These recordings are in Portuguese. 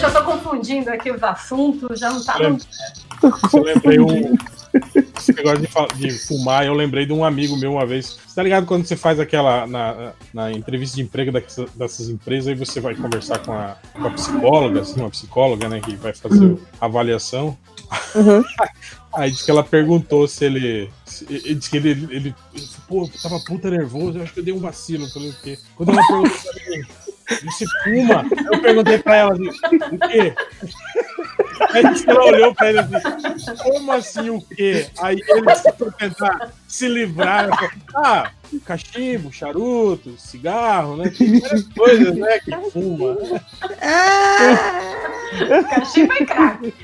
Já tô, confundindo aqui os assuntos, já não tá. Eu eu lembrei um. Esse negócio de, de fumar, eu lembrei de um amigo meu uma vez. Você tá ligado quando você faz aquela. Na, na entrevista de emprego dessas, dessas empresas, aí você vai conversar com a, com a psicóloga, assim, uma psicóloga, né, que vai fazer a avaliação. Aí disse que ela perguntou se ele. se- Ele disse que ele, ele. Pô, tava puta nervoso, eu acho que eu dei um vacilo. Eu falei o quê? Quando ela perguntou pra mim, você fuma? Eu perguntei pra ela assim, o quê? Aí ela olhou pra ele assim, como assim o quê? Aí ele foi tentar se livrar. ela falou, Ah, cachimbo, charuto, cigarro, né? Tem várias coisas, né? Que fuma. Cachimbo e crack.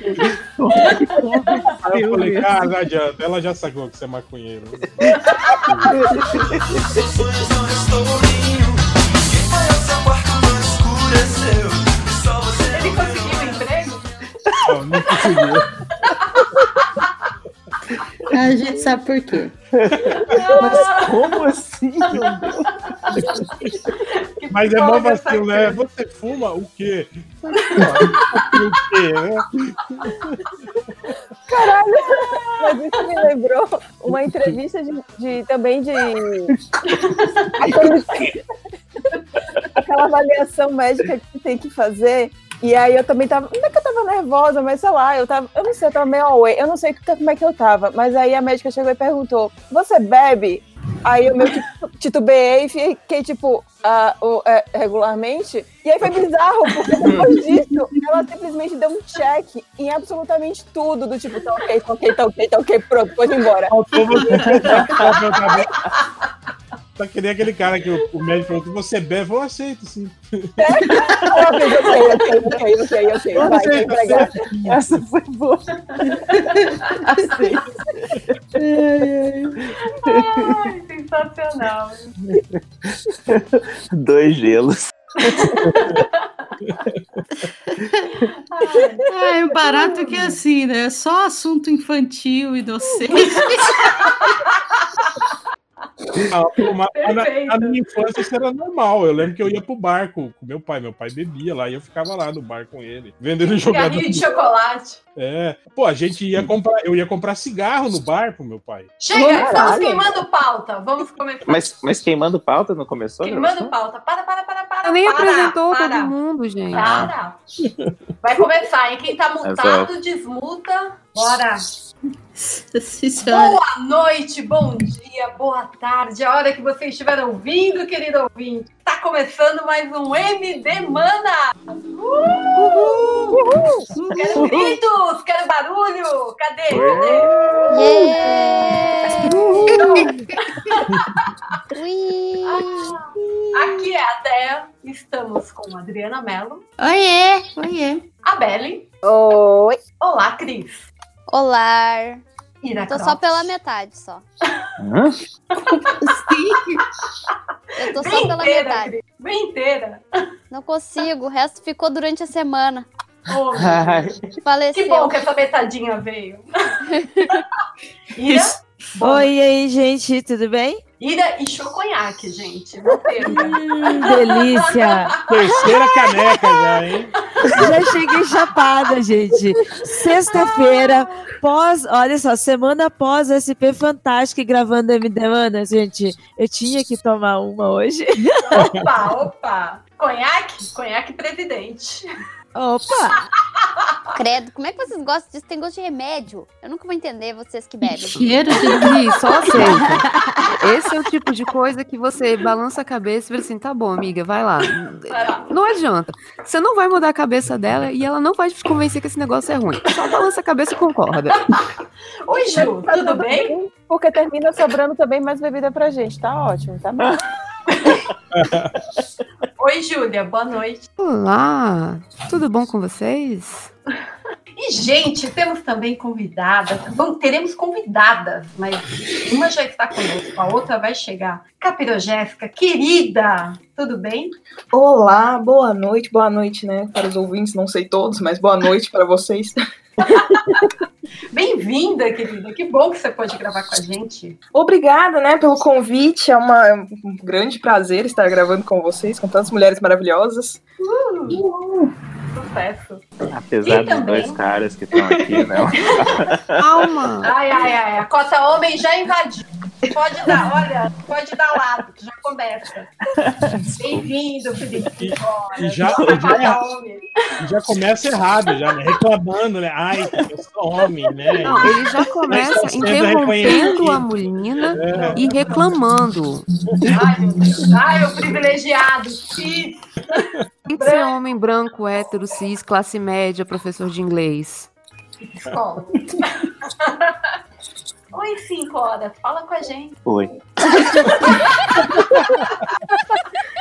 Aí eu falei, cara, não adianta. Ela já sacou que você é maconheiro. Não, não conseguiu. A gente sabe por quê. Mas como assim? Mas é mó psicóloga vacilo, né? Você fuma o quê? o quê, né? Mas isso me lembrou uma entrevista de, de- também de. Aquela avaliação médica que tem que fazer. E aí eu também tava. Não é que eu tava nervosa, mas sei lá, eu tava. Eu não sei, eu tava meio away. Eu não sei como é que eu tava. Mas aí a médica chegou e perguntou: Você bebe? Aí eu meio que titubeei e fiquei, tipo, o- é, regularmente. E aí foi bizarro, porque depois disso, ela simplesmente deu um check em absolutamente tudo, do tipo, tá ok, tá ok, tá ok, tá ok, pronto, pode ir embora. Tá que nem aquele cara que o, o médico perguntou, você bebe? Eu aceito, sim. Ela fez ok, ok, ok, ok, ok, vai, vai Aceito, entregar. aceito. Essa foi boa. Aceito. Ai, sensacional. Dois gelos. É um barato que é assim, né? É Só assunto infantil e docente. Ah, pô, mas na, minha infância isso era normal. Eu lembro que eu ia pro bar com meu pai. Meu pai bebia lá e eu ficava lá no bar com ele, vendendo jogador. Garrinho de chocolate. É. Pô, a gente ia comprar, eu ia comprar cigarro no bar pro meu pai. Chega, estamos Caralho. queimando pauta. Vamos começar. Mas, mas queimando pauta não começou? a Queimando gravação? pauta. Para, para, para, para. Ela nem para, apresentou para. todo mundo, gente. Para. Vai começar, hein? Quem tá mutado, desmuta. Bora. Boa noite, bom dia, boa tarde. A hora que você estiver ouvindo, querido ouvinte. Tá começando mais um MD Mana. Uhul! Quero gritos, quero barulho. Cadê? Cadê? Ui. Aqui é a Dea. Estamos com a Adriana Mello, Oiê, oiê. a Belly. Oi. Olá, Cris. Olá. Ira Tô só pela metade, só. Hã? Eu tô Bem só pela inteira, metade. Cris. Bem inteira. Não consigo, o resto ficou durante a semana. Oh. Faleceu. que bom que essa metadinha veio. Ira, Oi, e aí, gente, tudo bem? Ira e choconhaque, gente. Não perca. Hum, delícia! Terceira caneca já, hein? Já cheguei chapada, gente. Sexta-feira, pós, olha só, semana após SP Fantástico e gravando MD Mana, gente. Eu tinha que tomar uma hoje. Opa, opa. Conhaque? Conhaque presidente. Opa! Credo, como é que vocês gostam disso? Tem gosto de remédio. Eu nunca vou entender vocês que bebem. Cheiro de é Só aceita. Esse é o tipo de coisa que você balança a cabeça e fala assim: tá bom, amiga, vai lá. Vai lá. Não adianta. Você não vai mudar a cabeça dela e ela não vai te convencer que esse negócio é ruim. Só balança a cabeça e concorda. Oi, Ju, tudo bem? Porque termina sobrando também mais bebida pra gente. Tá ótimo, tá bom. Oi, Júlia, boa noite. Olá, tudo bom com vocês? E, gente, temos também convidadas. Bom, teremos convidadas, mas uma já está conosco, a outra vai chegar. Capirogésica, querida, tudo bem? Olá, boa noite, boa noite, né? Para os ouvintes, não sei todos, mas boa noite para vocês. Bem-vinda, querida. Que bom que você pode gravar com a gente. Obrigada, né, pelo convite. É uma- é um grande prazer estar gravando com vocês, com tantas mulheres maravilhosas. Sucesso. Apesar E dos também- dois caras que estão aqui, né? Calma. Ai, ai, ai. A cota homem já invadiu. Pode dar, olha, pode dar lado, que já começa. Bem-vindo, Felipe. E- e já- já-. E já começa errado, já, né? Reclamando, né? Ai, eu sou homem, né? Não, ele já começa Mas sendo interrompendo a menina É. e reclamando. Ai, meu Deus. Ai, o privilegiado. Cis. Tem que ser homem branco, hétero, cis, classe média, professor de inglês. Escola. Oi, cinco horas. Fala com a gente. Oi.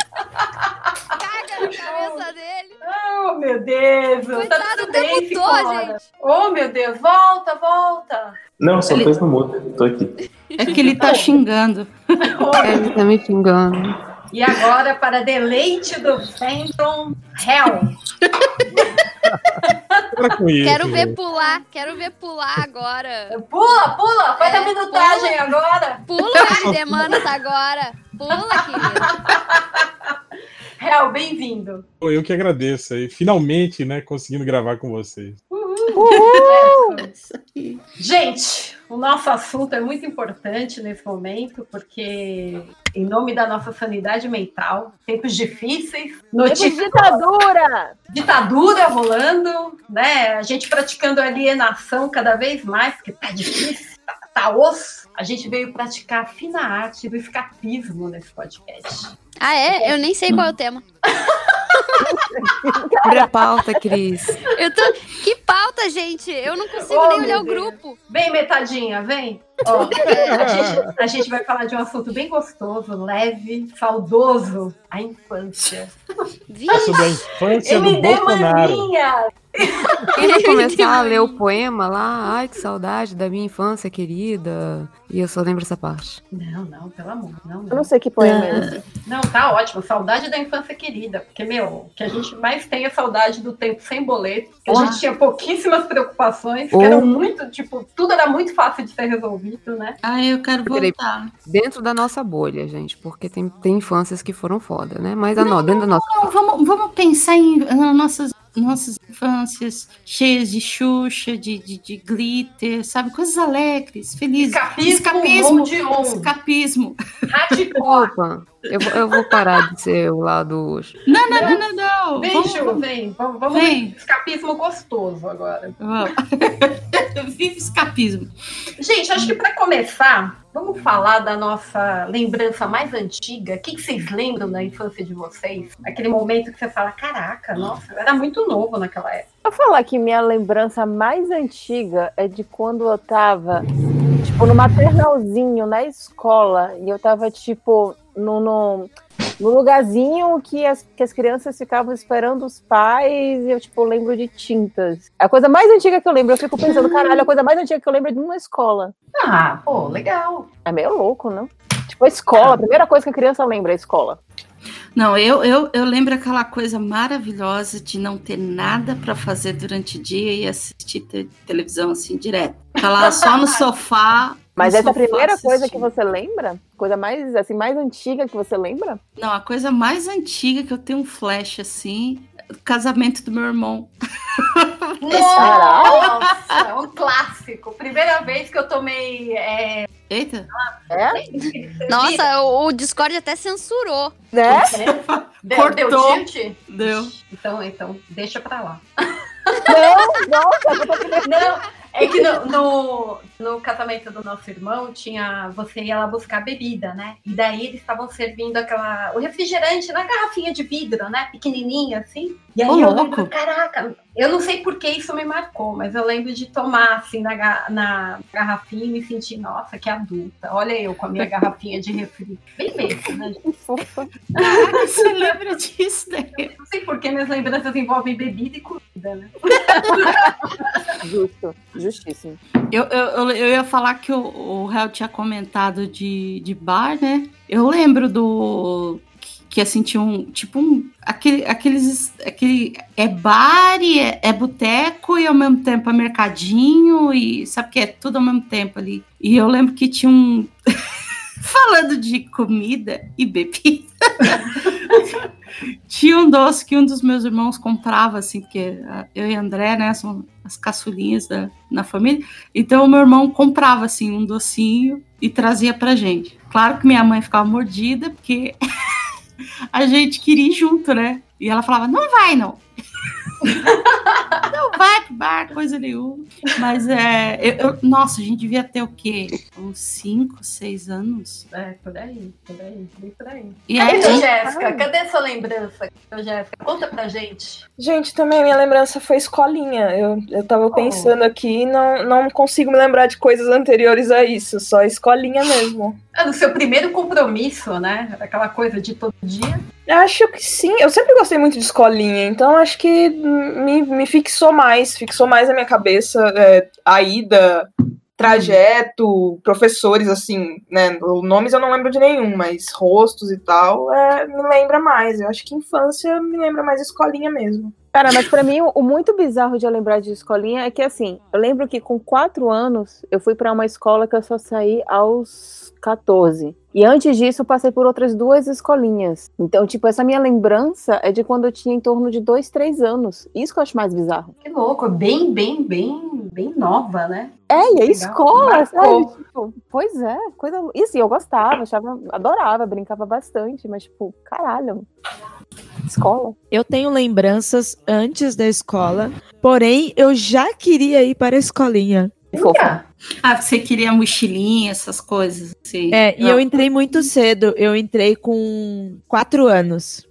Caga na cabeça dele. Oh, meu Deus. Coitado, tá tudo bem, debutou, horas. Oh, meu Deus. Volta, volta. Não, só Ele- pôs no mudo. Tô aqui. É que ele tá xingando. É, ele tá me xingando. E agora, para deleite do Phantom Hell. Isso. Quero ver gente. pular, quero ver pular agora. Pula, pula. Faz É, a minutagem agora. Pula, Demanas, agora. Pula, querida. Hell, bem-vindo. Eu que agradeço aí. Finalmente, né, conseguindo gravar com vocês. Gente, o nosso assunto é muito importante nesse momento, porque, em nome da nossa sanidade mental, tempos difíceis, notícias ditadura! ditadura rolando, né? A gente praticando alienação cada vez mais, porque tá difícil, tá, tá osso. A gente veio praticar a fina arte do escapismo nesse podcast. Ah, é? Eu nem sei qual é o tema. Abre a pauta, Cris. Eu tô... Que pauta, gente? Eu não consigo Oh, nem meu olhar o Deus. grupo. Vem, metadinha, vem. Ó, a, gente, a gente vai falar de um assunto bem gostoso, leve, saudoso, a infância. Vixe. Sobre a infância do MD Bolsonaro. Maninha! Vai começar a ler o poema lá? Ai, que saudade da minha infância querida. E eu só lembro essa parte. Não, não, pelo amor, não, Eu não. não sei que poema é esse. Não, tá ótimo. Saudade da infância querida. Porque, meu, o que a gente mais tem é saudade do tempo sem boleto. Que a gente tinha pouquíssimas preocupações, que Oh. eram muito, tipo, tudo era muito fácil de ser resolvido, né? Ah, eu quero voltar. Dentro da nossa bolha, gente. Porque tem, tem infâncias que foram foda, né? Mas ah, não, dentro da nossa. Não, vamos, vamos pensar em nossas, nossas infâncias cheias de Xuxa, de, de, de glitter, sabe? Coisas alegres, felizes. Escapismo, Escapismo. Escapismo. hardcore. Eu, vou- eu vou parar de ser o lado. Não, não, não, não, não. Vem, Vamos- Ju, vem. Vamos, vamos Vem. escapismo gostoso agora. vamos. Vive escapismo. Gente, acho que para começar, vamos falar da nossa lembrança mais antiga. O que, que vocês lembram da infância de vocês? Aquele momento que você fala, caraca, nossa, eu era muito novo naquela época. Eu falar que minha lembrança mais antiga é de quando eu tava, tipo, no maternalzinho na escola. E eu tava, tipo, no, no, no lugarzinho que as, que as crianças ficavam esperando os pais. E eu, tipo, lembro de tintas. A coisa mais antiga que eu lembro, eu fico pensando, caralho, a coisa mais antiga que eu lembro é de uma escola. Ah, pô, legal. É meio louco, não? Tipo, a escola, a primeira coisa que a criança lembra é a escola. Não, eu, eu, eu lembro aquela coisa maravilhosa de não ter nada para fazer durante o dia e assistir te- televisão assim direto. Tá lá só no sofá. Mas essa é a primeira coisa que você lembra? Coisa mais, assim, mais antiga que você lembra? Não, a coisa mais antiga que eu tenho um flash assim, casamento do meu irmão. Nossa, é um clássico. Primeira vez que eu tomei. É... Eita, É? Nossa, o, o Discord até censurou. Né? Deu, Cortou. deu tilt? deu. Então, então, deixa pra lá. Não, nossa, eu tô querendo- Não, é que no, no, no casamento do nosso irmão tinha. Você ia lá buscar bebida, né? E daí eles estavam servindo aquela. O refrigerante na garrafinha de vidro, né? Pequenininha assim. E aí Ô, eu louco. lembro, caraca, eu não sei por que isso me marcou, mas eu lembro de tomar assim na, na garrafinha e me sentir, nossa, que adulta. Olha eu com a minha garrafinha de refri. Bem mesmo, né? Caraca, você lembra disso né? daí? Não sei por que minhas lembranças envolvem bebida e comida, né? Justo, justíssimo. Eu, eu, eu, eu ia falar que o, o réu tinha comentado de, de bar, né? Eu lembro do. Que assim tinha um tipo um aquele, aqueles aquele é bar e é, é boteco e ao mesmo tempo é mercadinho e sabe que é tudo ao mesmo tempo ali. E eu lembro que tinha um falando de comida e bebida. tinha um doce que um dos meus irmãos comprava, assim, porque eu e André, né, são as caçulinhas da, na família. Então, o meu irmão comprava, assim, um docinho e trazia pra gente. Claro que minha mãe ficava mordida, porque a gente queria ir junto, né? E ela falava, não vai, não. não vai pro bar, coisa nenhuma. Mas é. eu- eu- nossa, a gente devia ter o quê? Uns 5, 6 anos. É, por aí, por aí, bem por aí. E Cadê, aí, Jéssica? Cadê sua lembrança, Jéssica? Conta pra gente. Gente, também a minha lembrança foi escolinha. Eu, eu Oh. tava pensando aqui e não, não consigo me lembrar de coisas anteriores a isso, só escolinha mesmo. É do seu primeiro compromisso, né? Aquela coisa de todo dia. Acho que sim, eu sempre gostei muito de escolinha, então acho que me, me fixou mais, fixou mais na minha cabeça é, a ida, trajeto, professores, assim, né? Nomes eu não lembro de nenhum, mas rostos e tal, é, me lembra mais. Eu acho que infância me lembra mais escolinha mesmo. Cara, mas pra mim o, muito bizarro de eu lembrar de escolinha é que assim, eu lembro que com quatro anos eu fui pra uma escola que eu só saí aos 14. E antes disso eu passei por outras duas escolinhas. Então, tipo, essa minha lembrança é de quando eu tinha em torno de dois, três anos. Isso que eu acho mais bizarro. Que louco, bem, bem, bem, bem nova, né? É, e a escola, sabe? Tipo, pois é, coisa. E assim, eu gostava, achava, adorava, brincava bastante, mas, tipo, caralho. Escola. Eu tenho lembranças antes da escola, porém eu já queria ir para a escolinha. Fofa. Ah, você queria mochilinha, essas coisas. Assim. É, e eu entrei muito cedo. Eu entrei com quatro anos.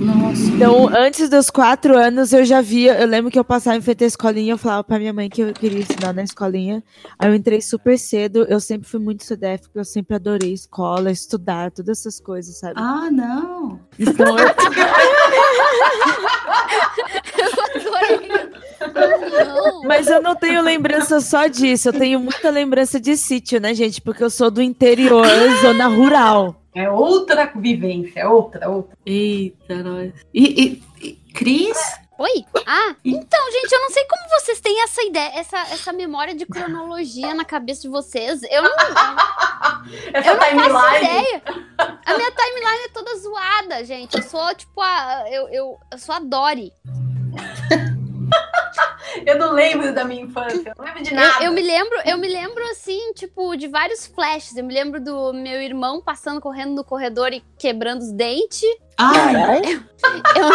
Nossa. Então, antes dos quatro anos, eu já via. Eu lembro que eu passava em frente à escolinha, eu falava pra minha mãe que eu queria estudar na escolinha. Aí eu entrei super cedo. Eu sempre fui muito estudéfica, eu sempre adorei escola, estudar, todas essas coisas, sabe? Ah, não. Então, eu, Eu adorei. Não. mas eu não tenho lembrança só disso. Eu tenho muita lembrança de sítio, né, gente? Porque eu sou do interior, zona rural. É outra vivência, é outra, outra. Eita, nós. E, e, e Cris? Oi? Ah, então, gente, eu não sei como vocês têm essa ideia, essa, essa memória de cronologia na cabeça de vocês. Eu não, Essa eu não faço timeline. ideia. A minha timeline é toda zoada, gente. Eu sou, tipo, a. Eu, eu, eu sou a Dory. Eu não lembro da minha infância, eu não lembro de Eu, nada. eu me lembro, eu me lembro assim, tipo, de vários flashes. Eu me lembro do meu irmão passando correndo no corredor e quebrando os dentes. Ai, Eu,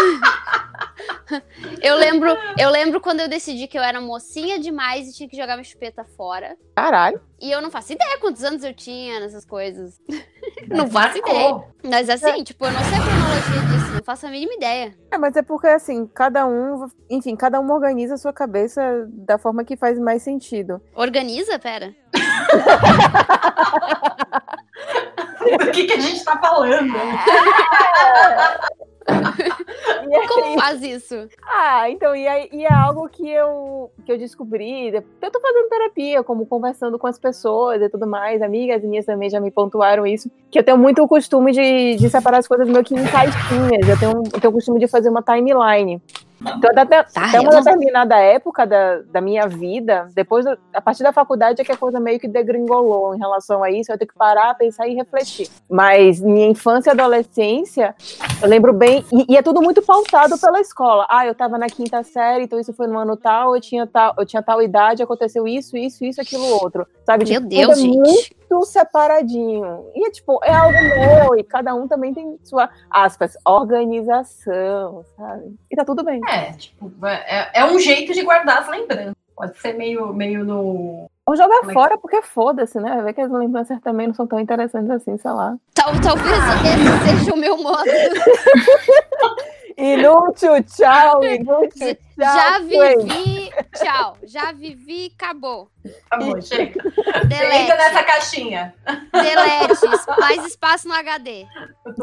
eu lembro, eu lembro quando eu decidi que eu era mocinha demais e tinha que jogar minha chupeta fora. Caralho. E eu não faço ideia quantos anos eu tinha nessas coisas. não faço Marcou. ideia. Mas assim, tipo, eu não sei a cronologia disso, não faço a mínima ideia. É, mas é porque, assim, cada um, enfim, cada um organiza a sua cabeça da forma que faz mais sentido. Organiza, pera. Do que, que a gente tá falando? E aí- Como faz isso? Ah, então, e, aí- e é algo que eu, que eu descobri, tô fazendo terapia, como conversando com as pessoas e tudo mais, amigas minhas também já me pontuaram isso, que eu tenho muito o costume de, de separar as coisas meio que em caixinhas, eu tenho, eu tenho o costume de fazer uma timeline. Então, até, Tá, até uma determinada época da, da minha vida, depois, do- a partir da faculdade, é que a coisa meio que degringolou em relação a isso, eu tenho que parar, pensar e refletir. Mas minha infância e adolescência, eu lembro bem, e, e é tudo muito pautado pela escola. Ah, eu tava na quinta série, então isso foi no ano tal, eu tinha tal, eu tinha tal idade, aconteceu isso, isso, isso, aquilo outro. Sabe? Meu Tipo, Deus, é gente. muito separadinho. E é tipo, é algo meu, e cada um também tem sua, aspas, organização, sabe? E tá tudo bem. É, tipo, é, é um jeito de guardar as lembranças. Pode ser meio, meio no. Ou jogar Como é que- fora porque foda-se, né? Vai ver que as lembranças também não são tão interessantes assim, sei lá. Tal, talvez esse seja o meu modo. Inútil, tchau, inútil. Já vivi. Tchau. Já vivi, acabou. Acabou, chega. Delete. Entra nessa caixinha. Delete. Mais espaço no HD.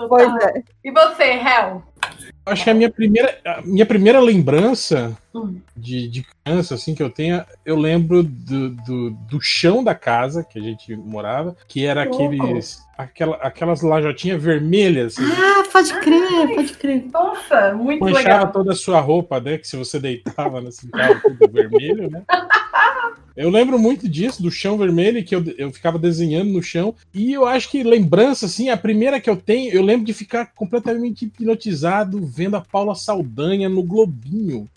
Pois é. E você, Hel? Acho que a minha primeira, a minha primeira lembrança Hum. de, de criança, assim, que eu tenha, eu lembro do, do, do chão da casa que a gente morava, que era aqueles. Aquela, aquelas lajotinhas vermelhas, assim, Ah, pode crer, pode crer. Nossa, muito manchava legal. toda a sua roupa, né? Que se você deitava, assim, ficava tudo vermelho, né? Eu lembro muito disso, do chão vermelho, que eu, eu ficava desenhando no chão. E eu acho que lembrança, assim, a primeira que eu tenho, eu lembro de ficar completamente hipnotizado vendo a Paula Saldanha no Globinho.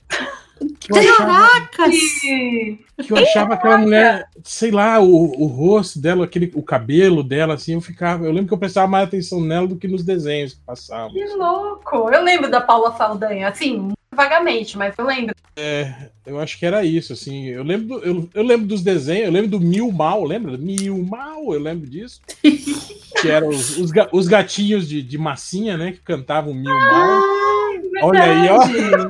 Que eu achava, Caracas! Ih, que eu achava aquela mulher, sei lá, o, o rosto dela, aquele, o cabelo dela, assim, eu ficava. Eu lembro que eu prestava mais atenção nela do que nos desenhos que passavam. Que louco! Eu lembro da Paula Saldanha, assim, vagamente, mas eu lembro. Eu acho que era isso, assim. Eu lembro, do- eu, eu lembro dos desenhos, eu lembro do Mil Mal, lembra? Mil Mal, eu lembro disso. que eram os, os, os gatinhos de, de massinha, né? Que cantavam Mil Mal. Olha aí, ó. Verdade.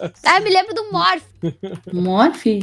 Ah, me lembro do Morph. Morphe?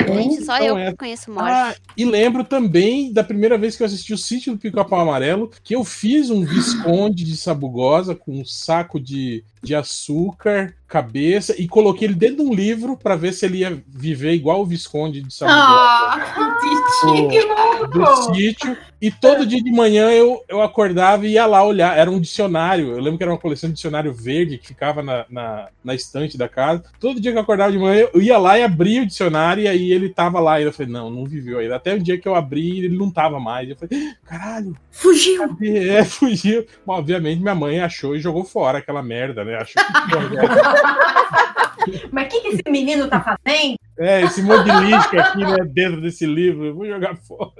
Gente, só Então, eu é- que conheço Morph. Ah, e lembro também da primeira vez que eu assisti o Sítio do Pica-Pau Amarelo, que eu fiz um Visconde de Sabugosa com um saco de, de açúcar, cabeça, e coloquei ele dentro de um livro para ver se ele ia viver igual o Visconde de Sabugosa. Ah, que Que do louco! sítio. E todo dia de manhã eu, eu acordava e ia lá olhar. Era um dicionário. Eu lembro que era uma coleção de dicionário verde que ficava na, na, na estante da casa. Todo dia que eu acordava de manhã, eu ia lá e abria o dicionário e aí ele tava lá. E eu falei, não, não viveu ainda. Até o dia que eu abri, ele não tava mais. Eu falei, caralho, Fugiu! cadê? É, fugiu. Bom, obviamente, minha mãe achou e jogou fora aquela merda, né? Achou que Mas o que, que esse menino tá fazendo? É, esse monte de lixo aqui, né, dentro desse livro, eu vou jogar fora.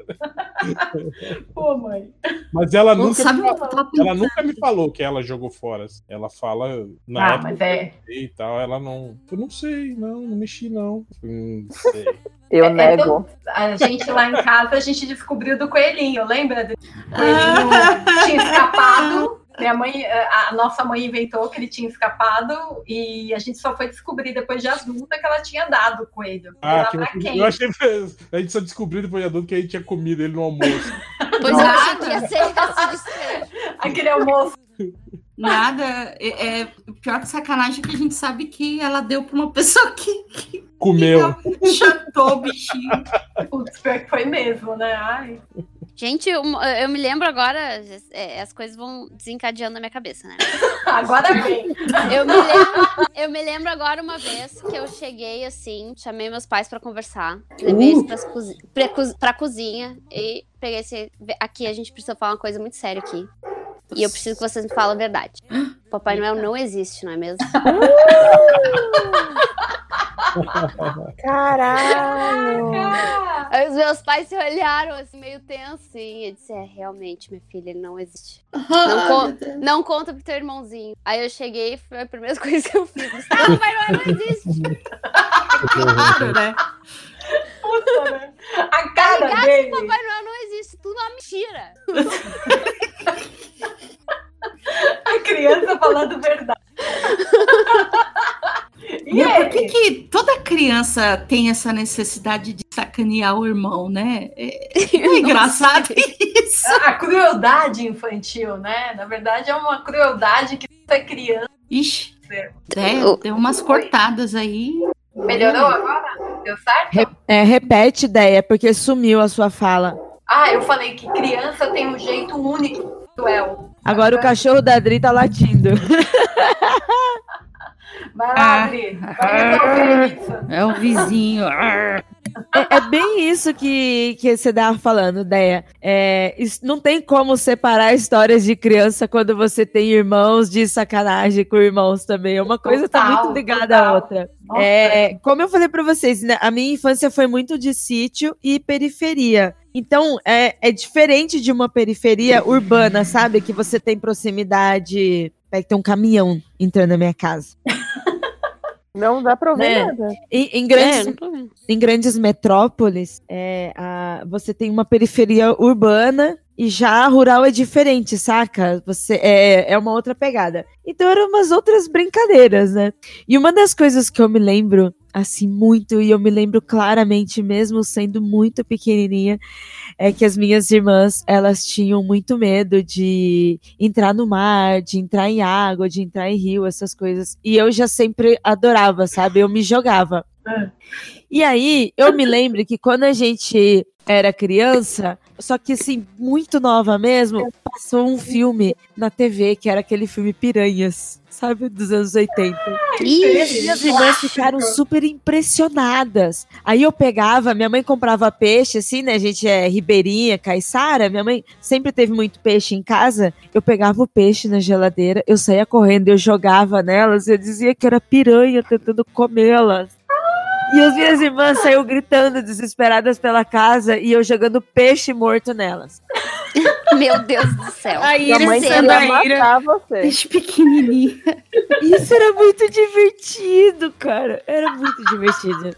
Pô, mãe. Mas ela Não nunca sabe me tava Ela nunca me falou que ela jogou fora. Ela fala na Ah, época mas é. e tal, ela não. Eu não sei, não, não mexi, não. Hum, sei. Eu É, nego. A gente lá em casa, a gente descobriu do coelhinho, lembra? O coelhinho tinha escapado. Minha mãe, a nossa mãe inventou que ele tinha escapado e a gente só foi descobrir depois de adulta que ela tinha dado o coelho. Ah, que pra eu, quem. eu achei que a gente só descobriu depois de adulto que a gente tinha comido ele no almoço. Pois eu achei que ia ser. Aquele almoço. Nada. É, é pior que sacanagem que a gente sabe que ela deu pra uma pessoa que, que Comeu. chantou o bichinho. Putz, pior que foi mesmo, né? Ai. Gente, eu, eu me lembro agora, é, as coisas vão desencadeando na minha cabeça, né? Agora vem. Eu me, lembro, eu me lembro agora uma vez que eu cheguei assim, chamei meus pais pra conversar, levei eles pras cozi pra, pra cozinha e peguei esse. Aqui a gente precisa falar uma coisa muito séria aqui. E eu preciso que vocês me falem a verdade. Papai Noel não existe, não é mesmo? Caralho. Aí os meus pais se olharam assim, meio tenso, e eu disse: É, realmente, minha filha, ele não existe. Não, con- não conta pro teu irmãozinho. Aí eu cheguei, foi a primeira coisa que eu fiz. Papai Noel não existe. Claro, né? Puta, né? A cara ligado? dele. Papai Noel não existe, tudo é uma mentira. A criança falando verdade. E Né, Por que, ele? que toda criança tem essa necessidade de sacanear o irmão, né? É, é engraçado isso. A crueldade infantil, né? Na verdade, é uma crueldade que é criança. Ixi, é, deu umas cortadas aí. Melhorou agora? Deu certo? Re- é, repete ideia, porque sumiu a sua fala. Ah, eu falei que criança tem um jeito único de ser cruel. Agora o cachorro da Adri tá latindo. Vai lá, Ah. Adri. Vai resolver isso. É o vizinho. É, é bem isso que, que você tava falando, Deia. É, isso- não tem como separar histórias de criança quando você tem irmãos de sacanagem com irmãos também. Uma coisa tá Total, muito ligada à total. outra. Nossa. É, como eu falei pra vocês, né, a minha infância foi muito de sítio e periferia. Então, é, é diferente de uma periferia urbana, sabe? Que você tem proximidade. Vai ter um caminhão entrando na minha casa. Não dá pra ouvir Né? nada. Em, em É, grandes vendo. em grandes metrópoles, é, a- você tem uma periferia urbana e já a rural é diferente, saca? Você é, é uma outra pegada. Então eram umas outras brincadeiras, né? E uma das coisas que eu me lembro assim, muito, e eu me lembro claramente, mesmo sendo muito pequenininha, é que as minhas irmãs, elas tinham muito medo de entrar no mar, de entrar em água, de entrar em rio, essas coisas. E eu já sempre adorava, sabe? Eu me jogava. É. E aí, eu me lembro que quando a gente era criança, só que assim, muito nova mesmo, passou um filme na TV, que era aquele filme Piranhas, sabe? Dos anos 80. E minhas irmãs ficaram super impressionadas. Aí eu pegava, minha mãe comprava peixe, assim, né? A gente é ribeirinha, caiçara. Minha mãe sempre teve muito peixe em casa. Eu pegava o peixe na geladeira, eu saía correndo, eu jogava nelas, eu dizia que era piranha tentando comê-las. E as minhas irmãs saíram gritando, desesperadas pela casa, e eu jogando peixe morto nelas. Meu Deus do céu. A Sua mãe queria Sandaíra, matar você. desde pequenininha. Isso era muito divertido, cara. Era muito divertido.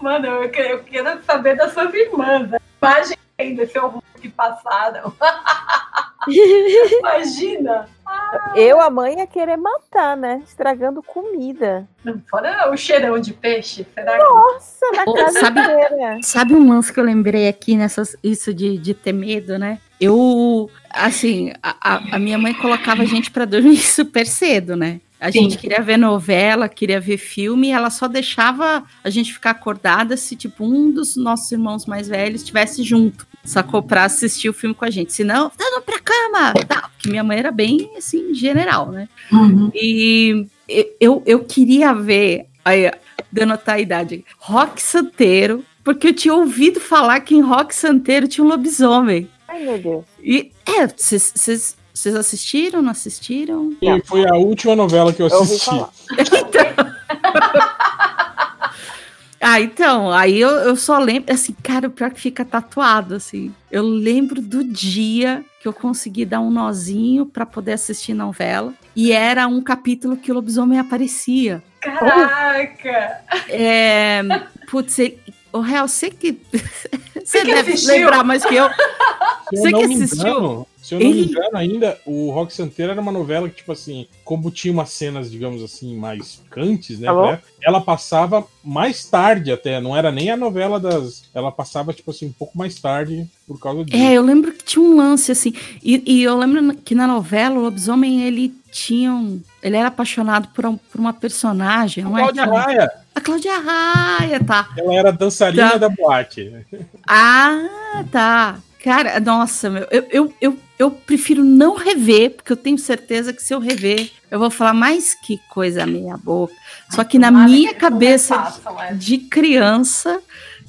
Mano, eu quero, eu quero saber das suas irmãs. A imagem desse horror que passaram. Imagina! Eu, a mãe, ia querer matar, né? Estragando comida. Fora o cheirão de peixe. Será que. Nossa, na Ô, casa sabe- inteira. Sabe um lance que eu lembrei aqui nessas isso de, de ter medo, né? Eu, assim, a, a- minha mãe colocava a gente pra dormir super cedo, né? A Sim. gente queria ver novela, queria ver filme, e ela só deixava a gente ficar acordada se, tipo, um dos nossos irmãos mais velhos estivesse junto, sacou? Pra assistir o filme com a gente. Senão, tá indo pra cama! Tá, porque minha mãe era bem, assim, general, né? Uhum. E eu, eu queria ver, aí, dando a idade, Rock Santeiro, porque eu tinha ouvido falar que em Rock Santeiro tinha um lobisomem. Ai, meu Deus. E, é, vocês vocês assistiram, não assistiram? E foi a última novela que eu Eu assisti. falar. Ah, então, aí eu, eu só lembro, assim, cara, o pior que fica tatuado, assim. Eu lembro do dia que eu consegui dar um nozinho pra poder assistir novela, e era um capítulo que o lobisomem aparecia. Caraca! É, putz, o real, você que. Você que deve assistiu? lembrar mais que eu. Você que assistiu? engano, se eu não me Ih. engano ainda, o Rock Santeiro era uma novela que, tipo assim, como tinha umas cenas, digamos assim, mais picantes, né? Tá bom. né, Ela passava mais tarde até, não era nem a novela das. Ela passava, tipo assim, um pouco mais tarde por causa disso. É, eu lembro que tinha um lance, assim. E, e eu lembro que na novela, o lobisomem, ele tinha um. Ele era apaixonado por, um- por uma personagem, não é? Cláudia Raia, A Cláudia Raia, tá. ela era dançarina Tá. da boate. Ah, tá. Cara, nossa, meu, eu, eu, eu, eu prefiro não rever, porque eu tenho certeza que se eu rever, eu vou falar mais que coisa meia boca. Só que na minha cabeça essa. de criança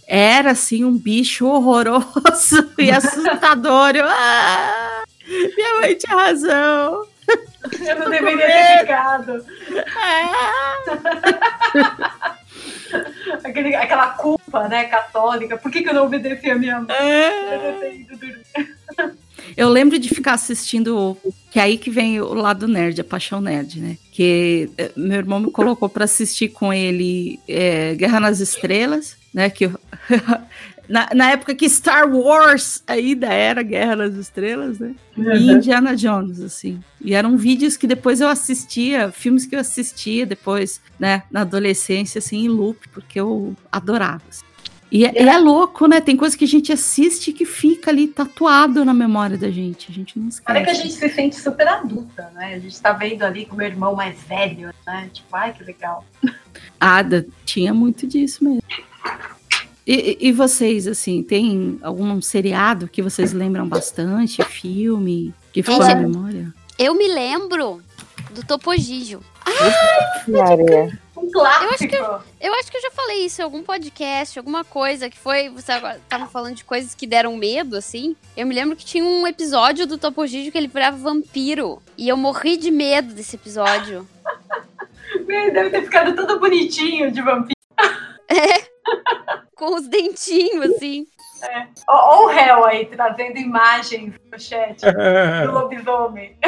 era assim um bicho horroroso e assustador. Eu, ah, minha mãe tinha razão. Eu não deveria ter ficado. Ah, Aquele, aquela culpa, né, católica. Por que, que eu não obedeci a minha mãe? Eu dormir. Eu lembro de ficar assistindo, que é aí que vem o lado nerd, a paixão nerd, né? Que eh, meu irmão me colocou pra assistir com ele eh, Guerra nas Estrelas, né? Que eu- na, na época que Star Wars ainda era Guerra nas Estrelas, né? E Indiana Jones, assim. E eram vídeos que depois eu assistia, filmes que eu assistia depois, né? Na adolescência, assim, em loop, porque eu adorava. assim. E é, é louco, né? Tem coisa que a gente assiste que fica ali tatuado na memória da gente. A gente não esquece. Olha que a gente se sente super adulta, né? A gente tá vendo ali com o meu irmão mais velho, né? Tipo, ai, que legal. Ada, tinha muito disso mesmo. E, e- vocês, assim, tem algum seriado que vocês lembram bastante? Filme que ficou na memória? Eu me lembro do Topogígio. Maria. Um clássico. Eu acho que Eu acho que eu já falei isso em algum podcast, alguma coisa que foi. Você agora tava falando de coisas que deram medo, assim. Eu me lembro que tinha um episódio do Topogígio que ele virava vampiro. E eu morri de medo desse episódio. Deve ter ficado todo bonitinho de vampiro. Com os dentinhos, assim. Ó, ó o réu aí trazendo imagens no chat do lobisomem.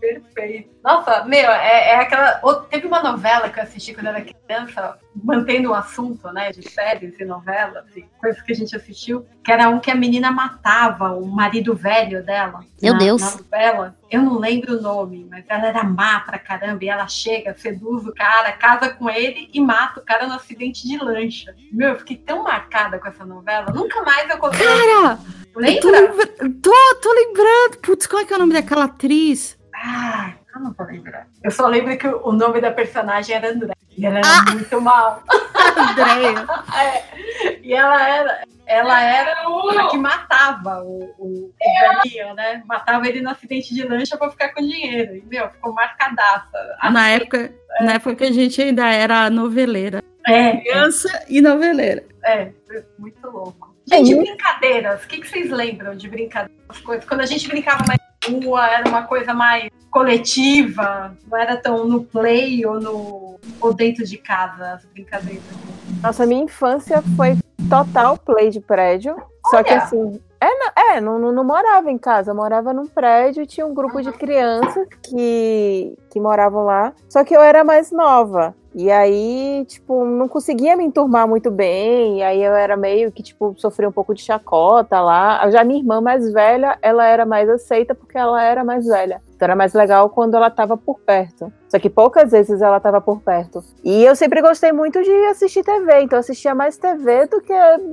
Perfeito. Nossa, meu, é, é aquela. Teve uma novela que eu assisti quando eu era criança, mantendo o assunto, né, de séries e novelas e coisas que a gente assistiu, que era um que a menina matava o marido velho dela. Meu na, Deus. Na novela. Eu não lembro o nome, mas ela era má pra caramba e ela chega, seduz o cara, casa com ele e mata o cara no acidente de lancha. Meu, eu fiquei tão marcada com essa novela. Nunca mais eu consegui. Cara, eu tô, Lembra? lembra- tô, tô lembrando. Putz, qual é que é o nome daquela atriz? Ah, eu não vou lembrar. Eu só lembro que o nome da personagem era André. E ela era Ah! muito mal. Andréia. É, e ela era, ela era a que matava o, o, o velhinho, né? Matava ele no acidente de lancha pra ficar com dinheiro. E, meu, ficou marcadaça. Na época, na época que a gente ainda era noveleira. É, Criança e noveleira. é, muito louco. Gente, É, brincadeiras. O que, que vocês lembram de brincadeiras? Quando a gente brincava mais na rua, era uma coisa mais coletiva, não era tão no play ou, no, ou dentro de casa as brincadeiras. Nossa, minha infância foi total play de prédio. Só que Olha. assim. É, não, é não, não, não morava em casa, eu morava num prédio e tinha um grupo de crianças que, que moravam lá. Só que eu era mais nova. E aí, tipo, não conseguia me enturmar muito bem. E aí eu era meio que, tipo, sofria um pouco de chacota lá. Já minha irmã mais velha, ela era mais aceita porque ela era mais velha. Então era mais legal quando ela tava por perto. Só que poucas vezes ela tava por perto. E eu sempre gostei muito de assistir TV. Então eu assistia mais TV do que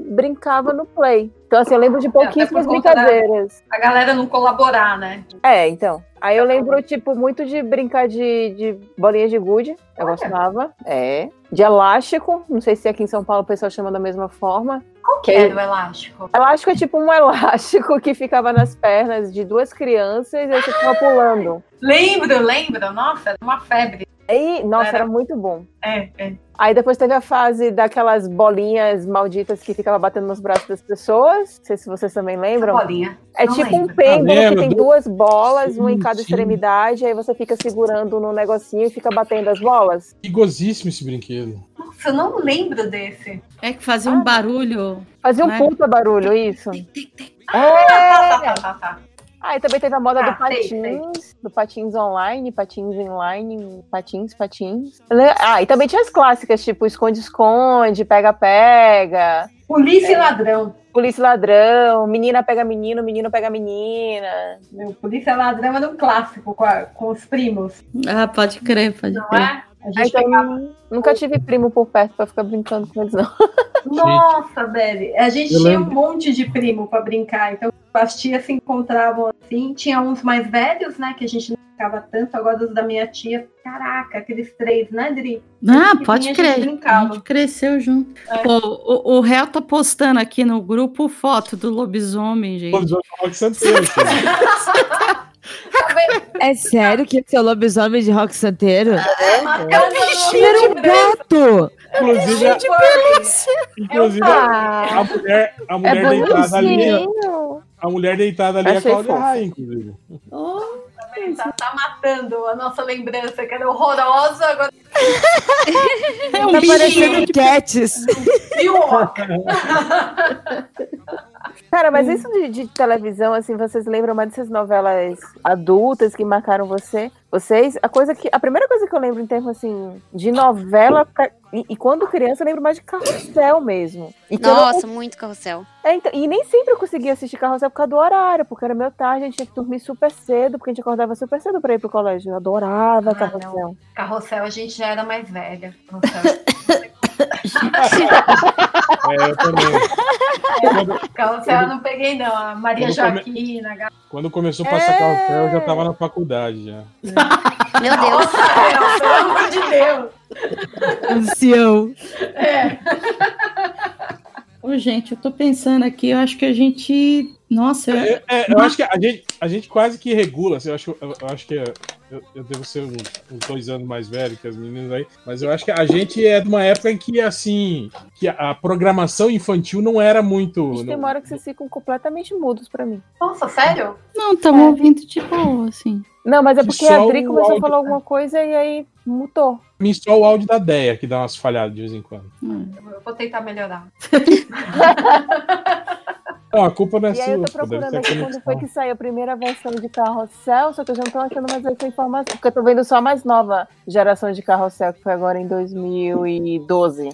brincava no Play. Então, assim, eu lembro de pouquíssimas por conta da- brincadeiras. A galera não colaborar, né? É, então. Aí eu lembro, tipo, muito de brincar de, de bolinhas de gude. Eu Olha. gostava. É. De elástico. Não sei se aqui em São Paulo o pessoal chama da mesma forma. Qual que era o elástico? Elástico é tipo um elástico que ficava nas pernas de duas crianças e você ficava pulando. Lembro, lembro. Nossa, era uma febre. Aí, nossa, Era. era muito bom. É, é. Aí depois teve a fase daquelas bolinhas malditas que ficava batendo nos braços das pessoas. Não sei se vocês também lembram. Bolinha. É Não tipo um lembro. pêndulo Ah, que tem duas bolas, uma em Sim, cada sim. extremidade, aí você fica segurando no negocinho e fica batendo as bolas. Perigosíssimo esse brinquedo. Nossa, eu não lembro desse. É que fazia um barulho. Fazia um Né? puta barulho, isso. Ah, É! tá, tá, tá, tá. Ah, e também teve a moda Ah, do sei, sei. patins, do patins online, patins inline, patins, patins. Ah, e também tinha as clássicas, tipo esconde-esconde, pega-pega, Polícia e ladrão. polícia e ladrão, menina pega menino, menino pega menina. Meu, polícia e ladrão era um clássico com, a- com os primos, Ah, pode crer, pode não crer. é? A gente então, pegava. nunca tive primo por perto pra ficar brincando com eles, não. Nossa, velho. A gente Eu tinha lembro. um monte de primo pra brincar. Então, as tias se encontravam assim. Tinha uns mais velhos, né? Que a gente não ficava tanto. Agora, os da minha tia. Caraca, aqueles três, né, Dri? Ah, E pode a gente crer. A gente cresceu junto. É. Pô, o, o réu tá postando aqui no grupo foto do lobisomem, gente. Lobisomem do Rock Santeiro. É sério que esse é o lobisomem de rock santeiro? É casa Era um gato! Inclusive, a, inclusive a, a mulher, a É mulher deitada ali. A mulher deitada ali é a Cláudia fofo. Raia, inclusive. Tá, tá matando a nossa lembrança, que era horrorosa. Agora, É um Tá bichinho. parecendo Cats. pior. Cara, mas isso de, de televisão, assim, vocês lembram mais dessas novelas adultas que marcaram você? Vocês, a coisa que. A primeira coisa que eu lembro em termos assim, de novela. pra- e, e quando criança, eu lembro mais de carrossel mesmo. E, que eu não- Nossa, muito carrossel. é, então, e nem sempre eu conseguia assistir carrossel por causa do horário, porque era meu tarde, a gente tinha que dormir super cedo, porque a gente acordava super cedo pra ir pro colégio. Eu adorava Ah, carrossel. Carrossel, a gente já era mais velha. É, eu também. Quando, Carrossel eu não peguei, não. A Maria Quando come- Joaquina, a Gabi. quando começou a passar É. carrossel, eu já tava na faculdade já. Meu Deus. Pelo amor de Deus. Ancião. É. Ô, gente, eu tô pensando aqui, eu acho que a gente. Nossa, eu- É, é, eu acho que a gente, a gente quase que regula. assim, eu, acho, eu, eu acho que é- eu, eu devo ser uns, uns dois anos mais velho que as meninas aí, mas eu acho que a gente é de uma época em que assim que a, a programação infantil não era muito. Gente, tem não- uma hora que vocês ficam completamente mudos pra mim. Nossa, sério? não, tava ouvindo de boa, assim. Não, mas é Que porque a Dri o começou a áudio, falar alguma coisa e aí mutou. Mim só o áudio da Deia que dá umas falhadas de vez em quando. Hum. Eu vou tentar melhorar. Não, a culpa não é E aí eu tô sua. procurando aqui quando foi que saiu a primeira versão de carrossel, só que eu já não tô achando mais essa informação. Porque eu tô vendo só a mais nova geração de carrossel, que foi agora em 2012.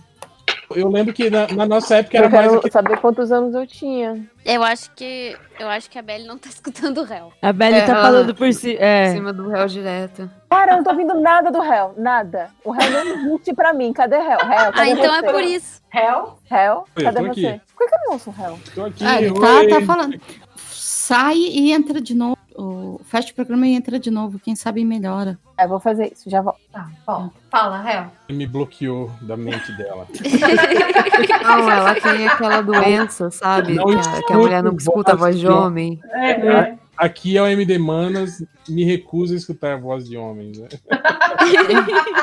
Eu lembro que na, na noça época era Eu mais. quero aquele- saber quantos anos eu tinha. Eu acho que. Eu acho que a Belly não tá escutando o réu. A Belly É, tá falando por si. É. cima do réu direto. Cara, eu não tô ouvindo nada do réu, nada. O réu não existe pra mim. Cadê réu? Réu, Ah, cadê então é você? por isso. Réu, Eu cadê tô aqui. você? Por que que eu não ouço o réu? Tô aqui, Ah, tá, tá falando. Sai e entra de novo. O- Fecha o programa e entra de novo. Quem sabe melhora. É, vou fazer isso, já volto. Tá, bom. Fala. Ele me bloqueou da mente dela. Não, ela tem aquela doença, sabe? Não que, a, que a mulher não escuta a voz de homem. É, Aqui é o MD Manas, me recusa a escutar a voz de homens. né?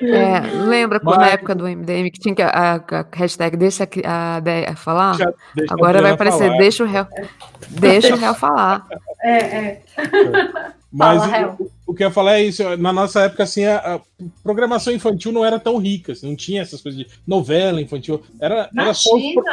É, lembra quando na Mas- época do MDM que tinha que a, a- hashtag deixa a Deia falar? Deixa a Agora vai aparecer, falar. deixa o réu. Deixa o réu falar. é, é. Mas Fala, o, o que eu ia falar é isso. Na nossa época, assim, a, a programação infantil não era tão rica. assim, não tinha essas coisas de novela infantil. Era, era só os, pro-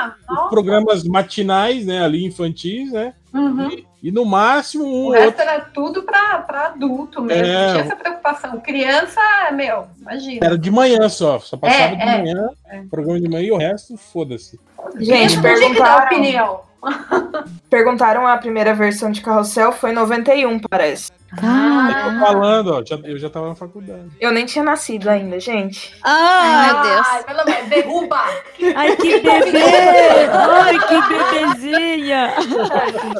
os programas matinais, né? Ali, infantis, né? Uhum. E, e no máximo um O resto outro. era tudo pra, pra adulto mesmo. É. Não tinha essa preocupação. Criança, meu, imagina. Era de manhã só. Só passava É, de é. manhã, programa de manhã e o resto, foda-se. Gente, perguntaram, opinião. perguntaram a primeira versão de Carrossel, foi em 91, parece. Ah. Eu tô falando, ó, já- eu já tava na faculdade. Eu nem tinha nascido ainda, gente. Ai, meu Deus. Ai, pelo menos, derruba. Ai, que bebê! Ai, que bebezinha!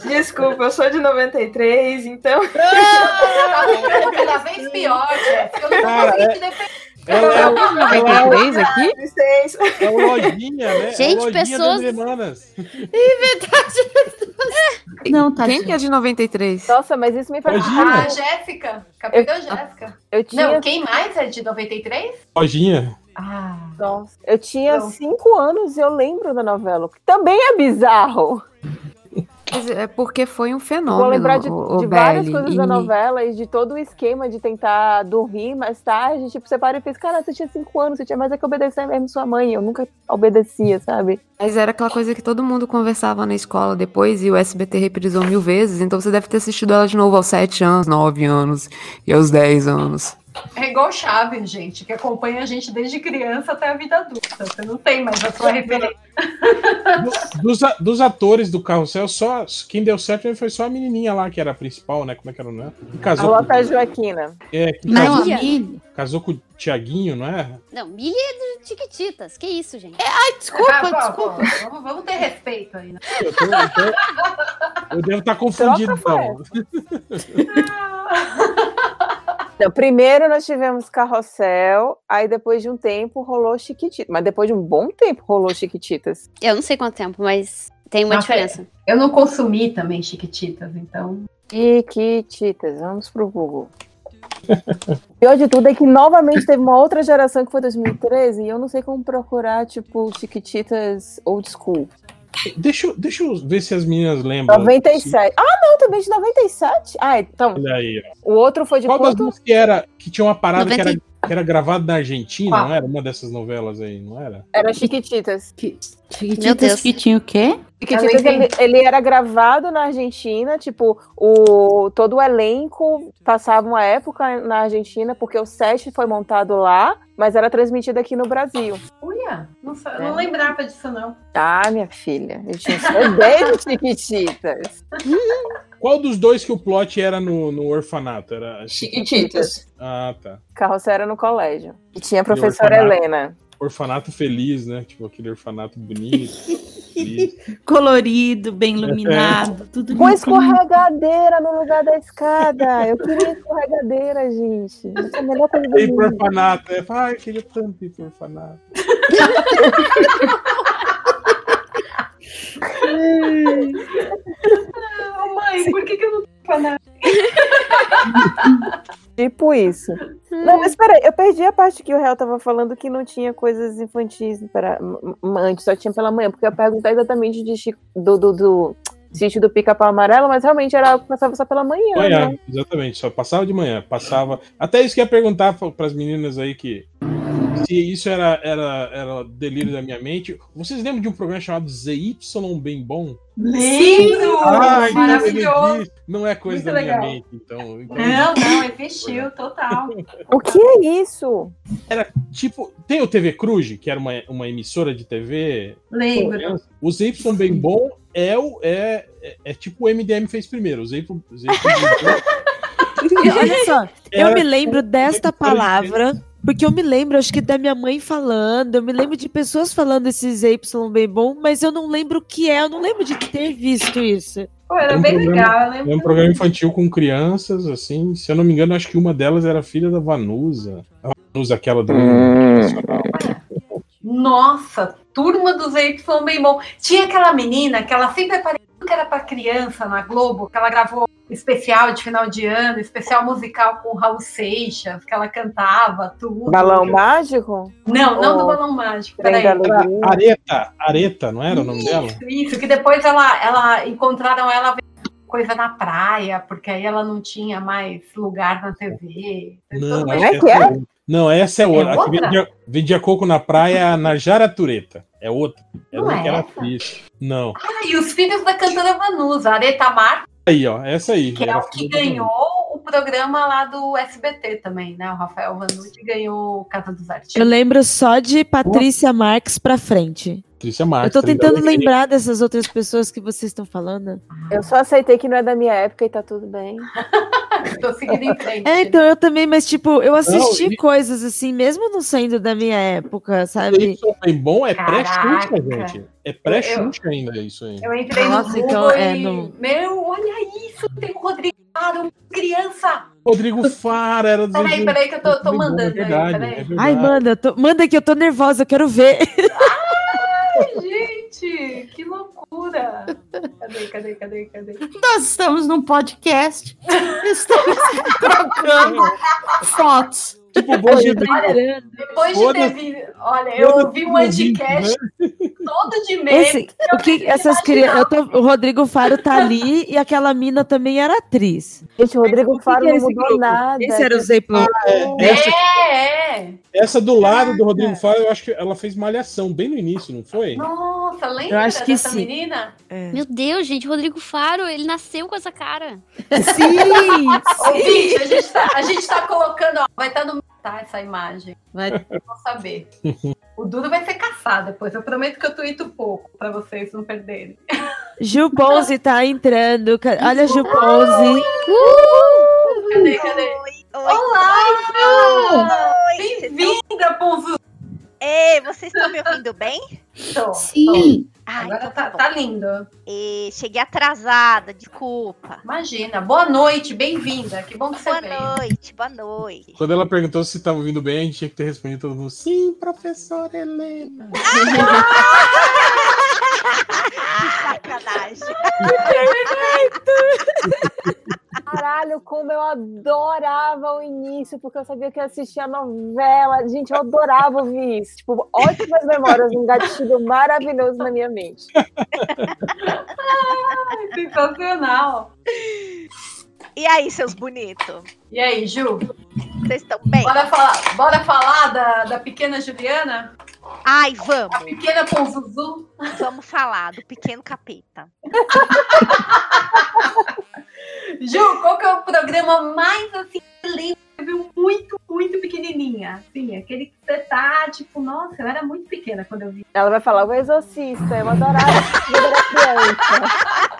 Desculpa, eu sou de 93, então. Tá ficando cada vez pior, Jéssica. Eu não Cara, consigo é- te defender. Ela é, o- ela é, o- 93 aqui? É o lojinha, né? Gente, é lojinha pessoas- semanas. Não, tá Quem que é de 93? Nossa, mas isso me faz. Imagina. Ah, Jéssica. Capitã Jéssica. Eu tinha, Não, quem mais é de 93? Lojinha. Ah. Nossa, eu tinha Não. cinco anos e eu lembro da novela. que Também é bizarro. É porque foi um Vou fenômeno. lembrar de, o, o de várias Belly, coisas e- da novela e de todo o esquema de tentar dormir mais tarde. Tipo, você para e pensa, cara, você tinha cinco anos, você tinha mais é que obedecer mesmo sua mãe. Eu nunca obedecia, sabe? Mas era aquela coisa que todo mundo conversava na escola depois e o SBT reprisou mil vezes, então você deve ter assistido ela de novo aos 7 anos, 9 anos e aos 10 anos. É igual Chaves, gente, que acompanha a gente desde criança até a vida adulta. Você não tem mais a sua referência. Do- Dos, a- dos atores do Carrossel, só quem deu certo foi só a menininha lá, que era a principal, né? Como é que era o nome? Que A casou, com, Lota Joaquina. é, que Não, a casou, Mili. casou com o Tiaguinho, não é? Não, Billy é do Tiquititas. Que isso, gente? Desculpa, Ah, pô, desculpa. pô, Vamos, vamos ter respeito aí, né? Eu, tô- eu tô- eu devo estar confundido, então. Não, primeiro nós tivemos Carrossel, aí depois de um tempo rolou Chiquititas. Mas depois de um bom tempo rolou Chiquititas. Eu não sei quanto tempo, mas tem uma Nossa, é. diferença. Eu não consumi também Chiquititas, então. Chiquititas, vamos pro Google. Pior de tudo é que novamente teve uma outra geração que foi 2013 e eu não sei como procurar, tipo, Chiquititas old school. Deixa, eu- deixa eu ver se as meninas lembram. 97. Ah, não, também de 97? Ah, então, Olha aí. o outro foi de Qual das quanto? duas que era que tinha uma parada que era, 90. que era gravada na Argentina, Qual? não era? Uma dessas novelas aí, não era? Era Chiquititas. Meu Chiquititas Deus. que tinha o quê? Chiquititas, Eu não ele, ele era gravado na Argentina, tipo, o, todo o elenco passava uma época na Argentina, porque o set foi montado lá, mas era transmitido aqui no Brasil. Uia, não, É. não lembrava disso, não. Ah, minha filha, eu tinha CD de Chiquititas. Qual dos dois que o plot era no, no orfanato? Era Chiquititas. Ah, tá. Carroça era no colégio. E tinha a professora. Helena. Orfanato feliz, né? Tipo aquele orfanato bonito. Colorido, bem iluminado, tudo Com escorregadeira no lugar da escada. Eu queria escorregadeira, gente. Essa é a melhor coisa do E pro mundo. orfanato. É, ai, eu queria tanto ir pro orfanato. Ah, mãe, por que, que eu não tô nada? Tipo isso. Não, mas peraí, eu perdi a parte que o Real tava falando que não tinha coisas infantis para, antes, só tinha pela manhã, porque eu ia perguntar exatamente de Chico- do, do, do sítio do pica-pau amarelo, mas realmente era algo que passava só pela manhã. Manhã, né? exatamente. Só passava de manhã. Passava. Até isso que eu ia perguntar para as meninas aí que se isso era, era, era delírio da minha mente. Vocês lembram de um programa chamado ZY Bem Bom? Lembro! Ai, Maravilhoso! Não é coisa Muito da minha legal. mente, então. então Não, não, existiu, total. O que é isso? Tipo, tem o TV Cruz, que era uma, uma emissora de TV. Lembro. O ZY Bem Bom é, o, é, é, é tipo o MDM fez primeiro. O ZY, ZY Bem Bom olha só, eu Era- me lembro desta palavra, porque eu me lembro, acho que da minha mãe falando, eu me lembro de pessoas falando esses Y bem bom, mas eu não lembro o que é, eu não lembro de ter visto isso. Pô, era É um bem programa- legal, eu É um programa infantil com crianças, assim. Se eu não me engano, acho que uma delas era filha da Vanusa. A Vanusa, aquela do. Nacional. Nossa, turma dos Y bem bom. Tinha aquela menina que ela sempre aparecia que era pra criança na Globo, que ela gravou especial de final de ano, especial musical com o Raul Seixas, que ela cantava tudo. Balão mágico? Não, não do Oh, balão mágico. Peraí. Areta, Areta, não era o nome dela? Isso, isso, que depois ela, ela encontraram ela coisa na praia, porque aí ela não tinha mais lugar na TV. Não, Então, acho é que essa é? outra. Não, essa é outra. A que outra? vendia, vendia coco na praia na Jaratureta. É outra. É Não uma é que era essa? atriz. Não. Ah, e os filhos da cantora Vanusa, Areta Mar, Aí, ó. Essa aí. que é era o que ganhou o programa lá do SBT também, né? O Rafael Vanucci ganhou Casa dos Eu Artistas. lembro só de Patrícia Marques pra frente. Patrícia Marques. Eu tô tá tentando lembrar dessas outras pessoas que vocês estão falando. Eu só aceitei que não é da minha época e tá tudo bem. Tô seguindo em frente. É, então eu também, mas tipo, eu assisti e- coisas assim, mesmo não sendo da minha época, sabe? Isso bem bom é Caraca. gente. É pré-Xuxa ainda isso aí. Eu entrei Nossa, no então, é, e... não- Meu, olha isso, tem o Rodrigo Faro, criança. Rodrigo Fara era do. Peraí, peraí que eu tô, tô Rodrigo, mandando é verdade, aí, peraí. é. Ai, manda, tô- manda que eu tô nervosa, eu quero ver. Ai, gente, que loucura. Cadê, cadê, cadê, cadê? Nós estamos num podcast. Estamos trocando fotos. Tipo, bom, Hoje eu tô Olha, entrando. Depois de ter visto, olha, eu ouvi um anticast né? todo de. Esse, o que essas crianças, o Rodrigo Faro tá ali e aquela mina também era atriz. Gente, o Rodrigo Faro que era não esse mudou grupo? nada. Esse era o Zeppelin. Essa, É, é. essa do lado do Rodrigo Fara, eu acho que ela fez malhação bem no início, não foi? Nossa, lembra Eu acho que dessa sim. menina? Meu Deus, gente, o Rodrigo Faro, ele nasceu com essa cara. Sim! Ouvinte, a gente tá, a gente tá colocando, ó, vai estar no tá, essa imagem. Vai- Vou saber. O Dudu vai ser caçado depois. Eu prometo que eu tuito pouco pra vocês não perderem. Gil Ponzi tá entrando. Olha, Gil Ponzi. Cadê, cadê? Oi, Olá! Oi, Bem-vinda, Ponzu! Ei, vocês estão me ouvindo bem? Tô, Sim. Ah, Agora então tá, tá tá lindo. E cheguei atrasada, desculpa. Imagina. Boa noite, bem-vinda. Que bom que você Boa veio. noite, boa noite. Quando ela perguntou se estava ouvindo bem, a gente tinha que ter respondido todo mundo. Sim, professora Helena. Que sacanagem. Caralho, como eu adorava o início, porque eu sabia que eu assistia a novela. Gente, eu adorava ouvir isso. Tipo, ótimas memórias, um gatilho maravilhoso na minha mente. Ai, sensacional. E aí, seus bonitos? E aí, Ju? Vocês estão bem? Bora falar, bora falar da, da pequena Juliana? Ai, A vamos. pequena Ponzuzu? Vamos falar do pequeno capeta. Ju, qual que é o programa mais assim que você lembra que você viu muito, muito pequenininha? Assim, aquele que você tá, tipo, nossa, eu era muito pequena quando eu vi. Ela vai falar o exorcista, eu adorava quando eu era criança.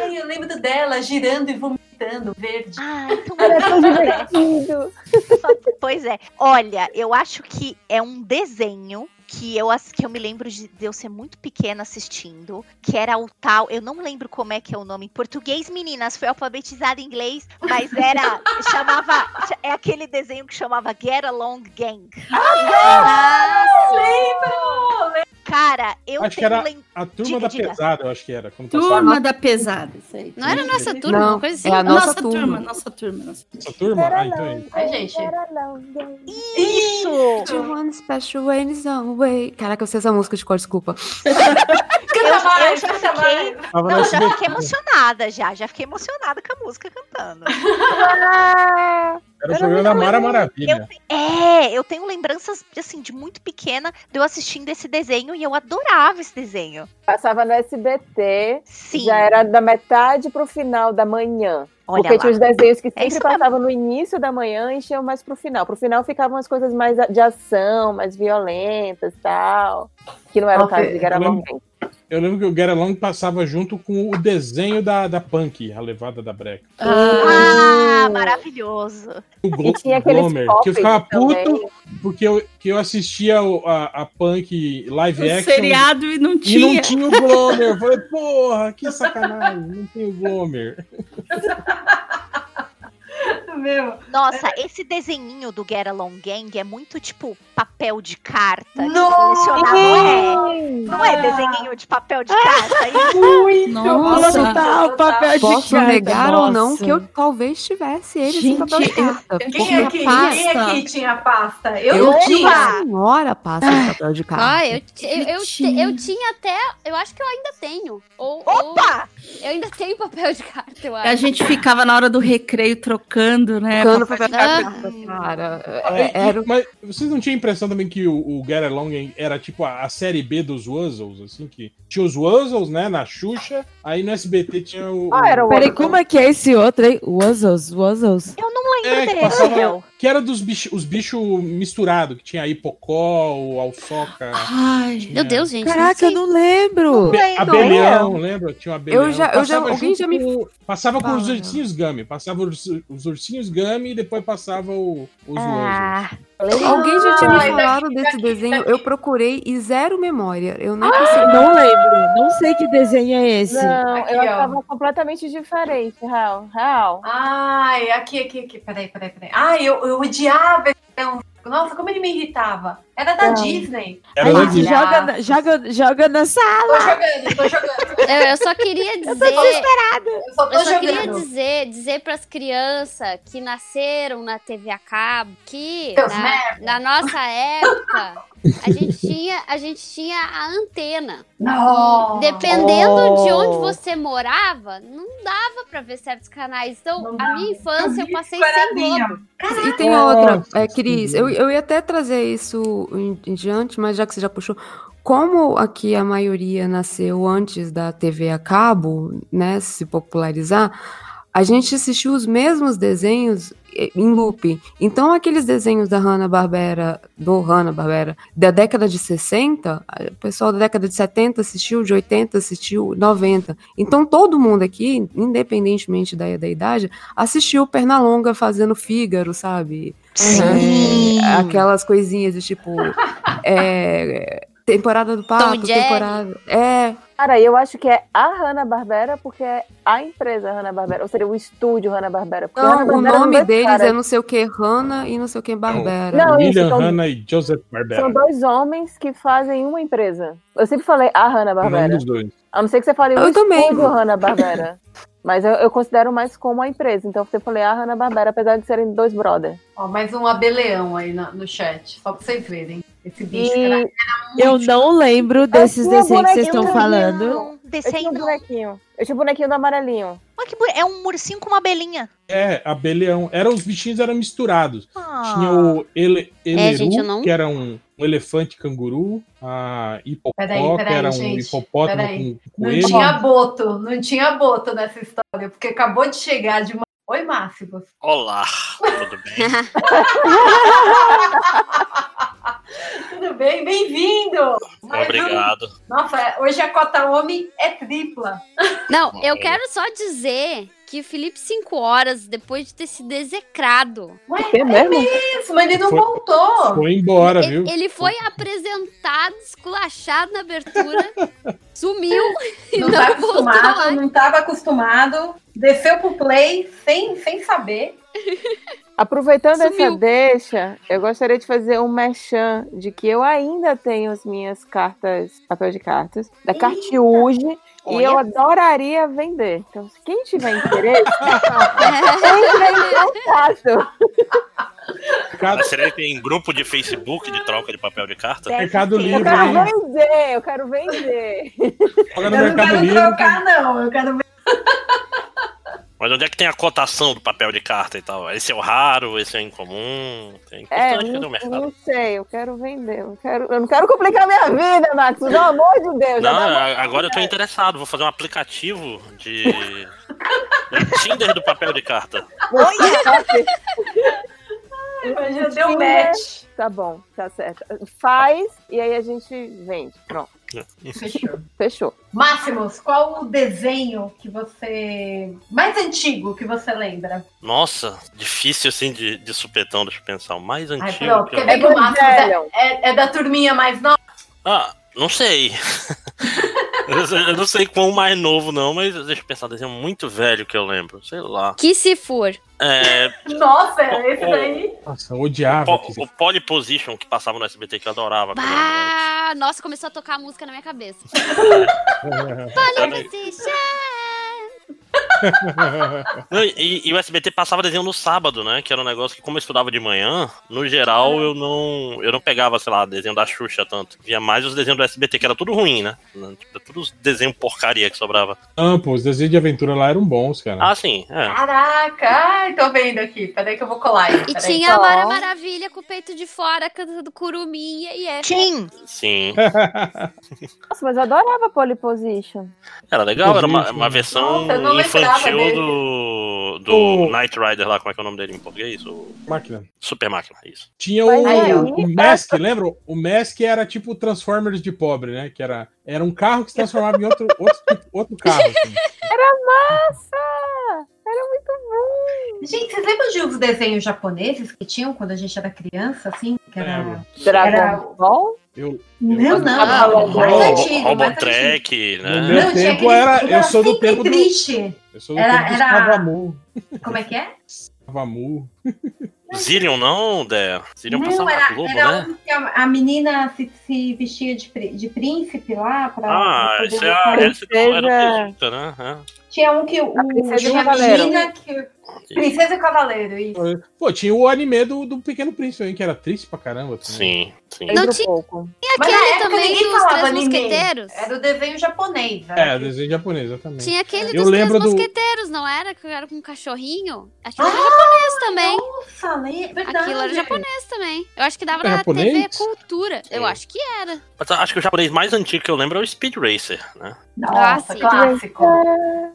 Ai, eu lembro dela girando e vomitando verde. Ai, tão Era tão divertido. Pois é. Olha, eu acho que é um desenho que eu, que eu me lembro de, eu ser muito pequena assistindo, que era o tal, eu não lembro como é que é o nome em português, meninas, foi alfabetizada em inglês, mas era, chamava, é aquele desenho que chamava Get Along Gang. Ah, Lembro! Cara, eu Acho que tenho era lem- a turma Diga, da diga. pesada, eu acho que era. Turma da pesada. Isso aí. Não era nossa turma, Não, uma coisa assim? é a Nossa, nossa turma. turma. nossa turma. Nossa... turma. Ah, então é isso. Ai, gente. Isso! One special way in his own way. Caraca, eu sei essa música de cor, desculpa. Canta eu, mais, eu já canta fiquei. mais. Não, no já fiquei emocionada já. Já fiquei emocionada com a música cantando. Era o programa da Mara Maravilha. É, eu tenho lembranças, assim, de muito pequena de eu assistindo esse desenho e eu adorava esse desenho. Passava no SBT, Sim. já era da metade pro final da manhã. Olha porque lá. tinha os desenhos que É sempre mesmo. passavam no início da manhã e enchiam mais pro final. Pro final ficavam as coisas mais de ação, mais violentas e tal. Que não era o caso de Eu lembro, eu lembro que o Get Along passava junto com o desenho da, da Punk, a levada da breca. Ah, maravilhoso. O Glo tinha aqueles Glomer, que eu ficava puto também. porque eu, que eu assistia o- a, a Punk live O action. seriado e não E tinha. não tinha o Glomer. Eu falei, porra, que sacanagem, não tem o Glomer. Meu. Nossa, esse desenhinho do Get Along Gang é muito tipo papel de carta. de Nossa! colecionar, não é? Não é desenhinho de papel de carta? Isso. Muito Nossa. Total, papel de Posso carta, negar ou não nossa. que eu talvez tivesse ele sem Gente, papel de carta. Quem aqui, quem pasta. aqui tinha pasta? Eu, eu não tinha senhora passa de papel de carta. Ah, eu, eu, eu, ti- tinha. eu tinha até. Eu acho que eu ainda tenho. Ou, Opa! ou eu ainda tenho papel de carta, eu acho. A gente ficava na hora do recreio trocando, né? Trocando de de carta, carta. cara. É, era e- Mas vocês não tinham a impressão também que o, o Get Along era tipo a, a série B dos Wuzzles, assim, que tinha os Wuzzles, né, na Xuxa, aí no SBT tinha o... Ah, era o Peraí, como é que é esse outro aí? Wuzzles, Wuzzles. Eu não lembro É, desse. passava, que era dos bichos, os bichos misturados, que tinha a Hipocó, o Alçoca, Ai, tinha Meu Deus, gente. Caraca, eu não lembro. Be- lembro. abelhão, lembra? Tinha o abelhão. Eu já- eu já- Passava alguém já me com- Passava com os ursinhos Gummy, passava os, os ursinhos Gummy e depois passava o, os Wuzzles. Ah, Alguém já tinha me falado desse desenho, eu procurei e zero memória. Eu Ah, nem consegui. Não lembro. Não sei que desenho é esse. Não, Aqui, eu achava completamente diferente, real. Real. Ai, aqui, aqui, aqui. Peraí, peraí, peraí. Ai, eu, eu odiava esse. Nossa, como ele me irritava. Era da Não. Disney. Era da Disney. joga, na- joga, joga na sala. Tô jogando, tô jogando. Eu, eu só queria dizer. Eu só tô Eu só queria dizer, dizer para as crianças que nasceram na TV a cabo que na, na nossa época a gente tinha a gente tinha a antena. Não. Dependendo de Oh. onde você morava, não dava pra ver certos canais. Então, Não a minha infância eu passei sem. Globo. E tem outra, é, Cris, eu, eu ia até trazer isso em, em diante, mas já que você já puxou, como aqui a maioria nasceu antes da TV a cabo, né, se popularizar, a gente assistiu os mesmos desenhos eh, em loop. Então, aqueles desenhos da Hanna-Barbera, do Hanna-Barbera, da década de 60, o pessoal da década de 70 assistiu, de 80 assistiu, 90. Então, todo mundo aqui, independentemente da, da idade, assistiu Pernalonga fazendo Fígaro, sabe? Sim. É, aquelas coisinhas de tipo. é, temporada do Pato, Tom temporada. É, Cara, eu acho que é a Hanna-Barbera porque é a empresa Hanna-Barbera, ou seria o estúdio Hanna-Barbera. não, o nome é deles cara. é não sei o que, Hanna e não sei o que, Barbera. Não, isso, William são- Hanna e Joseph Barbera. São dois homens que fazem uma empresa. Eu sempre falei a Hanna-Barbera. dos dois. A não ser que você fale Eu o também. estúdio Hanna-Barbera. Mas eu, eu considero mais como a empresa. Então sempre falei a Hanna-Barbera, apesar de serem dois brothers. Ó, mais um abelhão aí na- no chat, só pra vocês verem. Esse bicho E era Eu não lembro desses tinha desenhos que vocês estão falando. Não, eu tinha desenho um não. bonequinho. Eu tinha o bonequinho do amarelinho. Olha que bonito. É um ursinho com uma abelhinha. É, abelhão. Era, os bichinhos eram misturados. Ah. Tinha o ele, Eleru, gente, eu não- que era um, um elefante canguru. A Peraí, que peraí, era um gente. hipopótamo Peraí. com Não coelho. tinha boto, não tinha boto nessa história, porque acabou de chegar de uma. Oi, Máximos. Olá, tudo bem? Tudo bem? Bem-vindo! Mais um- Obrigado. Nossa, é- hoje a cota homem é tripla. Não, eu quero só dizer que o Felipe 5 horas, depois de ter sido execrado, Ué, É mesmo? isso, mas ele não Foi- voltou. Foi embora, viu? ele, ele foi apresentado, esculachado na abertura, sumiu e Não não, tá voltou não tava acostumado. Desceu pro play sem, sem saber. Aproveitando essa Sumiu. deixa, eu gostaria de fazer um merchan de que eu ainda tenho as minhas cartas, papel de cartas, da Cartiuge, e eu adoraria vender. Então, se quem tiver interesse, entre em contato. Mercado, Será que tem grupo de Facebook de troca de papel de carta? Mercado Eu Livre, quero hein? vender, eu quero vender. Eu não quero Livre. trocar, não. Eu quero ver. Mas onde é que tem a cotação do papel de carta e tal? Esse é o raro, esse é o incomum. Tem É, importante o não, mercado. não sei, eu quero vender. Eu, quero, eu não quero complicar minha vida, Max, pelo amor de Deus. Não, a- agora eu tô interessado. Vou fazer um aplicativo de. É Tinder do papel de carta. Já deu match. Tá bom, tá certo. Faz e aí a gente vende. Pronto, Fechou. fechou. Máximos, qual o desenho que você. mais antigo que você lembra? Nossa, difícil assim de, de supetão, deixa eu pensar. O mais Ai, antigo. pronto, que eu- quer ver que o Máximos é, é- é da turminha mais nova? Ah, não sei. eu, sei- eu não sei quão mais novo, não, mas deixa eu pensar, desenho muito velho que eu lembro. Sei lá. Que se for. É. Nossa, esse daí. Nossa, eu odiava. que- o Polyposition que passava no SBT que eu adorava. Bah, nossa, começou a tocar a música na minha cabeça. Não, e, e o SBT passava desenho no sábado, né? Que era um negócio que, como eu estudava de manhã, no geral eu não eu não pegava, sei lá, desenho da Xuxa tanto. Via mais os desenhos do SBT, que era tudo ruim, né? Tipo, tudo os desenho porcaria que sobrava. Não, pô, os desenhos de aventura lá eram bons, cara. Ah, sim, é. Caraca, ai, tô vendo aqui. Peraí que eu vou colar aí. E peraí. tinha a. Mara Maravilha com o peito de fora, cantando curuminha e é. Tim, Sim. Nossa, mas eu adorava Polyposition. Era legal, era uma, Position. uma versão Nossa, infantil do, do O- Knight Rider lá, como é que é o nome dele em português? O Máquina. Super Máquina, isso. Tinha o, aí, ó. o Mask, lembra? O Mask era tipo o Transformers de pobre, né? Que era, era um carro que se transformava em outro, outro, outro carro. assim. Massa! Era muito bom. Gente, vocês lembram de uns desenhos japoneses que tinham quando a gente era criança, assim? Que era. Dragon Era- Ball? Eu, Não, não, Não, mais Robo- antigo, mais Robotrek, no né? meu Não, tinha tempo era. ele Eu sou do tempo do. triste. Eu sou do Era- tempo era- Cavamu. Como é que é? Cavamu. Zillion não, Dé. Zillion passava era, na Globo, era né? que a, a menina se, se vestia de, de príncipe lá pra. Ah, poder é a, não era né? É. Tinha um que o. O a Cavaleiro. menina que. Princesa e o Cavaleiro, isso. Pô, tinha o anime do, do Pequeno Príncipe, hein, que era triste pra caramba. também. Sim, sim. Lembro tinha- pouco. E Mas na aquele época também ninguém dos falava Três anime. Mosqueteiros. Era o desenho japonês. É, Era desenho japonês, exatamente. Tinha aquele Eu dos Três lembro do- Mosqueteiros, não era? Que era com um cachorrinho? Aquilo Ah, era japonês também. Nossa, né? verdade. Aquilo era japonês também. Eu acho que dava É na japonês? TV Cultura. Eu Sim. acho que era. Mas eu acho que o japonês mais antigo que eu lembro é o Speed Racer, né? Nossa, sim. clássico.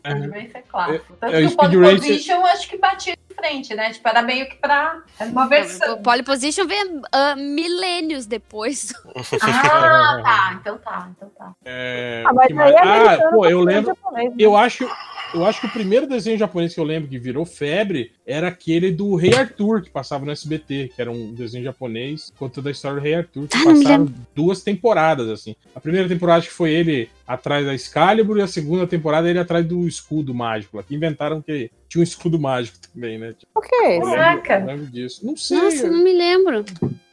É. Speed Racer clássico. Tanto é, o que o Speed Pole Racer- Position eu acho que batia de frente, né? Tipo, era meio que pra. Era uma versão. O Polyposition veio ah, milênios depois. Ah, tá. Então tá, então tá. É, Ah, mas aí mais? é Ah, pô, pra eu lembro. japonês, né? Eu acho, eu acho que o primeiro desenho japonês que eu lembro que virou febre era aquele do Rei Arthur, que passava no SBT, que era um desenho japonês contando a história do Rei Arthur, que Ah, não passaram duas temporadas, assim. A primeira temporada acho que foi ele atrás da Excalibur e a segunda temporada ele atrás do escudo mágico, lá, que inventaram que tinha um escudo mágico também, né? Eu lembro, Caraca. eu lembro disso. Não sei. Nossa, não me lembro.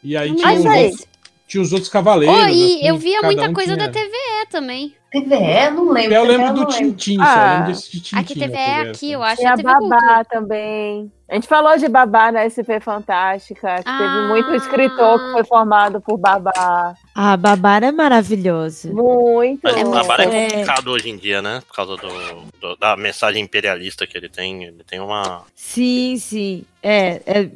E aí Não tinha os, aí. Desse. tinha os outros cavaleiros. Oh, e assim, eu via muita um coisa tinha- da TVE também. TVE, não lembro. Eu lembro TVE do. Tintim, só Ah, lembro desse de Tintim. Aqui TVE é aqui, eu TV. acho. É a TV Cultura. Babá também. A gente falou de Babá na SCP Fantástica, que Ah. teve muito escritor que foi formado por Babá. Ah, Babar é maravilhoso. Muito. Mas é É. complicado hoje em dia, né? Por causa do, do- da mensagem imperialista que ele tem. Ele tem uma. Sim, sim. É, é,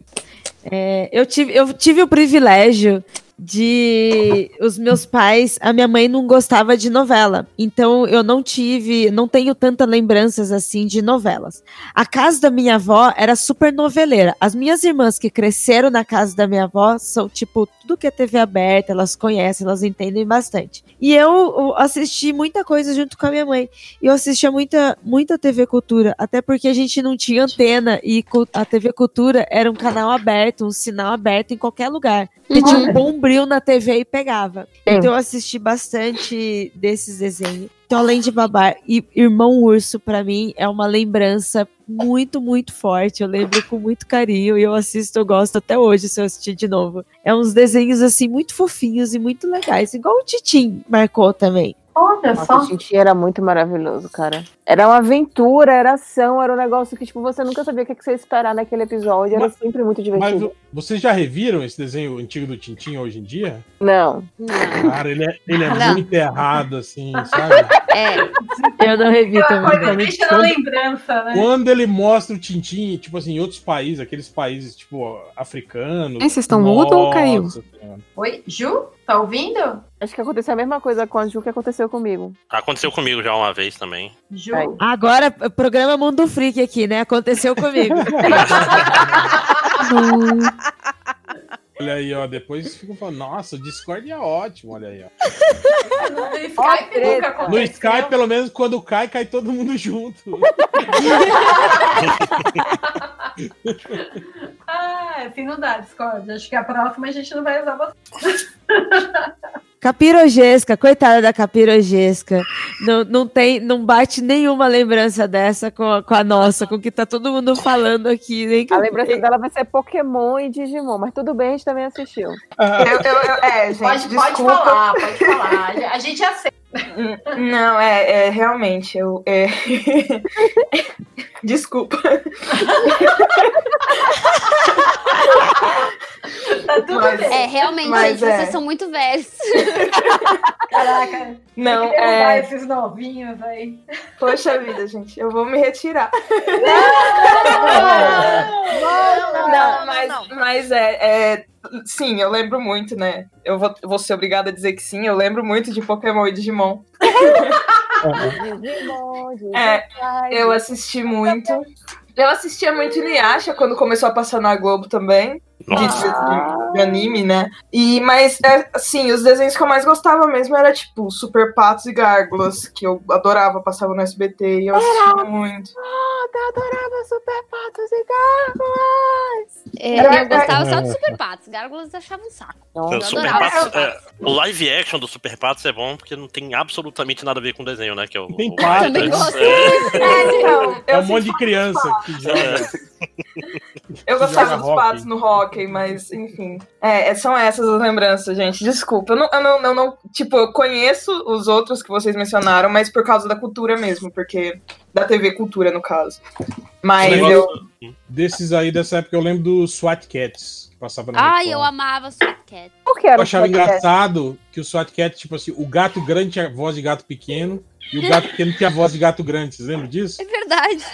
é, eu, tive, eu tive o privilégio de os meus pais, a minha mãe não gostava de novela, então eu não tive, não tenho tanta lembranças assim de novelas. A casa da minha avó era super noveleira. As minhas irmãs que cresceram na casa da minha avó são tipo tudo que é TV aberta, elas conhecem, elas entendem bastante. E eu eu assisti muita coisa junto com a minha mãe. E eu assistia muita, muita TV Cultura, até porque a gente não tinha antena e a TV Cultura era um canal aberto, um sinal aberto em qualquer lugar. Porque tinha um bombril na TV e pegava. Então eu assisti bastante desses desenhos. Então, além de babar, Irmão Urso, pra mim, é uma lembrança muito, muito forte. Eu lembro com muito carinho e eu assisto, eu gosto até hoje se eu assistir de novo. É uns desenhos, assim, muito fofinhos e muito legais. Igual o Titim marcou também. Olha Nossa, só. o Tintin era muito maravilhoso, cara. Era uma aventura, era ação, era um negócio que, tipo, você nunca sabia o que você ia esperar naquele episódio. Era Mas- sempre muito Mas divertido. vo- vocês já reviram esse desenho antigo do Tintin hoje em dia? Não. Cara, ele é, ele é Não. muito errado, assim, sabe? É, Eu não revi também. Coisa não. deixa na Quando- lembrança, né? Quando ele mostra o Tintin, tipo assim, em outros países, aqueles países, tipo, africanos. Vocês estão mudo ou caiu? Senhora. Oi, Ju? Tá ouvindo? Acho que aconteceu a mesma coisa com a Ju que aconteceu comigo. Aconteceu comigo já uma vez também. Ju? Aí. Agora, programa Mundo Freak aqui, né? Aconteceu comigo. Olha aí, ó. Depois ficam falando, nossa, o Discord é ótimo, olha aí, ó. No Skype nunca No aconteceu. Skype, pelo menos, quando cai, cai todo mundo junto. Ah, assim não dá, Discord. Acho que a próxima a gente não vai usar você. Capirogesca, coitada da Capirogesca. Não, não tem, não bate nenhuma lembrança dessa com a, com a nossa, com o que tá todo mundo falando aqui. Nem que A lembrança dela vai ser Pokémon e Digimon, mas tudo bem, a gente também assistiu. Eu, eu- eu- é, gente, Pode, pode falar, pode falar. A gente aceita. Não, é, é realmente, eu. é- Desculpa. Tá tudo Mas- bem. é, realmente, Mas gente, é. vocês são muito velhos. Caraca, Não, tem que derrubar é. esses novinhos aí. Poxa vida, gente, eu vou me retirar. Não, Não, não, mas, não. mas é, é- Sim, eu lembro muito, né? Eu vou, vou ser obrigada a dizer que sim, eu lembro muito de Pokémon e Digimon. Digimon, Digimon. É, Eu assisti muito. Eu assistia muito Inuyasha quando começou a passar na Globo também. De, de- de anime, né? E, mas, é, assim, os desenhos que eu mais gostava mesmo era, tipo, Super Patos e Gárgulas, que eu adorava, passava no SBT e eu assistia muito. Eu adorava Super Patos e Gárgulas! É, eu gostava só do Super Patos. Gárgulas achava um saco. O Eu Super adorava. Patos, é, o live action do Super Patos é bom porque não tem absolutamente nada a ver com o desenho, né? Que é o, Tem o- patos. Também gosto. É, então, É um monte de criança que joga. Eu gostava dos patos no hockey, mas enfim. É, são essas as lembranças, gente. Desculpa. Eu não, eu não, eu não- Tipo, eu conheço os outros que vocês mencionaram, mas por causa da cultura mesmo, porque. Da TV Cultura, no caso. Mas eu. Desses aí, dessa época, eu lembro do SWAT Cats, que passava na Ai, Record. eu amava Sweet Cat. Qual que era Eu achava engraçado que o SWAT Cat, tipo assim, o gato grande tinha voz de gato pequeno e o gato pequeno tinha voz de gato grande. Vocês lembram disso? É verdade.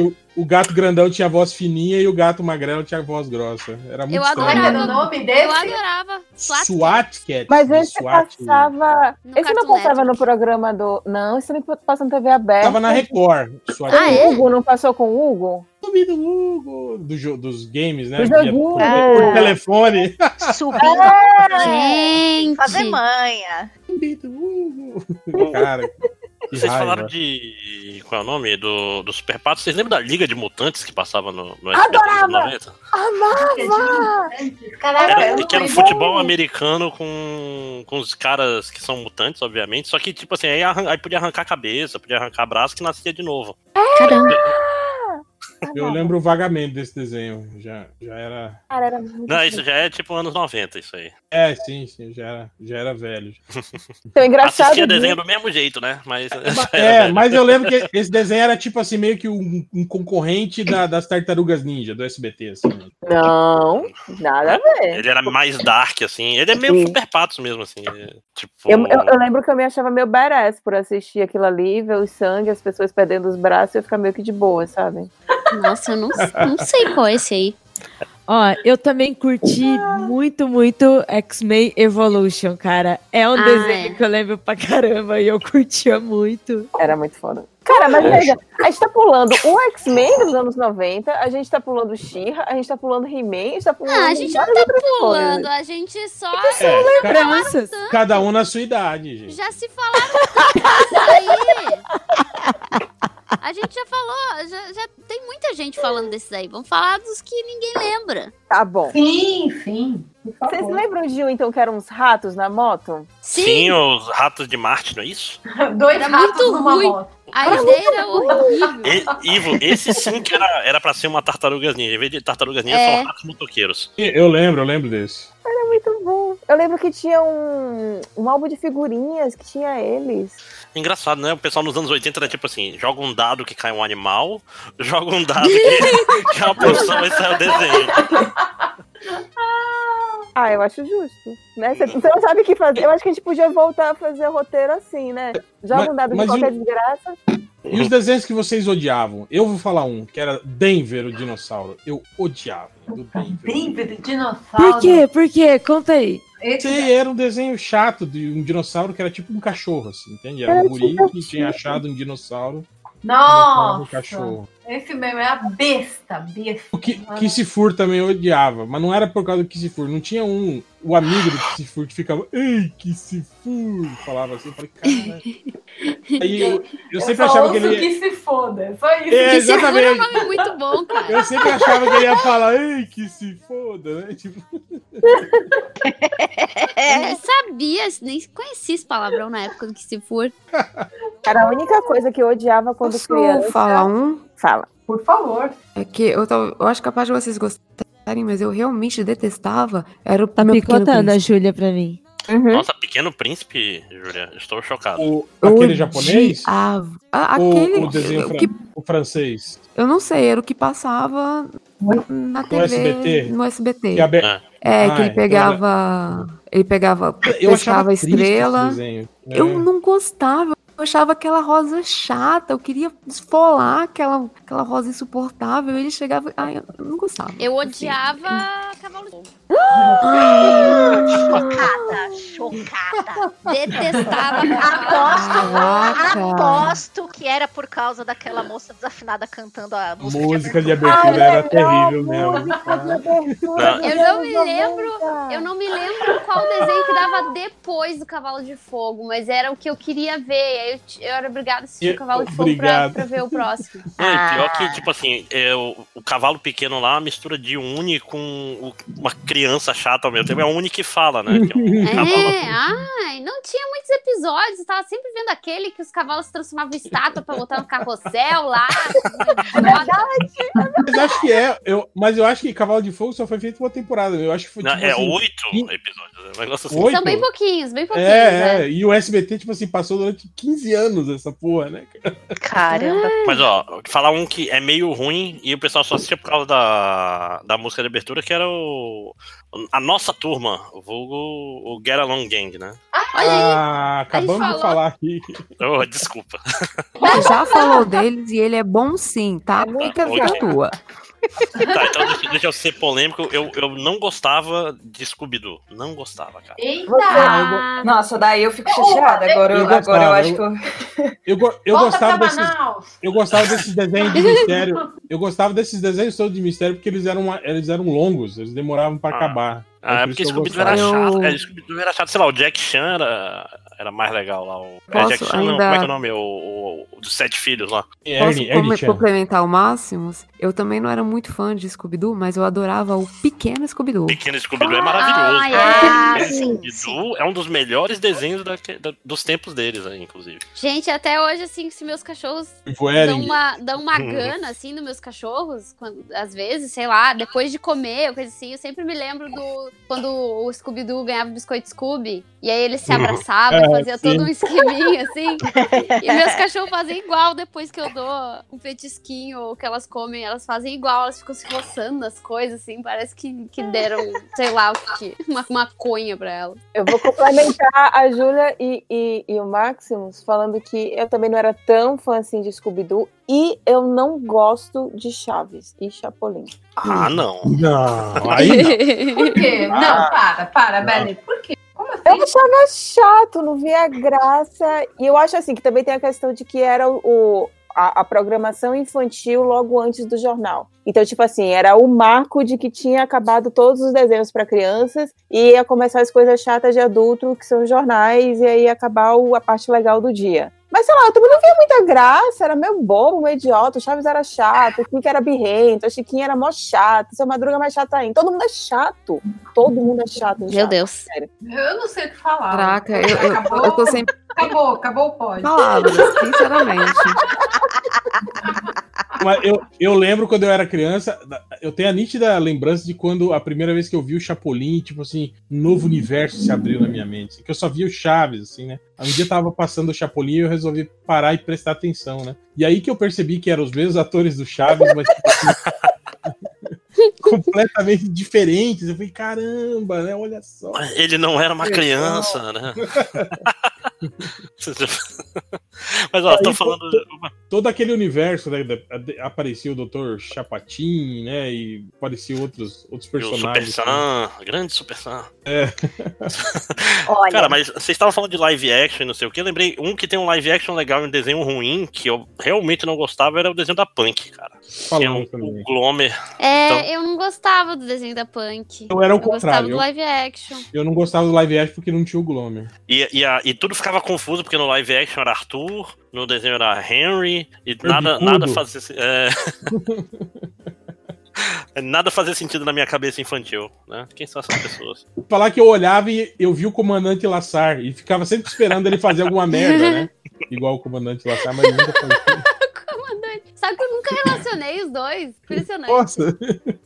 O, o gato grandão tinha voz fininha e o gato magrelo tinha voz grossa. Era muito Eu estranho. Como é adorava. o nome Eu desse? adorava. SWAT. SWAT Cat. Mas esse SWAT. passava. No esse não passava Network. no programa do. Não, esse não passa na TV aberta. Tava na Record. SWAT Ah, é? O Hugo não passou com o Hugo? Subi do Hugo, do dos games, né? Do Via- joguinho. por, É. por telefone. Subindo. Gente. Fazer manha. Subi do Hugo. Cara, Vocês raiva. falaram de. Qual é o nome? Do, do Super Patos. Vocês lembram da Liga de Mutantes que passava no, no Adorava! 90? Amava! Caraca, Era, que era um futebol americano com, com os caras que são mutantes, obviamente. Só que, tipo assim, aí, arran- aí podia arrancar a cabeça, podia arrancar braço que nascia de novo. Caramba. Eu lembro vagamente desse desenho. Já, já era. Cara, era muito Não, isso já é tipo anos 90, isso aí. É, sim, sim, já era, já era velho. Então, engraçado. Assistia disso- desenho do mesmo jeito, né? Mas. É, velho. mas eu lembro que esse desenho era tipo assim, meio que um, um concorrente da- das tartarugas ninja do SBT, assim. Não, nada a ver. Ele era mais dark, assim. Ele é meio Sim. super patos mesmo, assim. é, Tipo. Eu, eu, eu lembro que eu me achava meio badass por assistir aquilo ali, ver o sangue, as pessoas perdendo os braços e eu ficar meio que de boa, sabe? Nossa, eu não, não sei qual é esse aí. Ó, eu também curti muito, muito X-Men Evolution, cara. É um Ah, desenho é. que eu lembro pra caramba e eu curtia muito. Era muito foda. Cara, mas veja, a gente tá pulando o X-Men dos anos 90, a gente tá pulando She-Ra, a gente tá pulando He-Man, a gente tá pulando. Ah, a gente não tá pulando, coisas. a gente só É, ca- Lembranças. cada um na sua idade, gente. já se falaram tanto aí. A gente já falou, já, já tem muita gente falando desses aí. Vamos falar dos que ninguém lembra. Tá bom. Sim, sim. Vocês lembram de um, então, que eram uns ratos na moto? Sim, Sim, os ratos de Marte, não é isso? Dois Era ratos muito numa ruim. moto. a ideia era horrível. E, Ivo, esse sim que era, era pra ser uma tartarugas ninja. Em vez de tartarugas ninja, É. são ratos motoqueiros. Eu lembro, eu lembro desse. Muito bom. Eu lembro que tinha um, um álbum de figurinhas que tinha eles. Engraçado, né? O pessoal nos anos 80 era tipo assim: joga um dado que cai um animal, joga um dado que, que é uma profissão e sai o desenho. Ah, eu acho justo. Né? Você você não sabe o que fazer. Eu acho que a gente podia voltar a fazer roteiro assim, né? Joga Mas- um dado de qualquer o- desgraça. E os desenhos que vocês odiavam? Eu vou falar um, que era Denver, o dinossauro. Eu odiava. Do Denver. Denver, de dinossauro. Por quê? Por quê? Conta aí. Esse Sei, era um desenho chato de um dinossauro que era tipo um cachorro, assim, entende? Era um guri tipo que tinha achado um dinossauro. Nossa! um cachorro. Esse mesmo é a besta, besta. O que, Kissifur também eu odiava, mas não era por causa do Kissifur. Não tinha um, o amigo do Kissifur que ficava, ei, Kissifur, falava assim, eu falei, cara. Aí eu, eu sempre só achava que ele ia. que se foda, é só isso. É, Que se for exatamente. é um nome muito bom, cara. Eu sempre achava que ele ia falar, ei, que se foda, né? Tipo, Eu nem sabia, nem conhecia esse palavrão na época do que se for. Era a única coisa que eu odiava quando Posso criança. falar um? Fala. Por favor. É que eu, tava, eu acho capaz de vocês gostarem, mas eu realmente detestava. Era o Tá meu pequeno picotando a príncipe. Júlia pra mim. Nossa, Pequeno Príncipe, Júlia, estou chocado. o, aquele japonês? odiava. Ah, Ou aquele o desenho o fran- que o francês? Eu não sei, era o que passava na TV. SBT? No SBT. Que abe- É. É, Ah, que ele então pegava. Ele pegava. Eu pescava achava a estrela. desenho. É. Eu não gostava. Eu achava aquela rosa chata. Eu queria esfolar aquela, aquela rosa insuportável. Ele chegava. Ai, eu não gostava. Eu odiava Cavalo de Fogo. Chocada, chocada. Detestava Aposto, aposto que era por causa daquela moça desafinada cantando a música. Música de abertura era terrível mesmo. Eu não me lembro, eu não me lembro qual desenho que dava depois do Cavalo de Fogo, mas era o que eu queria ver. Aí eu, eu era obrigada a assistir o Cavalo de Fogo pra, pra ver o próximo. Não, e pior Ah. que, tipo assim, é, o, o cavalo pequeno lá, uma mistura de Uni com o- uma criança chata ao mesmo tempo. É a Uni que fala, né? Que é um. É, ai, não tinha muitos episódios, eu tava sempre vendo aquele que os cavalos se transformavam em estátua pra botar no carrossel lá. Mas acho que é, eu, mas eu acho que Cavalo de Fogo só foi feito uma temporada. Eu acho que foi Não, tipo é assim, oito episódios. Um negócio assim. Oito? São bem pouquinhos, bem pouquinhos. É, é. é, e o SBT, tipo assim, passou durante 15 anos essa porra, né? cara? Caramba. Mas ó, falar um que é meio ruim e o pessoal só assistia por causa da, da música de abertura, que era o. A nossa turma, o vulgo o Get Along Gang, né? Aí. Ah, acabamos de falar aqui. Oh, desculpa. Já falou deles e ele é bom sim, tá? É Fica a bom. tua. Tá, então deixa, deixa eu ser polêmico. Eu, eu não gostava de Scooby-Doo. Não gostava, cara. Eita! Ah, Nossa, daí eu fico chateada. Agora eu, Eu agora eu acho eu- que eu. Eu, eu gostava desses, eu gostava desses desenhos de mistério. Eu gostava desses desenhos todos de mistério porque eles eram, uma- eles eram longos, eles demoravam pra Ah. acabar. Ah, é por porque Scooby-Doo era chato. Eu- É, Scooby-Doo era chato. Sei lá, o Jack Chan era, era mais legal lá. O, é Posso Jack Chan, não. ainda- Como é que é o nome? O, o, o dos sete filhos lá. Posso Ernie, Ernie complementar o Máximos? Eu também não era muito fã de Scooby-Doo, mas eu adorava o pequeno Scooby-Doo. Pequeno Scooby-Doo é maravilhoso. Cara. Ah, Pequeno sim, Scooby-Doo é um dos melhores desenhos da- da- dos tempos deles, aí, inclusive. Gente, até hoje, assim, se meus cachorros Tipo, dão uma, dão uma Uhum. gana, assim, nos meus cachorros, quando, às vezes, sei lá, depois de comer, coisa assim, eu sempre me lembro do quando o Scooby-Doo ganhava o biscoito Scooby, e aí eles se abraçavam, É, fazia sim. todo um esqueminha, assim, e meus cachorros fazem igual depois que eu dou um petisquinho, ou que elas comem, elas fazem igual, elas ficam se roçando nas coisas, assim, parece que, que deram, sei lá o que, uma maconha pra elas. Eu vou complementar a Júlia e, e, e o Maximus falando que eu também não era tão fã assim de Scooby-Doo e eu não gosto de Chaves e Chapolin. Ah, não. Não, aí não. Por quê? Não, para, para, Belly. Por quê? Como assim? Eu achava chato, não via graça. E eu acho assim que também tem a questão de que era o, a, a programação infantil logo antes do jornal. Então, tipo assim, era o marco de que tinha acabado todos os desenhos para crianças e ia começar as coisas chatas de adulto, que são jornais, e aí ia acabar o- a parte legal do dia. Mas sei lá, eu também não via muita graça, era meio bobo, meio idiota. O Chaves era chato, o Kika era birrento, a Chiquinha era mó chato, seu Madruga é mais chato ainda. Todo mundo é chato. Todo mundo é chato. Meu Chaves, Deus. sério. Eu não sei o que falar. Caraca, eu, eu, Acabou? eu tô sem Acabou, acabou o pódio. palavras, sinceramente. Mas eu, eu lembro quando eu era criança, eu tenho a nítida lembrança de quando a primeira vez que eu vi o Chapolin, tipo assim, um novo universo se abriu na minha mente. Que eu só via o Chaves, assim, né? Um dia tava passando o Chapolin e eu resolvi parar e prestar atenção, né? E aí que eu percebi que eram os mesmos atores do Chaves, mas tipo assim, completamente diferentes. Eu falei, caramba, né? Olha só. Ele não era uma criança, né? Mas ó, tô falando. to- Todo aquele universo, né? Aparecia o Dr. Chapatin, né? E apareciam outros, outros E o Super personagens. Sam, grande Super Sam. É. Olha, Cara, mas vocês estavam falando de live action e não sei o que. Eu lembrei um que tem um live action legal e um desenho ruim, que eu realmente não gostava, era o desenho da Punk, cara. Que é um, o Glomer. É, Então- eu não gostava do desenho da Punk. Eu era o gostava contrário, do eu- live action. Eu não gostava do live action porque não tinha o Glomer. E, e, a- e tudo ficava confuso, porque no live action era Arthur, no desenho era Henry, e nada, nada fazia. É... nada fazia sentido na minha cabeça infantil, né? Quem são essas pessoas? Falar que eu olhava e eu vi o comandante Lassar e ficava sempre esperando ele fazer alguma merda, né? Igual o comandante Lassar, mas nunca fazia. Nunca relacionei os dois? Impressionante. Nossa!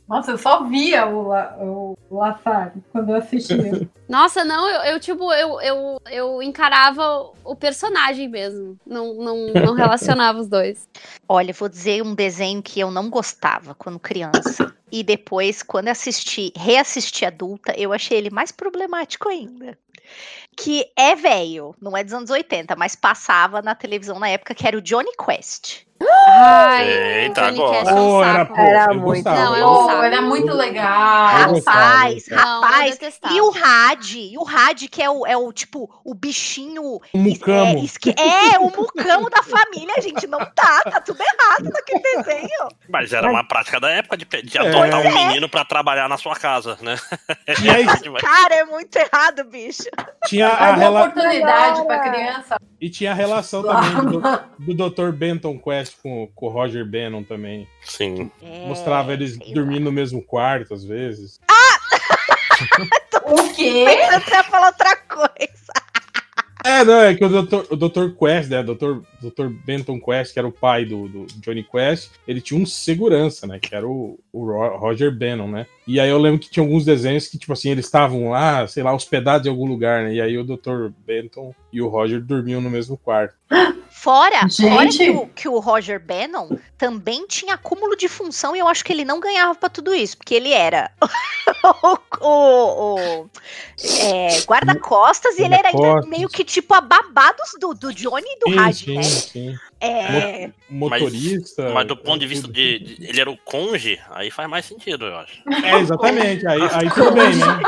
Nossa, eu só via o, La- o Lassar quando eu assistia. Nossa, não, eu, eu, tipo, eu, eu, eu encarava o personagem mesmo. Não, não, não relacionava os dois. Olha, vou dizer um desenho que eu não gostava quando criança. E depois, quando assisti, reassisti adulta, eu achei ele mais problemático ainda. Que é velho, não é dos anos 80, mas passava na televisão na época que era o Johnny Quest. Ai, Eita, Johnny agora. É um Oh, era, pô, muito. Não, é um era legal. gostava, Rapaz. Não, rapaz. E o Had, e o Had, que é o, é o tipo, o bichinho. O mucamo. É, é, o mucamo da família, gente. Não tá, tá tudo errado naquele desenho. Mas era uma prática da época de, de É. adotar um menino pra trabalhar na sua casa, né? E aí, Cara, é muito errado, bicho. tinha a uma rela... oportunidade pra criança. E tinha a relação também do, do Dr. Benton Quest com, com o Roger Bannon também. Sim. É, Mostrava eles dormindo no mesmo quarto, às vezes. O quê? Você ia falar outra coisa. É, não, é que o Dr. O Dr. Quest, né? Dr. Dr. Benton Quest, que era o pai do, do Johnny Quest, ele tinha um segurança, né? Que era o, o Ro- Roger Bannon, né? E aí eu lembro que tinha alguns desenhos que, tipo assim, eles estavam lá, sei lá, hospedados em algum lugar, né? E aí o Dr. Benton e o Roger dormiam no mesmo quarto. Fora, Gente. fora que, o, que o Roger Bannon também tinha acúmulo de função e eu acho que ele não ganhava pra tudo isso, porque ele era o, o- o, é, guarda-costas e ele era ainda meio que tipo a babá dos- do, do Johnny e do Sim, Had, sim, né? sim. É, Motorista. Mas do ponto de vista de, de- Ele era o conge, aí faz mais sentido, eu acho. É, exatamente. Aí, aí tudo bem, né?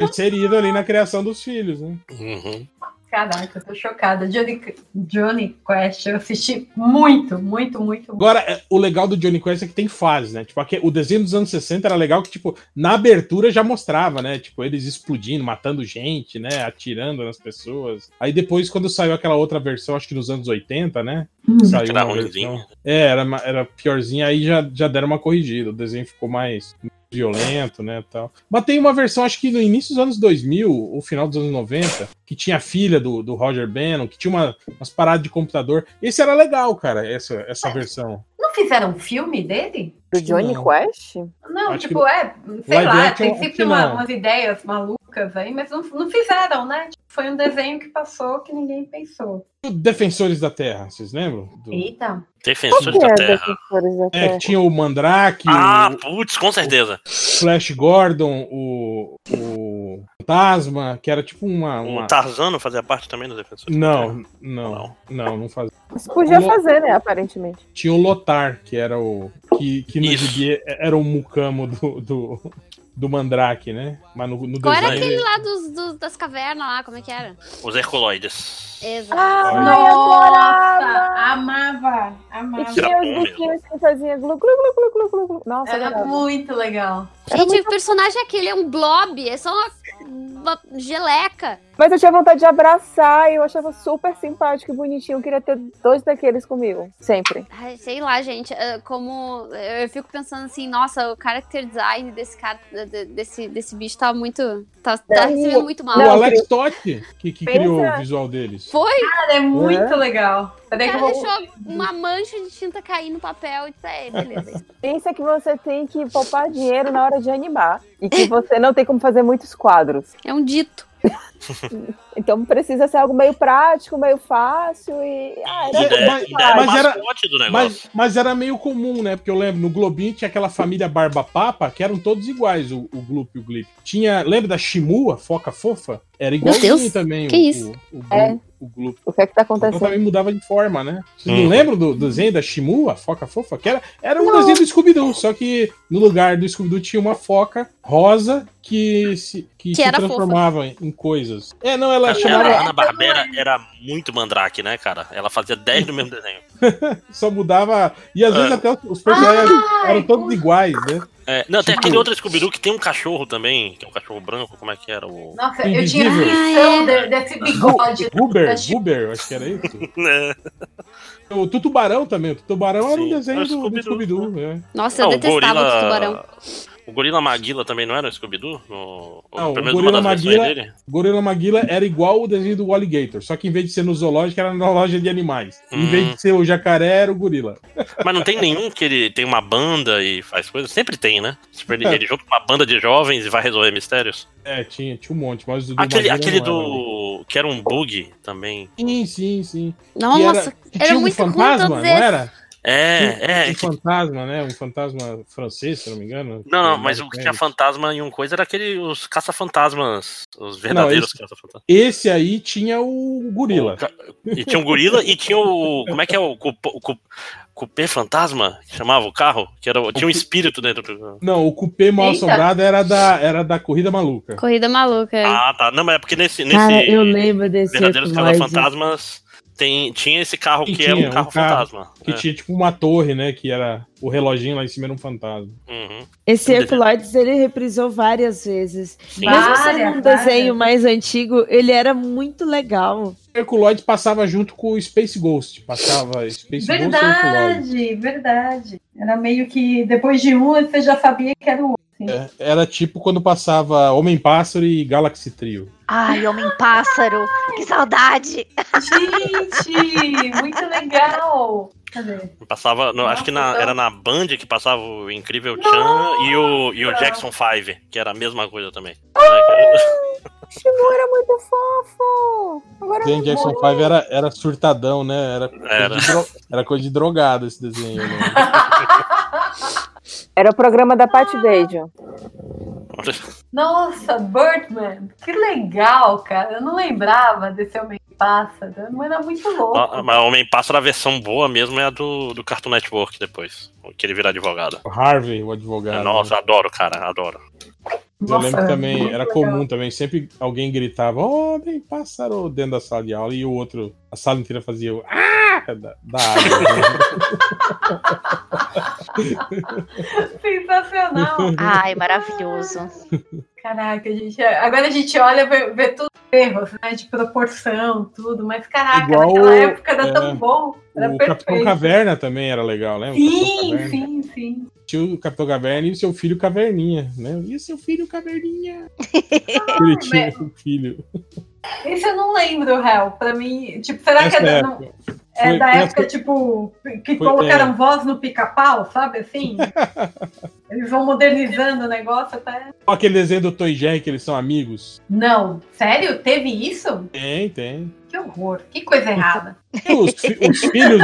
Inserido ali na criação dos filhos, né? Uhum. Caraca, eu tô chocada. Johnny, Johnny Quest, eu assisti muito, muito, muito. Agora, é, o legal do Johnny Quest é que tem fases, né? Tipo, aqui- o desenho dos anos 60 era legal que, tipo, na abertura já mostrava, né? Tipo, eles explodindo, matando gente, né? Atirando nas pessoas. Aí depois, quando saiu aquela outra versão, acho que nos anos 80, né? Saiu Era uma ruimzinho. versão. É, era, era piorzinha, aí já, já deram uma corrigida. O desenho ficou mais violento, né, tal. Mas tem uma versão, acho que no início dos anos 2000, ou final dos anos 90, que tinha a filha do, do Roger Bannon, que tinha uma, umas paradas de computador. Esse era legal, cara, essa, essa versão. Não fizeram um filme dele? Do Johnny Não. Quest? Não, Acho tipo, que- é, sei Live lá, action, tem sempre uma- umas ideias malucas aí, mas não, não fizeram, né? Tipo, foi um desenho que passou que ninguém pensou. Defensores da Terra, vocês lembram? Do- Eita. Defensores que da é Terra. Defensores da É, Terra? que tinha o Mandrake, Ah, o putz, com certeza. Flash Gordon, o, o Fantasma, que era tipo uma. O uma... Tarzano fazia parte também dos Defensores. da Não, Terra. não, não, não fazia. Isso podia Como- fazer, né, aparentemente. Tinha o Lotar, que era o. Que, que no gibi era o mucamo do, do, do Mandrake, né? Mas no, no Qual era desenho. aquele ele- lá dos, dos- das cavernas lá? Como é que era? Os Herculoides. Exato. Ah, Nossa, amava, E amava. tinha Era os bichinhos que faziam glu, glu, glu, glu, glu, glu. Nossa, Era adorava. muito legal. Gente, o personagem é aquele, é um blob, é só uma, uma geleca. Mas eu tinha vontade de abraçar e eu achava super simpático e bonitinho. Eu queria ter dois daqueles comigo. Sempre. Ai, sei lá, gente, é, como eu fico pensando assim, nossa, o character design desse cara, de- de- desse, desse bicho tá muito, tá, tá Não, recebendo muito mal. O Alex. Totti, que, que criou o visual deles. Foi? Cara, é muito legal. O Peraí que cara vou. deixou uma mancha de tinta cair no papel e disse, é, beleza. Pensa que você tem que poupar dinheiro na hora de animar. E que você não tem como fazer muitos quadros. É um dito. Então precisa ser algo meio prático, meio fácil e. Ah, era mas- era o mas era-. Mas, mas meio comum, né? Porque eu lembro, no Globinho tinha aquela família Barba Papa, que eram todos iguais, o, o Gloop e o Glip. Tinha, lembra da Shimu, a foca fofa? Era igualzinho também. que o, isso? O, o, É. Gloop, o Gloop. O que é que tá Então acontecendo? também mudava de forma, né? Vocês Uhum. não lembram do, do desenho da Shimu, a foca fofa? Que era, era um desenho do Scooby-Doo, só que no lugar do Scooby-Doo tinha uma foca rosa que se, que Que se era transformava em, em coisas. É, não, ela Cara, chamava. a Ana Barbera era muito mandrake, né, cara? Ela fazia 10 do mesmo desenho. Só mudava. E às vezes É. até os, personagens eram todos iguais, né? É, não, tem Tipo- aquele outro Scooby-Doo que tem um cachorro também, que é um cachorro branco, como é que era o. Nossa, eu tinha Invisível. aflição de- desse bigode. Shimu. Guber, acho que era isso. É. O Tutubarão também. O Tutubarão era um desenho é o do, do Scooby-Doo, Scooby-Doo. é. Nossa, eu Ah, o detestava gorila- o tubarão. O Gorila Maguila também não era o Scooby-Doo? No... Não, o Gorila Maguila- dele? Gorila Maguila era igual o desenho do Alligator, só que em vez de ser no zoológico, era na loja de animais. Em Hum. vez de ser o jacaré, era o gorila. Mas não tem nenhum que ele tem uma banda e faz coisas? Sempre tem, né? Tipo, ele, É. ele junta uma banda de jovens e vai resolver mistérios. É, tinha, tinha um monte, mas o do Aquele, aquele era, do. que era um bug também. Sim, sim, sim. Nossa, era tinha um muito ruim fantasma, todos não esses. era? É, é. Um fantasma, né? Um fantasma francês, se não me engano. Não, não, Que mas o que tinha fantasma em um coisa era aquele. Os caça-fantasmas. Os verdadeiros caça-fantasmas. Esse aí tinha o gorila. E tinha um gorila e tinha o. Como é que é o. O Cup- Cupê fantasma? Que chamava o carro? Que era, o- tinha um espírito dentro do. Não, o cupê mal assombrado era da, era da Corrida Maluca. Corrida maluca. é. Ah, tá. Não, mas é porque nesse. nesse Cara, eu lembro desse Verdadeiros caça-fantasmas. Tem, tinha esse carro E que é tinha, um carro um carro fantasma. Que É. tinha tipo uma torre, né? Que era o reloginho lá em cima era um fantasma. Uhum. Esse Herculoides ele reprisou várias vezes. Sim. Mesmo sendo um várias. desenho mais antigo, ele era muito legal. Herculoides passava junto com o Space Ghost. Passava Space Ghost e Herculoides. Verdade, verdade. Era meio que depois de um você já sabia que era o outro. É, era tipo quando passava Homem-Pássaro e Galaxy Trio. Ai, Homem-Pássaro, que saudade! Gente, muito legal. Cadê? Passava, no- acho que na- então- era na Band que passava o Incrível Chan e o, e o Jackson 5, que era a mesma coisa também. Shimu era muito fofo. Agora não Jackson vou. 5 era, era surtadão, né? Era, coisa Era. de dro- era coisa de drogado esse desenho. Né? Era o programa da Pat Beijo. Nossa, Birdman. Que legal, cara. Eu não lembrava desse Homem-Pássaro. Mas era muito louco. Ah, Mas o Homem-Pássaro, a versão boa mesmo é a do, do Cartoon Network depois, que ele vira advogado. O Harvey, o advogado. Nossa, adoro, cara, adoro. Eu Nossa, lembro era também, era legal. comum também, sempre alguém gritava, homem pássaro, dentro da sala de aula, e o outro, a sala inteira fazia o ah! da, da água. Sensacional. Ai, maravilhoso. Caraca, gente. Agora a gente olha e vê, vê tudo erros, né? De proporção, tudo. Mas caraca, Igual naquela época era é, tão bom. Era o Capitão perfeito. Caverna também era legal, Capitão Sim, sim, sim. Tinha o Capitão Caverna e o seu filho Caverninha, né? E o seu filho Caverninha? Ele tinha um filho. Esse eu não lembro, Hel. Pra mim, tipo, será Nessa que é, da- época. não- é Foi- da época, tipo, que Foi- colocaram é. voz no pica-pau, sabe assim? Eles vão modernizando o negócio até. Olha aquele desenho do Toy Jerry que eles são amigos. Não, sério? Teve isso? Tem, tem. Que horror. Que coisa errada. Os, fi- os filhos.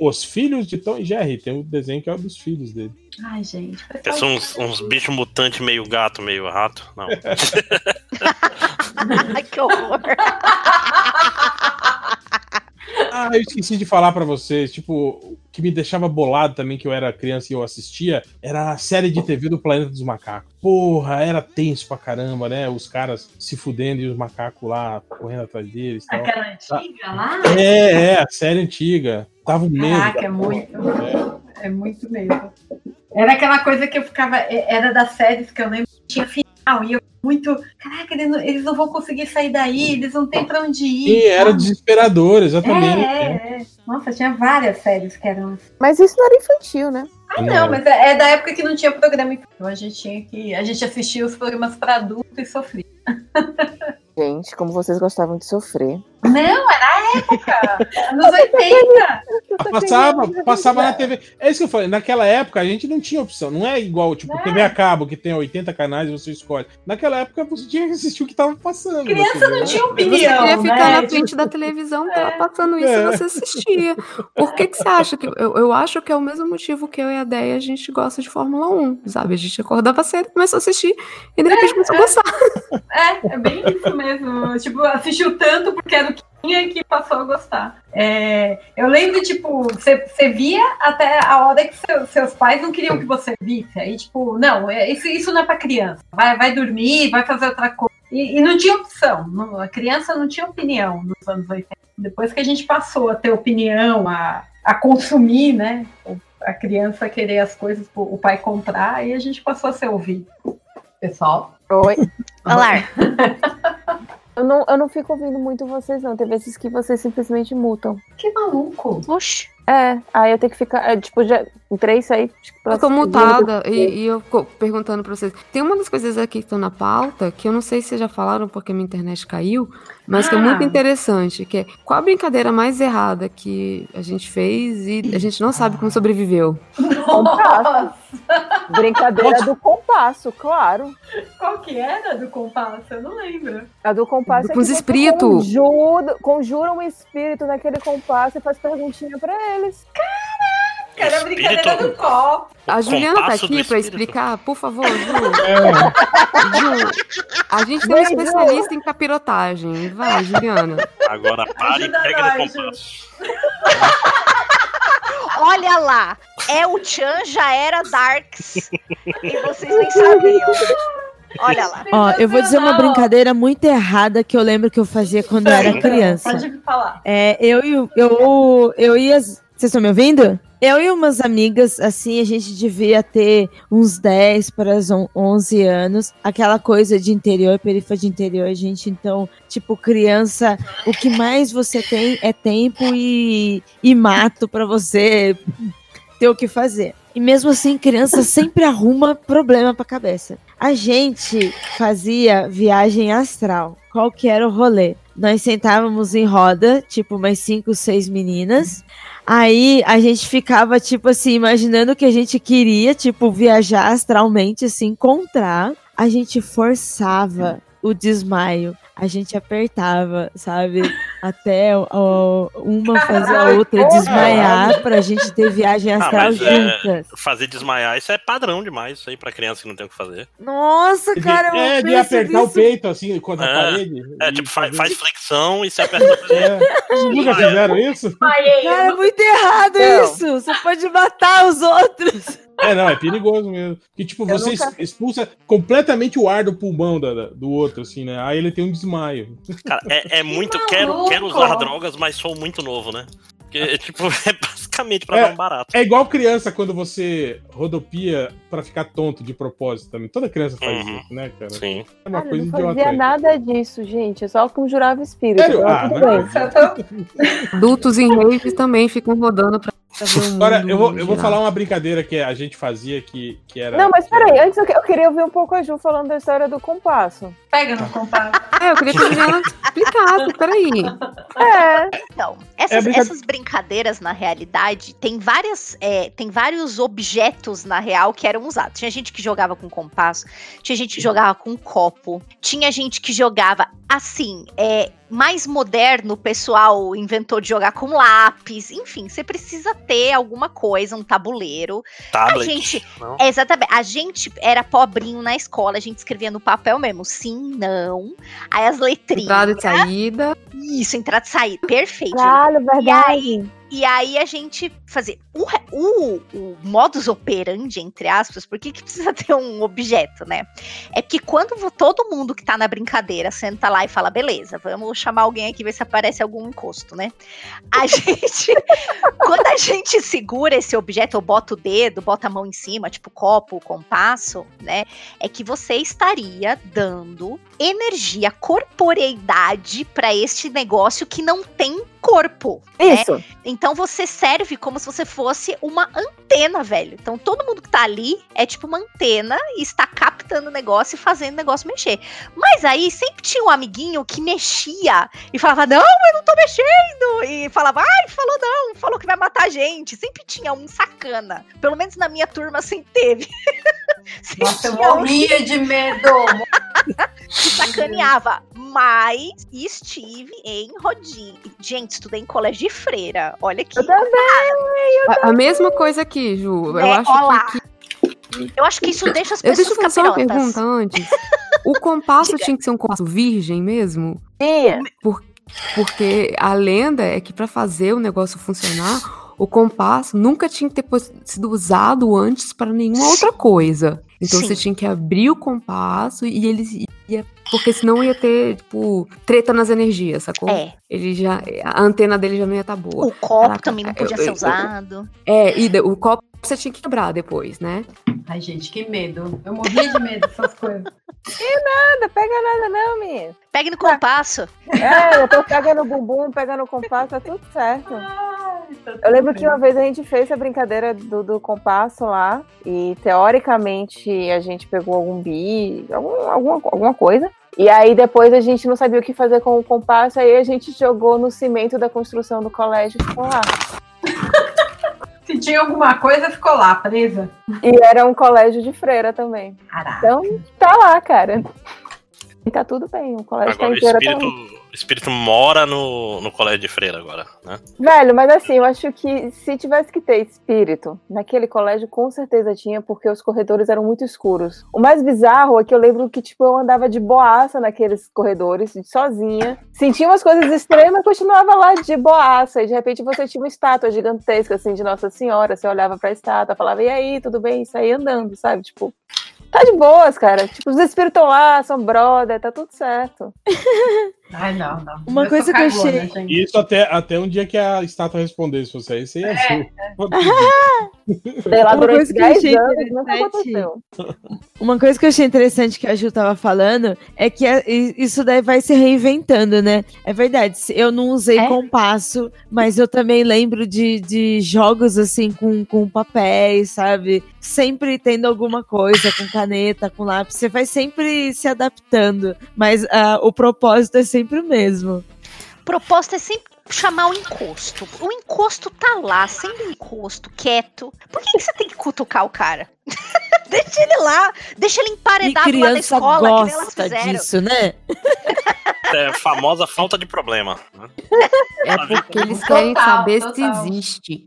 Os filhos de Tom e Jerry. Tem um desenho que é o dos filhos dele. Ai, gente. Que são uns, uns bichos mutantes meio gato, meio rato. Não. Ai, que horror. Ah, eu esqueci de falar pra vocês, tipo, o que me deixava bolado também que eu era criança e eu assistia, era a série de TV do Planeta dos Macacos. Porra, era tenso pra caramba, né? Os caras se fudendo e os macacos lá correndo atrás deles. tal. Aquela antiga lá? É, é, a série antiga. Tava um medo. Caraca, é muito. É muito mesmo. Era aquela coisa que eu ficava. é- Era das séries que eu lembro que tinha. E eu muito. Caraca, eles não, eles não vão conseguir sair daí, eles não têm pra onde ir. E era sabe? desesperador, exatamente. É, é, é. Nossa, tinha várias séries que eram assim. Mas isso não era infantil, né? Ah, não, mas é, é da época que não tinha programa infantil. A gente tinha que. A gente assistia os programas pra adulto e sofria. Gente, como vocês gostavam de sofrer. Não, era a época. Anos 80. Passava, passava na TV. É isso que eu falei. Naquela época a gente não tinha opção. Não é igual, tipo, É. TV a cabo, que tem 80 canais e você escolhe. Naquela época você tinha que assistir o que tava passando. Criança TV, não né? tinha Você opinião, queria ficar né? na frente da televisão, tava passando isso É. e você assistia. Por que, que você acha que. Eu, eu acho que é o mesmo motivo que eu e a Deia a gente gosta de Fórmula 1, sabe? A gente acordava cedo, começou a assistir e de repente começou a gostar. É, é bem isso mesmo. Tipo, assistiu tanto porque era tinha que passou a gostar. É, eu lembro, tipo, você via até a hora que seu- seus pais não queriam que você visse. Aí, tipo, não, é- isso, isso não é pra criança. Vai, vai dormir, vai fazer outra coisa. E, e não tinha opção. não- a criança não tinha opinião nos anos 80. Depois que a gente passou a ter opinião, a, a consumir, né? A criança querer as coisas, pro- o pai comprar, aí a gente passou a ser ouvido. Pessoal. Oi. Olá. Eu não, eu não fico ouvindo muito vocês, não. Tem vezes que vocês simplesmente mutam. Que maluco. Oxi. É, aí eu tenho que ficar. é, tipo, já entrei isso aí. que Eu tô mutada e, e eu perguntando pra vocês. Tem uma das coisas aqui que estão na pauta que eu não sei se vocês já falaram porque minha internet caiu, mas que é muito Ah. interessante, que é qual a brincadeira mais errada que a gente fez e a gente não sabe como sobreviveu. Compasso. Brincadeira do compasso, claro. Qual que era do compasso? Eu não lembro. A do compasso Com é que os espíritos. Conjura, conjura um espírito naquele compasso e faz perguntinha pra eles. Que era a brincadeira do copo. A Juliana tá aqui pra explicar, por favor, Ju. É, Ju, a gente tem um especialista em capirotagem. Vai, Juliana. Agora pare e pega no nós, compasso. Olha lá. É o Chan já era Darks. e vocês nem sabiam. Olha lá. Ó, eu vou dizer uma brincadeira muito errada que eu lembro que eu fazia quando eu era criança. Pode falar. É, eu e o- eu, eu ia. Vocês estão me ouvindo? Eu e umas amigas, assim, a gente devia ter uns 10 para os on- 11 anos. Aquela coisa de interior, periferia de interior, gente. Então, tipo, criança, o que mais você tem é tempo e, e mato para você ter o que fazer. E mesmo assim, criança sempre arruma problema pra cabeça. A gente fazia viagem astral. Qual que era o rolê? Nós sentávamos em roda, tipo umas cinco, seis meninas. Aí a gente ficava, tipo assim, imaginando que a gente queria, tipo, viajar astralmente, se encontrar. A gente forçava o desmaio. A gente apertava, sabe? Até ó, uma fazer a outra desmaiar pra gente ter viagem Ah, astral é, juntas. fazer desmaiar, isso é padrão demais, isso aí pra criança que não tem o que fazer. Nossa, cara, eu é, de apertar o nisso. peito, assim, contra a É, parede. É, tipo, faz, fazer- faz flexão e você aperta. É. Vocês nunca fizeram isso? Cara, é muito errado Não. isso. Você pode matar os outros. É, não, é perigoso mesmo. Porque, tipo, Eu você nunca- expulsa completamente o ar do pulmão da- da- do outro, assim, né? Aí ele tem um desmaio. Cara, é, é muito. Que Quero, quero usar drogas, mas sou muito novo, né? Porque, tipo, é basicamente pra É. dar um barato. É igual criança quando você rodopia pra ficar tonto de propósito também. Toda criança faz Uhum. isso, né, cara? Sim. É uma Cara, eu coisa não fazia nada disso, gente. Eu só conjurava espírito. Sério? Ah, tô- Adultos em raves também ficam rodando pra Agora, eu vou, eu vou falar uma brincadeira que a gente fazia que, que era. Não, mas que era- peraí, antes eu, que- eu queria ouvir um pouco a Ju falando da história do compasso. Pega no compasso. É, eu queria que a Juliana explicasse, peraí. É, Então, essas, brinca- essas brincadeiras, na realidade, tem várias. é, tem vários objetos, na real, que eram usados. Tinha gente que jogava com compasso, tinha gente que jogava com copo, tinha gente que jogava assim. É, mais moderno, o pessoal inventou de jogar com lápis. Enfim, você precisa ter alguma coisa, um tabuleiro. Tablet. A gente, Não? exatamente. A gente era pobrinho na escola, a gente escrevia no papel mesmo, sim, não. Aí as letrinhas. Entrada e saída. Isso, entrada e saída. Perfeito. claro, verdade. E aí a gente fazia. O, o, o modus operandi, entre aspas, por que, que precisa ter um objeto, né? É que quando todo mundo que tá na brincadeira senta lá e fala, beleza, vamos chamar alguém aqui, ver se aparece algum encosto, né? A gente. quando a gente segura esse objeto, ou bota o dedo, bota a mão em cima, tipo copo, compasso, né? É que você estaria dando energia, corporeidade para este negócio que não tem corpo. né? Isso. Então você serve como se você fosse uma antena, velho. Então todo mundo que tá ali é tipo uma antena e está captando o negócio e fazendo o negócio mexer. Mas aí sempre tinha um amiguinho que mexia e falava: Não, eu não tô mexendo. E falava: Ai, falou não, falou que vai matar a gente. Sempre tinha um sacana. Pelo menos na minha turma sempre teve. Nossa, eu morria de medo. que sacaneava. Mas estive em Rodin. Gente, estudei em colégio de freira. Olha aqui. Eu também. A, a mesma coisa aqui, Ju. Eu É, acho ó lá. que, que- Eu acho que isso deixa as Eu deixa pessoas eu fazer uma pergunta antes. O compasso tinha que ser um compasso virgem mesmo? Tinha. Por- porque a lenda é que para fazer o negócio funcionar, o compasso nunca tinha que ter sido usado antes para nenhuma outra coisa. Então Sim. você tinha que abrir o compasso e ele ia. Porque senão ia ter, tipo, treta nas energias, sacou? É. Ele já. A antena dele já não ia estar boa. O copo Caraca, também não podia eu- ser eu- usado. É, e o copo você tinha que quebrar depois, né? Ai, gente, que medo. Eu morria de medo dessas coisas. Nada, pega nada não, menina. Pegue no compasso. É, eu tô pegando o bumbum, pegando o compasso, tá tudo certo. tá Eu lembro que uma vez a gente fez a brincadeira do, do compasso lá, e teoricamente a gente pegou algum bi, algum- alguma, alguma coisa. E aí depois a gente não sabia o que fazer com o compasso, aí a gente jogou no cimento da construção do colégio e ficou lá. Se tinha alguma coisa, ficou lá, presa. E era um colégio de freira também. Caraca. Então tá lá, cara. E tá tudo bem, o colégio Agora tá inteiro tá o espírito mora no, no colégio de freira agora, né? Velho, mas assim, eu acho que se tivesse que ter espírito, naquele colégio com certeza tinha, porque os corredores eram muito escuros. O mais bizarro é que eu lembro que, tipo, eu andava de boaça naqueles corredores, sozinha, sentia umas coisas extremas e continuava lá de boaça. E de repente você tinha uma estátua gigantesca, assim, de Nossa Senhora. Você olhava pra estátua, falava, e aí, tudo bem? E saía andando, sabe? Tipo, tá de boas, cara. Tipo, os espíritos estão lá, são brother, tá tudo certo. Ai, não, não. Uma Eu coisa que eu achei- gente. Isso até, até um dia que a estátua respondesse você aí, você ia ver. Sei lá, Uma durante coisa que eu 10 achei anos, nunca interessante- aconteceu. Uma coisa que eu achei interessante que a Ju tava falando é que é- i- isso daí vai se reinventando, né? É verdade, se- eu não usei É? compasso, mas eu também lembro de, de jogos assim com, com papéis, sabe? Sempre tendo alguma coisa, com caneta, com lápis. Você vai sempre se adaptando, mas ah, o propósito é sempre o mesmo. Proposta é sempre chamar o encosto. O encosto tá lá, sendo encosto, quieto. Por que, que você tem que cutucar o cara? deixa ele lá, deixa ele E emparedado lá na escola, que nem elas gosta fizeram. disso, né? É a famosa falta de problema. Né? É porque eles querem Total, saber total. se existe.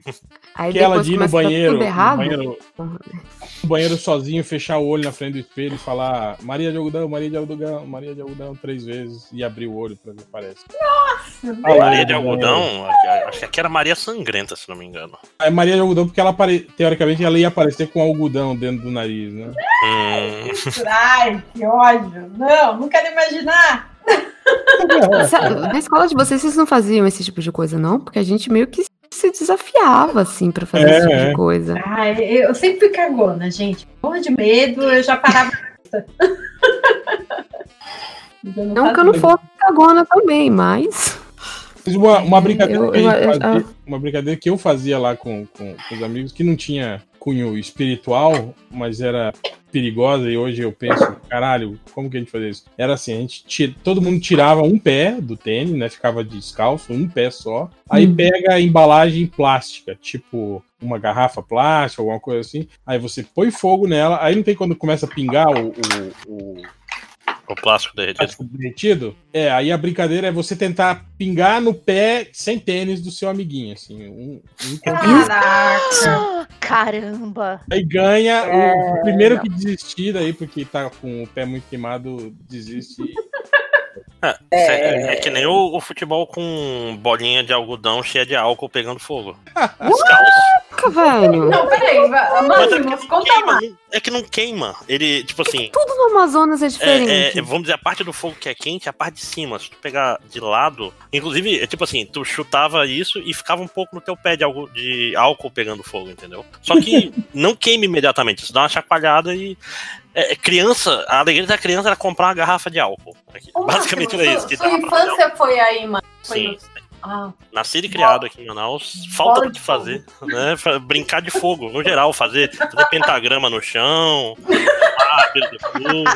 Aí Aquela depois de ir no banheiro, tudo no banheiro, no banheiro sozinho, fechar o olho na frente do espelho e falar Maria de algodão, Maria de algodão, Maria de algodão três vezes e abrir o olho pra ver parece. Ah, lá, Maria de algodão, acho que aqui era Maria Sangrenta, se não me engano. É Maria de algodão porque ela apare... teoricamente ela ia aparecer com algodão dentro do nariz, né? Hum, Ai, que ódio. Não, não quero imaginar. Na escola de vocês, vocês não faziam esse tipo de coisa, não? Porque a gente meio que se desafiava, assim, pra fazer É, esse tipo é. de coisa. Ai, eu sempre fui cagona, gente. Morro de medo, eu já parava. Eu Não que eu não fosse cagona também, mas. Fiz uma, uma brincadeira eu- eu- eu- fazia, uma brincadeira que eu fazia lá com, com, com os amigos, que não tinha cunho espiritual, mas era perigosa, e hoje eu penso, caralho, como que a gente fazia isso? Era assim, a gente tira, todo mundo tirava um pé do tênis, né? Ficava descalço, um pé só. Aí Hum. pega a embalagem plástica, tipo uma garrafa plástica, alguma coisa assim. Aí você põe fogo nela, aí não tem quando começa a pingar o- o- o o plástico derretido. plástico derretido? É, aí a brincadeira é você tentar pingar no pé sem tênis do seu amiguinho, assim. Um, um. Caraca. Caramba. aí ganha, o- É, o, primeiro que desistir daí, porque tá com o pé muito queimado, desiste. É, é- é que nem o, o futebol com bolinha de algodão cheia de álcool pegando fogo. Descalço. Caraca, velho. Não, peraí, é Máximos, que não conta queima, mais. É que não queima. Ele, tipo assim. Tudo no Amazonas é É, diferente. é, vamos dizer, a parte do fogo que é quente, a parte de cima. Se tu pegar de lado. Inclusive, é tipo assim, tu chutava isso e ficava um pouco no teu pé de, algo, de álcool pegando fogo, entendeu? Só que não queima imediatamente. Isso dá uma chacoalhada e. é, é, criança, a alegria da criança era comprar uma garrafa de álcool. Basicamente Máximo, era sua- isso. Que Sua fazer infância foi aí, mano. Foi Sim. no- Ah, Nascido e criado aqui em Manaus, falta o que fazer, né? Brincar de fogo, no geral, fazer, fazer pentagrama no chão, ah.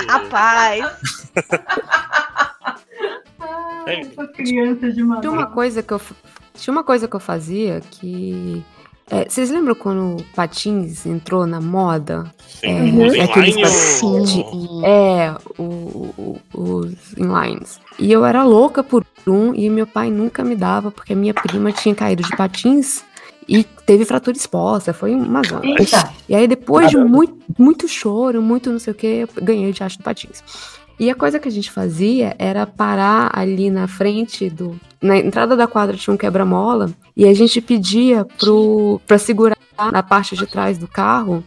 Rapaz. É, essa criança de Tinha uma coisa que eu, tinha uma coisa que eu fazia que. É, vocês lembram quando o patins entrou na moda? Sim, É, os aqueles patins ou- de- É, o- o- os inlines. E eu era louca por um e meu pai nunca me dava, porque a minha prima tinha caído de patins e teve fratura exposta. Foi uma zona. Eita. E aí, depois de muito, muito choro, muito não sei o que, eu ganhei o diacho do patins. E a coisa que a gente fazia era parar ali na frente do. Na entrada da quadra tinha um quebra-mola e a gente pedia pro, pra segurar na parte de trás do carro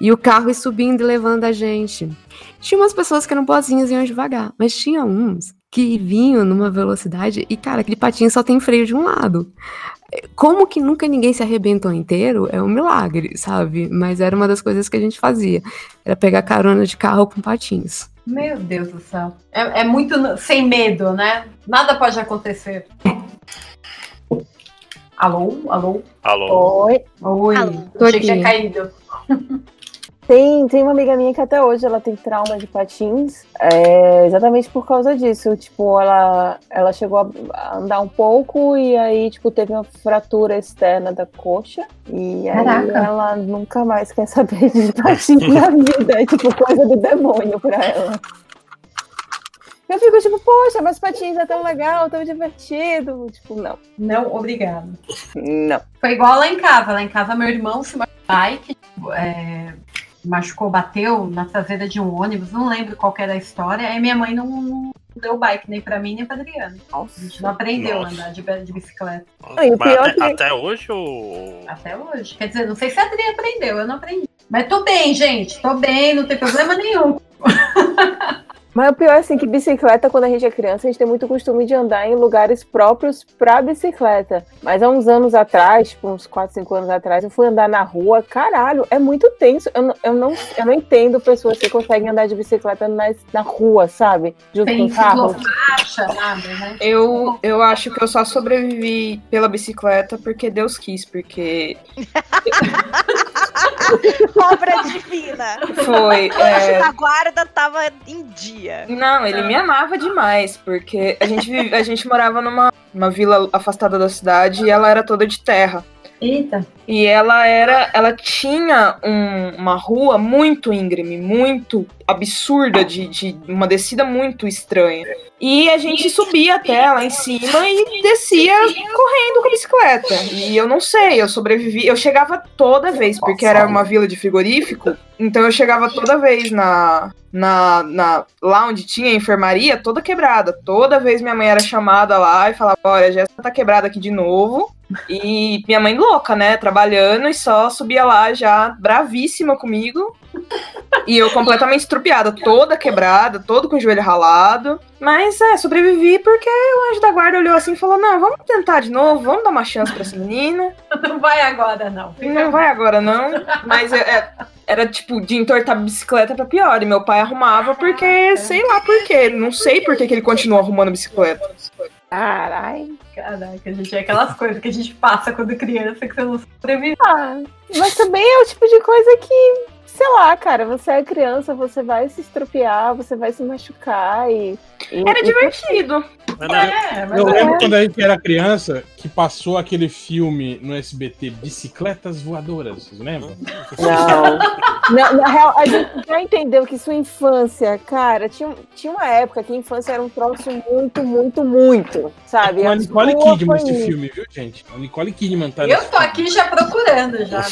e o carro ir subindo e levando a gente. Tinha umas pessoas que eram boazinhas e iam devagar, mas tinha uns que vinham numa velocidade e, cara, aquele patinho só tem freio de um lado. Como que nunca ninguém se arrebentou inteiro é um milagre, sabe? Mas era uma das coisas que a gente fazia. Era pegar carona de carro com patins. Meu Deus do céu. É, é muito sem medo, né? Nada pode acontecer. Alô? Alô? Alô? Oi. Oi. Tô Achei que tinha caído. Tem, tem uma amiga minha que até hoje ela tem trauma de patins, é, exatamente por causa disso. Tipo, ela, ela chegou a- a andar um pouco e aí, tipo, teve uma fratura externa da coxa. E aí Caraca. ela nunca mais quer saber de patins na vida. É tipo coisa do demônio pra ela. Eu fico tipo, poxa, mas patins é tão legal, tão divertido. Tipo, não. Não, obrigada. Não. Foi igual lá em casa. Lá em casa, meu irmão se machucou, bike, é, machucou, bateu na traseira de um ônibus. Não lembro qual que era a história. Aí minha mãe não, não deu bike nem pra mim nem pra Adriano. A gente não aprendeu a Nossa. andar de, de bicicleta. o Mas pior até, que- até hoje ou. Até hoje. Quer dizer, não sei se a Adri aprendeu, eu não aprendi. Mas tô bem, gente. Tô bem, não tem problema nenhum. Mas o pior é assim que bicicleta, quando a gente é criança, a gente tem muito costume de andar em lugares próprios pra bicicleta. Mas há uns anos atrás, tipo uns 4, 5 anos atrás, eu fui andar na rua, caralho, é muito tenso. Eu, não- eu, não, eu não entendo pessoas que conseguem andar de bicicleta na, na rua, sabe? Junto Tem com carro. nada, né? Eu, eu acho que eu só sobrevivi pela bicicleta porque Deus quis, porque Obra divina. Foi, O é. da guarda tava em dia. Não, ele me amava demais, porque a gente, vive- a gente morava numa uma vila afastada da cidade e ela era toda de terra. Eita. E ela era, ela tinha um- uma rua muito íngreme, muito absurda, de, de uma descida muito estranha. E a gente subia até lá em cima e descia correndo com a bicicleta. E eu não sei, eu sobrevivi. Eu chegava toda vez, porque era uma vila de frigorífico. Então eu chegava toda vez na, na, na lá onde tinha a enfermaria, toda quebrada. Toda vez minha mãe era chamada lá e falava: Olha, a Jéssica tá quebrada aqui de novo. E minha mãe louca, né? Trabalhando e só subia lá já bravíssima comigo. E eu completamente estrupiada, toda quebrada, todo com o joelho ralado. Mas é, sobrevivi porque o anjo da guarda olhou assim e falou: Não, vamos tentar de novo, vamos dar uma chance pra essa menina. Não vai agora, não. Não vai agora, não. Mas é, é, era tipo de entortar a bicicleta pra pior. E meu pai arrumava porque, sei lá por quê. Não sei por que, que ele continua arrumando bicicleta. Caralho. Caraca, gente, é aquelas coisas que a gente passa quando criança que você não sobrevive. Ah, mas também é o tipo de coisa que, sei lá, cara, você é criança, você vai se estropiar, você vai se machucar e. e- Era e- divertido. É, Eu é. lembro quando a gente era criança que passou aquele filme no SBT Bicicletas Voadoras, vocês lembram? Não. Na, na real, a gente já entendeu que sua infância, cara, tinha, tinha uma época que a infância era um troço muito, muito, muito, sabe? Com a A Nicole Kidman esse filme, viu, gente? A Nicole Kidman tá Eu tô aqui já procurando já.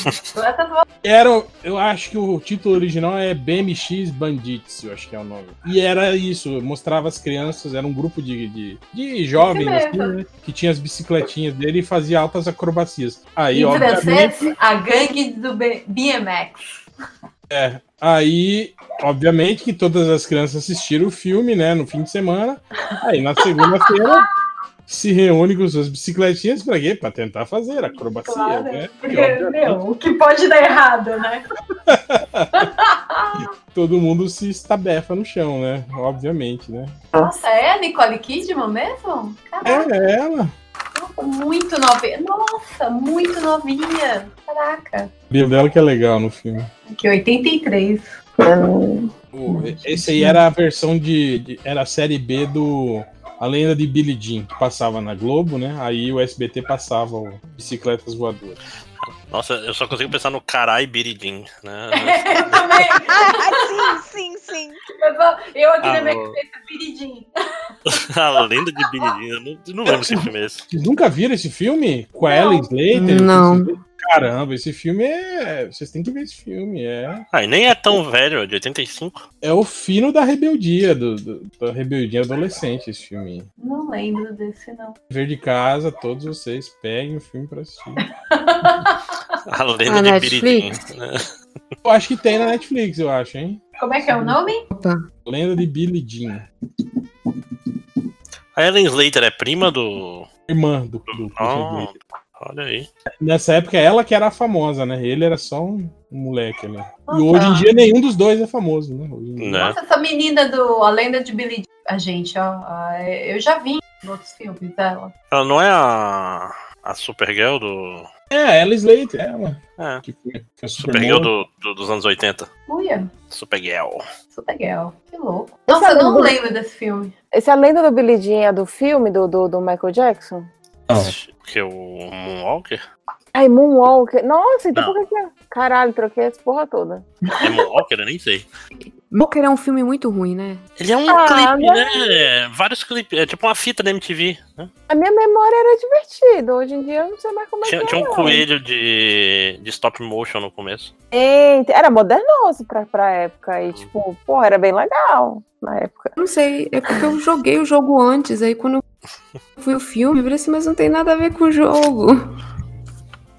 Era, eu acho que o título original é BMX Bandits, eu acho que é o nome. E era isso, mostrava as crianças, era um grupo de, de, de jovens assim, né, que tinha as bicicletinhas dele e fazia altas acrobacias. Aí, Em obviamente, francês, a gangue do BMX. é, aí, obviamente que todas as crianças assistiram o filme, né, no fim de semana. Aí na segunda-feira se reúne com suas bicicletinhas pra quê? Pra tentar fazer acrobacia, Claro. né? Porque, obviamente, meu, o que pode dar errado, né? todo mundo se estabefa no chão, né? Obviamente, né? Nossa, é a Nicole Kidman mesmo? Caraca. É ela. Muito novinha. Nossa, muito novinha. Caraca. O cabelo dela que é legal no filme. Aqui, 83. O- Esse aí era a versão de, de- Era a série B do. A Lenda de Billie Jean, que passava na Globo, né? Aí o SBT passava o Bicicletas Voadoras. Nossa, eu só consigo pensar no Carai Biridim, né? Também. Ah, sim, sim, sim. Eu, vou- eu aqui na Ah, minha bom. cabeça, Piridinho. a lenda de Jean. Eu não, eu não lembro se filme é esse. Vocês nunca viram esse filme? Com a. Ellen Slater? Não. Caramba, esse filme é. Vocês têm que ver esse filme. É, Ah, e nem é tão velho, é de 85. é o fino da rebeldia, do, do- da rebeldia adolescente, esse filme. Não lembro desse, não. Ver de casa, todos vocês peguem o filme pra assistir. A lenda Ah, de Netflix? Biridim. né? Eu acho que tem na Netflix, eu acho, hein? Como é que é o nome? Lenda de Billie Jean. A Ellen Slater é prima do. Irmã do, do Ah, Slater. Olha aí. Nessa época, ela que era a famosa, né? Ele era só um moleque. E Nossa. hoje em dia, nenhum dos dois é famoso, né? Hoje em dia. Né? Nossa, essa menina do A Lenda de Billy Jean. A gente, ó. ah, eu já vi em outros filmes dela. Ela não é a. A Supergirl do. É, ela Slater, ela. É. Que foi, foi Supergirl do, do- dos anos 80. Uia, Supergirl. super legal. Que louco. Nossa, eu não lembro desse filme. Esse é a lenda do Billie Jean é do filme do, do, do Michael Jackson? Que é o Moonwalker? Ai, Moonwalker. Nossa, então Não. por que é? Caralho, troquei essa porra toda. É Moonwalker? Eu nem sei. Booker é um filme muito ruim, né? Ele é um Ah, clipe, não. né? Vários clipes. É tipo uma fita da MTV. Né? A minha memória era divertida. Hoje em dia eu não sei mais como é Tinha, que tinha é. um não. coelho de, de stop motion no começo. Eita, era modernoso pra, pra época. E, tipo, porra, era bem legal na época. Não sei, é porque eu joguei o jogo antes, aí quando eu fui o filme, eu falei assim, mas não tem nada a ver com o jogo.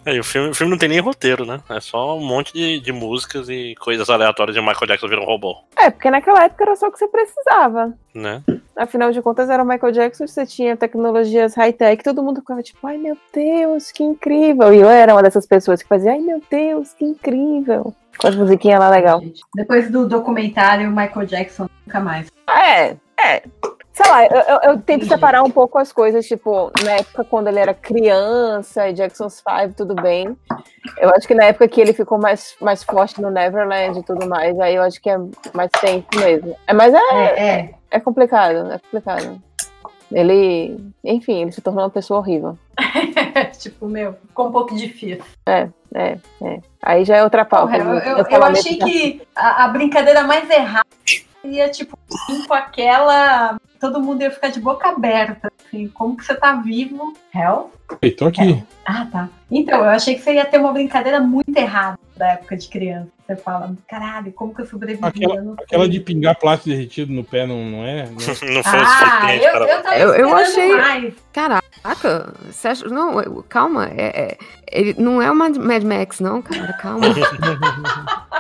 É, e o filme, o filme não tem nem roteiro, né? É só um monte de, de músicas e coisas aleatórias de Michael Jackson virar um robô, É, porque naquela época era só o que você precisava. né? Afinal de contas, era o Michael Jackson, você tinha tecnologias high-tech, todo mundo ficava tipo, ai meu Deus, que incrível. E eu era uma dessas pessoas que fazia, ai meu Deus, que incrível. Com as musiquinhas lá legal. Depois do documentário Michael Jackson, nunca mais. É, é. Sei lá, eu, eu, tento separar um pouco as coisas, tipo, na época quando ele era criança, e Jackson's Five, tudo bem. Eu acho que na época que ele ficou mais, mais forte no Neverland e tudo mais, aí eu acho que é mais tempo mesmo. É, mas é, É, é. é complicado, é complicado. Ele, enfim, ele se tornou uma pessoa horrível. tipo, meu, ficou um pouco difícil. É, é, é. Aí já é outra pauta. Porra, eu, eu- Eu eu achei que a, a brincadeira mais errada seria, tipo, com aquela. Todo mundo ia ficar de boca aberta. Assim, como que você tá vivo? Hell? Ei, tô aqui. Ah, tá. Então, eu achei que você ia ter uma brincadeira muito errada da época de criança. Você fala, caralho, como que eu sobrevivi? Aquela, Eu aquela de pingar plástico derretido no pé não, não é? Não é? Não foi Ah, suficiente eu, para. eu tava Eu- eu achei- mais. Caraca, você acha... Não, eu- calma, é, é- ele não é uma Mad Max, não, cara, calma.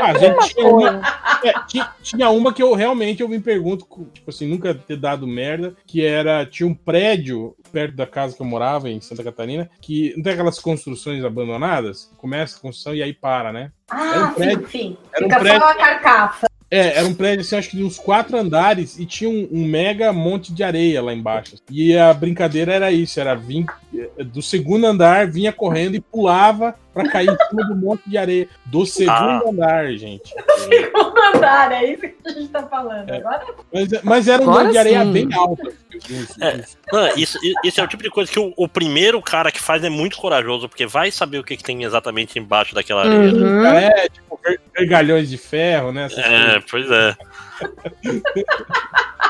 Ah, gente tinha uma, é, tinha, tinha uma que eu realmente eu me pergunto, tipo assim, nunca ter dado merda, que era, tinha um prédio perto da casa que eu morava, em Santa Catarina, que não tem aquelas construções abandonadas? Começa a construção e aí para, né? Era um Ah, prédio- sim, sim. era um Fica prédio- só a carcaça. É, era um prédio, assim, acho que de uns quatro andares e tinha um, um mega monte de areia lá embaixo. E a brincadeira era isso, era vir do segundo andar, vinha correndo e pulava pra cair em cima do monte de areia. Do segundo Ah. andar, gente. Segundo andar, é isso que a gente tá falando. É. Agora Mas, mas era um Agora monte de areia sim. bem alta. Uns- É. Não, isso, isso é o tipo de coisa que o, o primeiro cara que faz é muito corajoso, porque vai saber o que, que tem exatamente embaixo daquela areia. Uhum. É, tipo, ver- vergalhões de ferro, né? essas coisas. É, pois é.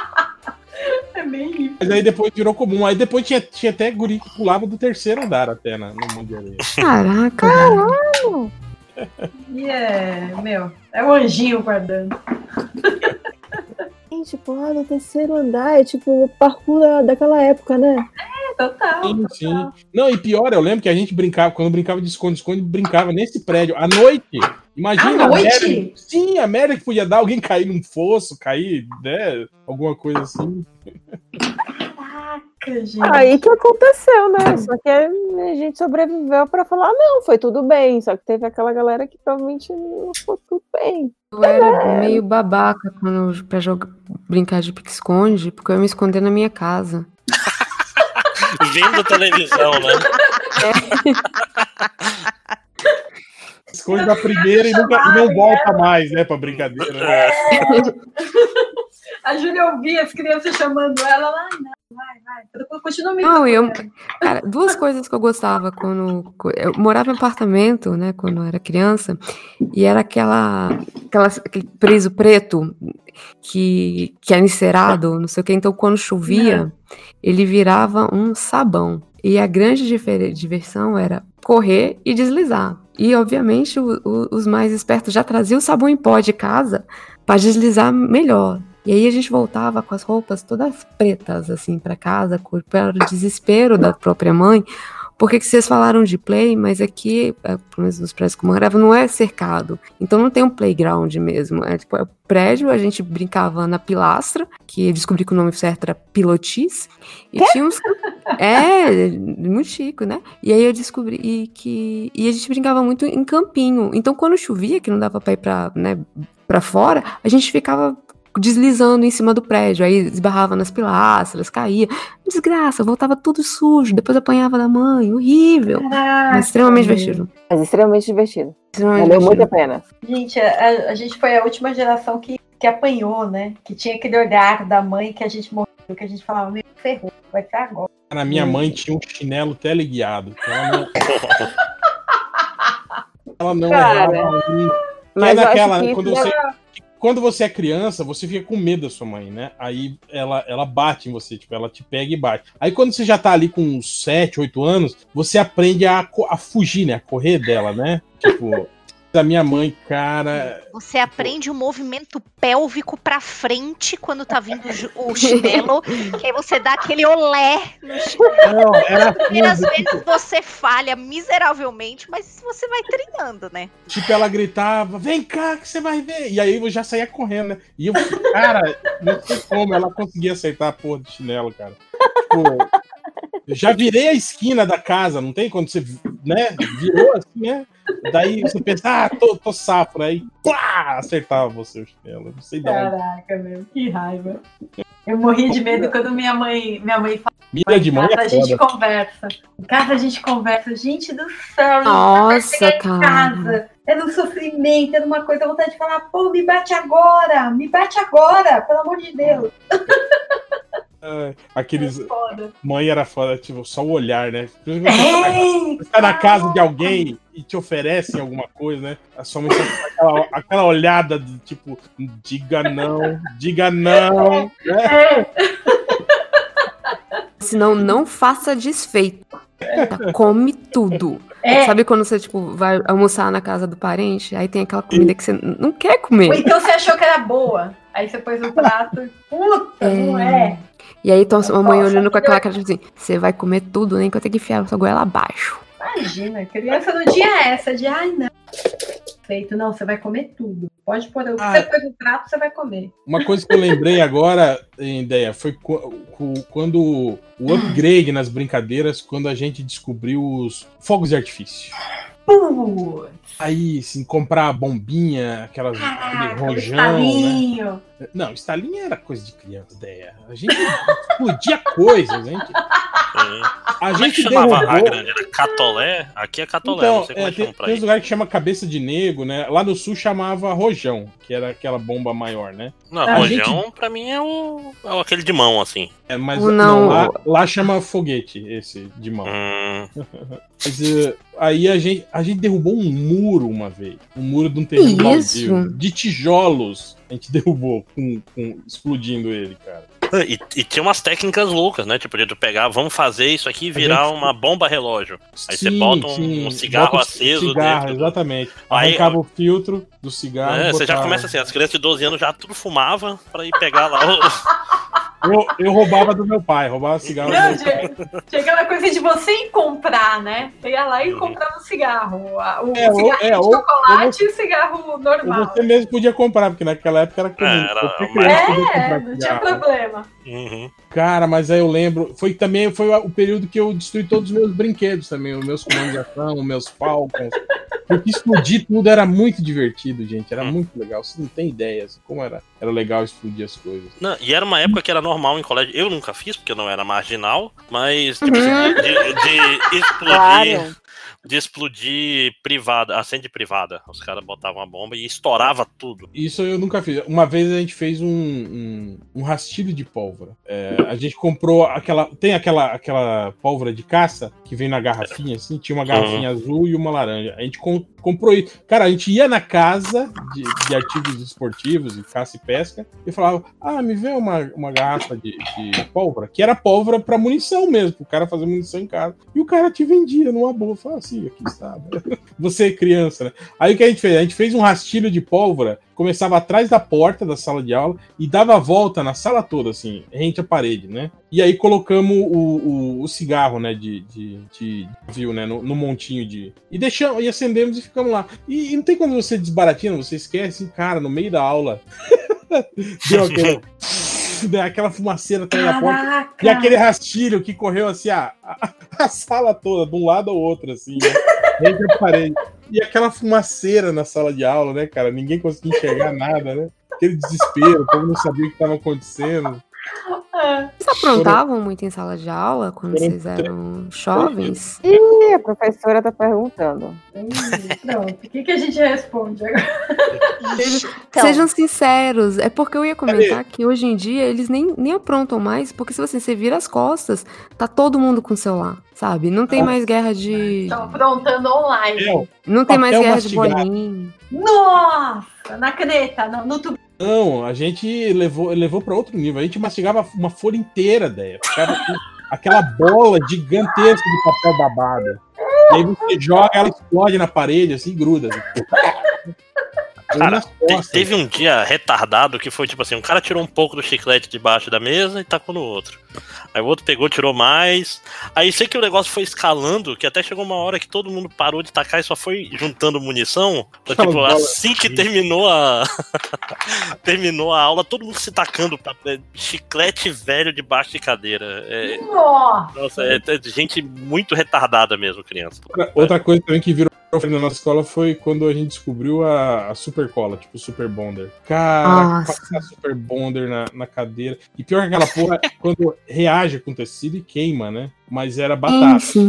é bem isso. Mas aí depois virou comum. Aí depois tinha, tinha até guri que pulava do terceiro andar até na, no monte de areia. Caraca, E é, meu, é o anjinho guardando. Gente, porra, no terceiro andar, é tipo o parkour da- daquela época, né? É, total. Sim, sim. Não, e pior, eu lembro que a gente brincava, quando brincava de esconde-esconde, brincava nesse prédio à noite. Imagina À a noite? merda. Sim, a merda que podia dar alguém cair num fosso, cair, né? Alguma coisa assim. Gente. Aí que aconteceu, né? Só que a gente sobreviveu pra falar, não, foi tudo bem. Só que teve aquela galera que provavelmente não foi tudo bem. eu era meio babaca quando, pra jogar, brincar de pique-esconde, porque eu ia me esconder na minha casa. Vendo televisão, né? Esconde da primeira e, nunca, e não volta mais, né, pra brincadeira. É. A Júlia ouvia as crianças chamando ela lá, não, vai, vai. Continua me Não, eu, cara, duas coisas que eu gostava quando eu morava em apartamento, né, quando eu era criança, e era aquela, aquela aquele preso preto que que era encerado, não sei o que, então quando chovia, ele virava um sabão. E a grande diversão era correr e deslizar. E obviamente o- o- os mais espertos já traziam o sabão em pó de casa para deslizar melhor. E aí a gente voltava com as roupas todas pretas, assim, para casa, para o desespero da própria mãe. Porque que vocês falaram de play, mas aqui, é, pelo menos nos prédios que eu morava, não é cercado. Então não tem um playground mesmo. É tipo, é prédio, a gente brincava na pilastra, que eu descobri que o nome certo era pilotis. E tinha uns. É, muito chique, né? E aí eu descobri e que. E a gente brincava muito em campinho. Então quando chovia, que não dava pra ir pra, né, pra fora, a gente ficava deslizando em cima do prédio, aí esbarrava nas pilastras, caía. Desgraça, voltava tudo sujo, depois apanhava da mãe, horrível. Mas extremamente divertido. Mas extremamente divertido. Extremamente Valeu muito a pena. Gente, a, a gente foi a última geração que, que apanhou, né? Que tinha aquele olhar da mãe que a gente morreu, que a gente falava, meu, ferrou, vai ser agora. Cara, minha mãe tinha um chinelo teleguiado. Ela não, ela não Cara, errava mas é eu acho daquela, que quando isso você, era- quando você é criança, você fica com medo da sua mãe, né? Aí ela, ela bate em você, tipo, ela te pega e bate. Aí quando você já tá ali com uns 7, 8 anos, você aprende a, a fugir, né? A correr dela, né? Tipo, da minha mãe, cara. Você aprende o movimento pélvico pra frente quando tá vindo o chinelo, que aí você dá aquele olé no chinelo. Não, era Primeiras assim, vezes você falha miseravelmente, mas você vai treinando, né? Tipo, ela gritava, vem cá que você vai ver. E aí eu já saía correndo, né? E eu, cara, não sei como ela conseguia acertar a porra do chinelo, cara. Tipo, eu já virei a esquina da casa, não tem? Quando você, né, virou assim, né? Daí você pensa, ah, tô, tô safra. Aí, plá, acertava você o chinelo. Não sei de onde. Caraca, meu, que raiva. Eu morri de medo quando minha mãe, minha mãe fala, Mira de mãe em casa é a gente conversa. Em casa a gente conversa. Gente do céu, Nossa, cara. casa. É no sofrimento, é numa coisa, vontade de falar, pô, me bate agora, me bate agora, pelo amor de Deus. Ah, Aqueles. Foda. Mãe era foda, tipo, só o olhar, né? É, Você tá na casa de alguém e te oferecem alguma coisa, né? A sua mãe aquela, aquela olhada de tipo, diga não, diga não. Né? é. Senão, não faça desfeito. Tá, Come tudo. É. Sabe quando você, tipo, vai almoçar na casa do parente, aí tem aquela comida que você não quer Ou comer. então você achou que era boa. Aí você pôs no prato. Puta, não é. E aí, então, a mãe olhando com que aquela cara, tipo assim, você vai comer tudo, nem que eu tenho que enfiar a sua goela abaixo. Imagina, criança no dia essa, de ai não. Feito, não, você vai comer tudo. Pode pôr o que Ah. você pôs no prato, você vai comer. Uma coisa que eu lembrei agora, ideia, foi quando o upgrade nas brincadeiras, quando a gente descobriu os fogos de artifício. Putz, Aí, assim, comprar bombinha, aquelas aquele aquele rojão, né? Não, estalinha era coisa de criança, ideia. A gente explodia coisas, a gente. A Como é que gente chamava a derrubou- grande? Era catolé? Aqui é catolé, Então, não sei como é, é que tem, chama pra tem uns lugares que chama cabeça de nego, né? Lá no sul chamava rojão, que era aquela bomba maior, né? Não, A rojão gente- pra mim é o, é aquele de mão, assim. É, mas não, não- lá, lá chama foguete, esse de mão. Hum, Mas, eh, aí a gente, a gente derrubou um muro uma vez. Um muro de um terreno Isso. baldio. De tijolos. A gente derrubou com, com- explodindo ele, cara. E, e tinha umas técnicas loucas, né? Tipo, de tu pegar, vamos fazer isso aqui e virar gente- uma bomba relógio. Aí você Sim, bota um, sim. um cigarro Bota o aceso cigarro, dentro. exatamente. Aí- Arrancava o filtro do cigarro. É, você já começa assim, as crianças de 12 anos já tudo fumava pra ir pegar lá o. Eu, eu roubava do meu pai, roubava cigarro do Não, meu pai. tinha, tinha aquela coisa de você ir comprar, né? Você ia lá e comprava um cigarro. O É, ou- cigarro é, de ou- chocolate e o cigarro Ou normal. você mesmo podia comprar, porque naquela época era comum. É, era É, comprar não tinha problema. Uhum. Cara, mas aí eu lembro. Foi também foi o período que eu destruí todos os meus brinquedos também, os meus comandos de ação, os meus falcons. Porque explodir tudo era muito divertido, gente. Era muito legal. Você não tem ideia assim, como era, era legal explodir as coisas. Não, e era uma época que era normal em colégio. Eu nunca fiz, porque eu não era marginal, mas tipo, Uhum. assim, de, de explodir. Claro. De explodir privada, acende privada. Os caras botavam a bomba e estourava tudo. Isso eu nunca fiz. Uma vez a gente fez um, um, um rastilho de pólvora. É, a gente comprou aquela. Tem aquela, aquela pólvora de caça que vem na garrafinha, assim. Tinha uma garrafinha azul e uma laranja. A gente com- comprou isso. Cara, a gente ia na casa de, de artigos esportivos, de caça e pesca, e falava: Ah, me vê uma, uma garrafa de, de pólvora, que era pólvora pra munição mesmo, pro cara fazer munição em casa. E o cara te vendia numa boa. Falava assim, aqui está. Você é criança, né? Aí o que a gente fez? A gente fez um rastilho de pólvora, começava atrás da porta da sala de aula e dava a volta na sala toda, assim, rente à parede, né? E aí colocamos o, o, o cigarro, né, de, de, de viu, né, no, no montinho de... E deixamos, e acendemos e ficamos lá. E, e não tem quando você desbaratina, você esquece, cara, no meio da aula. Deu aquele... né, aquela fumaceira atrás da porta. E aquele rastilho que correu assim, a, a, a sala toda, de um lado ao outro, assim, né? Entre a parede. E aquela fumaceira na sala de aula, né, cara? Ninguém conseguia enxergar nada, né? Aquele desespero, o povo não sabia o que estava acontecendo. Vocês aprontavam muito em sala de aula quando vocês eram jovens? Ih, a professora tá perguntando. Pronto, o que, que a gente responde agora? Então, Sejam sinceros, é porque eu ia comentar que hoje em dia eles nem, nem aprontam mais, porque se você, você vira as costas, tá todo mundo com celular, sabe? Não tem mais guerra de. Estão aprontando online. Não tem mais guerra de bolinha. Nossa! Na caneta, no, no tubo. Não, a gente levou, levou para outro nível. A gente mastigava uma folha inteira, ideia. Ficava aquela bola gigantesca de papel babado. E aí você joga, ela explode na parede, assim, gruda. Assim. Cara, te- teve um dia retardado que foi tipo assim: um cara tirou um pouco do chiclete debaixo da mesa e tacou no outro. Aí o outro pegou, tirou mais. Aí sei que o negócio foi escalando, que até chegou uma hora que todo mundo parou de tacar e só foi juntando munição. Então, tipo, Bola. assim que terminou a. terminou a aula, todo mundo se tacando pra- é, chiclete velho debaixo de cadeira. É, Nossa! nossa, é, é gente muito retardada mesmo, criança. Outra, outra coisa também que virou febre na nossa escola foi quando a gente descobriu a, a super cola, tipo super bonder. Cara, passar super bonder na, na cadeira. E pior que aquela porra, quando reage com tecido e queima, né? Mas era batata. Você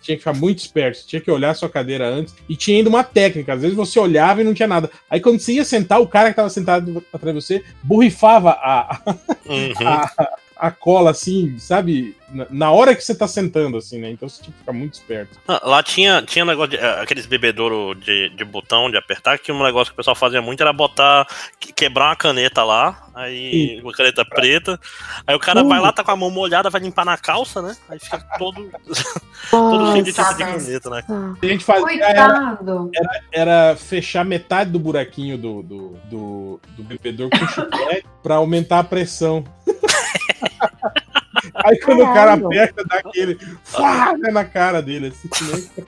tinha que ficar muito esperto, você tinha que olhar a sua cadeira antes. E tinha ainda uma técnica. Às vezes você olhava e não tinha nada. Aí quando você ia sentar, o cara que tava sentado atrás de você borrifava a, Uhum. a, a cola, assim, sabe? Na, hora que você tá sentando, assim, né? Então você tinha que ficar muito esperto. Ah, Lá tinha, tinha negócio de, eh, aqueles bebedouro de, de botão de apertar, que um negócio que o pessoal fazia muito era botar, que- quebrar uma caneta lá, aí uma caneta preta, aí o cara vai lá, tá com a mão molhada, vai limpar na calça, né? Aí fica todo, todo cheio de tinta de caneta, né? A gente fazia era, era, era fechar metade do buraquinho do, do, do, do bebedor com chiclete pra aumentar a pressão. Aí quando o cara Caralho. aperta, dá aquele fá, né, na cara dele, assim, nem-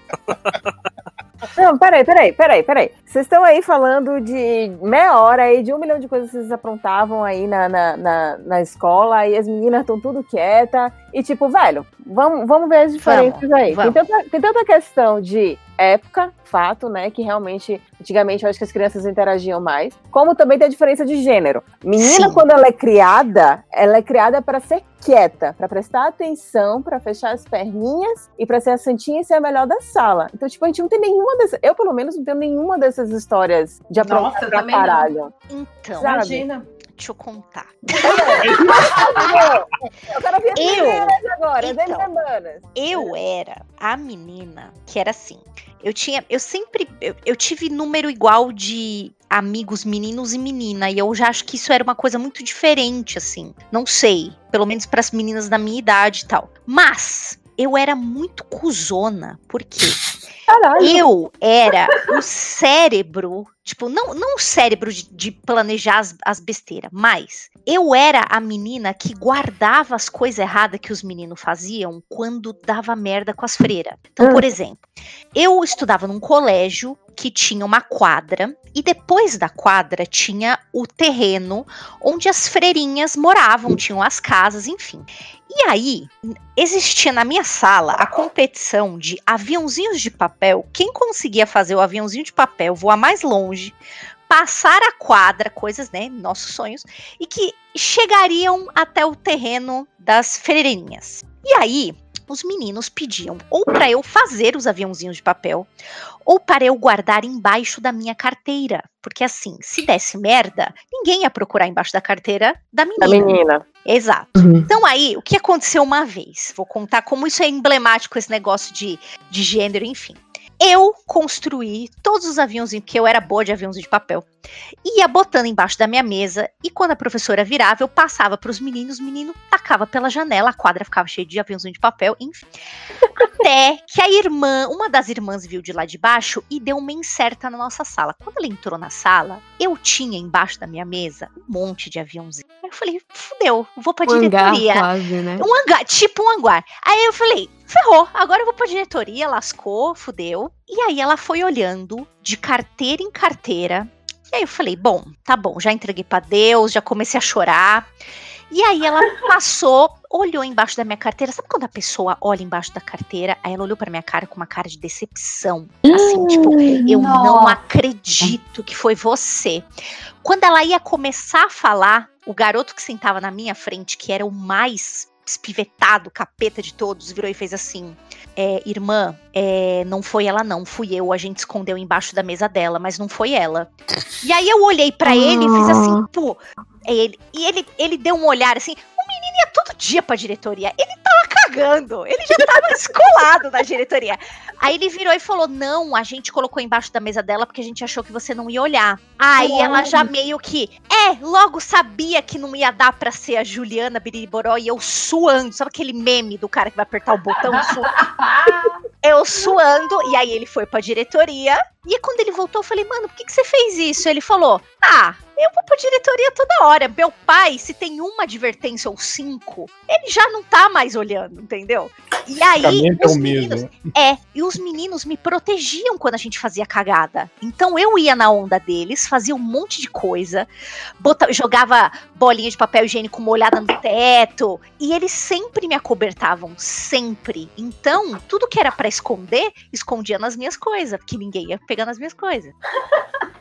Não, peraí, peraí, peraí, peraí. Vocês estão aí falando de meia hora aí, de um milhão de coisas que vocês aprontavam aí na, na, na, na escola, e as meninas estão tudo quieta. E tipo, velho, vamos, vamos ver as diferenças Vamos, aí. Tem vamos. tanta, tem tanta questão de época, fato, né? Que realmente, antigamente eu acho que as crianças interagiam mais. Como também tem a diferença de gênero. Menina, Sim. quando ela é criada, ela é criada para ser quieta, para prestar atenção, para fechar as perninhas e para ser a santinha e ser a melhor da sala. Então, tipo, a gente não tem nenhuma dessas. Eu, pelo menos, não tenho nenhuma dessas histórias de aprontar pra não. caralho. Então, Sabe? Imagina. deixa eu contar. Eu quero ver as Eu? agora, as Então. semanas. Eu era a menina que era assim. Eu tinha, eu sempre, eu, eu tive número igual de amigos meninos e menina, e eu já acho que isso era uma coisa muito diferente, assim. Não sei, pelo menos para as meninas da minha idade e tal. Mas eu era muito cuzona, por quê? Caralho. Eu era o cérebro, tipo, não, não o cérebro de, de planejar as, as besteiras, mas eu era a menina que guardava as coisas erradas que os meninos faziam quando dava merda com as freiras. Então, por exemplo, eu estudava num colégio que tinha uma quadra e depois da quadra tinha o terreno onde as freirinhas moravam, tinham as casas, enfim. E aí, existia na minha sala a competição de aviãozinhos de papel. Quem conseguia fazer o aviãozinho de papel voar mais longe, passar a quadra, coisas, né, nossos sonhos, e que chegariam até o terreno das freirinhas. E aí, os meninos pediam ou para eu fazer os aviãozinhos de papel, ou para eu guardar embaixo da minha carteira. Porque assim, se desse merda, ninguém ia procurar embaixo da carteira da menina. Da menina. Exato. Uhum. Então aí, o que aconteceu uma vez? Vou contar como isso é emblemático, esse negócio de, de gênero, enfim. Eu construí todos os aviãozinhos, porque eu era boa de aviãozinho de papel. Ia botando embaixo da minha mesa, e quando a professora virava, eu passava para os meninos, o menino tacava pela janela, a quadra ficava cheia de aviãozinho de papel, enfim. Até que a irmã, uma das irmãs viu de lá de baixo e deu uma incerta na nossa sala. Quando ela entrou na sala, eu tinha embaixo da minha mesa um monte de aviãozinho. Aí eu falei, fudeu, vou pra Um hangar diretoria. quase, né? Um hangar, tipo um hangar. Aí eu falei, ferrou, agora eu vou pra diretoria, lascou, fudeu. E aí ela foi olhando de carteira em carteira. E aí eu falei, bom, tá bom, já entreguei pra Deus, já comecei a chorar. E aí ela passou, olhou embaixo da minha carteira. Sabe quando a pessoa olha embaixo da carteira? Aí ela olhou pra minha cara com uma cara de decepção. Assim, tipo, eu não acredito que foi você. Quando ela ia começar a falar, o garoto que sentava na minha frente, que era o mais espivetado, capeta de todos, virou e fez assim: é, Irmã, é, não foi ela, não, fui eu. A gente escondeu embaixo da mesa dela, mas não foi ela. E aí eu olhei pra ele e fiz assim, pô. é Ele, e ele, ele deu um olhar assim. O menino ia todo dia pra diretoria. Ele tava cagando. Ele já tava escolado na diretoria. Aí ele virou e falou: Não, a gente colocou embaixo da mesa dela porque a gente achou que você não ia olhar. Aí ela já meio que, é, logo sabia que não ia dar pra ser a Juliana Biriboró e eu suando. Sabe aquele meme do cara que vai apertar o botão? Eu suando. E aí ele foi pra diretoria. E quando ele voltou, eu falei, mano, por que, que você fez isso? Ele falou, ah, eu vou pra diretoria toda hora. Meu pai, se tem uma advertência ou cinco, ele já não tá mais olhando, entendeu? E aí, é os meninos, é, e os meninos me protegiam quando a gente fazia cagada. Então eu ia na onda deles, fazia um monte de coisa, bota- jogava bolinha de papel higiênico molhada no teto, e eles sempre me acobertavam, sempre. Então, tudo que era pra esconder, escondia nas minhas coisas, porque ninguém ia pegar nas minhas coisas.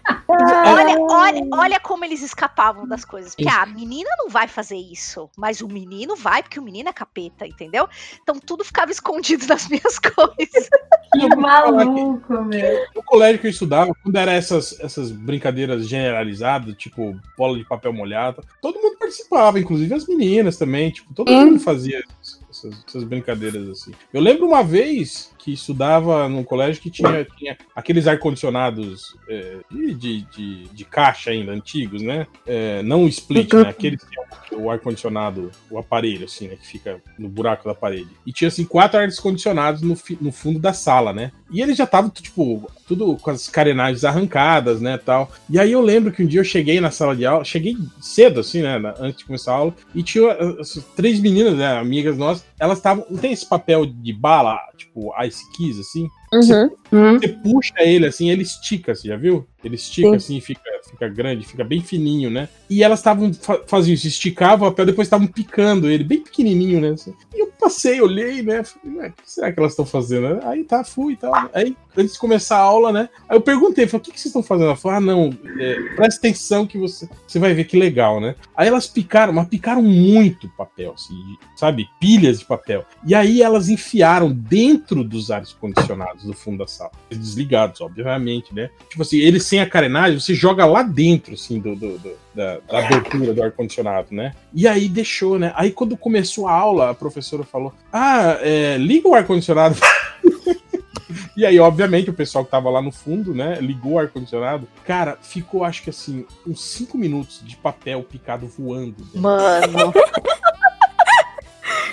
Olha, olha, olha como eles escapavam das coisas. Porque ah, a menina não vai fazer isso, mas o menino vai, porque o menino é capeta, entendeu? Então tudo ficava escondido nas minhas coisas. Que maluco, meu. No colégio que eu estudava, quando era essas, essas brincadeiras generalizadas, tipo bola de papel molhado, todo mundo participava, inclusive as meninas também, tipo, todo Hum. mundo fazia essas, essas brincadeiras assim. Eu lembro uma vez que estudava num colégio que tinha, tinha aqueles ar-condicionados é, de, de, de, caixa ainda, antigos, né? É, não o split, né? Aqueles que é o ar-condicionado, o aparelho, assim, né? Que fica no buraco da parede. E tinha, assim, quatro ar-condicionados no, no fundo da sala, né? E eles já estavam, tipo, tudo com as carenagens arrancadas, né, tal. E aí eu lembro que um dia eu cheguei na sala de aula, cheguei cedo, assim, né, antes de começar a aula, e tinha uh, essas três meninas, né, amigas nossas, elas estavam, não tem esse papel de bala, tipo, ice keys, assim? Uhum. Você puxa ele, assim, ele estica, você já viu? Ele estica, Sim. assim, fica, fica grande, fica bem fininho, né? E elas estavam, fa faziam isso, esticavam o papel, depois estavam picando ele, bem pequenininho, né? E eu passei, olhei, né? Falei, o que será que elas estão fazendo? Aí tá, fui e tal. Aí, antes de começar a aula, né? Aí eu perguntei, falei, o que, que vocês estão fazendo? Ela falou, ah, não, é, presta atenção que você, você vai ver que legal, né? Aí elas picaram, mas picaram muito papel, assim, sabe? Pilhas de papel. E aí elas enfiaram dentro dos ares condicionados do fundo da sala. Desligados, obviamente, né? Tipo assim, eles sem a carenagem, você joga lá dentro, assim, do, do- do- da, da abertura do ar-condicionado, né? E aí deixou, né? Aí quando começou a aula, a professora falou: Ah, é, liga o ar-condicionado. E aí, obviamente, o pessoal que tava lá no fundo, né, ligou o ar-condicionado. Cara, ficou, acho que assim, uns 5 minutos de papel picado voando. Mano.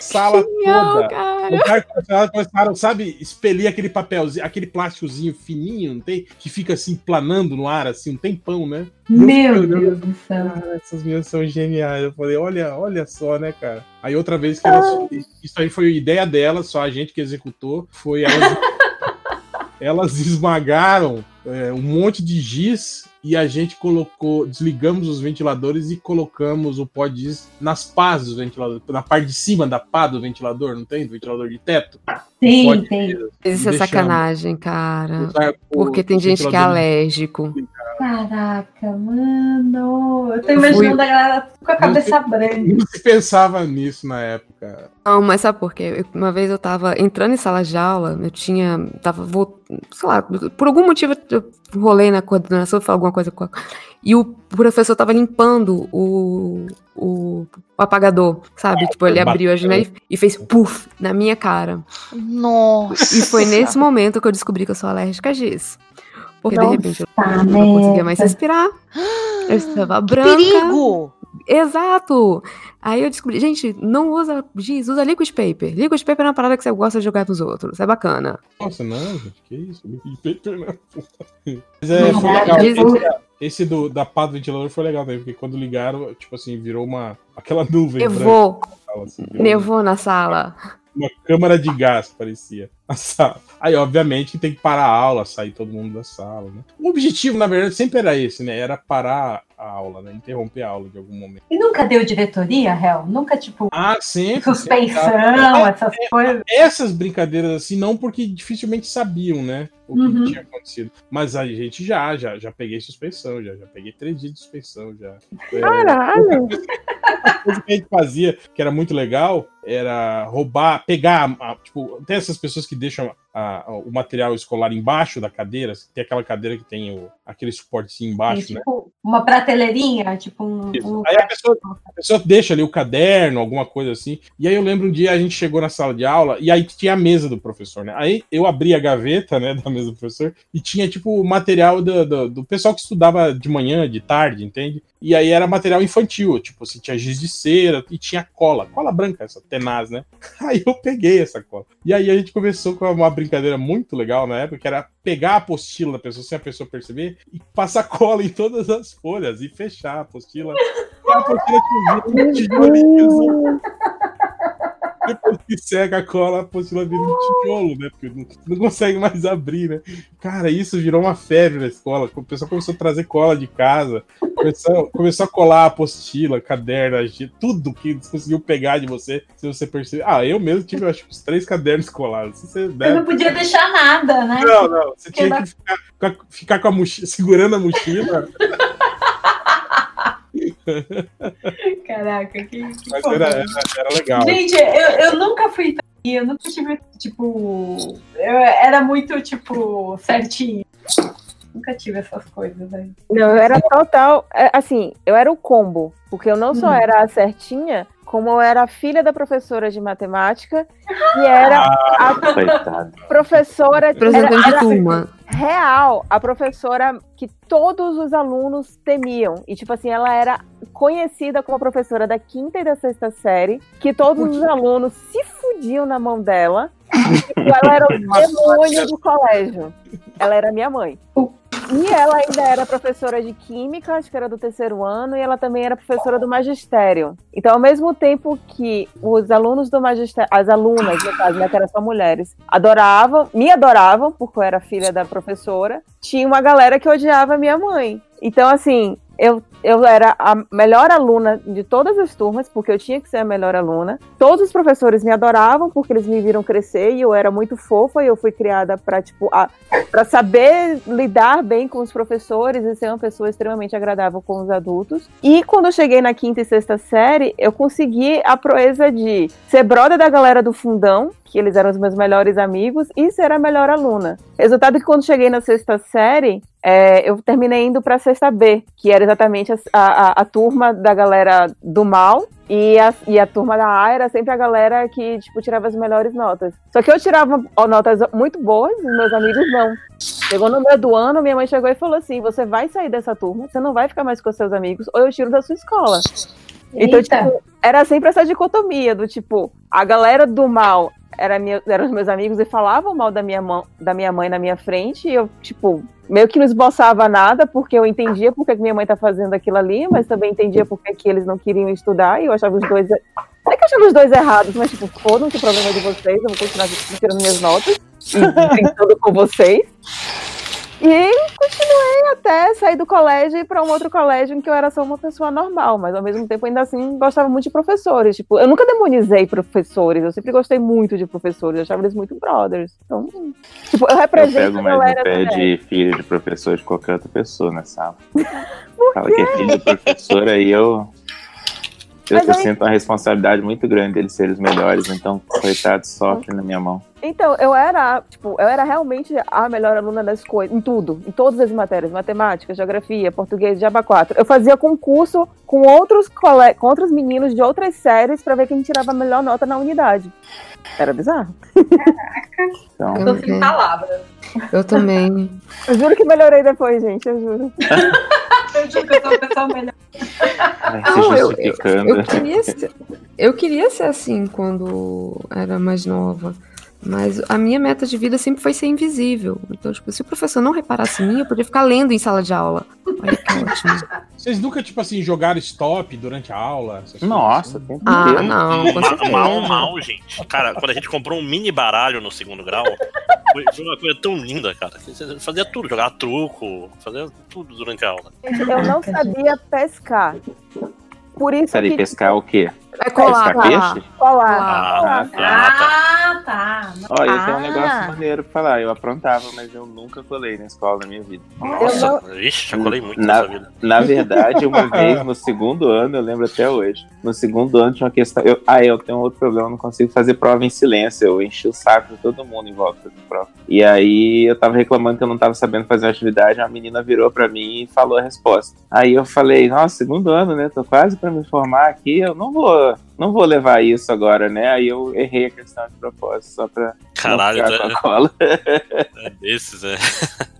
sala Genial, toda. cara. O cara começaram, sabe, expelir aquele papelzinho, aquele plásticozinho fininho, não tem? Que fica assim, planando no ar, assim, um tempão, né? Eu Meu olhando, Deus do céu. Cara, essas meninas são geniais. Eu falei, olha, olha só, né, cara? Aí outra vez que elas. Isso aí foi ideia delas, só a gente que executou. Foi elas. Elas esmagaram é, um monte de giz e a gente colocou, desligamos os ventiladores e colocamos o pó de giz nas pás dos ventiladores, na parte de cima da pá do ventilador, não tem? Do ventilador de teto. Sim, tem. giz. Isso é sacanagem, cara. Porque tem gente que é alérgico. Caraca, mano. Eu tô Eu imaginando fui- a galera com a cabeça branca. Não se pensava nisso na época. Não, mas sabe por quê? Eu- Uma vez eu tava entrando em sala de aula, eu tinha. Tava, vol- sei lá, por algum motivo eu rolei na coordenação, falei alguma coisa com a. E o professor tava limpando o, o, o apagador, sabe? Tipo, ele abriu a janela e- e fez puff na minha cara. Nossa. E foi nesse momento que eu descobri que eu sou alérgica a giz. Porque de Nossa, repente eu não conseguia mais respirar. Eu estava Que branca. perigo! Exato! Aí eu descobri, gente, não usa giz, usa liquid paper. Liquid paper é uma parada que você gosta de jogar nos outros. É bacana. Nossa, não, gente, que isso? Liquid paper não. Mas é, foi Caraca, legal. Esse, esse do, da pá do ventilador foi legal também, porque quando ligaram, tipo assim, virou uma. aquela nuvem Nevou. branca. assim, Nevou na sala. Uma câmara de gás, parecia. A sala. Aí, obviamente, tem que parar a aula, sair todo mundo da sala, né? O objetivo, na verdade, sempre era esse, né? Era parar a aula, né? Interromper a aula de algum momento. E nunca deu diretoria, Hel? Nunca, tipo, Ah, sempre. suspensão, sempre. essas coisas. Essas brincadeiras assim, não porque dificilmente sabiam, né? O que Uhum. tinha acontecido. Mas a gente já, já, já peguei suspensão, já, já peguei três dias de suspensão, já. É, Caralho! a coisa que a gente fazia, que era muito legal, era roubar, pegar, a- tipo, tem essas pessoas que deixam a- a- o material escolar embaixo da cadeira, tem aquela cadeira que tem o, aquele suportezinho embaixo, né? tipo, uma prateleirinha, tipo um. Um Aí a pessoa, a pessoa deixa ali o caderno, alguma coisa assim. E aí eu lembro um dia a gente chegou na sala de aula e aí tinha a mesa do professor, né? Aí eu abri a gaveta, né, da mesa do professor e tinha tipo o material do, do, do pessoal que estudava de manhã, de tarde, entende? E aí era material infantil, tipo, assim, tinha giz de cera e tinha cola, cola branca, essa tenaz, né? Aí eu peguei essa cola. E aí a gente começou com uma brincadeira muito legal na época, que era pegar a apostila da pessoa sem a pessoa perceber e passar cola em todas as folhas e fechar a apostila. E a apostila tinha um tijolinho. Depois que seca a cola, a apostila vira um tijolo, né? Porque não, não consegue mais abrir, né? Cara, isso virou uma febre na escola. O pessoal começou a trazer cola de casa, começou, começou a colar a apostila, caderno, tudo que eles conseguiu pegar de você, se você perceber. Ah, eu mesmo tive, acho que, uns três cadernos colados. Você Eu não podia deixar nada, né? não, não. Você Porque tinha que ficar- ficar com a mochila, segurando a mochila. Caraca, que, que Mas era, era, era legal. Gente, eu, eu nunca fui eu nunca tive, tipo. Eu era muito, tipo, certinho. Nunca tive essas coisas aí. Não, eu era total. é, Assim, eu era o combo. Porque eu não só Hum. era a certinha, como eu era a filha da professora de matemática, e era a Coitado. professora. Era- turma. Real, a professora que todos os alunos temiam. E, tipo assim, ela era conhecida como a professora da quinta e da sexta série, que todos os alunos se fudiam na mão dela. Ela era o demônio do colégio. Ela era minha mãe. E ela ainda era professora de química, acho que era do terceiro ano, e ela também era professora do magistério. Então, ao mesmo tempo que os alunos do magistério, as alunas, no caso, né, que eram só mulheres, adoravam, me adoravam, porque eu era filha da professora, tinha uma galera que odiava minha mãe. Então, assim, eu, eu era a melhor aluna de todas as turmas, porque eu tinha que ser a melhor aluna. Todos os professores me adoravam, porque eles me viram crescer e eu era muito fofa e eu fui criada para tipo, a- pra saber lidar bem com os professores e ser uma pessoa extremamente agradável com os adultos. E quando eu cheguei na quinta e sexta série, eu consegui a proeza de ser brother da galera do fundão, que eles eram os meus melhores amigos, e ser a melhor aluna. Resultado é que quando cheguei na sexta série, é, eu terminei indo para a sexta B, que era exatamente a, a- a turma da galera do mal. E a, e a turma da A era sempre a galera que, tipo, tirava as melhores notas. Só que eu tirava notas muito boas, os meus amigos não. Chegou no meio do ano, minha mãe chegou e falou assim: você vai sair dessa turma, você não vai ficar mais com seus amigos, ou eu tiro da sua escola. Então, Eita. tipo, era sempre essa dicotomia do tipo, a galera do mal era minha, eram os meus amigos e falavam mal da minha, mão, da minha mãe na minha frente, e eu, tipo, meio que não esboçava nada, porque eu entendia porque que minha mãe tá fazendo aquilo ali, mas também entendia porque que eles não queriam estudar, e eu achava os dois. Não é que eu achava os dois errados, mas tipo, foda-se o problema de vocês, eu vou continuar tirando minhas notas e tentando com vocês. E continuei até sair do colégio e ir para um outro colégio em que eu era só uma pessoa normal, mas ao mesmo tempo ainda assim gostava muito de professores. Tipo, eu nunca demonizei professores, eu sempre gostei muito de professores, eu achava eles muito brothers. Então, tipo, eu Eu represento pego a mais no pé de filho de professor de qualquer outra pessoa na sala. Fala que é filho de professor, aí eu. Eu, eu aí- sinto uma responsabilidade muito grande deles serem os melhores, então, coitado, sofre na minha mão. Então, eu era, tipo, eu era realmente a melhor aluna das coisas, em tudo, em todas as matérias, matemática, geografia, português, Java 4. Eu fazia concurso com outros cole... com outros meninos de outras séries pra ver quem tirava a melhor nota na unidade. Era bizarro. Então, Tô sem palavras. Eu também. Eu juro que melhorei depois, gente, eu juro. Eu juro que eu sou a pessoa melhor. se Não, eu, eu, justificando. eu queria ser, eu queria ser assim quando era mais nova. Mas a minha meta de vida sempre foi ser invisível. Então, tipo, se o professor não reparasse em mim, eu podia ficar lendo em sala de aula. Olha que ótimo. Vocês nunca, tipo assim, jogaram stop durante a aula? Nossa, assim? tem Ah, não, com Ma- certeza. mal, mal, gente. Cara, quando a gente comprou um mini baralho no segundo grau, foi, uma coisa tão linda, cara. Você fazia tudo, jogava truco, fazia tudo durante a aula. Eu não sabia pescar. Por isso Peraí, que pescar o quê? É colar, Pescar colar. peixe? colar. Ah, tá, tá. Ah, tá. Eu tenho um Ah. negócio maneiro pra falar. Eu aprontava, mas eu nunca colei na escola na minha vida. Nossa, ixi, já colei muito Na- nessa vida. Na verdade, uma vez no segundo ano, eu lembro até hoje. No segundo ano tinha uma questão. Eu, ah, eu tenho outro problema, eu não consigo fazer prova em silêncio. Eu enchi o saco de todo mundo em volta fazendo prova. E aí eu tava reclamando que eu não tava sabendo fazer uma atividade, uma menina virou pra mim e falou a resposta. Aí eu falei, nossa, segundo ano, né? Tô quase pra me formar aqui, eu não vou. Não vou levar isso agora, né? Aí eu errei a questão de propósito, só pra Caralho, não ficar tá- com a cola. É desses, é.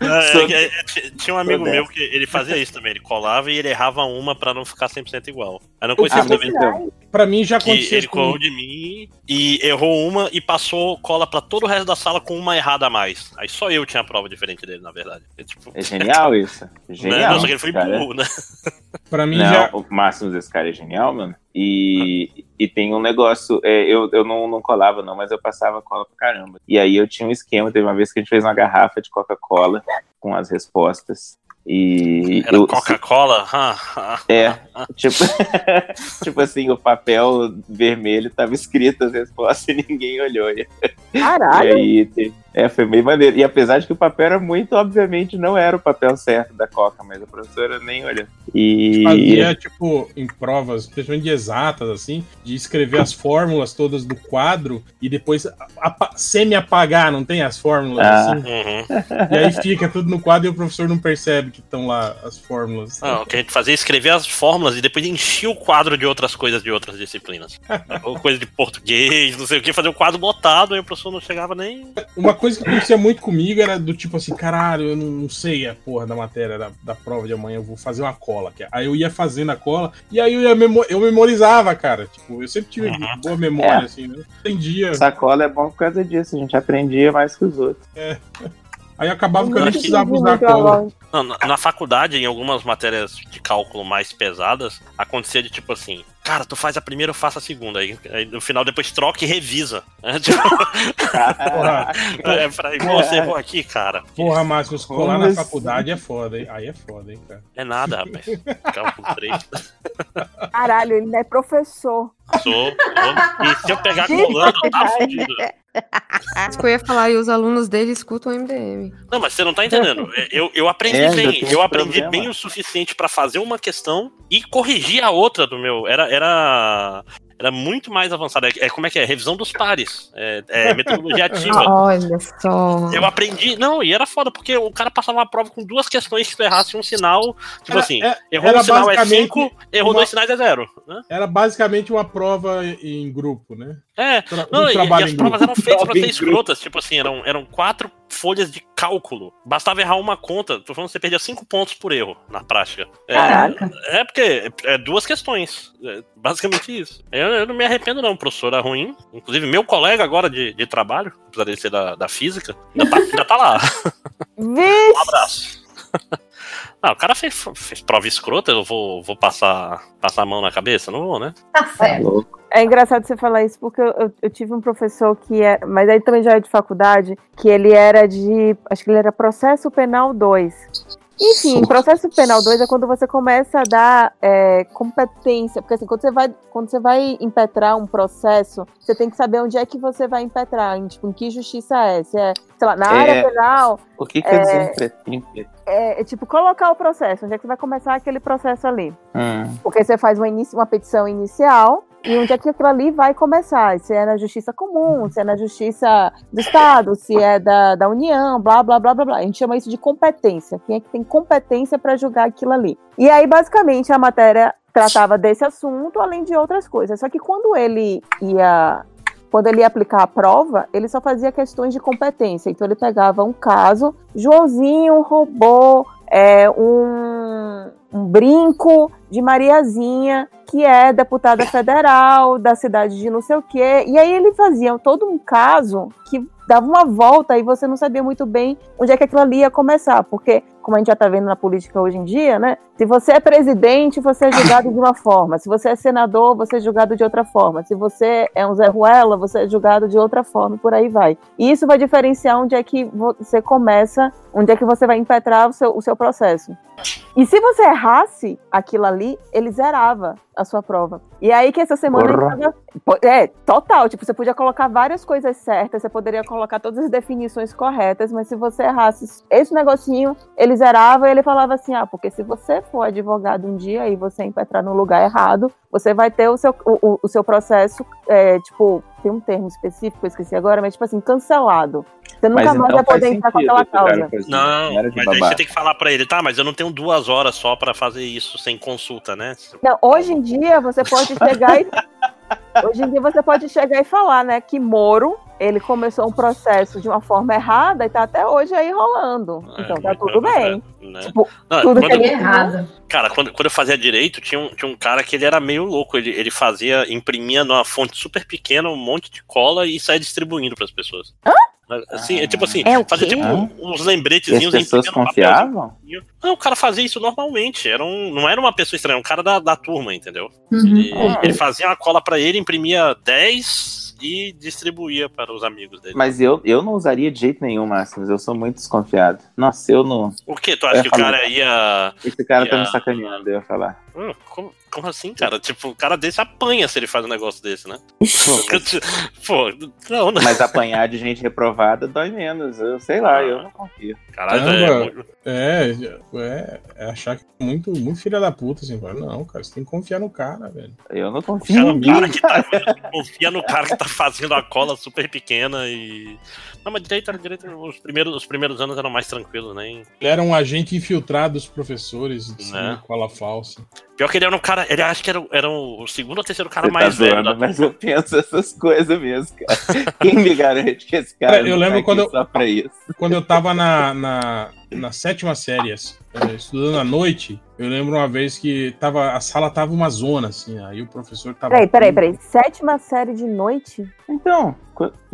É, é, é, t- tinha um amigo meu que ele fazia isso também. Ele colava e ele errava uma pra não ficar 100% igual. Aí não conhecia também. então, Pra mim já aconteceu ele colou de mim e errou uma e passou cola pra todo o resto da sala com uma errada a mais. Aí só eu tinha a prova diferente dele, na verdade. É, tipo, é genial isso. né? Genial. Não, só que ele foi cara. burro, né? Pra mim Não, já. o Máximo desse cara é genial, mano. E, e tem um negócio, é, eu, eu não, não colava, não, mas eu passava cola pra caramba. E aí eu tinha um esquema, teve uma vez que a gente fez uma garrafa de Coca-Cola com as respostas. E Era Coca-Cola? É, tipo, tipo assim, o papel vermelho tava escrito as respostas e ninguém olhou. E Caralho. aí, te- é, foi meio maneiro. E apesar de que o papel era muito, obviamente, não era o papel certo da Coca, mas a professora nem olhou. E Fazia, tipo, em provas, principalmente de exatas, assim, de escrever as fórmulas todas do quadro e depois apa- semi-apagar, não tem as fórmulas Ah. assim? Uhum. E aí fica tudo no quadro e o professor não percebe que estão lá as fórmulas. Não, o que a gente fazia é escrever as fórmulas e depois enchia o quadro de outras coisas de outras disciplinas. Ou coisa de português, não sei o que, fazer o quadro lotado, aí o professor não chegava nem. Uma coisa que acontecia muito comigo era do tipo assim, caralho, eu não, sei a porra da matéria da, da prova de amanhã, eu vou fazer uma cola. aqui. Aí eu ia fazendo a cola e aí eu, ia memo- eu memorizava, cara. Tipo, eu sempre tive Uhum. boa memória, É. assim, né? Entendia. sacola é bom por causa disso, a gente aprendia mais que os outros. Aí acabava que eu nem precisava usar a cola. na, na faculdade, em algumas matérias de cálculo mais pesadas, acontecia de tipo assim, cara, tu faz a primeira, eu faço a segunda. Aí, aí no final depois troca e revisa. É, tipo, Porra, é pra você errou aqui, cara. porra Márcio, se colar Como na assim? faculdade é foda, hein? Aí é foda, hein, cara. É nada, rapaz. Cálculo 3. Caralho, ele não é professor. Sou, sou. E se eu pegar colando, eu tava fudido. Isso que eu ia falar, e os alunos dele escutam o MDM. Não, mas você não tá entendendo. Eu, eu aprendi É, bem. Eu aprendi problema. bem o suficiente pra fazer uma questão e corrigir a outra do meu. Era. era... Era muito mais avançado. É, é- como é que é? Revisão dos pares. É, é metodologia ativa. Olha só. Eu aprendi. Não, e era foda, porque o cara passava uma prova com duas questões que tu errasse um sinal. Tipo Era- assim, é- errou um sinal é basicamente 5, errou uma- dois sinais é zero. Né? Era basicamente uma prova em grupo, né? É. Tra- Não, um e, e as provas eram feitas pra Prova ser escrotas. Tipo assim, eram, eram quatro folhas de cálculo. Bastava errar uma conta. Tô falando que você perdia cinco pontos por erro na prática. É, Caraca. é porque é, é duas questões. É basicamente isso. Eu, eu não me arrependo, não. Professora ruim. Inclusive, meu colega agora de, de trabalho, apesar de ser da, da física, ainda tá, ainda tá lá. Um abraço. Ah, o cara fez, fez prova escrota, eu vou, vou passar, passar a mão na cabeça? Não vou, né? Tá certo. É engraçado você falar isso, porque eu, eu- eu tive um professor que é. Mas aí também já é de faculdade, que ele era de. Acho que ele era processo penal 2. Enfim, processo penal 2 é quando você começa a dar é, competência. Porque assim, quando você, vai, quando você vai impetrar um processo, você tem que saber onde é que você vai impetrar, em, tipo, em que justiça é. Se é, sei lá, na É. área penal, O que quer dizer impre- impre- é, é tipo colocar o processo, onde é que vai começar aquele processo ali. Hum. Porque você faz uma, inici- uma petição inicial e onde é que aquilo ali vai começar? Se é na justiça comum, se é na justiça do Estado, se é da, da União, blá, blá, blá, blá, blá. A gente chama isso de competência. Quem é que tem competência para julgar aquilo ali? E aí, basicamente, a matéria tratava desse assunto, além de outras coisas. Só que quando ele ia. Quando ele ia aplicar a prova, ele só fazia questões de competência. Então ele pegava um caso, Joãozinho roubou é, um, um brinco de Mariazinha, que é deputada federal da cidade de não sei o quê. E aí ele fazia todo um caso que dava uma volta e você não sabia muito bem onde é que aquilo ali ia começar. Porque, como a gente já tá vendo na política hoje em dia, né? Se você é presidente, você é julgado de uma forma. Se você é senador, você é julgado de outra forma. Se você é um Zé Ruela, você é julgado de outra forma, por aí vai. E isso vai diferenciar onde é que você começa, onde é que você vai impetrar o seu, o seu processo. E se você errasse aquilo ali, ele zerava a sua prova. E aí que essa semana tava- É, total. Tipo, você podia colocar várias coisas certas, você poderia colocar todas as definições corretas, mas se você errasse esse negocinho, ele zerava e ele falava assim: ah, porque se você for advogado um dia e você impetrar no lugar errado, você vai ter o seu, o, o- o seu processo, é, tipo, tem um termo específico, eu esqueci agora, mas tipo assim, cancelado. Você nunca Mas mais então vai poder entrar com aquela causa. Não, mas aí você tem que falar pra ele, tá, mas eu não tenho duas horas só pra fazer isso sem consulta, né? Não, hoje em dia você pode chegar e. Hoje em dia você pode chegar e falar, né, que Moro, ele começou um processo de uma forma errada e tá até hoje aí rolando. Então tá tudo bem. Né? Tipo, Não, tudo que quando- ele Errado. Cara, quando, quando eu fazia direito, tinha um, tinha um cara que ele era meio louco. Ele, ele fazia, imprimia numa fonte super pequena um monte de cola e saia distribuindo pras pessoas. Assim, é tipo assim, É fazia tipo Hã? uns E as lembretezinhos pessoas confiavam? Não, o cara fazia isso normalmente. Era um, não era uma pessoa estranha, um cara da, da turma, entendeu? Uhum. Ele, Ah. ele fazia uma cola pra ele, imprimia 10 e distribuía para os amigos dele. Mas eu, eu não usaria de jeito nenhum, Máximos. Eu sou muito desconfiado. Nossa, eu não. O que? Tu acha que o cara ia. Esse cara tá ia- me sacaneando, eu ia falar. Hum, como, como assim, cara? Tipo, o cara desse apanha se ele faz um negócio desse, né? Pô, não, né? Mas apanhar de gente reprovada dói menos. Eu sei lá, eu não confio. Caralho, Caramba. é, É, é, é achar que é muito, muito filha da puta, assim. fala, Não, cara, você tem que confiar no cara, velho. Eu não confio Cara, em o cara que tá, confia no cara que tá fazendo a cola super pequena e. Não, mas direito, era direito, os primeiros, os primeiros anos eram mais tranquilos, né? Ele era um agente infiltrado dos professores de Né? cola falsa. Pior que ele era um cara, ele acho que era, era o segundo ou terceiro cara Você mais tá velho. zoando, Da... mas eu penso essas coisas mesmo, cara. Quem me garante que esse cara Cara, eu lembro tá quando eu- só pra isso? Quando eu tava na, na, na sétima série, eh, estudando à noite, eu lembro uma vez que tava, a sala tava uma zona, assim, aí o professor tava. Peraí, peraí, peraí. Sétima série de noite? Então,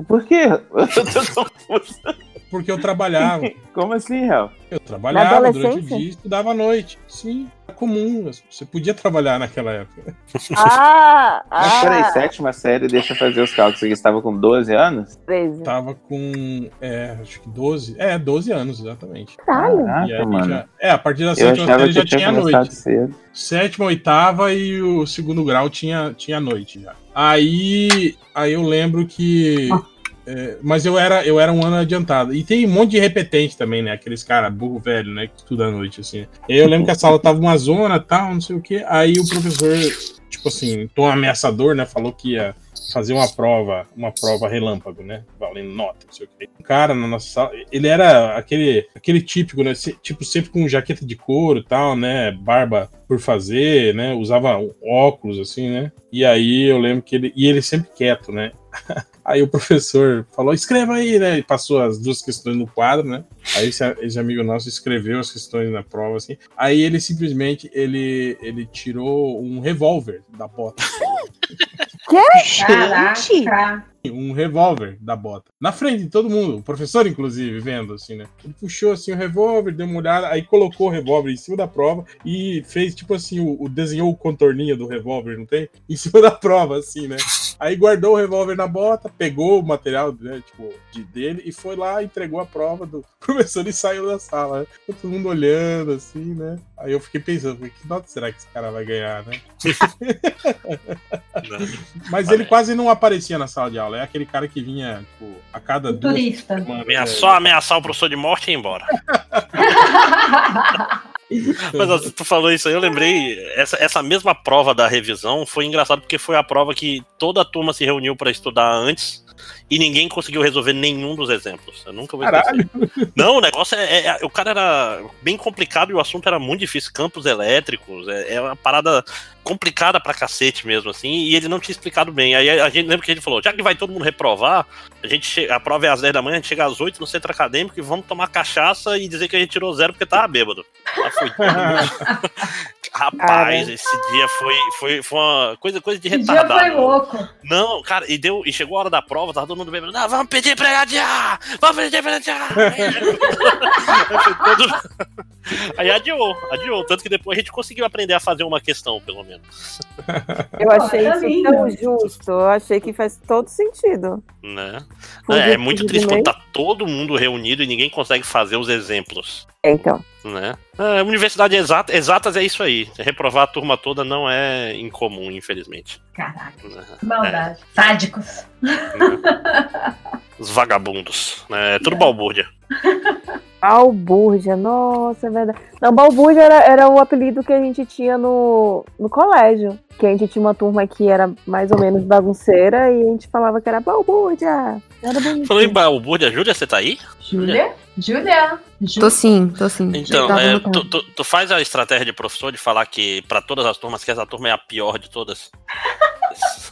por quê? Eu tô confuso. Porque eu trabalhava. Como assim, Real? Eu trabalhava Na durante o dia e estudava à noite. Sim, é comum. Você podia trabalhar naquela época. Ah! Mas peraí, ah sétima série, deixa eu fazer os cálculos. Você estava com 12 anos? 13. Tava com, é, acho que 12. É, 12 anos, exatamente. Caralho. Caraca, mano. já- é, a partir da Eu sétima série já tinha noite. cedo. Sétima, oitava e o segundo grau tinha, tinha noite já. Aí, aí eu lembro que. é, mas eu era, eu era um ano adiantado. E tem um monte de repetente também, né? Aqueles caras burro velho, né? Que estuda à noite, assim. Eu lembro que a sala tava uma zona tal, não sei o quê. Aí o professor, tipo assim, tom ameaçador, né? Falou que ia, fazer uma prova, uma prova relâmpago, né? Valendo nota, não sei o quê. Um cara na nossa sala, ele era aquele, aquele típico, né? Tipo, sempre com jaqueta de couro e tal, né? Barba por fazer, né? Usava óculos, assim, né? E aí eu lembro que ele. E ele sempre quieto, né? Aí o professor falou, escreva aí, né? E passou as duas questões no quadro, né? Aí esse, esse amigo nosso escreveu as questões na prova, assim. Aí ele simplesmente, ele, ele tirou um revólver da bota. Caraca. Um revólver da bota. Na frente de todo mundo, o professor, inclusive, vendo, assim, né? Ele puxou, assim, o revólver, deu uma olhada, aí colocou o revólver em cima da prova e fez, tipo assim, o, o- desenhou o contorninho do revólver, não tem? Em cima da prova, assim, né? Aí guardou o revólver na bota, pegou o material, né, tipo, de, dele e foi lá, entregou a prova do professor e saiu da sala. Né? Todo mundo olhando, assim, né? Aí eu fiquei pensando, que nota será que esse cara vai ganhar, né? Mas ele quase não aparecia na sala de aula. É aquele cara que vinha, tipo, a cada duas Turista. semanas. Né? só ameaçar o professor de morte e ir embora. Mas ó, tu falou isso aí, eu lembrei. Essa, essa mesma prova da revisão foi engraçado porque foi a prova que toda a turma se reuniu pra estudar antes e ninguém conseguiu resolver nenhum dos exemplos. Eu nunca vou. Caralho. Não, o negócio é, é- é- O cara era bem complicado e o assunto era muito difícil. Campos elétricos, é, é uma parada complicada pra cacete mesmo, assim, e ele não tinha explicado bem. Aí a gente lembra que a gente falou: já que vai todo mundo reprovar, a gente che- a prova é às 10 da manhã, a gente chega às 8 no centro acadêmico e vamos tomar cachaça e dizer que a gente tirou zero porque tava bêbado. Lá mundo. Rapaz, Cara. esse dia foi, foi, foi uma coisa, coisa de Esse dia retardado. foi louco. Não, cara, e deu, e chegou a hora da prova, tava todo mundo bebendo. Não, vamos pedir pra adiar! Vamos pedir pra adiar! Todo- Aí adiou, adiou. Tanto que depois a gente conseguiu aprender a fazer uma questão, pelo menos. Eu achei tá isso lindo. tão justo. Eu achei que faz todo sentido. Né? É, é muito triste quando tá todo mundo reunido e ninguém consegue fazer os exemplos. Então. Né? É, universidade exata, exatas é isso aí. Reprovar a turma toda não é incomum, infelizmente. Caraca, Né? maldade. Sádicos. Os vagabundos. Né? É tudo balbúrdia. Balbúrdia, nossa, é verdade. Não, Balbúrdia era, era o apelido que a gente tinha no, no colégio. Que a gente tinha uma turma que era mais ou menos bagunceira e a gente falava que era Balbúrdia. Era bonito. Falou em balbúrdia, Júlia, você tá aí? Júlia? Júlia? Tô sim, tô sim. Então, é, tu, tu- tu faz a estratégia de professor de falar que pra todas as turmas que essa turma é a pior de todas.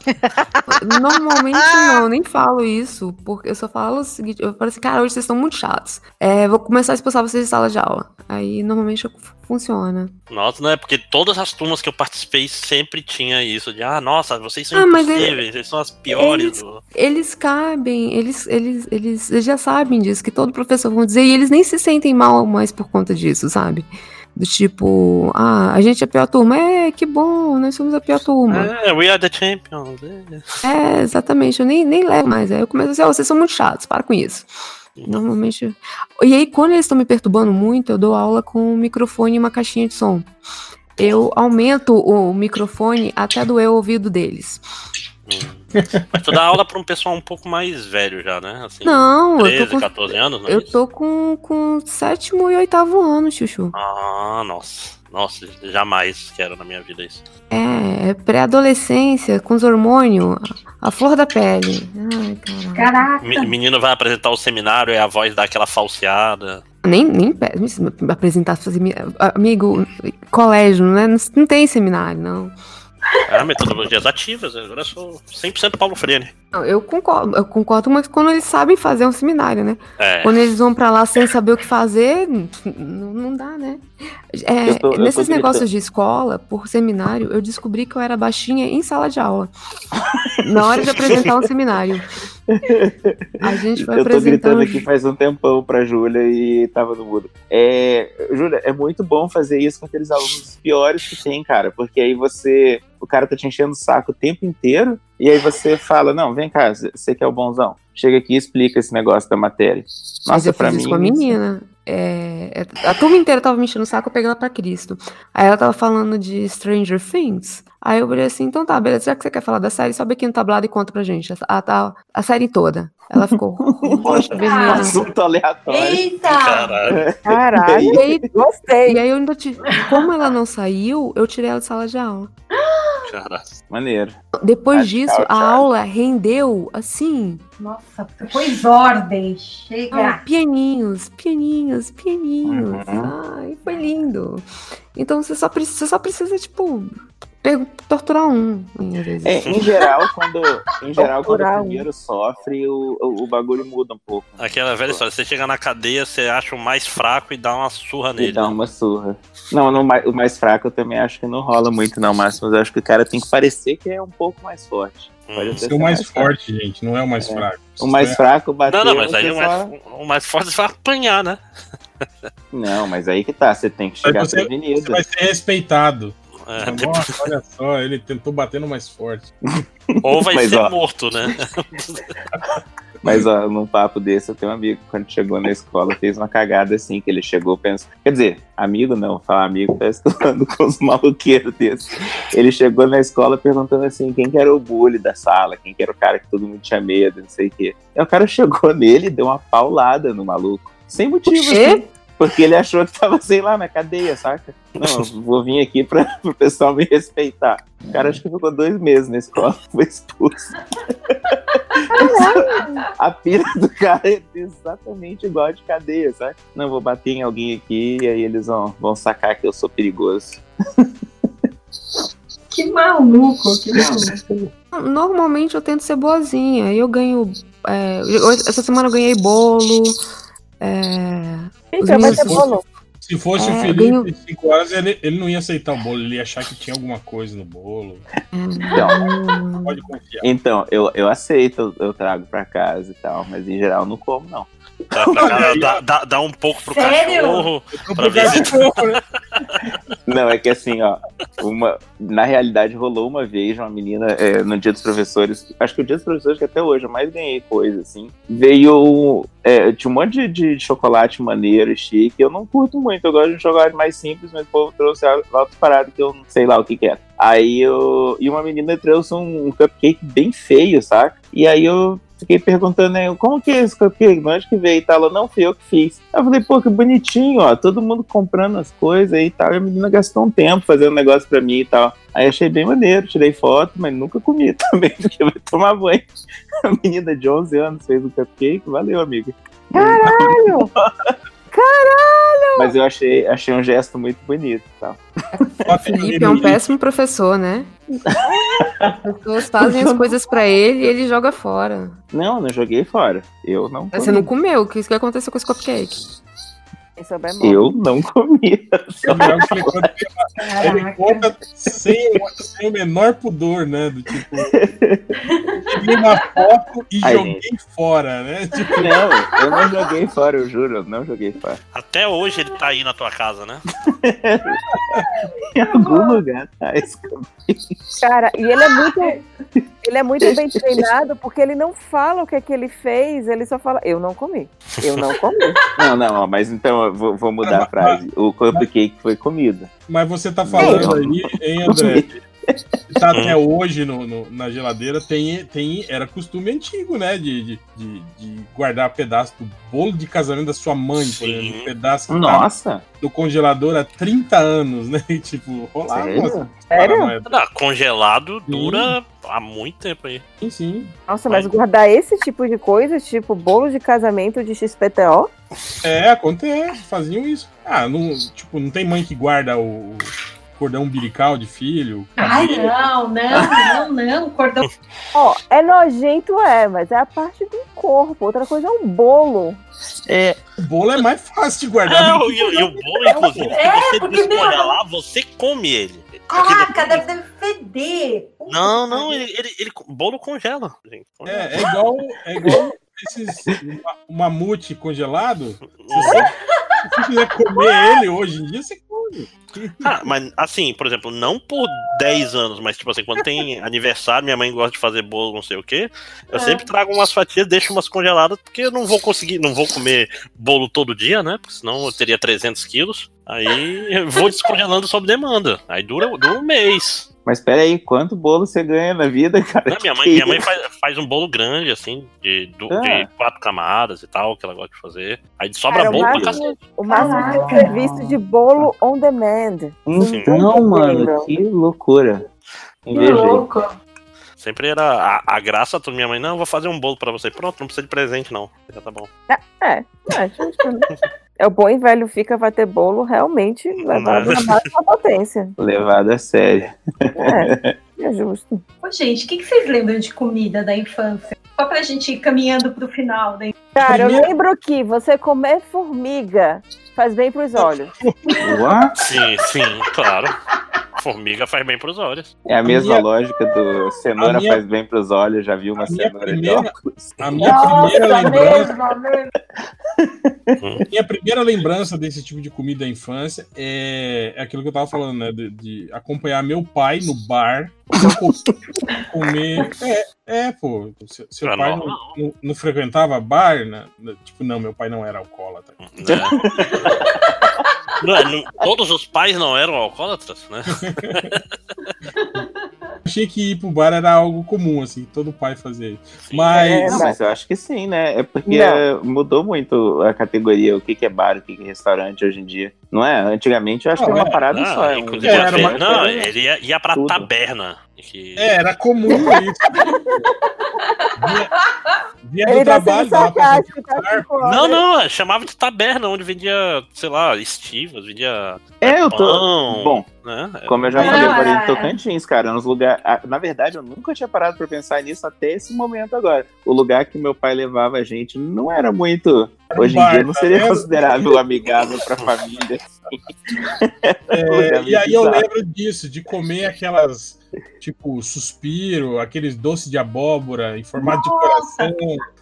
Normalmente não, nem falo isso, porque eu só falo o seguinte, eu falo assim, cara, hoje vocês estão muito chatos. É, vou começar a expulsar vocês de sala de aula. Aí normalmente eu- funciona. Nossa, não é porque todas as turmas que eu participei sempre tinha isso de ah, nossa, vocês são Ah, impossíveis, vocês são as piores. Eles, do- eles cabem, eles, eles, eles, eles já sabem disso, que todo professor vão dizer, e eles nem se sentem mal mais por conta disso, sabe? Do tipo, ah, a gente é a pior turma. É, que bom, nós somos a pior turma. É, we are the champions. é. É, exatamente, eu nem, nem levo mais. Aí eu começo assim, ó, vocês são muito chatos, para com isso. Normalmente. E aí, quando eles estão me perturbando muito, eu dou aula com um microfone e uma caixinha de som. Eu aumento o microfone até doer o ouvido deles. Mas tu dá aula pra um pessoal um pouco mais velho já, né? Assim, Não, eu 13, tô com, 14 anos, não é eu isso? tô com, com sétimo e oitavo ano, Chuchu. Ah, nossa. Nossa, jamais quero na minha vida isso. É, é pré-adolescência, com os hormônios, a flor da pele. Ai, caralho. Caraca. Me- menino vai apresentar o seminário e a voz dá aquela falseada. Nem, nem apresentar, fazer, mi- amigo, colégio, né? Não, não tem seminário, não. Ah, metodologias ativas, agora eu sou 100% Paulo Freire. Não, Eu concordo, eu concordo, mas quando eles sabem fazer um seminário, né? É. Quando eles vão pra lá sem saber o que fazer, não, não dá, né? É, Eu tô- eu nesses negócios de escola, por seminário, eu descobri que eu era baixinha em sala de aula. Na hora de apresentar um seminário. A gente foi Eu tô gritando aqui faz um tempão pra Júlia e tava no mudo. É, Júlia, é muito bom fazer isso com aqueles alunos piores que tem, cara, porque aí você. O cara tá te enchendo o saco o tempo inteiro, e aí você fala: Não, vem cá, você que é o bonzão. Chega aqui e explica esse negócio da matéria. Mas Nossa, eu pra fiz mim. isso com a menina. É, é, a turma inteira tava me enchendo o saco, eu peguei ela pra Cristo. Aí ela tava falando de Stranger Things. Aí eu falei assim, então tá, beleza, já que você quer falar da série, sobe aqui no tablado e conta pra gente. A, a, a série toda. Ela ficou roxa, vermelha. Assunto aleatório. Eita! Caralho. Caralho, E aí, gostei. e aí eu ainda te, como ela não saiu, eu tirei ela de sala de aula. Caralho. Maneiro. Depois Radical, disso, a Charlie. aula rendeu assim. Nossa, pôs ordem. Chega. Ah, pianinhos, pianinhos, pianinhos. Uhum. Ai, foi lindo. Então você só precisa, você só precisa tipo, torturar um. às vezes. É, em geral, quando, em geral, quando o um. primeiro sofre, o, o, o bagulho muda um pouco. Aquela velha história, você chega na cadeia, você acha o mais fraco e dá uma surra E nele. dá uma surra. Não, no mais, o mais fraco eu também acho que não rola muito, não, Máximo. Eu acho que o cara tem que parecer que é um pouco mais forte. Pode Hum. é ser o mais forte, gente, não é o mais É. fraco. O mais fraco bateu. Não, não, mas aí o só- mais, o mais forte vai apanhar, né? Não, mas aí que tá, você tem que chegar você, prevenido. você vai ser respeitado. É, Nossa, olha só, ele tentou bater no mais forte. Ou vai Mas, ser ó. morto, né? Mas ó, num papo desse, eu tenho um amigo que quando chegou na escola fez uma cagada assim, que ele chegou pensando. Quer dizer, amigo não, falar amigo, tô andando com os maloqueiros desses. Ele chegou na escola perguntando assim, quem que era o bully da sala, quem que era o cara que todo mundo tinha medo, não sei o quê. Aí o cara chegou nele e deu uma paulada no maluco. Sem motivo, assim. Porque ele achou que tava, sei lá, na cadeia, saca? Não, vou vir aqui pra, pro pessoal me respeitar. O cara acho que ficou dois meses na escola, foi expulso. A pira do cara é exatamente igual a de cadeia, sabe? Não, vou bater em alguém aqui e aí eles vão, vão sacar que eu sou perigoso. Que maluco, que maluco. Normalmente eu tento ser boazinha. Eu ganho. é, essa semana eu ganhei bolo. É, Gente, Os vai ter bolo. Se fosse É, o Felipe, 5 horas, ele, ele não ia aceitar o bolo, ele ia achar que tinha alguma coisa no bolo. Então, Pode confiar. então eu, eu aceito, eu trago pra casa e tal, mas em geral não como, não. Dá, pra cara- dá- dá- dá um pouco pro Sério? cachorro, pra ver se né? Não, é que assim, ó, uma, na realidade rolou uma vez uma menina é, no dia dos professores, acho que o dia dos professores que até hoje eu mais ganhei coisa, assim, veio, é, tinha um monte de, de chocolate maneiro e chique, eu não curto muito, eu gosto de um chocolate mais simples, mas o povo trouxe outras paradas que eu não sei lá o que que é. Aí eu, e uma menina trouxe um, um cupcake bem feio, saca? E aí eu fiquei perguntando, né, como que é esse cupcake? De onde que veio e tal? Ela, não, fui eu que fiz. Aí eu falei, pô, que bonitinho, ó, todo mundo comprando as coisas aí e tal. E a menina gastou um tempo fazendo negócio pra mim e tal. Aí achei bem maneiro, tirei foto, mas nunca comi também, porque vai tomar banho. A menina de 11 anos fez o cupcake, valeu, amigo. Caralho! Caralho! Mas eu achei, achei um gesto muito bonito e tal. Felipe é um péssimo professor, né? As pessoas fazem as coisas pra ele e ele joga fora. Não, não joguei fora. Eu não comi. Você não comeu, o que isso que aconteceu com esse cupcake? Isso é. Eu não comi. Gabriel explicou que Ele conta sem, o- sem o menor pudor, né? Do tipo. Tirei uma foto e Ai, joguei fora, né? Tipo, Não, eu não joguei fora, eu juro, eu não joguei fora. Até hoje ele tá aí na tua casa, né? Em algum lugar tá esse Cara, e ele é muito. Ele é muito bem treinado porque ele não fala o que é que ele fez, ele só fala, eu não comi. Eu não comi. Não, não, ó, mas então eu vou, vou mudar a frase. O cupcake foi comida. Mas você tá falando Não. aí, hein, André? Tá até hoje no, no- na geladeira, tem, tem, era costume antigo, né? De, de, de, de guardar pedaço do bolo de casamento da sua mãe, por exemplo. Um pedaço que tá Nossa! do congelador há 30 anos, né? E, tipo, rolava Sério? Sério? Ah, congelado dura há muito tempo aí. Sim, sim. Nossa, mas guardar esse tipo de coisa, tipo bolo de casamento de XPTO, É, acontece, faziam isso. Ah, não, tipo, não tem mãe que guarda o cordão umbilical de filho. Ai, não, não, não, não. Cordão. ó, é nojento, é, mas é a parte do corpo. Outra coisa é um bolo. É, O bolo é mais fácil de guardar. É, do o- que e, o- e o bolo, inclusive, É, se você porque descongelar, você come ele. Caraca, deve, deve feder. Não, não, ele, ele, ele- bolo congela. Gente. Congela. É, é igual, é igual esses ma- mamute congelado. Você, se quiser comer ele hoje em dia, você come. Ah, mas assim, por exemplo, não por 10 anos, mas tipo assim, quando tem aniversário, minha mãe gosta de fazer bolo, não sei o quê. Eu É. sempre trago umas fatias, deixo umas congeladas, porque eu não vou conseguir, não vou comer bolo todo dia, né? Porque senão eu teria 300 quilos. Aí eu vou descongelando sob demanda. Aí dura, dura um mês. Mas peraí, quanto bolo você ganha na vida, cara? Não, minha mãe, Que minha mãe faz, faz um bolo grande, assim, de, du- Ah. de quatro camadas e tal, que ela gosta de fazer. Aí sobra Cara, bolo pra cacete. o máximo que Caraca. ter visto de bolo on demand. Então, mano, que loucura. Invejei. louco. Sempre era a, a graça da minha mãe, não, eu vou fazer um bolo pra você. Pronto, não precisa de presente, não. Já tá bom. É, é, gente, é o bom e velho fica, vai ter bolo realmente levado na máxima potência. Levado a sério. É, é justo. Ô, gente, o que, que vocês lembram de comida da infância? Só pra gente ir caminhando pro final. Né? Cara, eu lembro que você comer formiga faz bem pros olhos. What? Sim, sim, claro. Formiga faz bem pros olhos. É a mesma minha- lógica do cenoura a minha- faz bem pros olhos, já viu uma a cenoura de primeira- óculos. A minha primeira Nossa, lembrança. mesmo, mesmo. Minha primeira lembrança desse tipo de comida da infância é, é aquilo que eu tava falando, né? De, de acompanhar meu pai no bar, co- comer. É, é pô. Seu, seu pai não, não- não frequentava bar, né? Tipo, não, meu pai não era alcoólatra. Né? Não, é, não- todos os pais não eram alcoólatras, né? Achei que ir pro bar era algo comum, assim, todo pai fazia isso. Mas. É, Não, mas eu acho que sim, né? É porque Não. é, mudou muito a categoria, o que, que é bar, o que, que é restaurante hoje em dia. Não é? Antigamente eu acho que Não, era uma é. parada Não, só. é inclusive, É, era ele- uma- não, ele ia, ia pra Tudo. taberna. Que... É, era comum isso. Via, via Ele do tá trabalho, sarcástico, tá? Não, não, chamava de taberna, onde vendia, sei lá, estivas, vendia É, eu tô. pão. Bom, né? como eu já É. falei agora em Tocantins, cara, nos lugares. Na verdade, eu nunca tinha parado pra pensar nisso até esse momento agora. O lugar que meu pai levava a gente não era muito. Hoje em dia não seria vendo? considerável amigável pra família. É, Lugar e aí eu lembro disso, de comer aquelas, tipo, suspiro, aqueles doces de abóbora em formato de coração.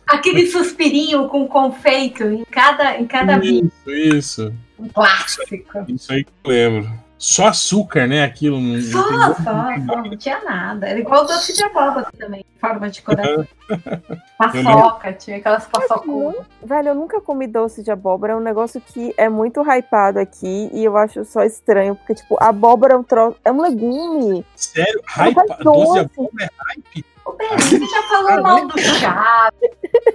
Aquele suspirinho com confeito em cada, em cada bico. Isso, isso. Um clássico. Isso aí que eu lembro. Só açúcar, né? Aquilo. Não, Só, não só, só, não tinha nada. Era igual doce de abóbora também, em forma de coração. Paçoca, tinha aquelas paçocudas. Velho, eu nunca comi doce de abóbora. É um negócio que é muito hypado aqui e eu acho só estranho, porque, tipo, abóbora é um troço. É um legume. Sério? Não Hype, faz doce de doce. abóbora é hype? Ô, Beli, você já falou mal do chá,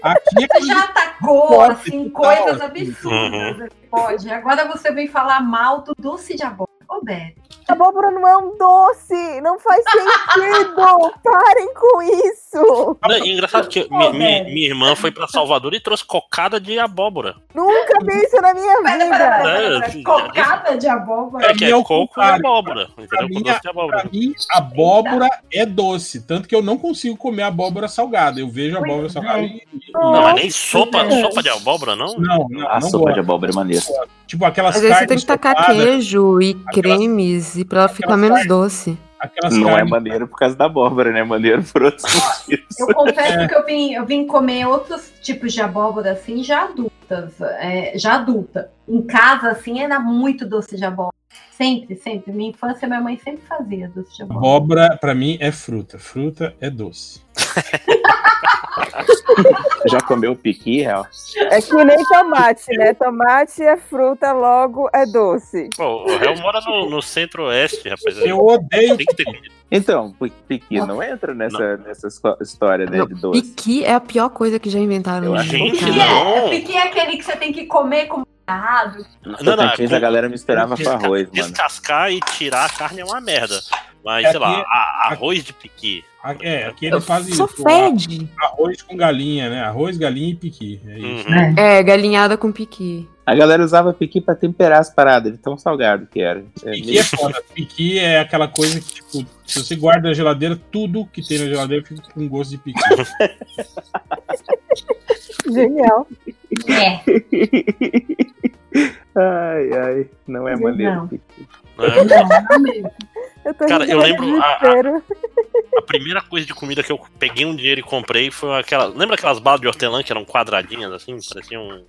Aqui é você já atacou, assim, coisas absurdas. Pode. Agora você vem falar mal do doce de abóbora. Ô, Beli. Abóbora não é um doce! Não faz sentido! Parem com isso! Não, engraçado que mi- mi- minha irmã foi pra Salvador e trouxe cocada de abóbora. Nunca vi isso na minha Pera, pera, pera, vida! pera, pera. É, Cocada de abóbora. É que é é o coco e abóbora. Pra Entendeu? Com mim, doce de pra abóbora. mim, abóbora é doce. Tanto que eu não consigo comer abóbora salgada. Eu vejo abóbora Pois salgada é. e. e- Não, mas nem sopa, sopa de abóbora, não? Não, não, A não sopa gosto. de abóbora é maneira. Tipo aquelas Às vezes você tem que tacar sopadas, queijo e Aquelas- cremes e pra ela ficar menos carnes- doce. Aquelas Não é maneiro por causa da abóbora, né? É maneiro por outros motivos. Eu confesso que eu vim, eu vim comer outros tipos de abóbora assim já adultas, é, já adulta. Em casa, assim, era muito doce de abóbora. Sempre, sempre. Minha infância, minha mãe sempre fazia doce de abóbora. Abóbora, pra mim, é fruta. Fruta é doce. Já comeu piqui, real? É que nem tomate, né? Tomate é fruta, logo é doce. Pô, o réu mora no, no centro-oeste, rapaz. Eu odeio Tem que ter. Então, pi- piqui não entra nessa, nessa esco- história né, de doce. Piqui é a pior coisa que já inventaram. Eu Gente. Piqui é, não. piqui é aquele que você tem que comer com. No Não, não, Tocantins com- a galera misturava com Desca- arroz, mano. Descascar e tirar a carne é uma merda. Mas, É sei lá, aqui- a- arroz de piqui. É, aqui eles fazem Só isso. fede. Arroz com galinha, né? Arroz, galinha e piqui. É isso. Uhum. É, galinhada com piqui. A galera usava piqui pra temperar as paradas, de tão salgado que era. É, Piqui é foda. Piqui é aquela coisa que, tipo, se você guarda na geladeira, tudo que tem na geladeira fica com gosto de piqui. Genial. É. Ai, ai, não é Não. maneiro. piqui. né? Não, não mesmo. Eu tô Cara, eu lembro a- a-. A primeira coisa de comida que eu peguei um dinheiro e comprei foi aquela. Lembra aquelas balas de hortelã que eram quadradinhas assim? Pareciam.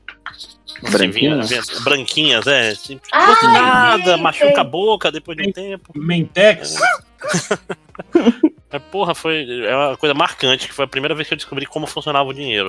Branquinhas? vinha- vinha- branquinhas, é. Assim, Ah, de nada, sei, machuca a boca depois de um tempo. Mentex. É, porra, foi é uma coisa marcante, que foi a primeira vez que eu descobri como funcionava o dinheiro.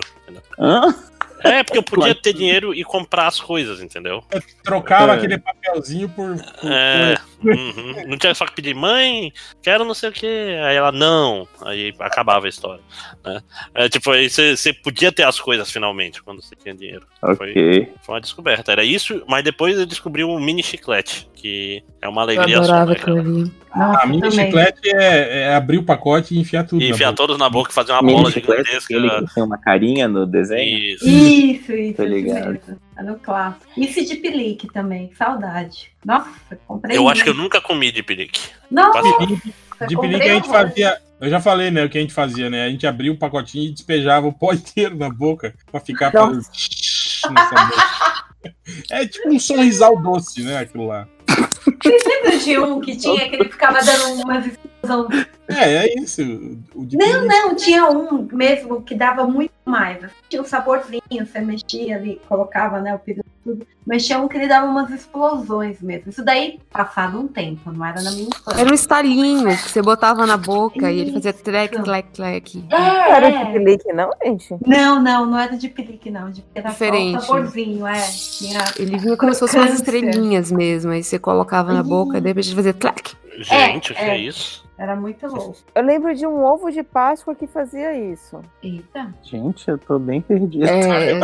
Hã? É, porque eu podia ter dinheiro e comprar as coisas, entendeu? Trocava É. aquele papelzinho por. por- É, uhum. Não tinha só que pedir, mãe, quero não sei o que. Aí ela, não. Aí acabava a história. Né? É, tipo, aí você podia ter as coisas finalmente quando você tinha dinheiro. Foi, Ok. foi uma descoberta. Era isso, mas depois eu descobri o mini chiclete, que é uma Eu alegria só. adorava né, cara? ali. Nossa, A mini também. chiclete é, é, abrir o pacote e enfiar tudo. E enfiar todos na boca e fazer uma Mini bola chiclete, gigantesca. que tem uma carinha no desenho. Isso. Isso, isso. Tô isso ligado. mesmo. É no clássico. Isso de pelique também, saudade. Nossa, comprei. Eu acho que eu nunca comi de pinique. Não, De comprei pinique a gente um- fazia. Eu já falei, né? O que a gente fazia, né? A gente abria o pacotinho e despejava o pó inteiro na boca pra ficar fazendo. boca. É tipo um sorrisal doce, né? Aquilo lá. Vocês lembram de um que tinha que ele ficava dando umas explosões? É, é isso. Não, não, tinha um mesmo que dava muito mais. Tinha um saborzinho, você mexia ali, colocava, né, o pirulito tudo. Mas tinha um que ele dava umas explosões mesmo. Isso daí, passado um tempo, não era na minha infância. Era um estalinho que você botava na boca e ele fazia trec, Isso. trec, trec. É, Não era é. de pelique, não, gente? Não, não, não era de pelique, não. De era só Diferente. um saborzinho, é. Tinha... Ele vinha como se fossem umas estrelinhas mesmo. Aí você colocava na boca e de repente fazia trec. Gente, o que é. é isso? Era muito louco. Eu lembro de um ovo de Páscoa que fazia isso. Eita. Gente, eu tô bem perdido. É, é-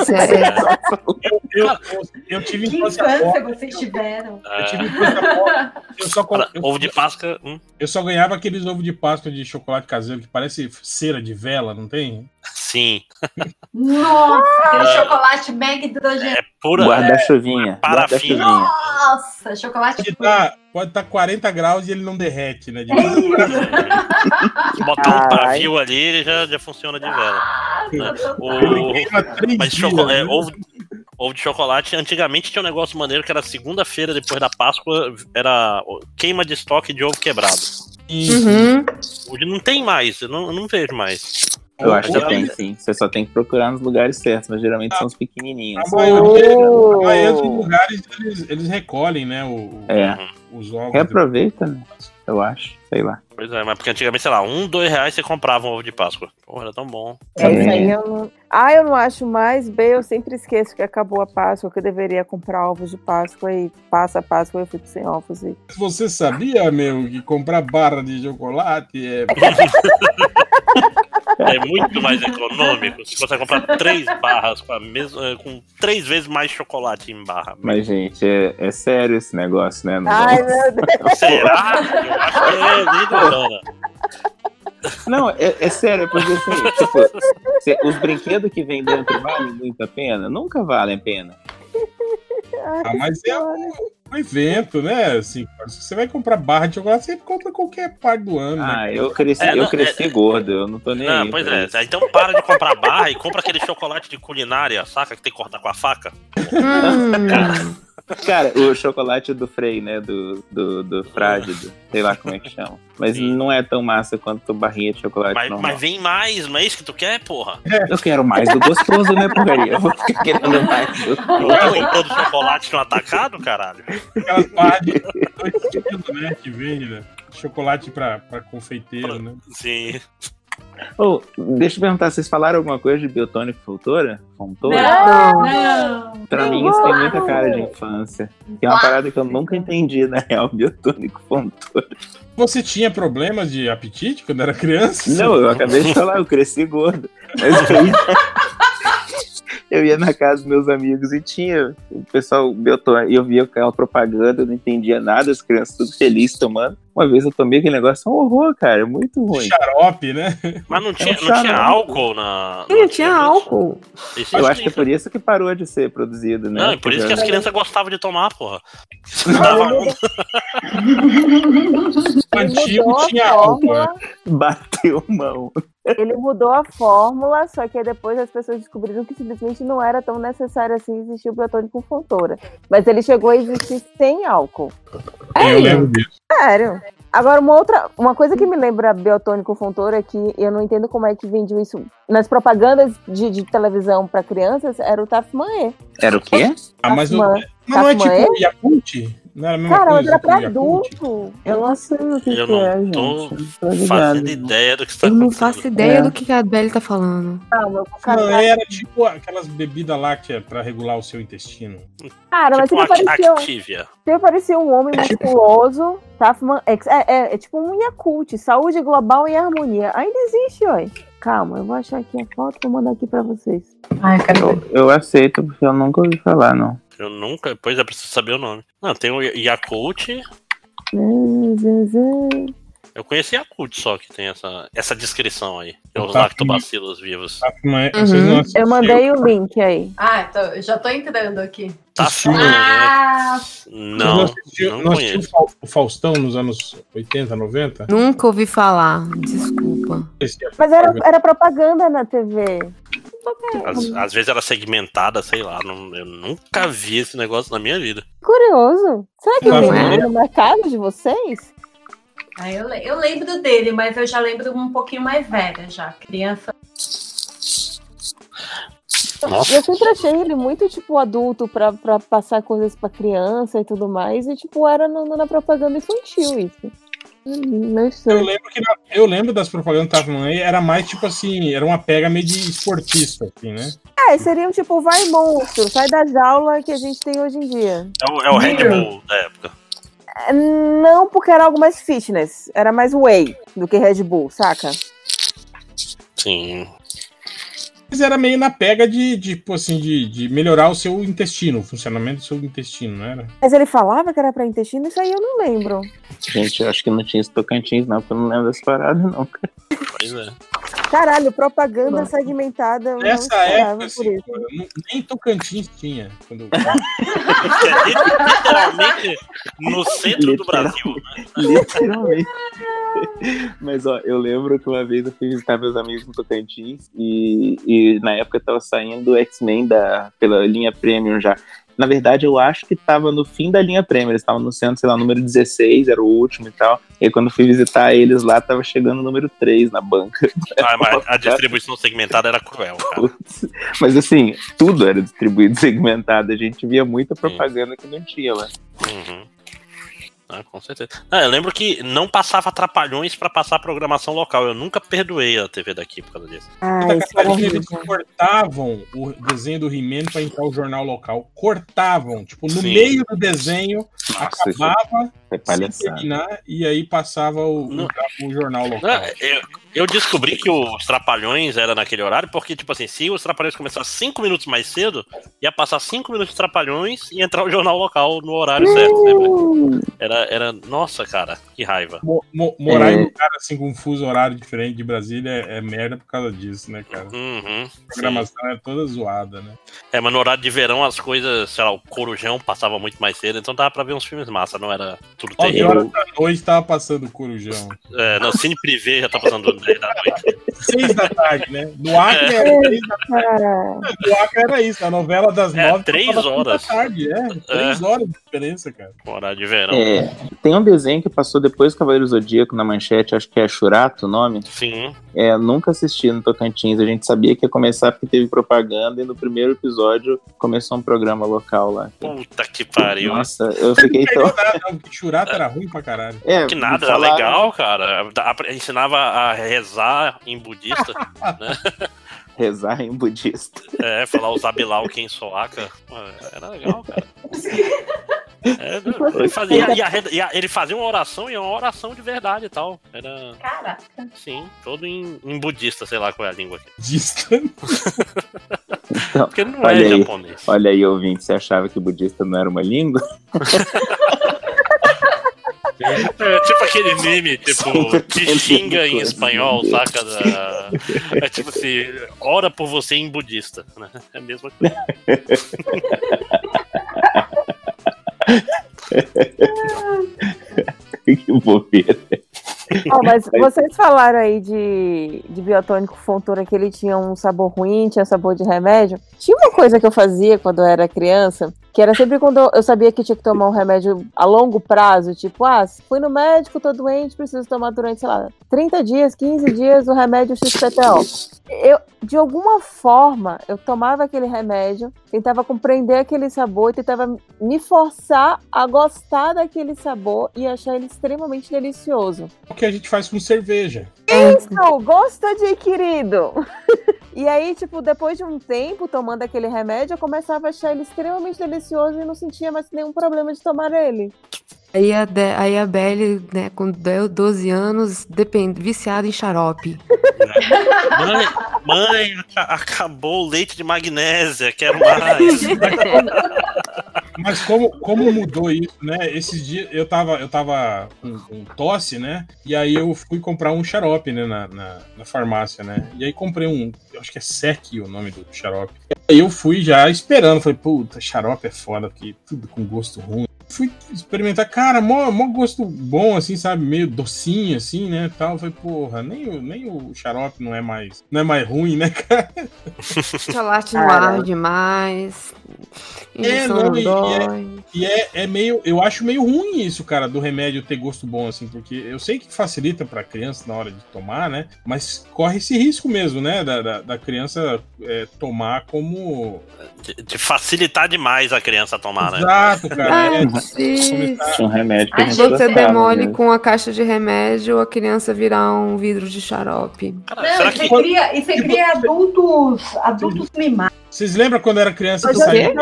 Eu, eu, eu tive Que infância infância vocês tiveram. Eu tive infância. Eu só, colo- Olha, eu, ovo de Páscoa. hum, eu só ganhava aqueles ovos de Páscoa de chocolate caseiro que parece cera de vela, não tem? sim. Nossa, aquele É. chocolate mega hidrogenado. Pura. Guarda-chuvinha. Parafina. Guarda-chuvinha. Nossa, chocolate Pode estar tá 40 graus e ele não derrete, né? De Se botar um pavio ali, ele já, já funciona de vela. né? O, mas é, né? ovo, ovo de chocolate, antigamente tinha um negócio maneiro que era segunda-feira depois da Páscoa, era queima de estoque de ovo quebrado. Uhum. Hoje não tem mais, eu não, eu não vejo mais. Eu acho que tem, sim. Você só tem que procurar nos lugares certos, mas geralmente são os A pequenininhos. maioria, Oh. a maioria dos lugares eles, eles recolhem, né? O, É. Os ovos. Reaproveita, né? Eu acho. Sei lá. Pois é, mas porque antigamente, sei lá, um, dois reais você comprava um ovo de Páscoa. Porra, era tão bom. É isso aí, eu não. Ah, eu não acho mais. B, eu sempre esqueço que acabou a Páscoa, que eu deveria comprar ovos de Páscoa e passa a Páscoa e eu fico sem ovos. E... Você sabia, meu, que comprar barra de chocolate é. É muito mais econômico. Se você comprar três barras com, a mesma, com três vezes mais chocolate em barra. Mas, gente, é, é sério esse negócio, né? Não, Ai, meu Deus. Será? Eu acho que é lei do Dana. não é, é sério, é porque assim, tipo, se- os brinquedos que vem dentro valem muito a pena? Nunca valem a pena. Ah, mas é um, um evento, né? Assim, se você vai comprar barra de chocolate, você compra qualquer parte do ano, né? Ah, eu cresci, É, não, eu cresci gordo, eu não tô nem Não, aí. pois é. isso. Então para de comprar barra e compra aquele chocolate de culinária, saca? Que tem que cortar com a faca. Hum. Cara, o chocolate do Frei, né? Do, do, do Frade, do- sei lá como é que chama. Mas Sim. não é tão massa quanto barrinha de chocolate Mas, normal. mas vem mais, não é isso que tu quer, porra? Eu quero mais do gostoso, né, porcaria? Eu vou ficar querendo mais do Não tá comprando chocolate no atacado, caralho? Dois quilos, né? Que vende, né? Chocolate pra, pra confeiteiro, né? Sim. Ô, deixa eu perguntar, vocês falaram alguma coisa de biotônico Fontoura? Fontoura? Não, não. Pra mim isso tem muita cara de infância. Que é uma parada que eu nunca entendi, na real, biotônico Fontoura. Você tinha problemas de apetite quando era criança? Não, eu acabei de falar, eu cresci gordo. Mas eu ia, eu ia na casa dos meus amigos e tinha o pessoal biotônico, e eu via aquela propaganda, eu não entendia nada, as crianças tudo felizes tomando. Uma vez eu tomei aquele negócio, é um horror, cara, é muito ruim. Xarope, né? Mas não tinha, um não tinha álcool na. Sim, na- tinha álcool. Isso Eu é acho que é por isso que parou de ser produzido, né? Não, e por isso que as crianças gostavam de tomar, porra. Dava antigo tinha álcool. né? fórmula, Bateu mão. Ele mudou a fórmula, só que depois as pessoas descobriram que simplesmente não era tão necessário assim existir o biotônico fontoura. Mas ele chegou a existir sem álcool. Eu lembro disso. Sério. Agora, uma outra, uma coisa que me lembra biotônico fontoura é que eu não entendo como é que vendiam isso nas propagandas de, de televisão para crianças, era o Tafmaê. Era o quê? Ah, mas o-. Mas não é tipo Yakult? Não era a mesma Cara, mas coisa era que o pra adulto. Eu não sei o que, Eu que é, não tô gente. Não tô fazendo ideia do que você tá Eu não faço ideia É. do que a Belle tá falando. Calma, eu vou Não, catar. era tipo aquelas bebidas lácteas pra regular o seu intestino. Cara, mas Tipo sempre Act- parecia, um- Activia. parecia um homem musculoso. Tafman, é, é, é tipo um Yakult, saúde global e harmonia. Ainda existe, oi. Calma, eu vou achar aqui a foto e vou mandar aqui pra vocês. Ai, cara. Eu, eu aceito, porque eu nunca ouvi falar, não. Eu nunca. Pois é, preciso saber o nome. Não, tem o Yakult. Eu conheci a CUT só que tem essa, essa descrição aí. É os Tá, lactobacilos vivos. Mas Uhum. não Eu mandei o link aí. Ah, eu já tô entrando aqui. Tá Ah, Vocês Não, assistiu- não não conheço. o Fau- o Faustão nos anos 80, 90? Nunca ouvi falar. Desculpa. É- Mas era, era propaganda na TV. Às, às vezes era segmentada, sei lá. não- eu nunca vi esse negócio na minha vida. Curioso. Será que Não tem é? no mercado de vocês? Ah, eu, eu lembro dele, mas eu já lembro um pouquinho mais velha já. Criança. Nossa. Eu sempre achei ele muito, tipo, adulto pra, pra passar coisas pra criança e tudo mais. E, tipo, era no- na propaganda infantil isso. Hum, Meio Eu lembro que na- eu lembro das propagandas da Tamanho, era mais tipo assim, era uma pega meio de esportista, assim, né? É, seriam tipo, vai monstro, sai da jaula que a gente tem hoje em dia. É o, é o Red Bull da época. Não porque era algo mais fitness, era mais whey do que Red Bull, saca? Sim. Mas era meio na pega de, de, tipo assim, de, de melhorar o seu intestino, o funcionamento do seu intestino, não era? Mas ele falava que era pra intestino, isso aí eu não lembro. Gente, eu acho que não tinha esse Tocantins, não, porque eu não lembro dessa parada, não. cara. Pois é. Caralho, propaganda segmentada. Nessa época, assim, não- nem Tocantins tinha. Quando... Literalmente no centro do Literal- Brasil. né? Literalmente. Mas ó, eu lembro que uma vez eu fui visitar meus amigos no Tocantins e, e na época tava saindo o X-Men da- pela linha Premium já. Na verdade, eu acho que tava no fim da linha Premium. Eles estavam no centro, sei lá, número 16, era o último e tal. E aí, quando fui visitar eles lá, tava chegando o número 3 na banca. Ah, mas a distribuição segmentada era cruel, cara. Mas assim, tudo era distribuído segmentado. A gente via muita propaganda que não tinha lá. Uhum. Ah, com certeza. Ah, eu lembro que não passava trapalhões pra passar programação local. Eu nunca perdoei a TV daqui por causa disso. Ah, era eles cortavam o desenho do He-Man pra entrar o jornal local. Cortavam. Tipo, no Sim. meio do desenho, Nossa, isso acabava palhaçada. terminar e aí passava o, Não. o jornal local. Ah, Eu, eu descobri que os Trapalhões era naquele horário, porque, tipo assim, se os Trapalhões começassem 5 minutos mais cedo, ia passar 5 minutos de Trapalhões e entrar o jornal local no horário certo. Lembra? Era, era. Nossa, cara, que raiva. Mo- mo- morar É. em lugar assim com um fuso horário diferente de Brasília é, é merda por causa disso, né, cara? Uhum, A sim. programação é toda zoada, né? É, mas no horário de verão as coisas, sei lá, o Corujão passava muito mais cedo, então dava pra ver uns filmes massa, não era tudo 9 terrível. horas da noite tava passando o Corujão. É, no Cine Privé já tá passando 10 da noite. 6 da tarde, né? No Acre era 3 da tarde. No Acre era isso, a novela das É, 9 três passava seis horas. da tarde, é. 3 horas de diferença, cara. Horário de verão. É, tem um desenho que passou depois do Cavaleiro Zodíaco na manchete, acho que é Churato o nome. Sim. É, nunca assisti no Tocantins. A gente sabia que ia começar porque teve propaganda e no primeiro episódio começou um programa local lá. Puta que pariu. Nossa, eu fiquei tão. nada, Churato era ruim pra caralho. É, Que nada, era legal, cara. Ensinava a rezar em budista, né? Rezar em budista. É, falar o Zabilau quem soaca. Era legal, cara. É, não, ele, fazia, e a e a- ele fazia uma oração e é uma oração de verdade e tal. Era, Caraca. sim, todo em, em budista, sei lá qual é a língua aqui. Budista. Então, Porque não olha é aí, japonês. olha aí, ouvinte, você achava que budista não era uma língua? É tipo aquele meme, tipo, te xinga em espanhol, saca? Da... É tipo assim, ora por você em budista, né? É a mesma coisa. que bobeira. Ó, mas vocês falaram aí de, de biotônico Fontoura que ele tinha um sabor ruim, tinha sabor de remédio. Tinha uma coisa que eu fazia quando eu era criança, que era sempre quando eu- sabia que tinha que tomar um remédio a longo prazo, tipo, ah, fui no médico, tô doente, preciso tomar durante, sei lá, 30 dias, 15 dias o remédio XPTO. Eu, de alguma forma, eu tomava aquele remédio, tentava compreender aquele sabor e tentava me forçar a gostar daquele sabor e achar ele extremamente delicioso. O que a gente faz com cerveja. Isso, gosto adquirido. E aí, tipo, depois de um tempo tomando aquele remédio, eu começava a achar ele extremamente delicioso e não sentia mais nenhum problema de tomar ele. Aí a, De- aí a Belle, né, com 10, 12 anos, depende, viciada em xarope. Mãe, mãe, aca- acabou o leite de magnésia, quero mais. Mas como, como mudou isso, né? Esses dias eu tava, eu tava com, com tosse, né? E aí eu fui comprar um xarope, né? Na, na, na farmácia, né? E aí comprei um, acho que é Sec o nome do xarope. E aí eu fui já esperando, falei, puta, xarope é foda, porque tudo com gosto ruim. Fui experimentar, cara, mó, mó gosto bom, assim, sabe? Meio docinho, assim, né? Tal. Falei, porra, nem o, nem o xarope não é mais, não é mais ruim, né, cara? Chocolate no ar demais. É, não, não e, dói. e é, e é, é meio. Eu acho meio ruim isso, cara, do remédio ter gosto bom, assim, porque eu sei que facilita pra criança na hora de tomar, né? Mas corre esse risco mesmo, né? Da, da, da criança é, tomar como. De, de facilitar demais a criança tomar, né? Exato, cara. Ah, é. Tinha um remédio que a gente você demole mesmo. com a caixa de remédio, a criança virar um vidro de xarope. Não, e você cria, e você cria adultos, adultos mimados. Vocês lembram quando era criança que eu saía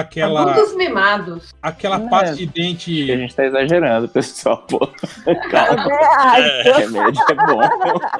aquela, Adultos mimados. aquela É. pasta de dente. A gente tá exagerando, pessoal, pô. Calma. É. Remédio é bom.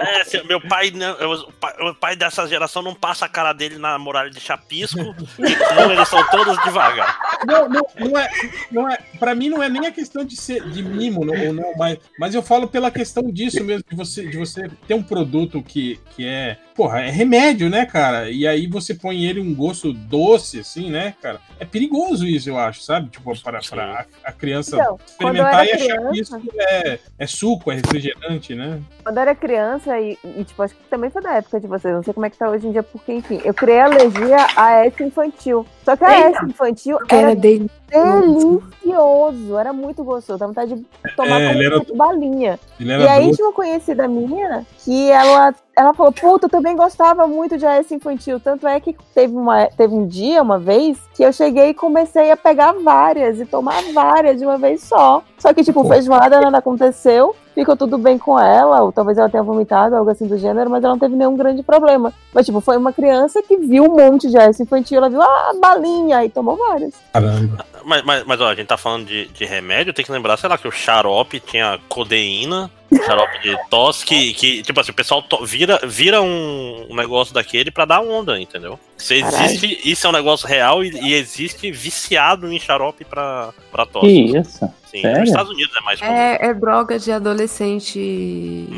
É, se- meu pai, não, eu- o pai, o pai dessa geração não passa a cara dele na muralha de chapisco, então eles são todos devagar. Não, não, não é, não é. Para mim não é nem a questão de ser de mimo não, ou não, mas, mas eu falo pela questão disso mesmo de você de você ter um produto que, que é, porra, é remédio, né, cara? E aí você põe ele um gosto doce, assim, né, cara? É perigoso isso, eu acho, sabe? Tipo para para a, a criança Então, experimentar e achar que criança- isso é, é suco, é refrigerante, né? Quando eu era criança, e, e, tipo, acho que também foi da época de vocês, não sei como é que tá hoje em dia, porque, enfim, eu criei alergia a S infantil. Só que a Eita. S infantil Que era era dele. delicioso, era muito gostoso, dá vontade de tomar É, ele era- balinha. Ele E era aí doce. tinha uma conhecida minha que ela, ela falou, puta, eu também gostava muito de AS infantil. Tanto é que teve, uma, teve um dia, uma vez, que eu cheguei e comecei a pegar várias e tomar várias de uma vez só. Só que, tipo, feijoada nada aconteceu, ficou tudo bem com ela, ou talvez ela tenha vomitado, algo assim do gênero, mas ela não teve nenhum grande problema. Mas, tipo, foi uma criança que viu um monte de AS infantil, ela viu, ah, balinha, e tomou várias. Caramba. Mas, mas, mas, ó, a gente tá falando de, de remédio, tem que lembrar, sei lá, que o xarope tinha codeína, xarope de tosse, que, que tipo assim, o pessoal to- vira, vira um, um negócio daquele pra dar onda, entendeu? Se existe, isso é um negócio real e, e existe viciado em xarope pra, pra tosse. Que isso? Sim, Sério? nos Estados Unidos é mais comum. É, é droga de adolescente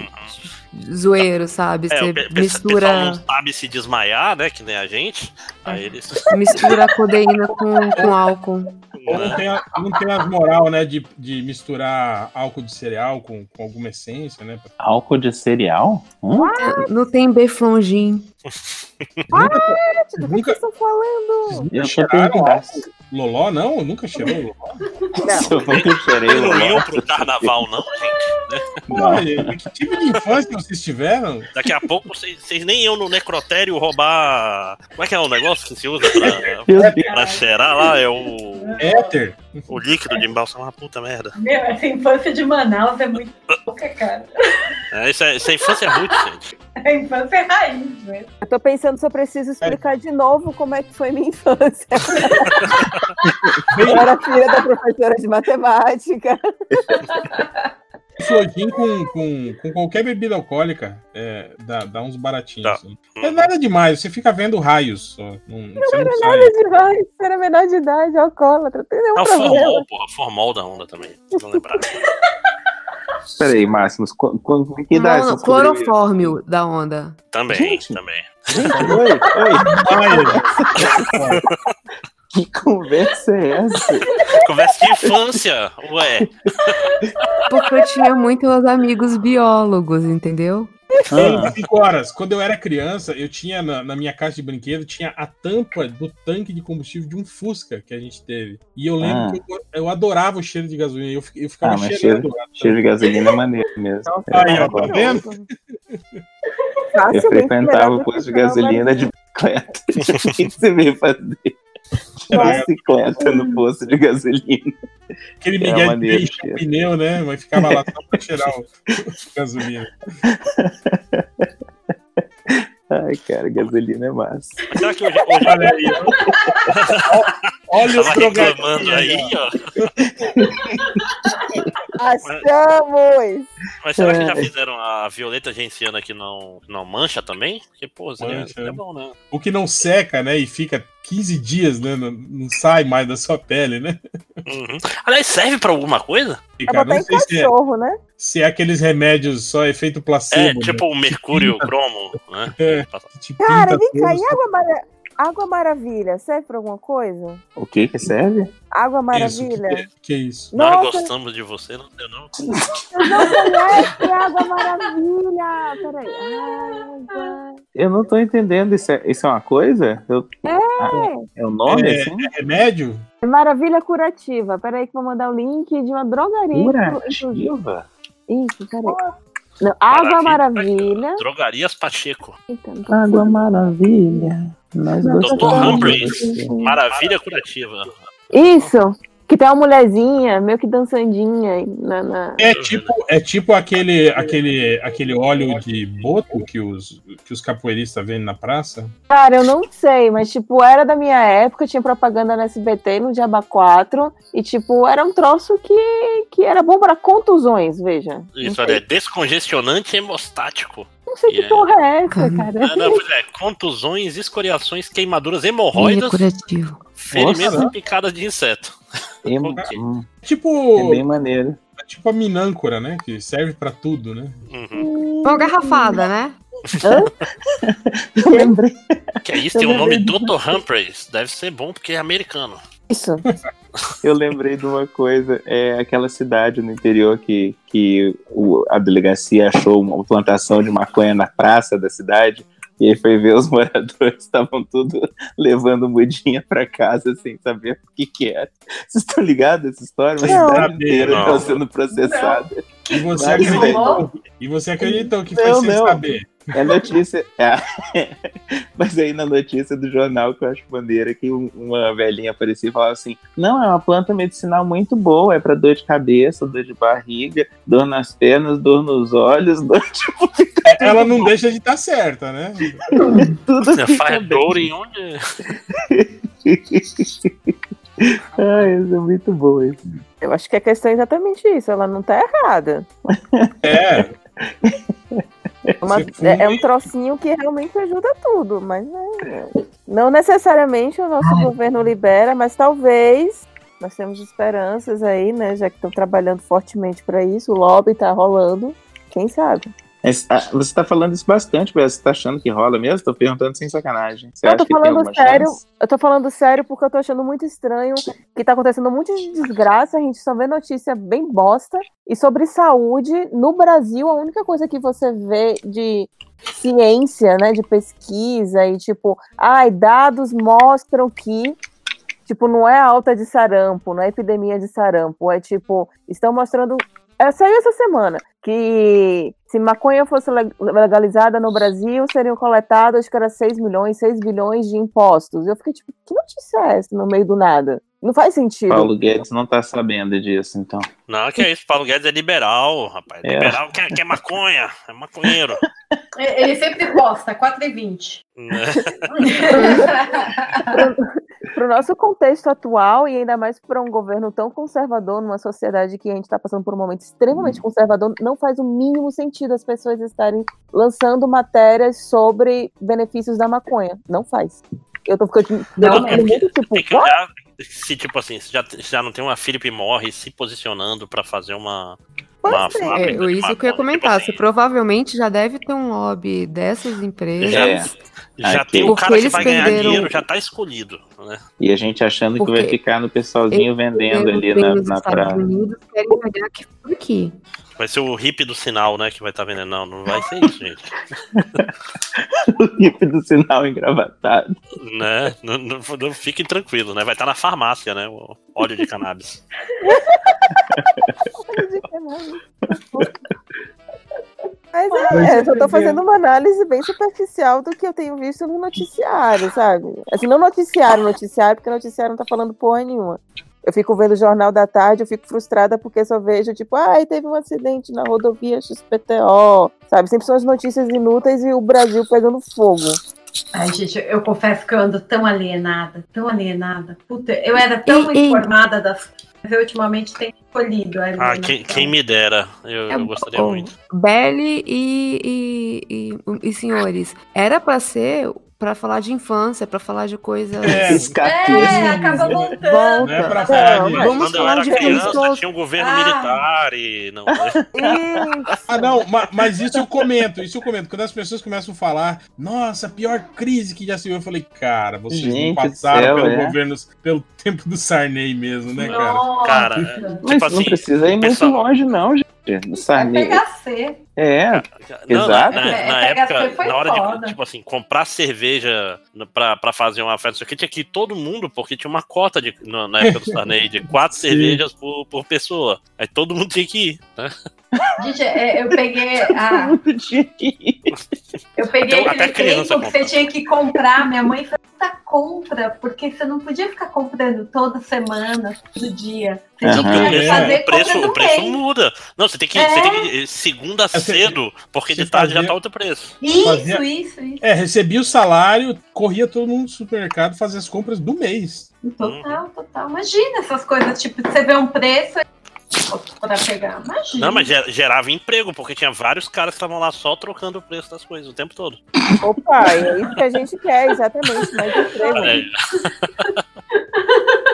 zoeiro, sabe? É, Você mistura, pessoal não sabe se desmaiar, né? Que nem a gente. Aí eles. mistura codeína com, com álcool. Ou não tem, a- não tem as moral, né, de, de misturar álcool de cereal com, com alguma essência, né? Álcool de cereal? Hum? Não tem beflongin. Ah, do que vocês estão falando? Eu tô cheiraram álcool? Loló, não? Nunca cheirou Loló? Eu nunca cheirei Eles não iam pro carnaval, não, gente. Pô, que tipo de infância vocês tiveram? Daqui a pouco vocês vocês nem iam no necrotério roubar. Como é que é o negócio que se usa pra, pra cheirar lá? É o. Éter. O líquido de embalsamar, puta merda. Meu, essa infância de Manaus é muito pouca, cara. É, isso, é, isso é infância ruim, gente. A infância é raiz, né? Eu tô pensando se eu preciso explicar de novo como é que foi minha infância. eu era filha da professora de matemática. Flojin com, com, com qualquer bebida alcoólica é, dá, dá uns baratinhos. Tá. Assim. Não é nada demais, você fica vendo raios só. Não, você não sai. Nada demais, era menor de idade, alcoólatra, não tem nenhum É o problema. formol, porra. Formol da onda também. Vou lembrar. Peraí, Máximos, qu- qu- que idade Não, você descobriu isso? clorofórmio da onda. Também, Gente. também. Gente, oi, oi. Que conversa é essa? Conversa de infância, ué. Porque eu tinha muitos amigos biólogos, entendeu? Ah, 5 horas. Quando eu era criança, eu tinha na, na minha caixa de brinquedo, tinha a tampa do tanque de combustível de um Fusca que a gente teve. E eu lembro Ah. que eu, eu adorava o cheiro de gasolina. Eu, eu ficava ah, cheirando. cheiro, cheiro de gasolina é maneiro mesmo. Aí, ó, Eu, tá vendo? Eu frequentava melhor o posto de gasolina de bicicleta. O que você veio fazer? Bicicleta no posto de gasolina. Aquele É Miguel de maneiro, encher o pneu, né? Mas ficava lá só pra cheirar o gasolina. Ai, cara, gasolina é massa. Será que hoje, hoje Olha aí, ó. Olha os reclamando aí, ó. Achamos! Mas será que já É. fizeram a violeta genciana que não, não mancha também? Porque, pô, Mancha, seria né? bom, né? O que não seca, né? E fica 15 dias, né? Não, não sai mais da sua pele, né? Uhum. Aliás, serve pra alguma coisa? É cara, botar não em sei se é, cachorro, né? se é aqueles remédios só efeito placebo. É, tipo o mercúrio, o cromo, né? É. Né? Cara, vem cá, e água. Água maravilha serve pra alguma coisa? O que que serve? Água Isso, maravilha? que, que isso? Nós Nossa, gostamos de você, não sei não. vocês não conhecem água maravilha! Peraí. Água. Eu não tô entendendo. Isso é, isso é uma coisa? Eu- Ah, é o nome, É, assim? é remédio? Maravilha curativa. Peraí que eu vou mandar o link de uma drogaria. Curativa? Isso, peraí. Não, água maravilha. Drogarias Pacheco. Eita, Água maravilha. Não, Dr. Humphreys. Maravilha curativa. Isso! Que tem uma mulherzinha, meio que dançandinha na. na- É tipo, é tipo aquele, aquele, aquele óleo de boto que os, que os capoeiristas vendem na praça. Cara, eu não sei, mas tipo, era da minha época, tinha propaganda na SBT no Diaba 4, e tipo, era um troço que, que era bom pra contusões, veja. Isso, olha, é descongestionante e hemostático. Não sei que Yeah. porra é essa, cara. Ah, não, pois é, contusões, escoriações, queimaduras, é hemorroidas, curativo. ferimentos Nossa. e picadas de inseto. É, hum, Tipo, é bem maneiro. é tipo a minâncora, né? Que serve pra tudo, né? Uhum. Uma garrafada, né? Eu lembrei. Que é isso, tem o nome Dr. Humphreys. Deve ser bom porque é americano. Isso. Eu lembrei de uma coisa, é aquela cidade no interior que, que o- a delegacia achou uma plantação de maconha na praça da cidade, e aí foi ver os moradores estavam tudo levando mudinha pra casa sem saber o que que era. Vocês estão ligados a essa história? Uma Não. cidade inteira Não. estava sendo processada. E você Mas, acreditou, e você acreditou que foi Não, sem não. saber. É notícia. é. Mas aí na notícia do jornal que eu acho maneira que um- uma velhinha aparecia e falava assim: Não, é uma planta medicinal muito boa, é pra dor de cabeça, dor de barriga, dor nas pernas, dor nos olhos, dor tipo, Ela não deixa de estar certa, né? tudo fica Faz bem. dor em onde. Ai, isso é muito bom isso. Eu acho que a questão é exatamente isso, ela não tá errada. É, Uma- é, é um trocinho que realmente ajuda tudo, mas né, não necessariamente o nosso governo libera, mas talvez nós temos esperanças aí, né? Já que estão trabalhando fortemente para isso, o lobby tá rolando, quem sabe? Ah, você tá falando isso bastante. Você tá achando que rola mesmo? Tô perguntando sem sacanagem. Você eu tô falando sério, chance? eu tô falando sério porque eu tô achando muito estranho que tá acontecendo um monte de desgraça, a gente só vê notícia bem bosta. E sobre saúde, no Brasil, a única coisa que você vê de ciência, né, de pesquisa e tipo, ai, dados mostram que tipo, não é alta de sarampo, não é epidemia de sarampo, é tipo, estão mostrando é, saiu essa semana que se maconha fosse leg- legalizada no Brasil, seriam coletados, acho que era 6 milhões, 6 bilhões de impostos. Eu fiquei tipo, que notícia é essa no meio do nada? Não faz sentido. Paulo Guedes não tá sabendo disso, então. Não, que é isso. Paulo Guedes é liberal, rapaz. É. Liberal quer, quer maconha. É maconheiro. Ele sempre posta, 4h20. né? Para o nosso contexto atual, e ainda mais para um governo tão conservador, numa sociedade que a gente está passando por um momento extremamente conservador, não faz o mínimo sentido as pessoas estarem lançando matérias sobre benefícios da maconha. Não faz. Eu tô ficando, Não, é muito tipo, Tem que olhar se, tipo assim, se já, se já não tem uma Philip Morris se posicionando pra fazer uma. uma É, fábrica de isso que eu ia maconha. comentar. Tipo Você provavelmente já deve ter um lobby dessas empresas. É. Já tem o cara que vai ganhar perderam- dinheiro, já tá escolhido. Né? E a gente achando que Porque vai ficar no pessoalzinho vendendo ali na, na Estados praia. Unidos querem pegar aqui por aqui. Vai ser o hippie do sinal, né? Que vai estar vendendo. Não, não vai ser isso, gente. o hippie do sinal engravatado. né? Não, não, não fiquem tranquilos, né? Vai estar na farmácia, né? O óleo de cannabis. Mas Mas é, eu você só tô fazendo uma análise bem superficial do que eu tenho visto no noticiário, sabe? Assim, não noticiário, noticiário, porque noticiário não tá falando porra nenhuma. Eu fico vendo o Jornal da Tarde, eu fico frustrada porque só vejo, tipo, ai, teve um acidente na rodovia XPTO, sabe? Sempre são as notícias inúteis e o Brasil pegando fogo. Ai, gente, eu confesso que eu ando tão alienada, tão alienada. Puta, eu era tão ei. informada das coisas, eu ultimamente tenho escolhido. Ah, quem, quem me dera. Eu, É eu gostaria bom. muito. Belle e, e, e, e senhores, era pra ser pra falar de infância, pra falar de coisas. É, É, acaba voltando. Volta. Não é pra falar de- vamos Quando eu falar era de criança, coisas tinha um governo Ah. militar e. Não, Ah, não, ma- mas isso eu comento, isso eu comento. Quando as pessoas começam a falar, nossa, a pior crise que já se viu, eu falei, cara, vocês Gente não passaram céu, pelo é. governo, pelo tempo do Sarney mesmo, né, cara? Nossa. Cara, Mas tipo não assim. precisa ir muito pessoal- longe, não, gente. No Sarney. pegar C. É, Não, Exato. Na, na- É, na PHC época, na hora foda. de, tipo assim, comprar cerveja pra, pra fazer uma festa, isso aqui tinha que ir todo mundo, porque tinha uma cota de, na época do Sarney de quatro cervejas por, por pessoa. Aí todo mundo tinha que ir, né? Gente, é, eu peguei a. que ir. Eu peguei Até- até aquele criança tempo que você tinha que comprar. Minha mãe fez muita compra, porque você não podia ficar comprando toda semana, todo dia. Você Aham. tinha que É. fazer o preço, o preço muda. Não, você tem que, É. você tem que ir segunda Você- cedo, porque de tarde já fazia- tá outro preço. Isso, Fazia- isso, isso. É, recebia o salário, corria todo mundo no supermercado fazer as compras do mês. Total, total. Imagina essas coisas, tipo, você vê um preço pra pegar. Imagina. Não, mas ger- gerava emprego, porque tinha vários caras que estavam lá só trocando o preço das coisas o tempo todo. Opa, é isso que a gente quer, exatamente. Mais emprego.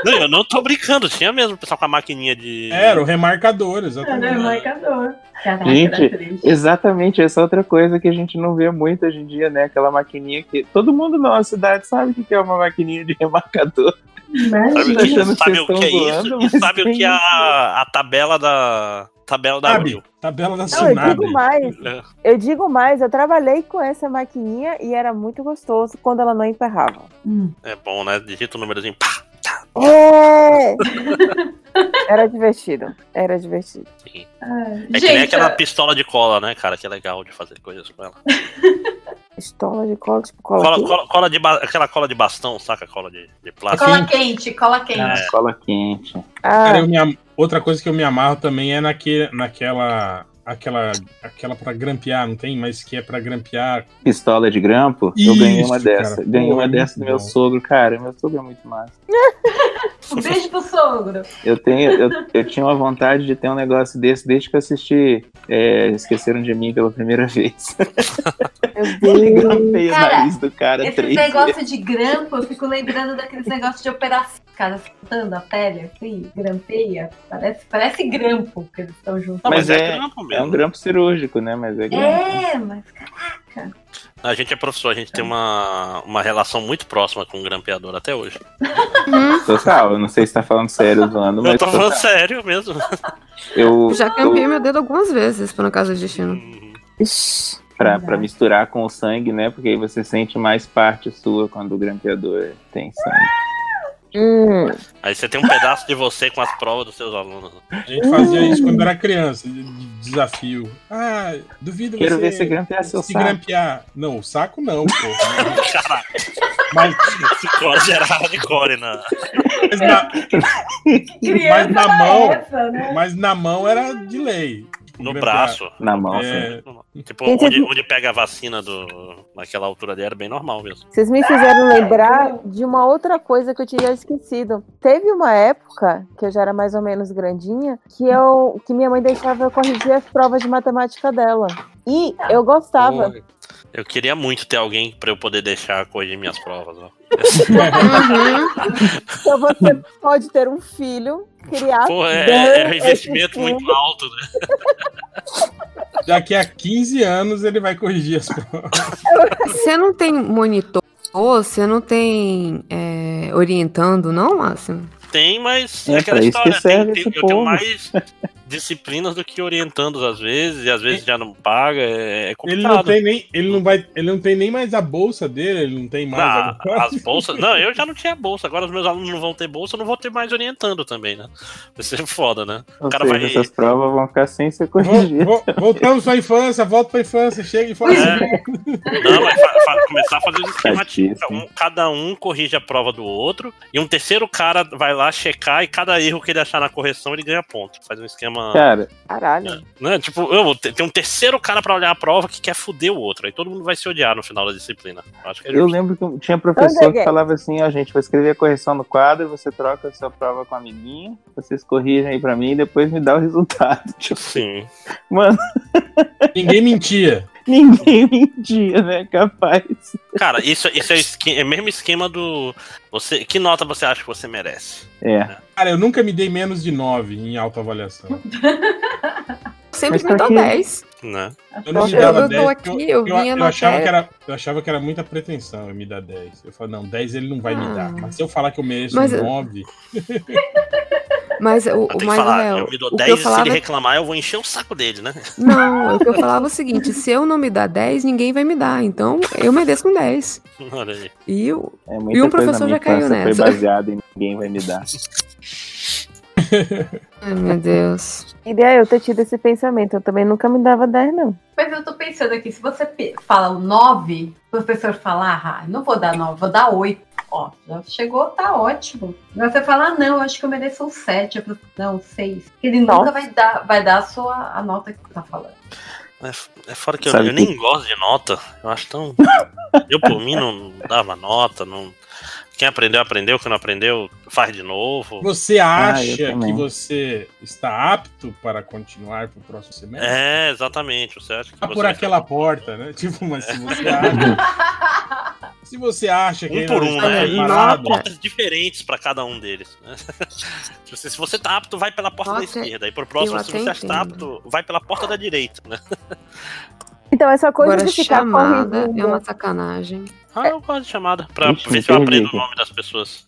É. Não, eu não tô brincando, tinha mesmo o pessoal com a maquininha de. Era o remarcador, É, exatamente. marcador. Caraca, Gente, era triste. Exatamente, essa é outra coisa que a gente não vê muito hoje em dia, né? Aquela maquininha que. Todo mundo na nossa cidade sabe o que é uma maquininha de remarcador. Sabe, o Imagina. que, achando que sabe o que é estão isso? E sabe o que é a, a tabela da. Tabela da Sabe, Abril. tabela da Não, eu digo mais. É. Eu digo mais, eu trabalhei com essa maquininha e era muito gostoso quando ela não emperrava. É bom, né? Digita o númerozinho. Pá, É! Era divertido. Era divertido. sim. Ai, É que nem gente, aquela pistola de cola, né, cara? Que é legal de fazer coisas com ela. Pistola de cola, tipo cola. Cola, cola, cola de ba- aquela cola de bastão, saca? Cola de, de plástico. cola quente, cola quente. É. Cola quente. Cara, Ah, eu me am- Outra coisa que eu me amarro também é naque... naquela. Aquela, aquela pra grampear, não tem? Mas que é pra grampear. Pistola de grampo, eu ganhei uma Isso, dessa. cara. Ganhei uma é dessa do meu bom. sogro, cara. Meu sogro é muito massa. Um beijo pro sogro. Eu tenho, eu, eu tinha uma vontade de ter um negócio desse desde que eu assisti é, Esqueceram de Mim pela primeira vez. Deus. grampei o Cara, nariz do cara Esse três vezes. negócio de grampo, eu fico lembrando daqueles negócios de operação. Os caras cortando a pele assim, grampeia. Parece, parece grampo que eles estão juntos. Mas, Mas é, é- grampo É um grampo cirúrgico, né? Mas é grampo. É, mas caraca. A gente é professor, a gente tem uma, uma relação muito próxima com o grampeador até hoje. Total, eu não sei se tá falando sério zoando, mas Eu tô falando total. sério mesmo. eu, Já eu campei meu dedo algumas vezes pra na casa de destino. Ixi. pra, pra misturar com o sangue, né? Porque aí você sente mais parte sua quando o grampeador tem sangue. Hum. Aí você tem um pedaço de você com as provas dos seus alunos. A gente fazia isso quando era criança, de, de desafio. Ah, duvido Quero você ver você grampear seu se saco. grampear. Não, o saco não, pô. Caraca, Mas, ficou de core na. mas na, Criança na não é mão- essa, né? mas na mão era de lei. No Grampear. braço. Na mão, É, Tipo, Gente, onde, onde pega a vacina do, naquela altura dele era bem normal mesmo. Vocês me fizeram lembrar de uma outra coisa que eu tinha esquecido. Teve uma época, que eu já era mais ou menos grandinha, que eu que minha mãe deixava eu corrigir as provas de matemática dela. E eu gostava. Eu queria muito ter alguém pra eu poder deixar corrigir minhas provas. Ó. Então você pode ter um filho, criar. Pô, é, bem é um investimento muito alto, né? Daqui a 15 anos ele vai corrigir as provas. Você não tem monitor, você não tem é, orientando, não, Máximo? Tem, mas É, é aquela história. serve tem- tem- eu tenho mais disciplinas do que orientandos às vezes, e às vezes já não paga. É, é Ele complicado. não tem nem, ele não vai, ele não tem nem mais a bolsa dele, ele não tem mais. Ah, as bolsas. Não, eu já não tinha bolsa. Agora os meus alunos não vão ter bolsa, eu não vou ter mais orientando também, né? Vai ser foda, né? Ou O cara seja, vai. essas provas vão ficar sem ser corrigidas. vol- Voltamos pra infância, volta pra infância, chega e fala. É. Não, mas fa- fa- começar a fazer o esquema tipo, Chatíssimo. um- cada um corrige a prova do outro, e um terceiro cara vai lá, checar e cada erro que ele achar na correção ele ganha ponto. Faz um esquema. Cara, Caralho. Né? Tipo, eu tem um terceiro cara pra olhar a prova que quer fuder o outro. Aí todo mundo vai se odiar no final da disciplina. Eu Acho que é eu lembro que tinha professor é? que falava assim, ó, gente, vou escrever a correção no quadro, você troca a sua prova com a amiguinha, vocês corrigem aí pra mim e depois me dá o resultado. Tipo, Sim. mano, Ninguém mentia. ninguém mentia, né? Capaz. Cara, isso, isso é, o esque- é o mesmo esquema do. Você, que nota você acha que você merece? É. Cara, eu nunca me dei menos de 9 em autoavaliação. Sempre me dou quê? 10. Né? Eu não me Eu- dava eu tô 10. aqui, eu eu, vim eu achava que era, eu achava que era muita pretensão eu me dar 10. Eu falei, não, 10 ele não vai me dar. Ah. Mas se eu falar que eu mereço Mas- um 9, Mas o, Eu mais falar, real. eu me dou o que 10 eu e se falava ele reclamar, eu vou encher o saco dele, né? Não, o que eu falava é o seguinte: se eu não me dar 10, ninguém vai me dar. Então eu mereço um 10. Olha aí. E eu, É E um professor já caiu nessa. Foi baseado em ninguém vai me dar. Ai, meu Deus. Queria eu ter tido esse pensamento. Eu também nunca me dava 10, não. Mas eu tô pensando aqui, se você fala o 9, o professor falar, ah, não vou dar 9, vou dar 8. Ó, já chegou, tá ótimo. Mas você fala, ah, não, eu acho que eu mereço um 7. Eu falo, Não, 6. Ele Nossa. nunca vai dar, vai dar a sua a nota que você tá falando. É, é fora que eu, eu nem gosto de nota. Eu acho tão. eu, por mim, não dava nota. Não... Quem aprendeu, aprendeu. Quem não aprendeu, faz de novo. você Ah, acha eu que você está apto para continuar pro próximo semestre? É, exatamente. Você acha que Tá você por aquela porta, né? Tipo, mas se você acha. se você acha que Um por um, está né? E preparado, notas diferentes pra cada um deles. né? Se você- se você tá apto, vai pela porta da Nossa, esquerda. E pro próximo, eu se você está apto, vai pela porta da direita. Né? Então, essa coisa Agora, de ficar chamada corrigindo. é uma sacanagem. Ah, eu gosto de chamada. Pra Ixi, ver se eu aprendo o nome das pessoas.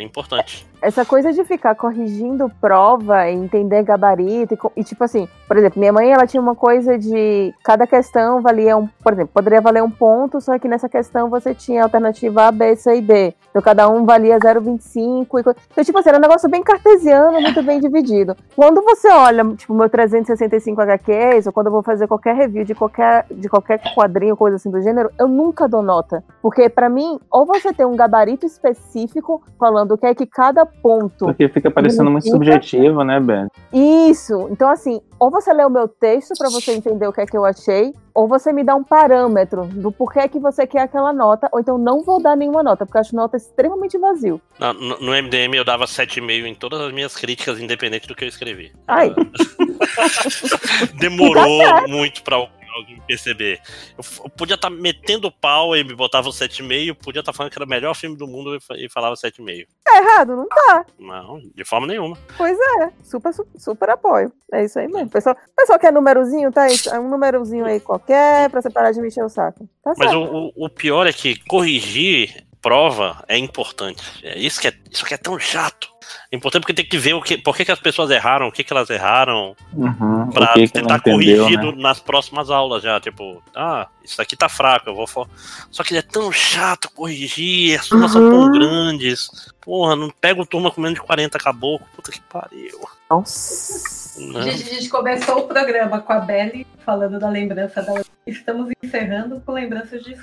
É importante. Essa coisa de ficar corrigindo prova, entender gabarito, e, e tipo assim, por exemplo, minha mãe ela tinha uma coisa de cada questão valia um, por exemplo, poderia valer um ponto, só que nessa questão você tinha alternativa A, B, C e D. Então cada um valia 0,25 e Então, tipo assim, era um negócio bem cartesiano, muito bem dividido. Quando você olha, tipo, meu 365 HQs, ou quando eu vou fazer qualquer review de qualquer, de qualquer quadrinho, coisa assim do gênero, eu nunca dou nota. Porque pra mim, ou você tem um gabarito específico falando o que é que cada ponto Porque fica parecendo muito subjetivo, né, Ben? isso. Então, assim, ou você lê o meu texto pra você entender o que é que eu achei, ou você me dá um parâmetro do porquê que você quer aquela nota, ou então não vou dar nenhuma nota, porque eu acho nota extremamente vazio. No, no MDM eu dava 7,5 em todas as minhas críticas, independente do que eu escrevi. Ai. Demorou Tá muito pra alguém perceber. Eu, eu podia estar metendo o pau e me botava o 7,5, podia estar falando que era o melhor filme do mundo e fa- e falava 7,5. Tá errado? Não tá. Não, de forma nenhuma. Pois é. Super, su- super apoio. É isso aí mesmo. Pessoal, pessoal quer númerozinho, tá? É um númerozinho aí qualquer pra você parar de me encher o saco. Tá Mas o, o- o pior é que corrigir prova é importante. É isso que é, isso que é tão chato. É importante porque tem que ver o que, por que, que as pessoas erraram, o que, que elas erraram, Uhum. não tentar entendeu, corrigido né? nas próximas aulas já. Tipo, ah, isso aqui tá fraco, eu vou. Só que é tão chato corrigir, as turmas são tão Uhum. grandes. Porra, não pega o turma com menos de 40 caboclo. Puta que pariu. Nossa. né? Gente, a gente começou o programa com a Belly falando da lembrança dela. Estamos encerrando com lembranças de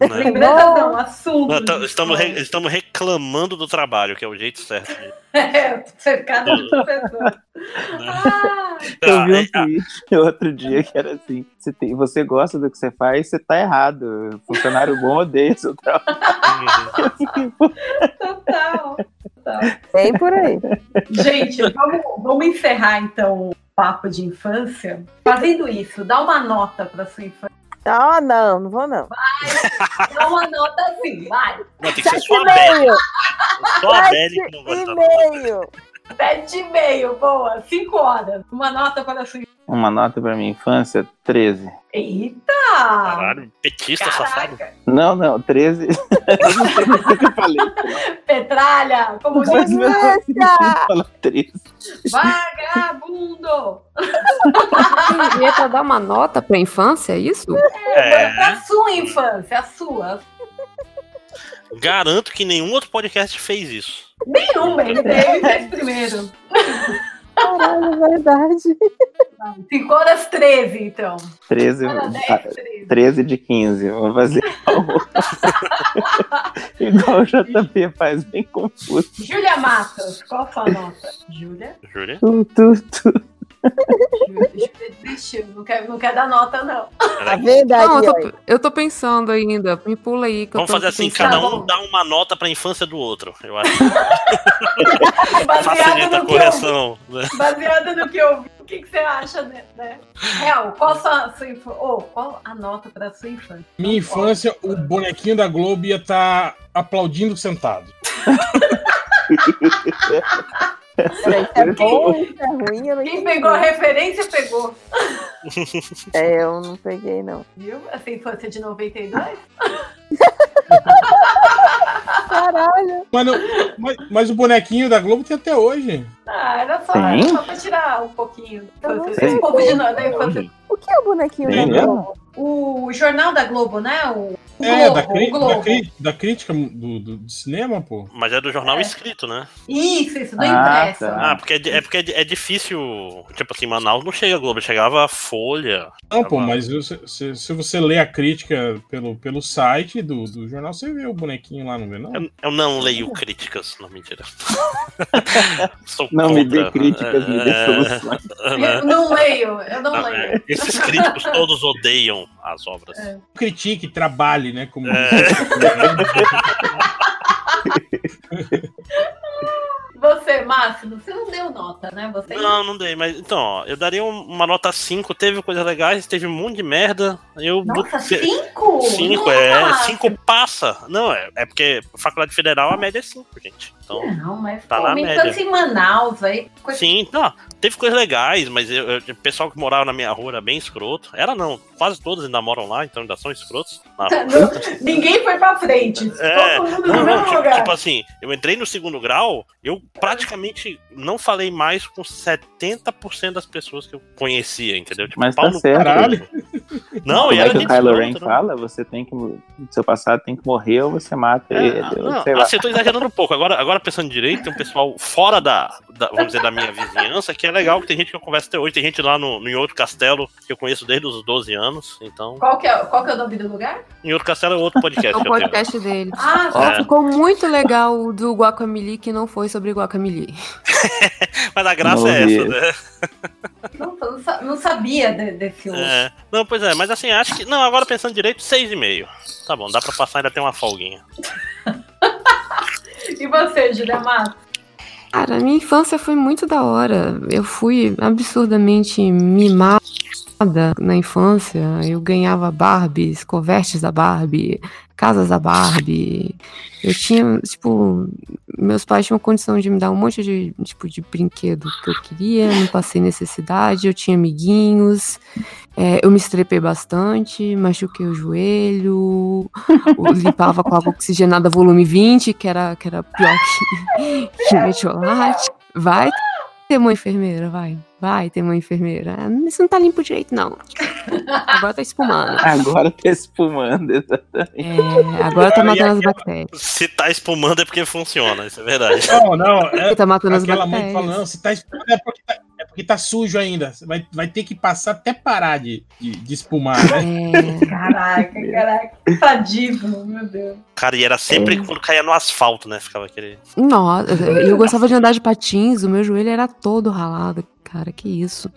Né? Lembranças não, assuntos. Não, tá- Estamos, re- estamos reclamando do trabalho, que é o jeito certo. de- É, cercado de pessoas. Ah, Eu vi Ah, é- um tweet outro dia que era assim: você, tem- você gosta do que você faz, você tá errado. Funcionário bom odeia seu trabalho. total. total. Bem por aí. Gente, vamos, vamos encerrar então o papo de infância. Fazendo isso, dá uma nota para sua infância. Ah, não, não vou não. Dá uma nota assim, vai. Não, tem que ser Sete só a Belle. Só a Belle Sete que não gosta e meio. Sete e meio, boa. Cinco horas. Uma nota para a sua. Uma nota pra minha infância: 13. Eita! Caralho, petista safado. Caraca! Não, não, 13. eu não sei o que eu falei. Petralha! Como diz, 13. vagabundo! É pra dar uma nota pra infância, é isso? É, Pra sua infância, a sua. garanto que nenhum outro podcast fez isso. Nenhum, ele teve fez primeiro. Caralho, é verdade. 5 horas 13, então. 13, Olha, 10, ah, 13. 13 de 15. Vou fazer igual o JP faz, bem confuso. Júlia Matos, qual a sua nota? Júlia? Júlia? Tu, tu, tu. Desistiu, não quer, não quer dar nota, não. A verdade, Não, eu tô, eu tô pensando ainda. Me pula aí. Que Vamos eu tô fazer assim, pensando. cada um dá uma nota pra infância do outro. Eu acho facilita a no que eu correção. Né? Baseado no que eu vi, o que, que você acha, né? né? Real, qual a sua, sua infância? Oh, qual a nota pra sua infância? Minha infância, o bonequinho da Globo ia estar aplaudindo sentado. É bom, é ruim, eu não Quem entendi. pegou a referência, pegou. É, eu não peguei, não. Viu? Essa infância de 92? Caralho. Mas, não- mas- mas o bonequinho da Globo tem até hoje. Ah, era só, era só pra tirar um pouquinho. Eu não Esse sei. povo de da infância. O que é o bonequinho Tem da mesmo? Globo? O jornal da Globo, né? O É, Globo, da, cri- da, cri- da crítica do, do- do cinema, pô. Mas é do jornal É. escrito, né? Isso, isso, do Ah, impresso. tá. Ah, porque é, é porque é, é difícil. Tipo assim, Manaus não chega a Globo, chegava a Folha. Não, pô, Tava- mas eu- se, se- se você lê a crítica pelo, pelo site do, do jornal, você vê o bonequinho lá, não vê, não? Eu, eu não leio críticas, não mentira. Sou Não me contra, dê críticas, me dê é, soluções. né? Eu não leio, eu não Não, leio. é, Esses críticos todos odeiam as obras. É. Critique, trabalhe, né? Como É. Você, Máximo, você não deu nota, né? Você Não, não dei, mas então, ó, eu daria um- uma nota 5, teve coisas legais, teve um monte de merda. Eu Nossa, se- cinco? Cinco, Nossa. é. Cinco passa. Não, é, é porque Faculdade Federal a média é cinco, gente. Então, Não, mas Tá pô, na média. em Manaus, aí. Coisa... sim, não, teve coisas legais, mas eu, eu- o pessoal que morava na minha rua era bem escroto. Era não, quase todos ainda moram lá, então ainda são escrotos. rua. Não, ninguém foi pra frente. É, Todo mundo não, no não, mesmo tipo, lugar. tipo assim, eu entrei no segundo grau, eu praticamente não falei mais com 70% das pessoas que eu conhecia, entendeu? Tipo, Mas tá certo. Caralho. Não, Como e é era que o Kylo Ren não. fala? Você tem que. Seu passado tem que morrer ou você mata ele. É, ou não, sei lá. assim, eu tô exagerando um pouco. Agora, agora pensando direito, tem um pessoal fora da, da- vamos dizer, da minha vizinhança, que é legal, que tem gente que eu converso até hoje, tem gente lá no, no em outro castelo que eu conheço desde os 12 anos. Então, Qual que, é, qual que é o nome do lugar? em outro castelo é outro podcast É o podcast dele. Ah, É. Ficou muito legal o do Guacamole, que não foi sobre Guacamole. Mas a graça Não é essa, né? Não, não sa- não sabia de- desse outro. É. Não, pois é, mas assim, acho que. Não, agora pensando direito, 6,5. Tá bom, dá pra passar ainda tem uma folguinha. E você, Julia Matos? Cara, minha infância foi muito da hora. Eu fui absurdamente mimada na infância. Eu ganhava Barbies, covertes da Barbie, casas da Barbie. Eu tinha, tipo, meus pais tinham condição de me dar um monte de, tipo, de brinquedo que eu queria, não passei necessidade, eu tinha amiguinhos, é, eu me estrepei bastante, machuquei o joelho, o- limpava com água oxigenada volume 20, que era, que era pior que, que metiolate. Vai ter uma enfermeira, vai. Vai ter uma enfermeira. Ah, Isso não tá limpo direito, não. Agora tá espumando. Agora tá espumando, exatamente. É, agora tá matando as bactérias. Se tá espumando é porque funciona, isso é verdade. Não, não. É, Tá matando as mãe bactérias. fala, não, se tá espumando é porque tá, é porque tá sujo ainda. Você Vai, vai ter que passar até parar de, de, de espumar, né? É, Caraca, caraca. Sadismo, meu Deus. Cara, e era sempre quando caía no asfalto, né? Ficava aquele. nossa, eu gostava de andar de patins, o meu joelho era todo ralado. Cara, que isso.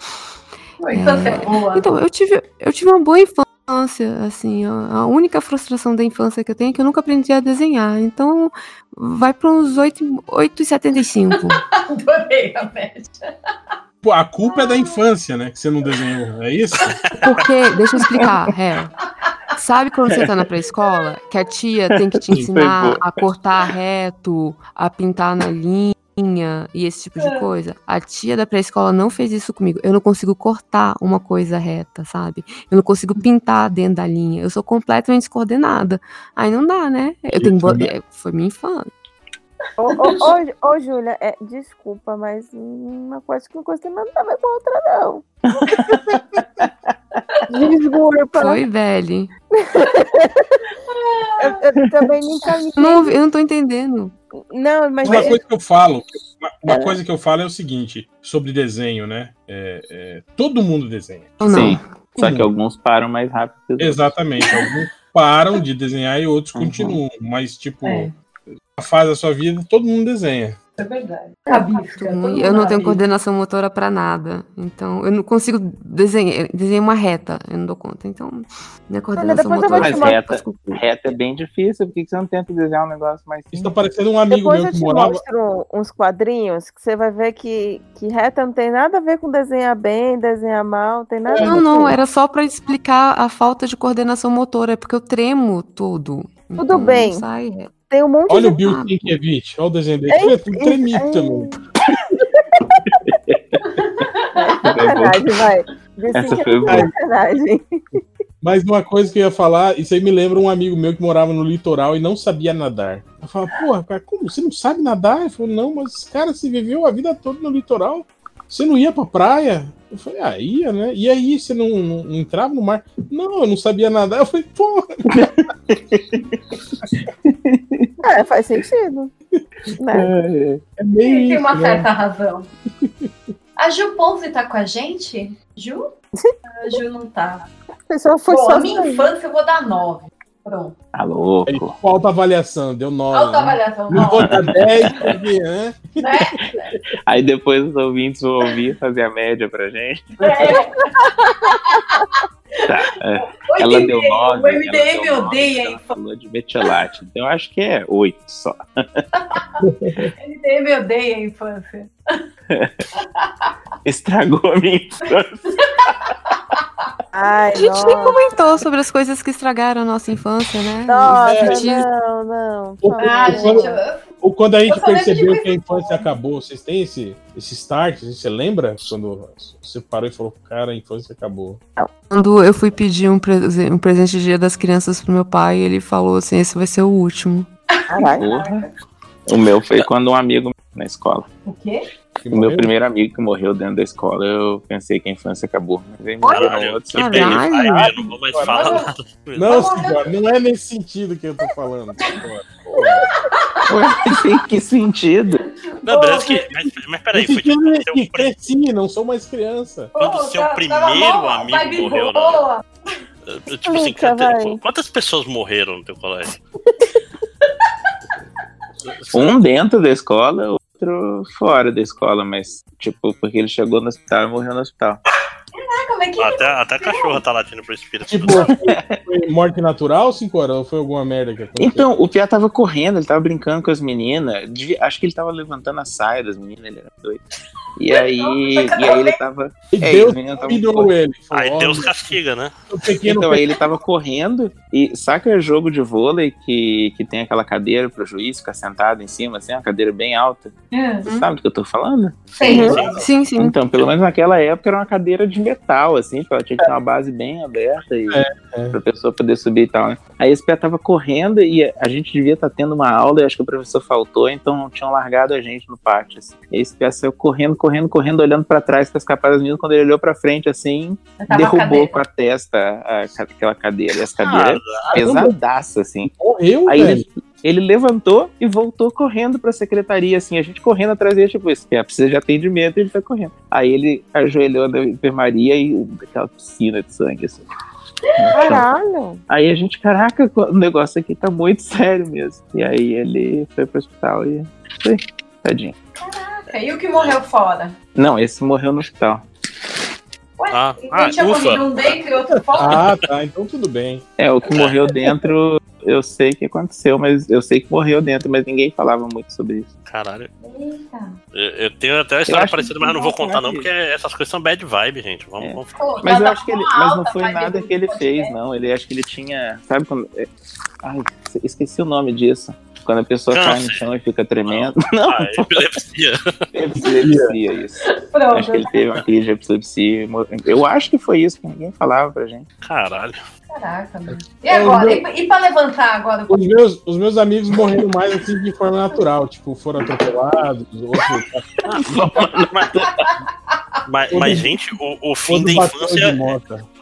Pô, infância é boa. Então, eu tive, eu tive uma boa infância, assim, a, única frustração da infância que eu tenho é que eu nunca aprendi a desenhar. Então, vai para uns 8 8,75. Adorei a média. Pô, a culpa é da infância, né? Que você não desenhou. É isso? Porque, deixa eu explicar, é. Sabe quando você tá na pré-escola, que a tia tem que te ensinar a cortar reto, a pintar na linha e esse tipo de coisa? A tia da pré-escola não fez isso comigo. Eu não consigo cortar uma coisa reta, sabe? Eu não consigo pintar dentro da linha. Eu sou completamente descoordenada. Aí não dá, né? Eu tenho bo- é, Foi minha infância. Ô, ô, ô, ô, Júlia, é, desculpa, mas uma coisa que não gostei nada a ver com a outra, não. Desculpa. Foi, Belle. Eu, eu também me encaminhei. Não, eu não tô entendendo. Não, mas Uma coisa que eu falo, uma, uma coisa que eu falo é o seguinte sobre desenho, né? É, é, todo mundo desenha. Sim. Só que Uhum. alguns param mais rápido que os outros. Exatamente. Alguns param de desenhar e outros continuam. Mas, tipo, É. a fase da sua vida, todo mundo desenha. É verdade. Rabisca. todo mundo Eu não tenho rabisca. coordenação motora pra nada. Então, eu não consigo desenhar, desenhar uma reta. Eu não dou conta. Então, minha coordenação depois eu vou motora. te Mas reta, reta é bem difícil. Por que você não tenta desenhar um negócio mais Isso simples? tá parecendo um amigo Depois meu eu que te morava. mostro uns quadrinhos que você vai ver que, que reta não tem nada a ver com desenhar bem, desenhar mal, não tem nada a Não, ver não, era só pra explicar a falta de coordenação motora, é porque eu tremo tudo. Tudo Então, não bem. sai reto. Tem um monte Olha o de. Bill Ah. Sienkiewicz, olha o desenho dele. É tudo tremido ei, também. Sacanagem, vai. Essa foi é sacanagem. Mas uma coisa que eu ia falar, isso aí me lembra um amigo meu que morava no litoral e não sabia nadar. Eu falava, porra, cara, como? Você não sabe nadar? Ele falou, não, mas, cara, você viveu a vida toda no litoral. Você não ia pra praia? Eu falei, ah, ia, né? E aí, você não, não- não entrava no mar? Não, eu não sabia nadar. Eu falei, porra. É, faz sentido. Né? É meio Tem, tem uma né? certa razão. A Ju Ponce tá com a gente? Ju? A Ju não tá. A pessoa foi Bom, só. a minha infância eu vou dar 9. Pronto. Tá louco. Aí, com alta avaliação, deu 9. Alta avaliação, Não vou 9. dar 10, porque, né? Né? Aí depois os ouvintes vão ouvir e fazer a média pra gente. É. Tá, é. Ela e deu meio. 9. O MDM odeia, Ela falou de metilate. Então eu acho que é 8 só. MDM odeia a infância. Estragou a minha infância. Ai, A gente nem nossa. comentou sobre as coisas que estragaram a nossa infância, né? Nossa, não, não. Ou, por Ah, quando, gente, eu- ou quando a gente percebeu que a infância acabou, vocês têm esse, esse start? Você lembra quando você parou e falou, cara, a infância acabou? Quando eu fui pedir um, prese- um presente de dia das crianças pro meu pai, ele falou assim: esse vai ser o último. Caralho. O meu foi quando um amigo na escola. O quê? Que O meu morreu? primeiro amigo que morreu dentro da escola, eu pensei que a infância acabou. Mas outros. que bem, eu não vou mais falar nada. Não, senhora, não é nesse sentido que eu tô falando. Ué, que sentido? Não, beleza que. Mas, mas peraí, foi tipo seu, que pri- cresci, não sou mais criança. Quando Pô, seu tá- primeiro mó amigo morreu, boa. tipo assim, quantas- quantas pessoas morreram no teu colégio? Um dentro da escola, outro fora da escola, mas, tipo, porque ele chegou no hospital e morreu no hospital. Como que Até, até a cachorra tá latindo pro espírito. Tipo, foi morte natural, cinco horas? Ou foi alguma merda que aconteceu? Então, o Pia tava correndo, ele tava brincando com as meninas. devia- acho que ele tava levantando a saia das meninas, ele era doido. E aí, e aí ele tava. E É, Deus correndo. ele. Aí ó, Deus castiga, né? Então aí ele tava correndo e saca jogo de vôlei que, que tem aquela cadeira pro juiz ficar sentado em cima, assim, uma cadeira bem alta. Hum, Você sabe do que eu tô falando? sei. Sim, sim. Então, pelo menos naquela época era uma cadeira de metal, assim, porque ela tinha que ter uma base bem aberta e é. pra pessoa poder subir e tal, né? Aí esse pé tava correndo e a gente devia estar tendo uma aula e acho que o professor faltou, então tinham largado a gente no pátio, assim. E esse pé saiu correndo, correndo, correndo, olhando pra trás pra escapar das meninas. Quando ele olhou pra frente, assim, a derrubou cadeira. com a testa a- aquela cadeira. E essa cadeira Ah, pesadaça, assim. morreu, Aí velho. ele, ele levantou e voltou correndo pra secretaria, assim, a gente correndo atrás dele, tipo, esse pé precisa de atendimento, e ele foi correndo. Aí ele ajoelhou na enfermaria e aquela piscina de sangue, assim. Caralho. Aí a gente, caraca, o negócio aqui tá muito sério mesmo. E aí ele foi pro hospital e. Foi, tadinho. E o que morreu fora? Não, esse morreu no hospital. Ué, Ah, então ah, tinha ufa. morrido um dentro e outro fora? Ah, tá, então tudo bem. É, o que morreu dentro, eu sei que aconteceu, mas eu sei que morreu dentro, mas ninguém falava muito sobre isso. Caralho. Eita. Eu, eu tenho até uma história parecida, mas não vou contar não, porque essas coisas são bad vibe, gente. Vamos, É. vamos Pô, Mas eu acho que ele. Mas não foi nada que ele fez, não. Ele acho que ele tinha. Sabe quando. é- Ai, esqueci o nome disso. Quando a pessoa cai no chão e fica tremendo. Não, Ah, epilepsia. epilepsia, isso. Pronto. Acho que ele teve uma crise de epilepsia. Eu acho que foi isso, que ninguém falava pra gente. Caralho. Caraca, mano. E agora? E, e pra levantar agora? Os meus, os meus amigos morreram mais assim de forma natural, tipo, foram atropelados, outros. Mas, mas, gente, o, o fim da infância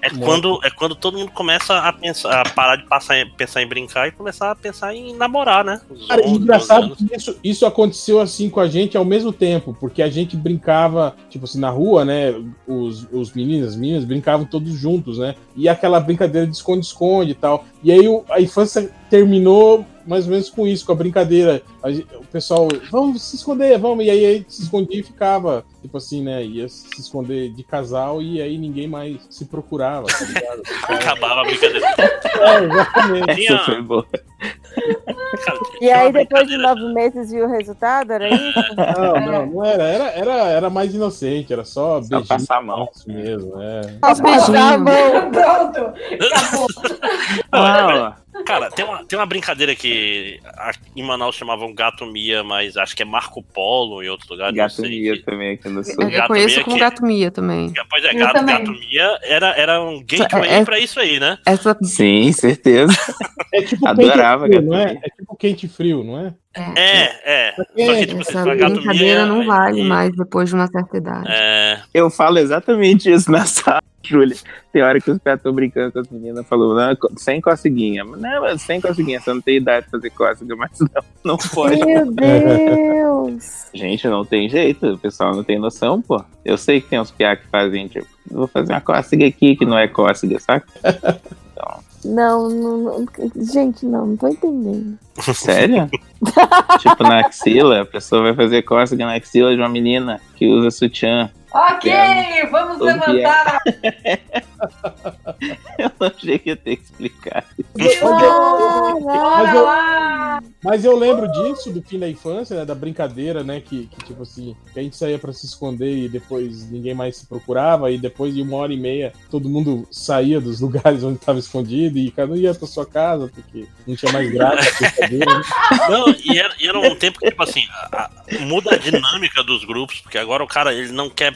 é quando, é quando todo mundo começa a pensar, a parar de passar pensar em brincar e começar a pensar em namorar, né? Os Cara, 11, engraçado 12 anos. que isso, isso aconteceu assim com a gente ao mesmo tempo, porque a gente brincava, tipo assim, na rua, né? Os, os meninos, as meninas brincavam todos juntos, né? E aquela brincadeira de esconde-esconde e tal. E aí o- a infância terminou mais ou menos com isso, com a brincadeira. A o pessoal, vamos se esconder, vamos. E aí a gente se escondia e ficava, tipo assim, né? Ia se esconder de casal e aí ninguém mais se procurava, tá ligado? Acabava a brincadeira. É, exatamente. Essa foi boa. E aí, depois de nove meses, viu o resultado? Era isso? Não, não, não era. Era, era, era mais inocente, era só beijinho. passar a mão. Mesmo, é. Os beijinhos. Pronto, acabou. Ah, Cara, tem uma, tem uma brincadeira que a- em Manaus chamavam Gato Mia, mas acho que é Marco Polo em outro lugar. não Gato sei. Mia também aqui no sul. Eu conheço como que- Gato Mia também. Pois é, Gato, também. Gato Mia era, era um gateway É- pra isso aí, né? Essa Sim, certeza. É tipo Adorava quente frio, gato não é? É tipo quente e frio, não é? É, é. Só que, tipo, essa brincadeira não vale e- mais depois de uma certa idade. É, Eu falo exatamente isso na sala, Júlia. Tem hora que os pés estão brincando com as meninas, falou, não, co- sem coceguinha. Não, sem coceguinha, você não tem idade pra fazer cócega, mas não, não pode. Meu Deus! Gente, não tem jeito, o pessoal não tem noção, pô. Eu sei que tem uns piá que fazem, tipo, vou fazer uma cócega aqui que não é cócega, saca? Não, não, não- gente, não, não tô entendendo. Sério? tipo, na axila, a pessoa vai fazer cócega na axila de uma menina que usa sutiã. Ok, vamos Todo dia. levantar. Eu não achei que ia ter que explicar. Mas eu, lá. mas eu lembro disso, do fim da infância, né? Da brincadeira, né? Que, que, tipo assim, que a gente saía pra se esconder e depois ninguém mais se procurava, e depois de uma hora e meia todo mundo saía dos lugares onde tava escondido e cada um ia pra sua casa, porque não tinha mais graça né? Não, e era, e era um tempo que, tipo assim, a- a- muda a dinâmica dos grupos, porque agora o cara ele não quer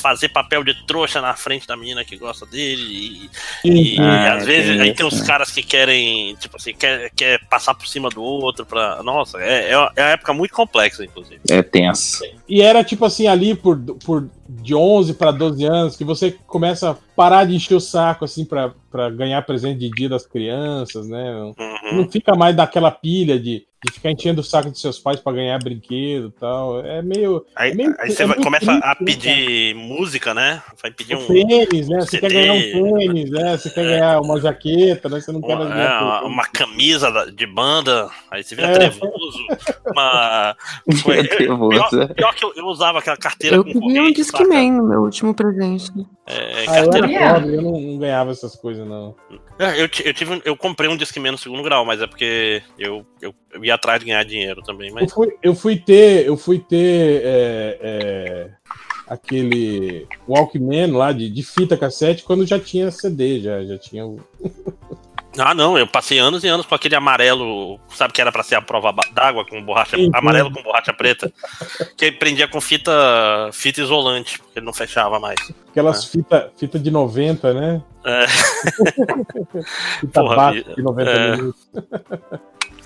fazer papel de trouxa na frente da menina que gosta dele. E, e, Ah, às vezes tem aí tem uns né? caras que querem, tipo assim, quer, quer passar por cima do outro pra. Nossa, é, é uma é uma época muito complexa, inclusive. É tenso. E era tipo assim, ali por, por de 11 para 12 anos, que você começa a parar de encher o saco, assim, pra, pra ganhar presente de dia das crianças, né? Não, Uhum. não fica mais daquela pilha de, de ficar enchendo o saco de seus pais pra ganhar brinquedo e tal. É meio. Aí, é meio- aí você é começa triste, a né, pedir música, né? Vai pedir um. Tênis, né? Você CD. quer ganhar um tênis, né? Você quer ganhar uma jaqueta, né? Você não quer Uma, mais é, ganhar uma, uma camisa de banda, aí você vira É. trevoso. Uma. Foi trevoso. Pior, pior que eu, eu usava aquela carteira Eu com queria um? Discman no meu último presente. É, Ah, eu era pobre, eu não, não ganhava essas coisas, não. É, eu, eu tive, um- eu comprei um Discman no segundo grau, mas é porque eu, eu, eu ia atrás de ganhar dinheiro também. Eu Mas fui, eu fui ter, eu fui ter é, é, aquele Walkman lá de, de fita cassete quando já tinha CD, já, já tinha o. ah, não, eu passei anos e anos com aquele amarelo, sabe que era pra ser a prova d'água com borracha Sim, amarelo com borracha preta, que prendia com fita fita isolante, porque ele não fechava mais. Aquelas fita, fita de 90, né? É, Fita Porra, básica de 90 é. minutos.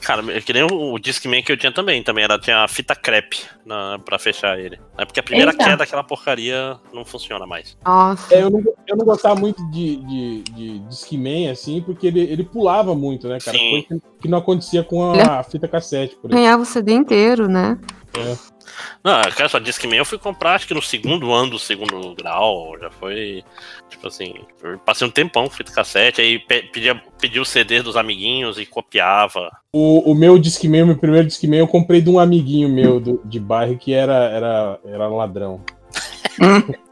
Cara, é que nem o, o Discman que eu tinha também, também era tinha a fita crepe na, pra fechar ele. É porque a primeira Eita. queda daquela porcaria não funciona mais. Nossa. É, eu, não, eu não gostava muito de, de, de Discman, assim, porque ele, ele pulava muito, né, cara? Sim. Coisa que, não acontecia com a fita cassete, por exemplo. Ganhava o CD inteiro, né? Não, cara, só Discman eu fui comprar acho que no segundo ano do segundo grau, já foi, tipo assim, passei um tempão fita cassete, aí pe- pedia, pedia o CD dos amiguinhos e copiava. O, o meu Discman, o meu primeiro Discman, eu comprei de um amiguinho meu do- de bairro que era, era, era ladrão.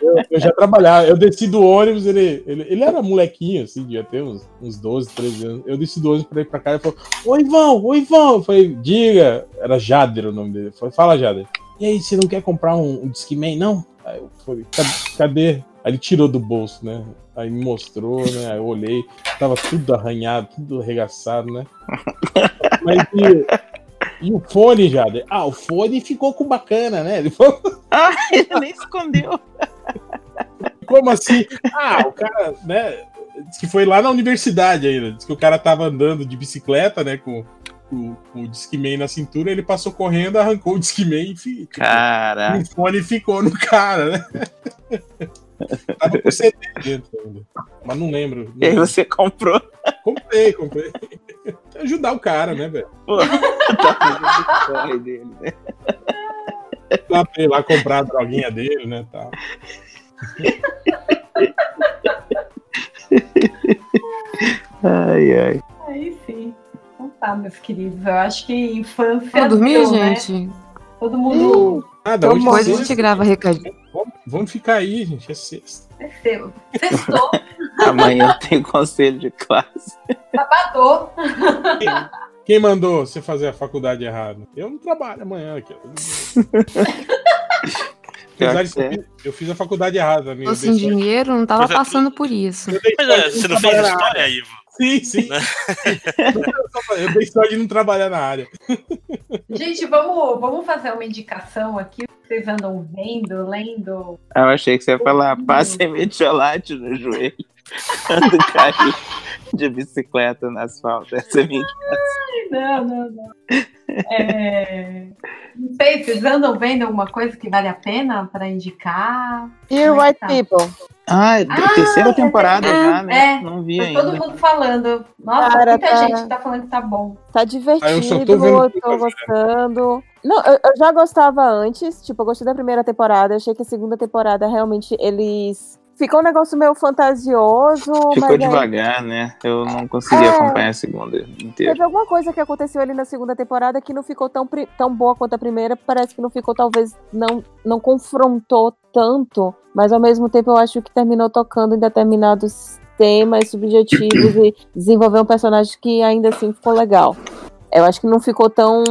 Eu, eu já trabalhava, eu desci do ônibus, ele, ele, ele era molequinho, assim, devia ter uns, uns 12, 13 anos. Eu desci do ônibus pra ir pra cá e falou: Oi, Ivão, oi, Ivão. Eu falei: Diga, era Jader o nome dele. Falei: Fala, Jader. E aí, você não quer comprar um, um Discman, não? Aí eu falei: "Cadê- Cadê? Aí ele tirou do bolso, né? Aí me mostrou, né? Aí eu olhei, tava tudo arranhado, tudo arregaçado, né? Mas e, e o fone, Jader? Ah, o fone ficou com bacana, né? Ele falou. Ah, ele nem escondeu. Como assim? Ah, o cara, né? Diz que foi lá na universidade ainda. Diz que o cara tava andando de bicicleta, né? Com, com o Discman na cintura, ele passou correndo, arrancou o Discman e tipo, Caraca. o fone ficou no cara, né? Tava com CD dentro ainda. Mas não lembro. não E aí lembro. você comprou. Comprei, comprei. Ajudar o cara, né, velho? Tá fazendo corre dele, né? Lá pra ir lá comprar a droguinha dele, né? Tal. Ai, ai. Aí sim. Então tá, meus queridos. Eu acho que infância. Vamos dormir, deu, né? gente? Todo mundo. Nada, Então, hoje depois a gente grava recadinho. Vamos, ficar aí, gente. É sexta. Cresceu. Sextou, Amanhã tem conselho de classe. sabadou. Quem mandou você fazer a faculdade errada? Eu não trabalho amanhã aqui. Apesar de que eu fiz- a faculdade errada. Tô Eu sem dinheiro, não tava é, passando por isso. dei Mas é, você não fez história. Ivo? Sim, sim. Né? Eu dei sorte de não trabalhar na área. Gente, vamos, vamos fazer uma indicação aqui. Vocês andam vendo, lendo. Ah, Eu achei que você ia falar, passa metiolate no joelho. Quando caiu de bicicleta no asfalto. Essa é a minha Não, não, não. É, Não sei, vocês andam vendo alguma coisa que vale a pena para indicar? E Como é White tá? People? Ah, é Ah, terceira é temporada já, né? É, Não vi Tá ainda. todo mundo falando. Nossa, Cara, muita tá- gente tá falando que tá bom. Tá Ah, divertido, só tô vendo tô gostando. Não, eu, eu já gostava antes, tipo, eu gostei da primeira temporada, eu achei que a segunda temporada realmente eles. Ficou um negócio meio fantasioso, Ficou mas aí devagar, né? Eu não consegui É. acompanhar a segunda inteira. teve alguma coisa que aconteceu ali na segunda temporada que não ficou tão, pri- tão boa quanto a primeira. Parece que não ficou, talvez, não, não confrontou tanto, mas ao mesmo tempo eu acho que terminou tocando em determinados temas subjetivos e desenvolveu um personagem que ainda assim ficou legal. Eu acho que não ficou tão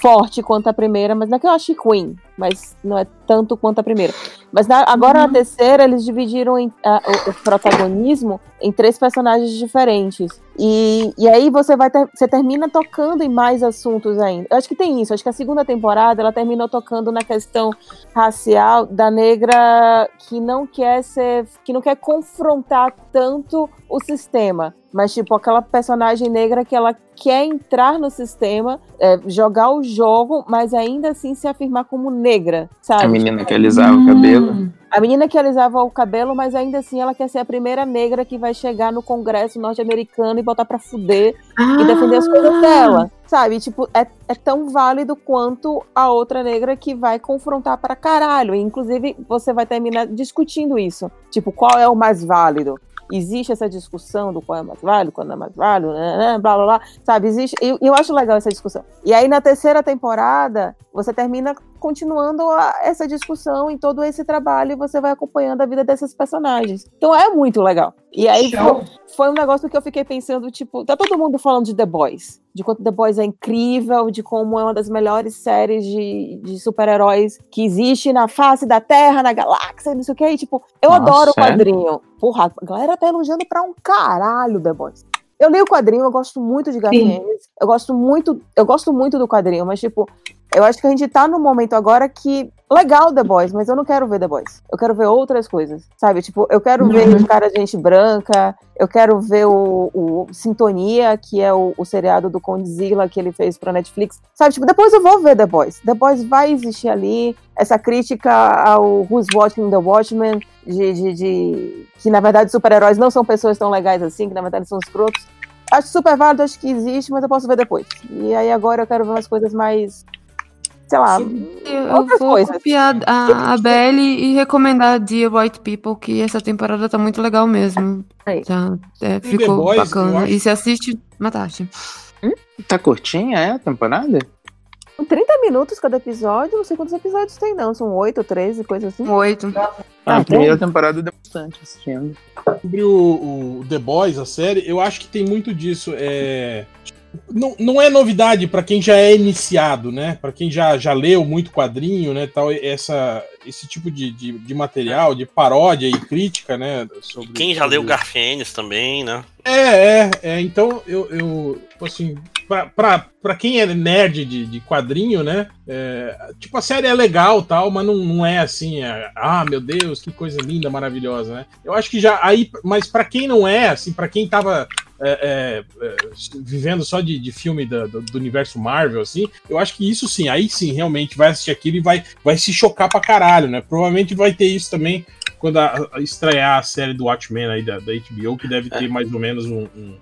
forte quanto a primeira, mas não é que eu achei Queen, mas não é tanto quanto a primeira. Mas na- agora na terceira, eles dividiram em- a- o, o protagonismo em três personagens diferentes. E, e aí você vai ter- você termina tocando em mais assuntos ainda. Eu acho que tem isso. Acho que a segunda temporada ela terminou tocando na questão racial da negra que não quer ser, que não quer confrontar tanto o sistema, mas tipo aquela personagem negra que ela quer entrar no sistema, é, jogar o jogo, mas ainda assim se afirmar como negra, sabe? A menina que alisava o cabelo. A menina que alisava o cabelo, mas ainda assim ela quer ser a primeira negra que vai chegar no Congresso norte-americano e botar pra fuder e defender as coisas dela. Sabe? Tipo, é, é tão válido quanto a outra negra que vai confrontar pra caralho. E, inclusive, você vai terminar discutindo isso. Tipo, qual é o mais válido? Existe essa discussão do qual é mais válido, qual não é mais válido, né, né, blá blá blá, sabe? Existe. E eu, eu acho legal essa discussão. E aí, na terceira temporada, você termina continuando a- essa discussão em todo esse trabalho e você vai acompanhando a vida desses personagens. Então é muito legal. E aí foi, foi um negócio que eu fiquei pensando, tipo, tá todo mundo falando de The Boys, de quanto The Boys é incrível, de como é uma das melhores séries de, de super-heróis que existe na face da Terra, na galáxia, não sei o que. E, tipo, eu Nossa, adoro o sério? quadrinho. Porra, a galera tá elogiando pra um caralho The Boys. Eu li o quadrinho, eu gosto muito de Garfienes, eu gosto muito, eu gosto muito do quadrinho, mas tipo, eu acho que a gente tá num momento agora que legal The Boys, mas eu não quero ver The Boys. Eu quero ver outras coisas, sabe? Tipo, eu quero ver os caras de gente branca, eu quero ver o, o Sintonia, que é o, o seriado do Condzilla que ele fez pra Netflix. Sabe, tipo, depois eu vou ver The Boys. The Boys vai existir ali, essa crítica ao Who's Watching the Watchmen, de, de, de- que na verdade super-heróis não são pessoas tão legais assim, que na verdade são escrotos. Acho super válido, acho que existe, mas eu posso ver depois. E aí agora eu quero ver umas coisas mais. Sei lá. Eu, eu outras vou coisas. copiar a, a Belly e recomendar Dear White People, que essa temporada tá muito legal mesmo. Tá, é, The ficou Boys, eu bacana. E se assiste, Mataste. Tá curtinha, é, a temporada? 30 minutos cada episódio, não sei quantos episódios tem, não. São 8 ou 13, coisa assim. Oito. Ah, Ah, a primeira temporada deu bastante assistindo. Sobre o, o The Boys, a série, eu acho que tem muito disso. É... Não, não é novidade pra quem já é iniciado, né? Pra quem já, já leu muito quadrinho, né? Tal, essa, esse tipo de, de, de material, de paródia e crítica, né? Sobre, Quem já sobre- leu Garfienes também, né? É, é, é. Então, eu, eu tipo assim, pra quem é nerd de, de quadrinho, né? é, tipo, a série é legal tal, mas não, não é assim, é, ah, meu Deus, que coisa linda, maravilhosa, né? Eu acho que já aí, mas pra quem não é, assim, pra quem tava é, é, é, vivendo só de, de filme da- do, do universo Marvel, assim, eu acho que isso sim, aí sim, realmente vai assistir aquilo e vai, vai se chocar pra caralho, né? Provavelmente vai ter isso também quando a, a estrear a série do Watchmen aí da, da HBO, que deve ter mais ou menos um, um,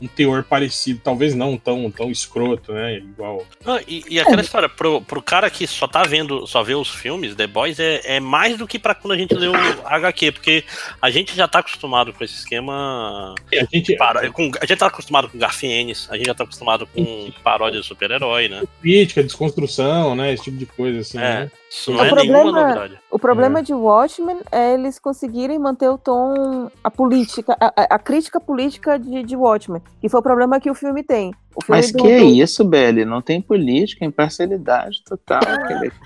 um teor parecido, talvez não tão, tão escroto, né? Igual. Ah, e, e aquela história, pro, pro cara que só tá vendo, só vê os filmes, The Boys, é, é mais do que pra quando a gente lê o HQ, porque a gente já tá acostumado com esse esquema. A gente, Para- com- a gente tá acostumado com Garfienes, a gente já tá acostumado com paródia de super-herói, né? crítica, desconstrução, né? Esse tipo de coisa, assim. É, né? isso O não é nenhuma problema- novidade. O problema de Watchmen é eles conseguirem manter o tom, a política, a, a- crítica política de, de Watchmen, que foi o problema que o filme tem. O filme Mas do- que do- isso, Belly? Não tem política, imparcialidade total.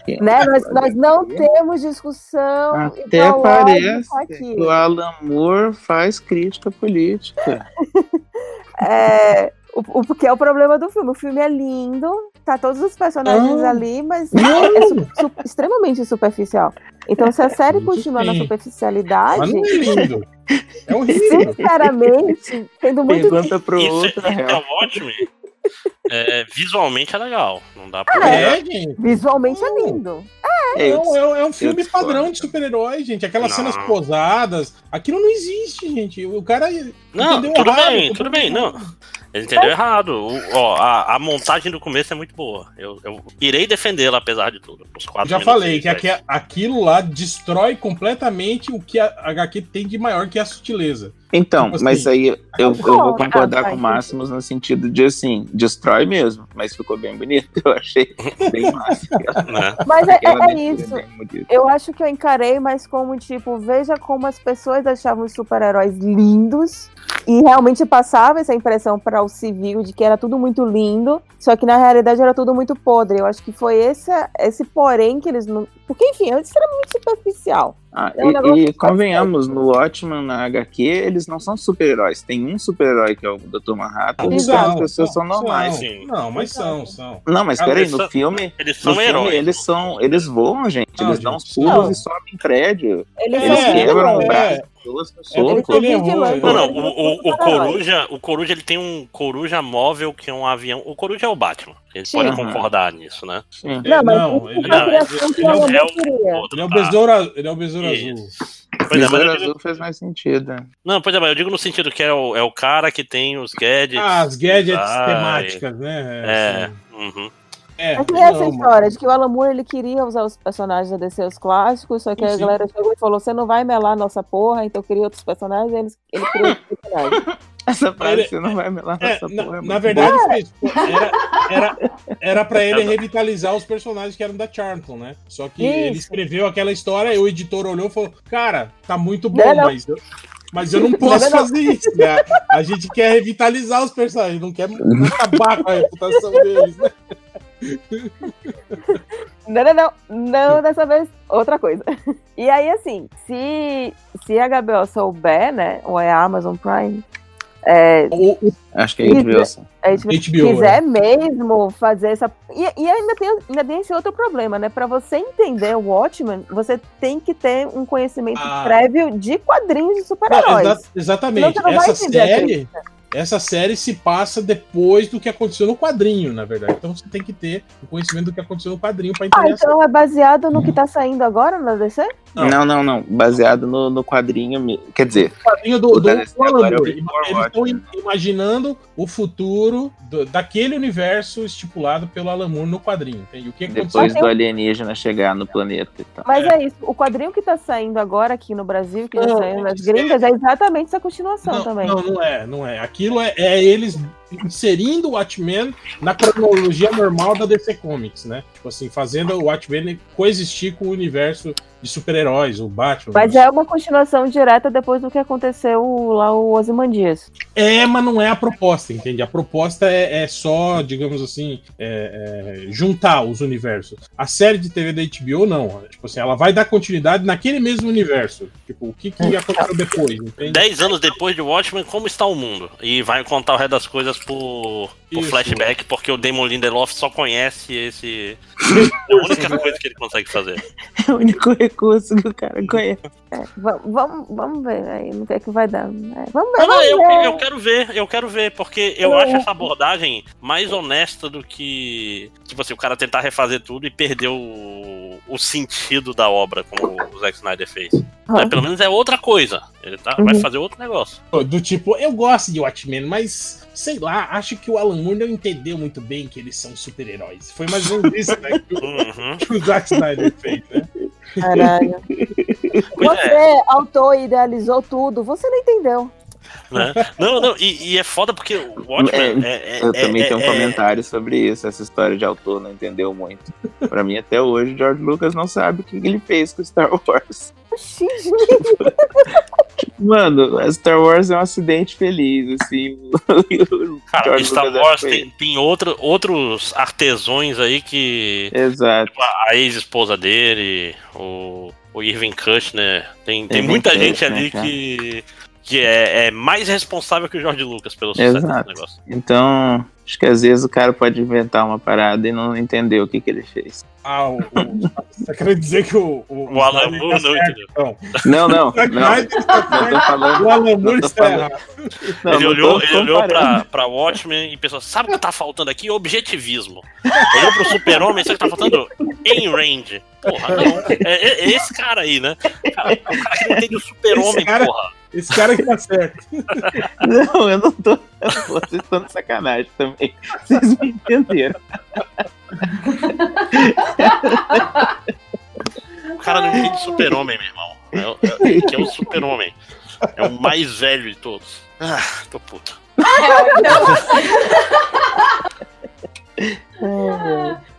filme. Né? Nós, nós não temos discussão Até parece aqui. que o Alan Moore faz crítica política. É, o, o- porque é o problema do filme. O filme é lindo, tá todos os personagens Ah, ali, mas não. é, é su- su- extremamente superficial. Então, se a série continuar na sim. superficialidade, Mas não é lindo. É horrível. sinceramente, tendo muito Pergunta pro Isso, outro, isso é ótimo. É, visualmente é legal. Não dá pra. É, gente. visualmente é lindo. É, Não, é, um- é um filme padrão de super-herói, gente. Aquelas Não. cenas posadas. Aquilo não existe, gente. O cara. Não, tudo errado, bem, tudo bem, não. Ele entendeu errado. O- ó, a, a montagem do começo é muito boa. Eu, eu irei defendê-la, apesar de tudo. Os quatro Já falei que aque- aquilo lá destrói completamente o que a HQ tem de maior, que é a sutileza. Então, Tipo assim, mas aí eu, eu vou concordo. concordar Ah, com tá, o Máximos no sentido de assim, destrói mesmo, mas ficou bem bonito. Eu achei bem massa. Né? Mas é, é- é isso. Eu acho que eu encarei mais como, tipo, veja como as pessoas achavam os super-heróis lindos e realmente passava essa impressão para o civil de que era tudo muito lindo, só que na realidade era tudo muito podre. Eu acho que foi esse, esse porém que eles não. Porque, enfim, é extremamente superficial. Ah, É um e- e, convenhamos, no Watchmen, na HQ, eles não são super-heróis. Tem um super-herói que é o Dr. Manhattan, e Exato. as pessoas são normais. Sim. Não, mas são, são. Não, mas Ah, peraí, eles no são- filme, Eles são filme heróis. eles são, eles voam, gente. Não, eles dão gente, uns pulos não. e sobem prédio. Eles É, Eles são quebram o vilões. braço, pessoas no É soco. ele ele- Não, não, Eles o, o, são o. Coruja, o Coruja ele tem um Coruja móvel que é um avião. O Coruja é o Batman. A gente Sim. pode Aham. concordar nisso, né? Sim. Não, mas Não, ele- a não, ele o é o- Alan é o-. Ele é o besouro, ele é o besouro azul. Pois é, mas eu digo, Azul fez mais sentido. não, pois é, mas eu digo no sentido que é o, é o cara que tem os gadgets. Ah, as gadgets Ah, temáticas, né? É. assim. uhum. É, Mas tem essa história de que o Alan Moore ele queria usar os personagens da DC, os clássicos, só que Sim, a sim. galera chegou e falou: você não vai melar nossa porra, então cria outros personagens, e ele, ele criou outros personagens. Essa frase Ele- você não vai me lá É, nessa na, porra. é na muito verdade, foi isso. era, era, era pra ele revitalizar os personagens que eram da Charlton, né? Só que Isso. ele escreveu aquela história e o editor olhou e falou: Cara, tá muito bom, Não, não. mas eu, mas eu não posso Não, não. fazer isso, né? A gente quer revitalizar os personagens, não quer acabar com a reputação deles, né? Não, não, não, não dessa vez, outra coisa. E aí, assim, se, se a HBO souber, né, ou é a Amazon Prime, é, Acho que é HBO. gente HBO, quiser mesmo fazer essa. E, e ainda, tem, ainda tem esse outro problema, né? Pra você entender o Watchmen, você tem que ter um conhecimento Ah. prévio de quadrinhos de super-heróis. exa- exatamente. Essa série, essa série se passa depois do que aconteceu no quadrinho, na verdade. Então você tem que ter o conhecimento do que aconteceu no quadrinho pra Ah, entender a então é baseado no que tá saindo agora na DC? Não. Não, não, não. Baseado no, no quadrinho. Quer dizer, quadrinho do, O do, do Alan é o Moore. Eles estão imaginando o futuro do- daquele universo estipulado pelo Alan Moore no quadrinho. Entende? O que aconteceu? depois do alienígena chegar no planeta e tal. Mas é. isso, o quadrinho que tá saindo agora aqui no Brasil, que saiu nas isso é- gringas, é exatamente essa continuação Não, também. não, não é, não é. Aquilo é, é eles inserindo o Watchmen na cronologia normal da DC Comics, né? Tipo assim, fazendo o Watchmen coexistir com o universo de super-heróis, o Batman. Mas é uma continuação direta depois do que aconteceu lá o Ozymandias. É, mas não é a proposta, entende? A proposta é, é só, digamos assim, é- é juntar os universos. A série de TV da HBO, não. Tipo assim, ela vai dar continuidade naquele mesmo universo. Tipo, o que, que aconteceu depois, entende? Dez anos depois de Watchmen, como está o mundo? E vai contar o resto das coisas por, por Isso. flashback, porque o Damon Lindelof só conhece esse. É a única coisa que ele consegue fazer. É o único recurso que o cara conhece. É, va- vamos, vamos ver aí no que é que vai dar. É, vamos ver. Não, não, vamos eu, ver. eu quero ver, eu quero ver, porque eu É. acho essa abordagem mais honesta do que, tipo assim, o cara tentar refazer tudo e perder o, o sentido da obra, como o Zack Snyder fez. Né, Pelo menos é outra coisa. Ele tá, vai Uhum. fazer outro negócio. Do tipo, eu gosto de Watchmen, mas sei lá, acho que o Alan Moore não entendeu muito bem que eles são super-heróis. Foi mais ou menos isso, né? Que o, Uhum. que o Zack Snyder fez, né? Caralho. Você, é. autor, idealizou tudo. Você não entendeu. Né? Não, não, e, e é foda porque o Watchmen é, é- Eu é- também é- tenho um é- comentário sobre isso. Essa história de autor não entendeu muito. Pra mim, até hoje, George Lucas não sabe o que ele fez com Star Wars. Mano, a Star Wars é um acidente feliz, assim. Cara, Star Wars tem, tem outro, outros artesões aí que. Exato. Tipo, a a ex-esposa dele, o, o Irving Kushner. Tem, tem Irving muita Kushner, gente ali cara. que, que é, é mais responsável que o George Lucas pelo sucesso Exato. desse negócio. Então, acho que às vezes o cara pode inventar uma parada e não entender o que, que ele fez. Ah, o, o- você quer dizer que o, o, O Alan Snyder Moore tá não entendeu. então. Não, não, Zack não. Não tô falando. O Alan Moore está falando- errado. Não, ele não olhou, ele olhou pra, pra Watchmen e pensou: sabe o que tá faltando aqui? Objetivismo. Olhou pro Super-Homem, sabe o que tá faltando? Aim range. Porra, não. É, é- é esse cara aí, né? Cara, o cara que não entende o Super-Homem, porra. Esse cara que tá certo. Não, eu não tô. Vocês estão de sacanagem também. Vocês me entenderam. O cara não entende Super-Homem, meu irmão. É, é, que é o Super-Homem. É o mais velho de todos. Ah, tô puto.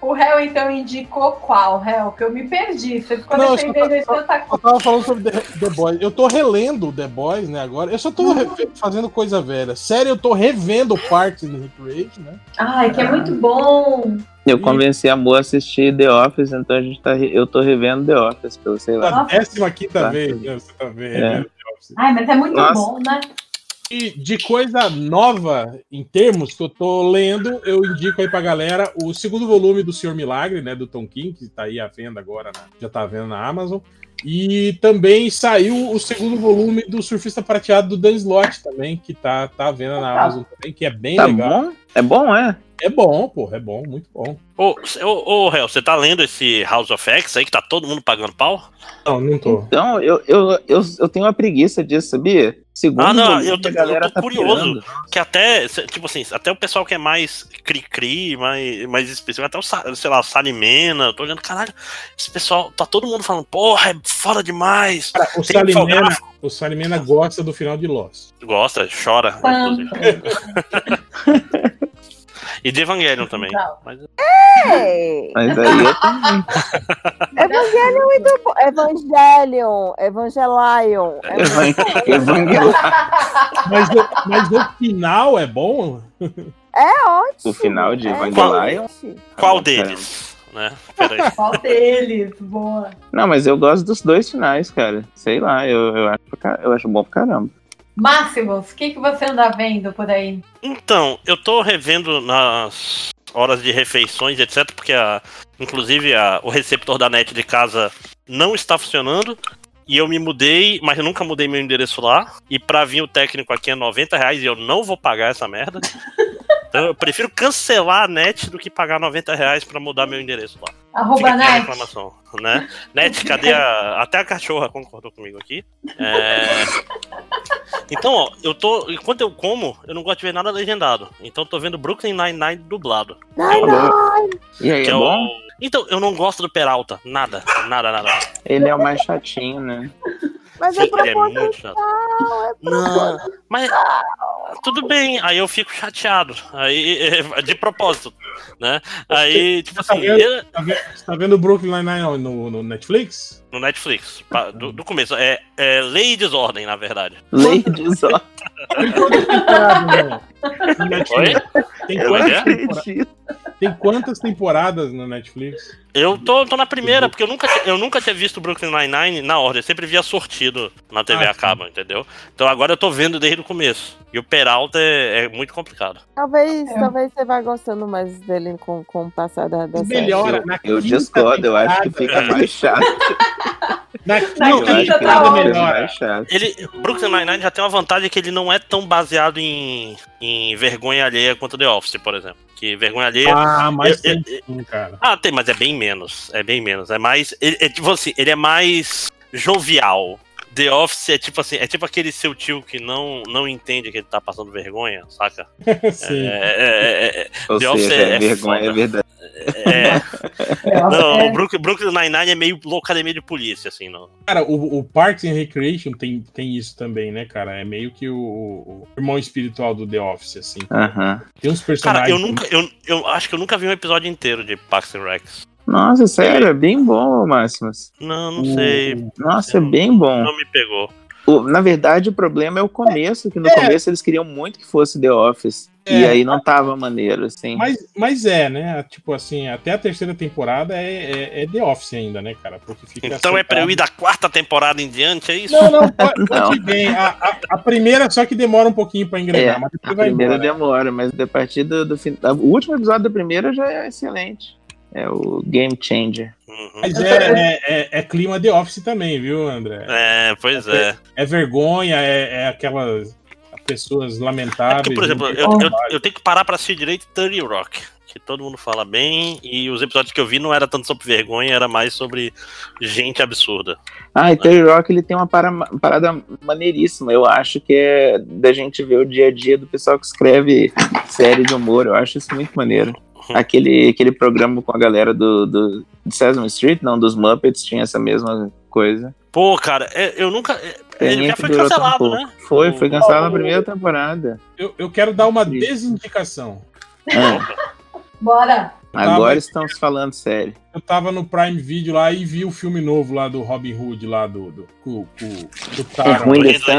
O réu então indicou qual, réu? Que eu me perdi. Você ficou Não, eu defendendo só- isso tanta Eu tava falando sobre The, The Boys. Eu tô relendo The Boys, né, agora. Eu só tô re- fazendo coisa velha. Sério, eu tô revendo parte do Recreation, né? Ai, que é muito bom. Eu convenci a Moa a assistir The Office, então a gente tá. re- Eu tô revendo The Office, pelo sei lá. Da décima quinta Tá. vez, né? Você tá vendo. É. revendo The Office. Ai, mas é muito Nossa. bom, né? E de coisa nova, em termos que eu tô lendo, eu indico aí pra galera o segundo volume do Senhor Milagre, né? Do Tom King, que tá aí à venda agora, né, já tá à venda na Amazon. E também saiu o segundo volume do Surfista Prateado do Dan Slott também, que tá, tá à venda na Amazon também, que é bem Tá legal. bom? É bom, é? É bom, pô, é bom, muito bom. Ô, ô, ô Hel, você tá lendo esse House of X aí que tá todo mundo pagando pau? Não, não tô. Então, eu, eu, eu, eu tenho uma preguiça disso, sabia? Segundo Ah, não, eu tô, eu tô tá curioso. pirando. Que até, tipo assim, até o pessoal que é mais cri-cri, mais, mais específico, até o, sei lá, Salimena, eu tô olhando, caralho, esse pessoal, tá todo mundo falando, porra, é foda demais. Cara, o Salimena, o Salimena gosta do final de Lost. Gosta, chora, Pam. E de Evangelion também. Não. Mas, Ei! Mas aí eu também. Evangelho é muito bom. Evangelion, Evangelion. É Evangelion. Mas, o- mas o final é bom? É ótimo. O final de É Evangelion. excelente. qual deles? Né? Peraí. Qual deles? Boa. Não, mas eu gosto dos dois finais, cara. Sei lá, eu, eu, acho, eu acho bom pra caramba. Máximos, o que, que você anda vendo por aí? Então, eu tô revendo nas horas de refeições, etc, porque a, inclusive a- o receptor da net de casa não está funcionando. E eu me mudei, mas eu nunca mudei meu endereço lá. E pra vir o técnico aqui é 90 reais e eu não vou pagar essa merda. Então eu prefiro cancelar a net do que pagar 90 reais pra mudar meu endereço lá. Arroba net. reclamação, né? Net, cadê a. Até a cachorra concordou comigo aqui. É... Então, ó, eu tô. Enquanto eu como, eu não gosto de ver nada legendado. Então eu tô vendo Brooklyn Nine-Nine dublado. Ai, não. E aí, é é bom? o... Então, eu não gosto do Peralta. Nada, nada, nada. Ele é o mais chatinho, né? Mas é Ele é proposital. muito chato. É Não, mas tudo bem, aí eu fico chateado. Aí, é, de propósito, né? Aí, tipo assim, eu- Tá vendo, você tá vendo o Brooklyn Nine-Nine no, no Netflix? no Netflix, do, do começo, é, é lei e desordem, na verdade. Lei de Zó. Tem quantas temporadas Netflix? Tem é quantas, é? temporadas? Tem quantas temporadas no Netflix? Eu tô, tô na primeira, porque eu nunca, eu nunca tinha visto Brooklyn Nine-Nine na ordem. Eu sempre via sortido na TV Ah, a cabo, entendeu? Então agora eu tô vendo desde o começo. E o Peralta é, é muito complicado. Talvez, talvez você vá gostando mais dele com, com o passar da, da série. Melhora. Na Eu quinta discordo, eu acho que fica mais chato. Na quinta que quinta tá chato. Ele, Brooklyn Nine-Nine já tem uma vantagem que ele não é tão baseado em, em vergonha alheia quanto The Office, por exemplo. Que vergonha alheia. Ah, mas Eu- tem sim, cara. Ah, tem, mas é bem menos. É bem menos. É mais. Ele, é tipo assim, ele é mais jovial. The Office é tipo assim, é tipo aquele seu tio que não, não entende que ele tá passando vergonha, saca? Sim. É, é, é, é, Ou The Office seja, é é vergonha, foda. é verdade. é- não, o Brook- Brooklyn Nine-Nine é meio academia de polícia, assim, não. Cara, o, o Parks and Recreation tem, tem isso também, né, cara? É meio que o, o irmão espiritual do The Office, assim. Aham. Tem uns Cara, personagens. eu nunca. Eu, eu acho que eu nunca vi um episódio inteiro de Parks and Recs. Nossa, sério, é bem bom, Máximos. Não, não O- sei. Nossa, é bem bom. Não me pegou. O- na verdade, o problema é o começo, que no É. começo eles queriam muito que fosse The Office. É. E aí não tava maneiro, assim. Mas, mas é, né? Tipo assim, até a terceira temporada é, é, é The Office ainda, né, cara? Porque fica Então é pra eu ir da quarta temporada em diante, é isso? Não, não, pode, Não. pode bem. A, a, a primeira só que demora um pouquinho pra engrenar, É, mas a vai primeira embora. demora, mas a partir do, do fim. O último episódio da primeira já é excelente. É o Game Changer. Uhum. Mas é, é, é- é clima The Office também, viu, André? É, pois é. É vergonha, é, é aquelas pessoas lamentáveis. Porque, por exemplo, né? eu, eu, eu tenho que parar pra assistir direito 30 Rock. Que todo mundo fala bem, e os episódios que eu vi não era tanto sobre vergonha, era mais sobre gente absurda. Ah, e Terry Rock ele tem uma para- parada maneiríssima. Eu acho que é da gente ver o dia a dia do pessoal que escreve série de humor. Eu acho isso muito maneiro. Aquele, aquele programa com a galera do, do de Sesame Street, não, dos Muppets, tinha essa mesma coisa. Pô, cara, é- eu nunca. é- Ele já que foi cancelado, né? Foi, foi cancelado na Oh. primeira temporada. Eu, eu quero dar uma desindicação. Ah, Bora. agora Tava- estamos falando sério. Eu tava no Prime Video lá e vi o filme novo lá do Robin Hood, lá do. do, com- com- do É Taron, desse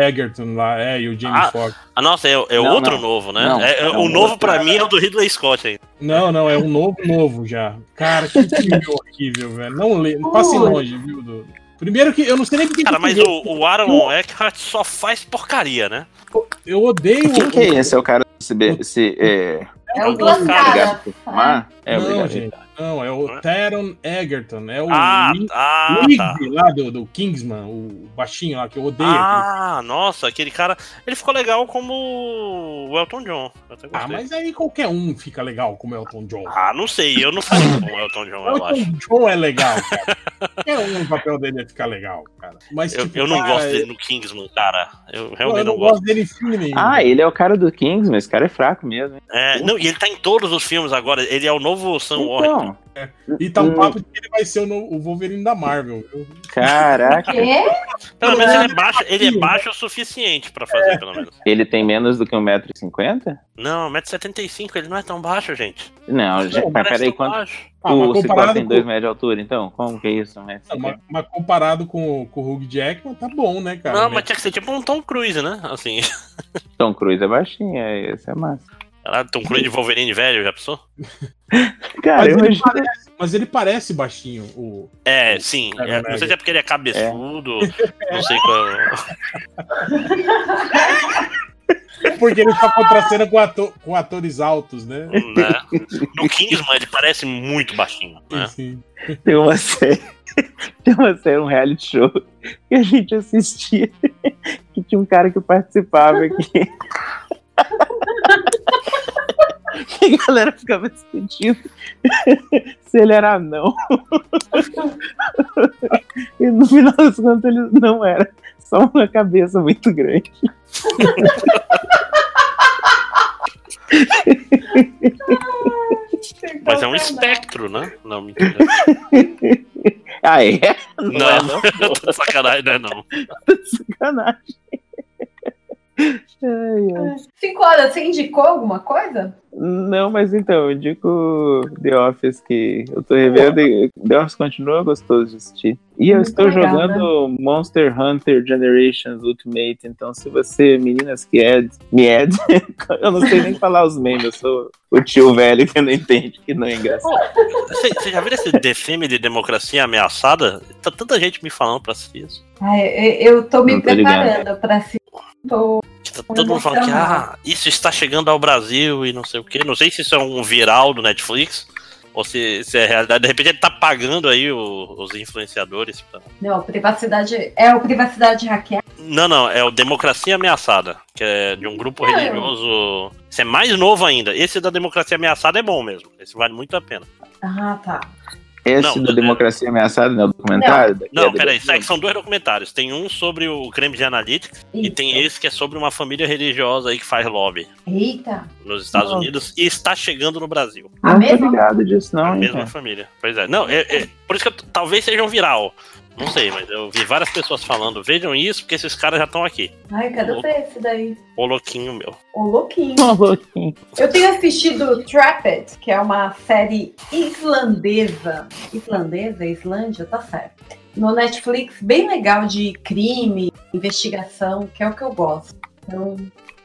Egerton lá, é, e o Jamie Ah. Foxx. Ah, nossa, é, é Não, outro não. novo, né? Não, É- é- é o novo outro. pra mim é o do Ridley Scott aí. Não, não, é um novo, novo já. Cara, que filme horrível, velho. Não, lê, não passe longe, viu? do- Primeiro que eu não sei nem porque Cara, mas o, o Aaron Eckhart só faz porcaria, né? eu odeio. Quem que é esse? É o cara do CB, esse, é, É o É fumar? É, não, obrigado. gente. Não, é o Taron Egerton. É o Ah, ah, tá. Ligby lá do, do Kingsman, o baixinho lá que eu odeio. aquele- Ah, nossa, aquele cara. Ele ficou legal como o Elton John. Eu até Ah, mas aí qualquer um fica legal como Elton John. Ah, não sei, eu não faria como o Elton John, eu acho. Elton John é legal, cara. Qualquer um no papel dele ia ficar legal, cara. Mas, Eu, tipo, eu não cara, gosto dele no Kingsman, cara. Eu realmente eu não, não gosto. gosto dele em filme nenhum. Ah, ele é o cara do Kings, mas esse cara é fraco mesmo. hein? É, não, e ele tá em todos os filmes agora. Ele é o novo Sam Worthington. Então, E tá um hum. papo de que ele vai ser o, no- o Wolverine da Marvel, viu? caraca, Quê? Pelo menos ele é baixo, ele é baixo o suficiente pra fazer, pelo menos. ele tem menos do que 1,50m? Não, 1,75m, ele não é tão baixo, gente. Não, gente, mas peraí, quanto? baixo. Ah, o Ciclope comparado tem com- 2 metros de altura, então? Como que é isso? 1,50m? Não, mas, mas comparado com, com o Hugh Jackman, tá bom, né, cara? Não, mas tinha que ser tipo um Tom Cruise, né? Assim. Tom Cruise é baixinho, é, esse é massa. Caralho, Tom Cruise de Wolverine velho, já pensou? Cara, Mas ele, parece, mas ele parece baixinho. O... É, sim. É, É, não sei se é porque ele é cabeçudo, não sei qual. Porque ele tá contracendo com, ator, com atores altos, né? né? No Kingsman ele parece muito baixinho, né? Sim. Tem uma série. Tem uma série, um reality show que a gente assistia. Que tinha um cara que participava aqui. E a galera ficava discutindo se ele era anão. E no final das contas ele não era. Só uma cabeça muito grande. Mas é um espectro, né? Não, mentira. Ah, é? Não, Não, é não. sacanagem, não é não. Sacanagem. Ai, ai. Cinco horas, você indicou alguma coisa? Não, mas então, eu indico The Office que eu tô revendo e The Office continua gostoso de assistir. E eu Muito estou legal, jogando Monster Hunter Generations Ultimate, então se você, meninas que é Mied, eu não sei nem falar os memes, eu sou o tio velho que não entende, que não é engraçado. Você você já viu esse defime de democracia ameaçada? Tá tanta gente me falando pra assistir isso. Ai, eu eu tô me tô ligado. preparando pra assistir. Tá todo mundo falando que ah, isso está chegando ao Brasil e não sei o quê. Não sei se isso é um viral do Netflix ou se, se é realidade. De repente ele tá pagando aí o- os influenciadores. pra- Não, privacidade. É o privacidade hackeada. Não, não, é o Democracia Ameaçada, que é de um grupo Não. religioso. Esse é mais novo ainda. Esse da Democracia Ameaçada é bom mesmo. Esse vale muito a pena. Ah, tá. Esse Não, da é- Democracia Ameaçada, né? O documentário? Não, é peraí, da- sabe que são dois documentários. Tem um sobre o Cambridge Analytics e tem esse que é sobre uma família religiosa aí que faz lobby Eita. nos Estados Nossa. Unidos e está chegando no Brasil. A Não mesma? ligado disso, não, A hein, mesma cara. família. Pois é. Não, é, é- por isso que eu- talvez seja um viral. Não sei, mas eu vi várias pessoas falando, vejam isso, porque esses caras já estão aqui. Ai, quero ver esse daí. O louquinho meu. O louquinho. Ô, louquinho. Eu tenho assistido Trapped, que é uma série islandesa. Islandesa? Islândia? Tá certo. No Netflix, bem legal de crime, investigação, que é o que eu gosto. Então,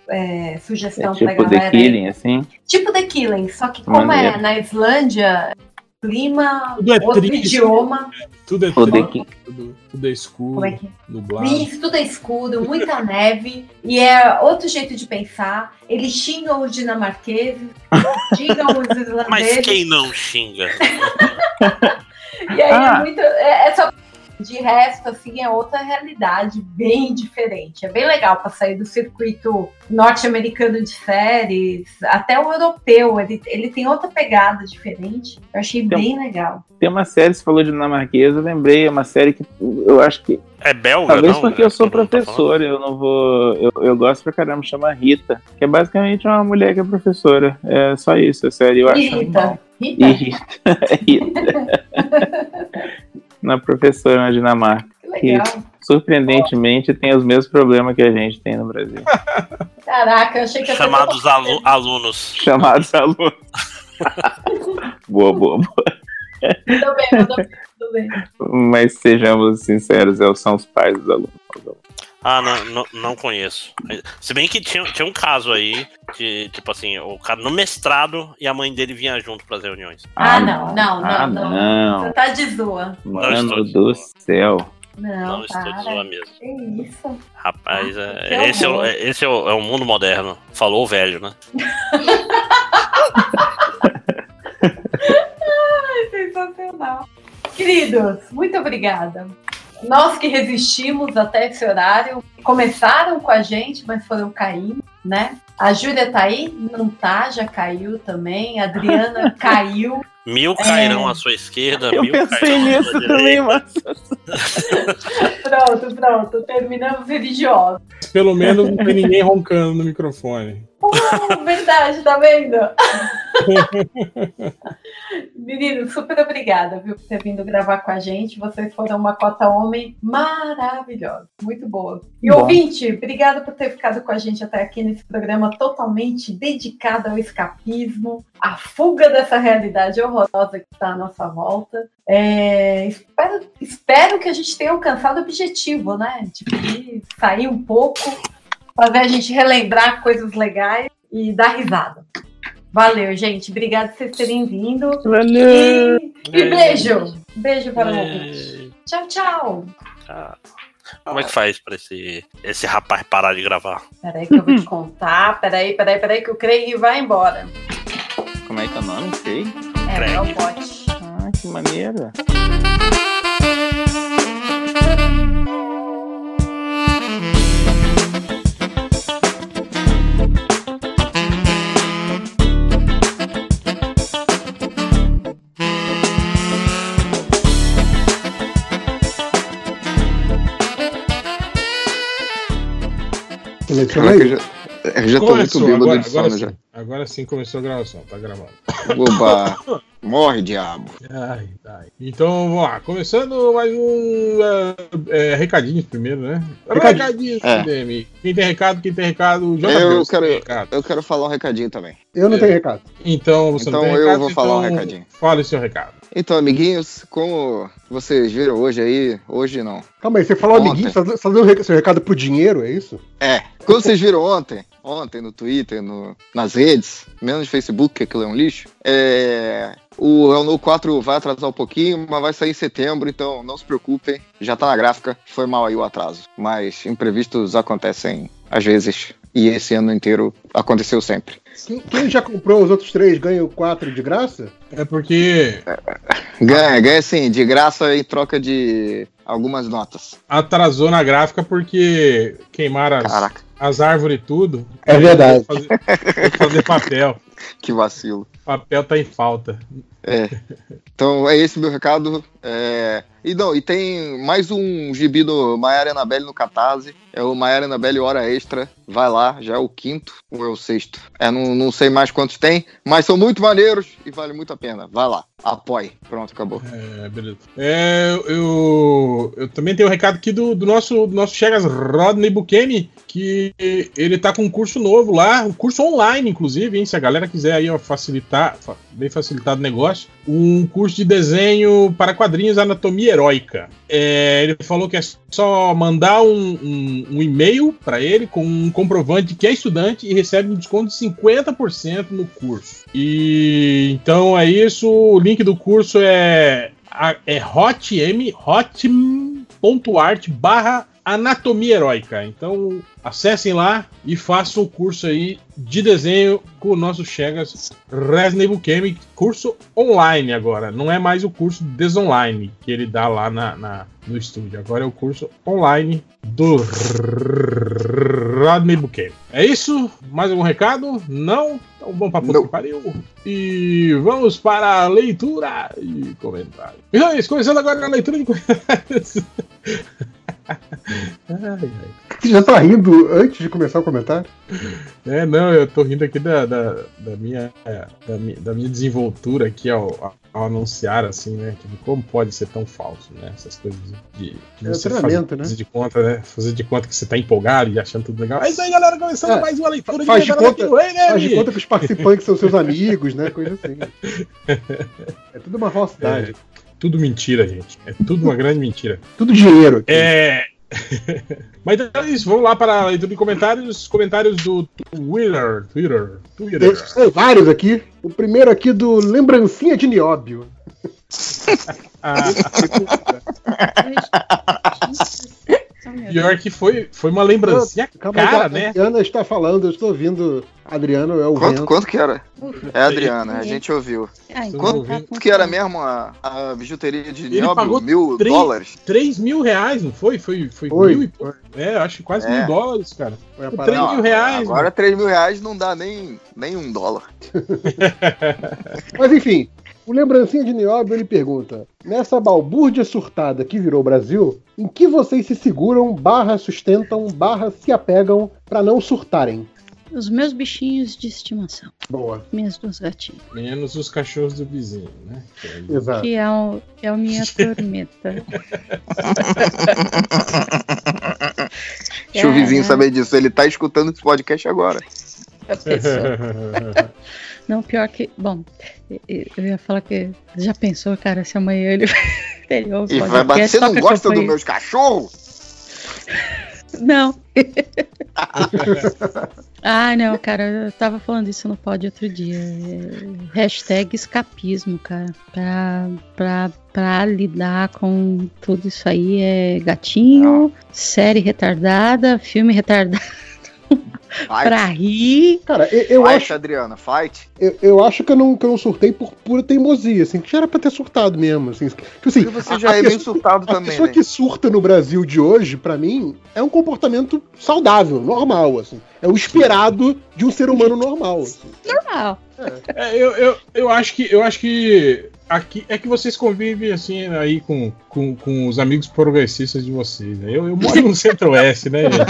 é, É sugestão pra tipo The galera. aí. Killing, assim. Tipo The Killing, só que como Maneiro. é na Islândia, clima, Tudo é outro triste. idioma. Tudo é O The triste, Killing. tudo, tudo é escuro, Como é que é? nublado. Isso, tudo é escuro, muita neve, e é outro jeito de pensar. Eles xingam os dinamarqueses, xingam os Mas islandeses, quem não xinga? e aí Ah. é muito. É, é só. De resto, assim, é outra realidade bem diferente. É bem legal para sair do circuito norte-americano de séries, até o europeu. Ele, ele tem outra pegada diferente. Eu achei Tem- bem legal. Tem uma série, você falou de dinamarquesa, eu lembrei, é uma série que eu acho que. É belga, Talvez não? porque eu sou Todo mundo tá falando. professor, eu não vou. Eu, eu gosto pra caramba, chama Rita, que é basicamente uma mulher que é professora. É só isso, a série, eu acho. Rita. E Rita, Rita. Uma professora na Dinamarca. que legal. Surpreendentemente tem os mesmos problemas que a gente tem no Brasil. Caraca, eu achei que Chamados alu- alunos. Chamados alunos. boa, boa, boa. Tudo bem, tudo bem, tudo bem. Mas sejamos sinceros, são os pais dos alunos. Ah, não, não, não conheço. Se bem que tinha, tinha um caso aí, que, tipo assim, o cara no mestrado e a mãe dele vinha junto pras reuniões. Ah, não, não, não, ah, não. não. Você tá de zoa. Mano do céu. Não, Não estou de zoa mesmo. Que isso? Rapaz, é- Que esse, é, horror. é- esse é o, é o mundo moderno. Falou o velho, né? Ai, sensacional. Queridos, muito obrigada. Nós que resistimos até esse horário, começaram com a gente, mas foram caindo, né? A Júlia tá aí? Não tá, já caiu também. A Adriana caiu. Mil cairão à sua esquerda, Eu mil pensei cairão à nisso também, mas. Pronto, pronto. Terminamos religiosos. Pelo menos não tem ninguém roncando no microfone. Uh, verdade, tá vendo? Meninos, super obrigada viu, por ter vindo gravar com a gente. Vocês foram uma cota homem maravilhosa, muito boa. E Bom. ouvinte, obrigada por ter ficado com a gente até aqui nesse programa totalmente dedicado ao escapismo, à fuga dessa realidade horrorosa que está à nossa volta. É, espero, espero que a gente tenha alcançado o objetivo, né? De sair um pouco, fazer a gente relembrar coisas legais e dar risada. Valeu, gente. Obrigada por vocês terem vindo. Valeu! E, e beijo. Beijo para o ouvinte. Tchau, tchau. Ah, Como é que faz pra esse, esse rapaz parar de gravar? Peraí que eu vou te contar. Peraí, peraí, peraí que o Craig vai embora. Como é que é o nome? Sei. É, Craig. é o bote. Ah, que maneiro. Caraca, eu já, eu já tô muito bêbado agora, sim. já. Agora sim começou a gravação, tá gravando. Oba! Morre, diabo. Ai, ai. Então, vamos lá. Começando mais um é, é, recadinhos primeiro, né? Recadinho. Recadinhos, É. DM. Quem tem recado, quem tem recado, JB, Eu você quero, recado. eu quero falar um recadinho também. Eu não tenho recado. Então, você Então não tem eu recado, vou falar um então recadinho. Fale seu recado. Então, amiguinhos, como vocês viram hoje aí, hoje não. Calma aí, você falou Ontem. amiguinho, você tá dando rec- seu recado pro dinheiro, é isso? É, como vocês viram ontem, ontem no Twitter, no- nas redes, menos no Facebook, que aquilo é um lixo, é, o Renault 4 vai atrasar um pouquinho, mas vai sair em setembro, então não se preocupem, já tá na gráfica, foi mal aí o atraso. Mas imprevistos acontecem às vezes, e esse ano inteiro aconteceu sempre. Quem, já comprou os outros três ganha o quatro de graça? É porque Ganha, ganha assim, de graça em troca de algumas notas. atrasou na gráfica porque queimaram as, as árvores e tudo. É verdade. Fazer, fazer papel. Que vacilo. Papel tá em falta. É. Então é esse meu recado. É, E não, e tem mais um gibi do Maiara Anabelle no Catarse. É o Maiara Anabelle Hora Extra. Vai lá, já é o quinto ou é o sexto. É, não, não sei mais quantos tem, mas são muito maneiros e vale muito a pena. Vai lá, apoie. Pronto, acabou. É, beleza. É, eu, eu também tenho um recado aqui do, do nosso, do nosso Chegas Rodney Bukemi, que ele tá com um curso novo lá, um curso online, inclusive, hein? Se a galera quiser aí, facilitar, fa- bem facilitado o negócio, um curso de desenho para quadrinhos Anatomia Heróica. É, ele falou que é só mandar um, um- um e-mail para ele com um comprovante que é estudante e recebe um desconto de 50% no curso. E então é isso. O link do curso é, é hotm, hotm.art barra anatomia heróica. Então acessem lá e façam o curso aí de desenho com o nosso Chegas Resney Bukemi, curso online agora. Não é mais o curso desonline que ele dá lá na, na- no estúdio. Agora é o curso online do Rodney Bukemi. É isso? Mais algum recado? Não? Então vamos pra puta que pariu. E vamos para a leitura e comentário. Então começando agora a leitura de comentários. Ai, ai. Você já tá rindo antes de começar o comentário? É, não, eu tô rindo aqui da, da, da minha, da, minha, da minha desenvoltura aqui ao, ao anunciar, assim, né? Tipo, como pode ser tão falso, né? Essas coisas de, de É você fazer, né? fazer de conta, né? Fazer de conta que você tá empolgado e achando tudo legal. É isso aí, galera, começando É, mais uma leitura Faz de, Verdade conta, aqui no Rei, né, faz de conta que os participantes são seus amigos, né? Coisa assim. É tudo uma falsidade. É, tudo mentira, gente. É tudo uma grande mentira. Tudo dinheiro. aqui. É. Mas então é isso, vamos lá para a leitura de comentários. Comentários do Twitter. Twitter. Twitter. Eu sei vários aqui. O primeiro aqui do Lembrancinha de Nióbio. Ah, pior que foi, foi uma lembrancinha cara, a né? Adriana está falando, eu estou ouvindo. Adriano é o Quanto, vento. quanto que era? É a Adriana, a gente ouviu. Então Quanto que era mesmo a, a bijuteria de Ele Nióbio? pagou Mil três- dólares? 3 mil reais, não foi? Foi, foi, Foi, mil e pouco. É, acho que quase É. mil dólares, cara. Foi 3 Não, mil reais. Agora 3 mil reais não dá nem, nem um dólar. Mas enfim, o Lembrancinha de Nióbio ele pergunta: Nessa balbúrdia surtada que virou Brasil, em que vocês se seguram, barra sustentam, barra se apegam pra não surtarem? Os meus bichinhos de estimação. Boa. Minhas duas gatinhas. Menos os cachorros do vizinho, né? Que aí- Exato. Que é, o, que é a minha tormenta. Deixa o vizinho É. saber disso. Ele tá escutando esse podcast agora. Não, pior que. Bom, eu- ia falar que. Já pensou, cara, se amanhã ele. ele ouve E vai bater. Você não gosta dos meus cachorros? Não. ah, não, cara, eu tava falando isso no pod outro dia. É, hashtag escapismo, cara. Pra, pra, pra lidar com tudo isso aí é gatinho, série retardada, filme retardado. Fight. pra rir. Cara, eu, eu fight, acho, Adriana, fight. eu, eu acho que eu, não, que eu não surtei por pura teimosia, assim, que já era pra ter surtado mesmo. Assim, tipo assim, Porque você a- já a é pessoa- surtado A também, pessoa né? que surta no Brasil de hoje, pra mim, é um comportamento saudável, normal, assim. É o esperado de um ser humano normal. assim. Normal. É, eu, eu, eu acho que eu acho que aqui é que vocês convivem assim aí com, com, com os amigos progressistas de vocês. Né? Eu, eu moro no Centro-Oeste, né? gente?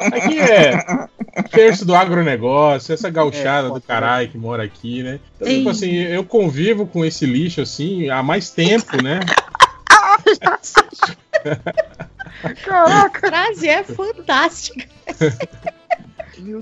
Aqui é terço do agronegócio, essa gauchada do caralho que mora aqui, né? Então, tipo assim, eu convivo com esse lixo, assim, há mais tempo, né? A frase é fantástica.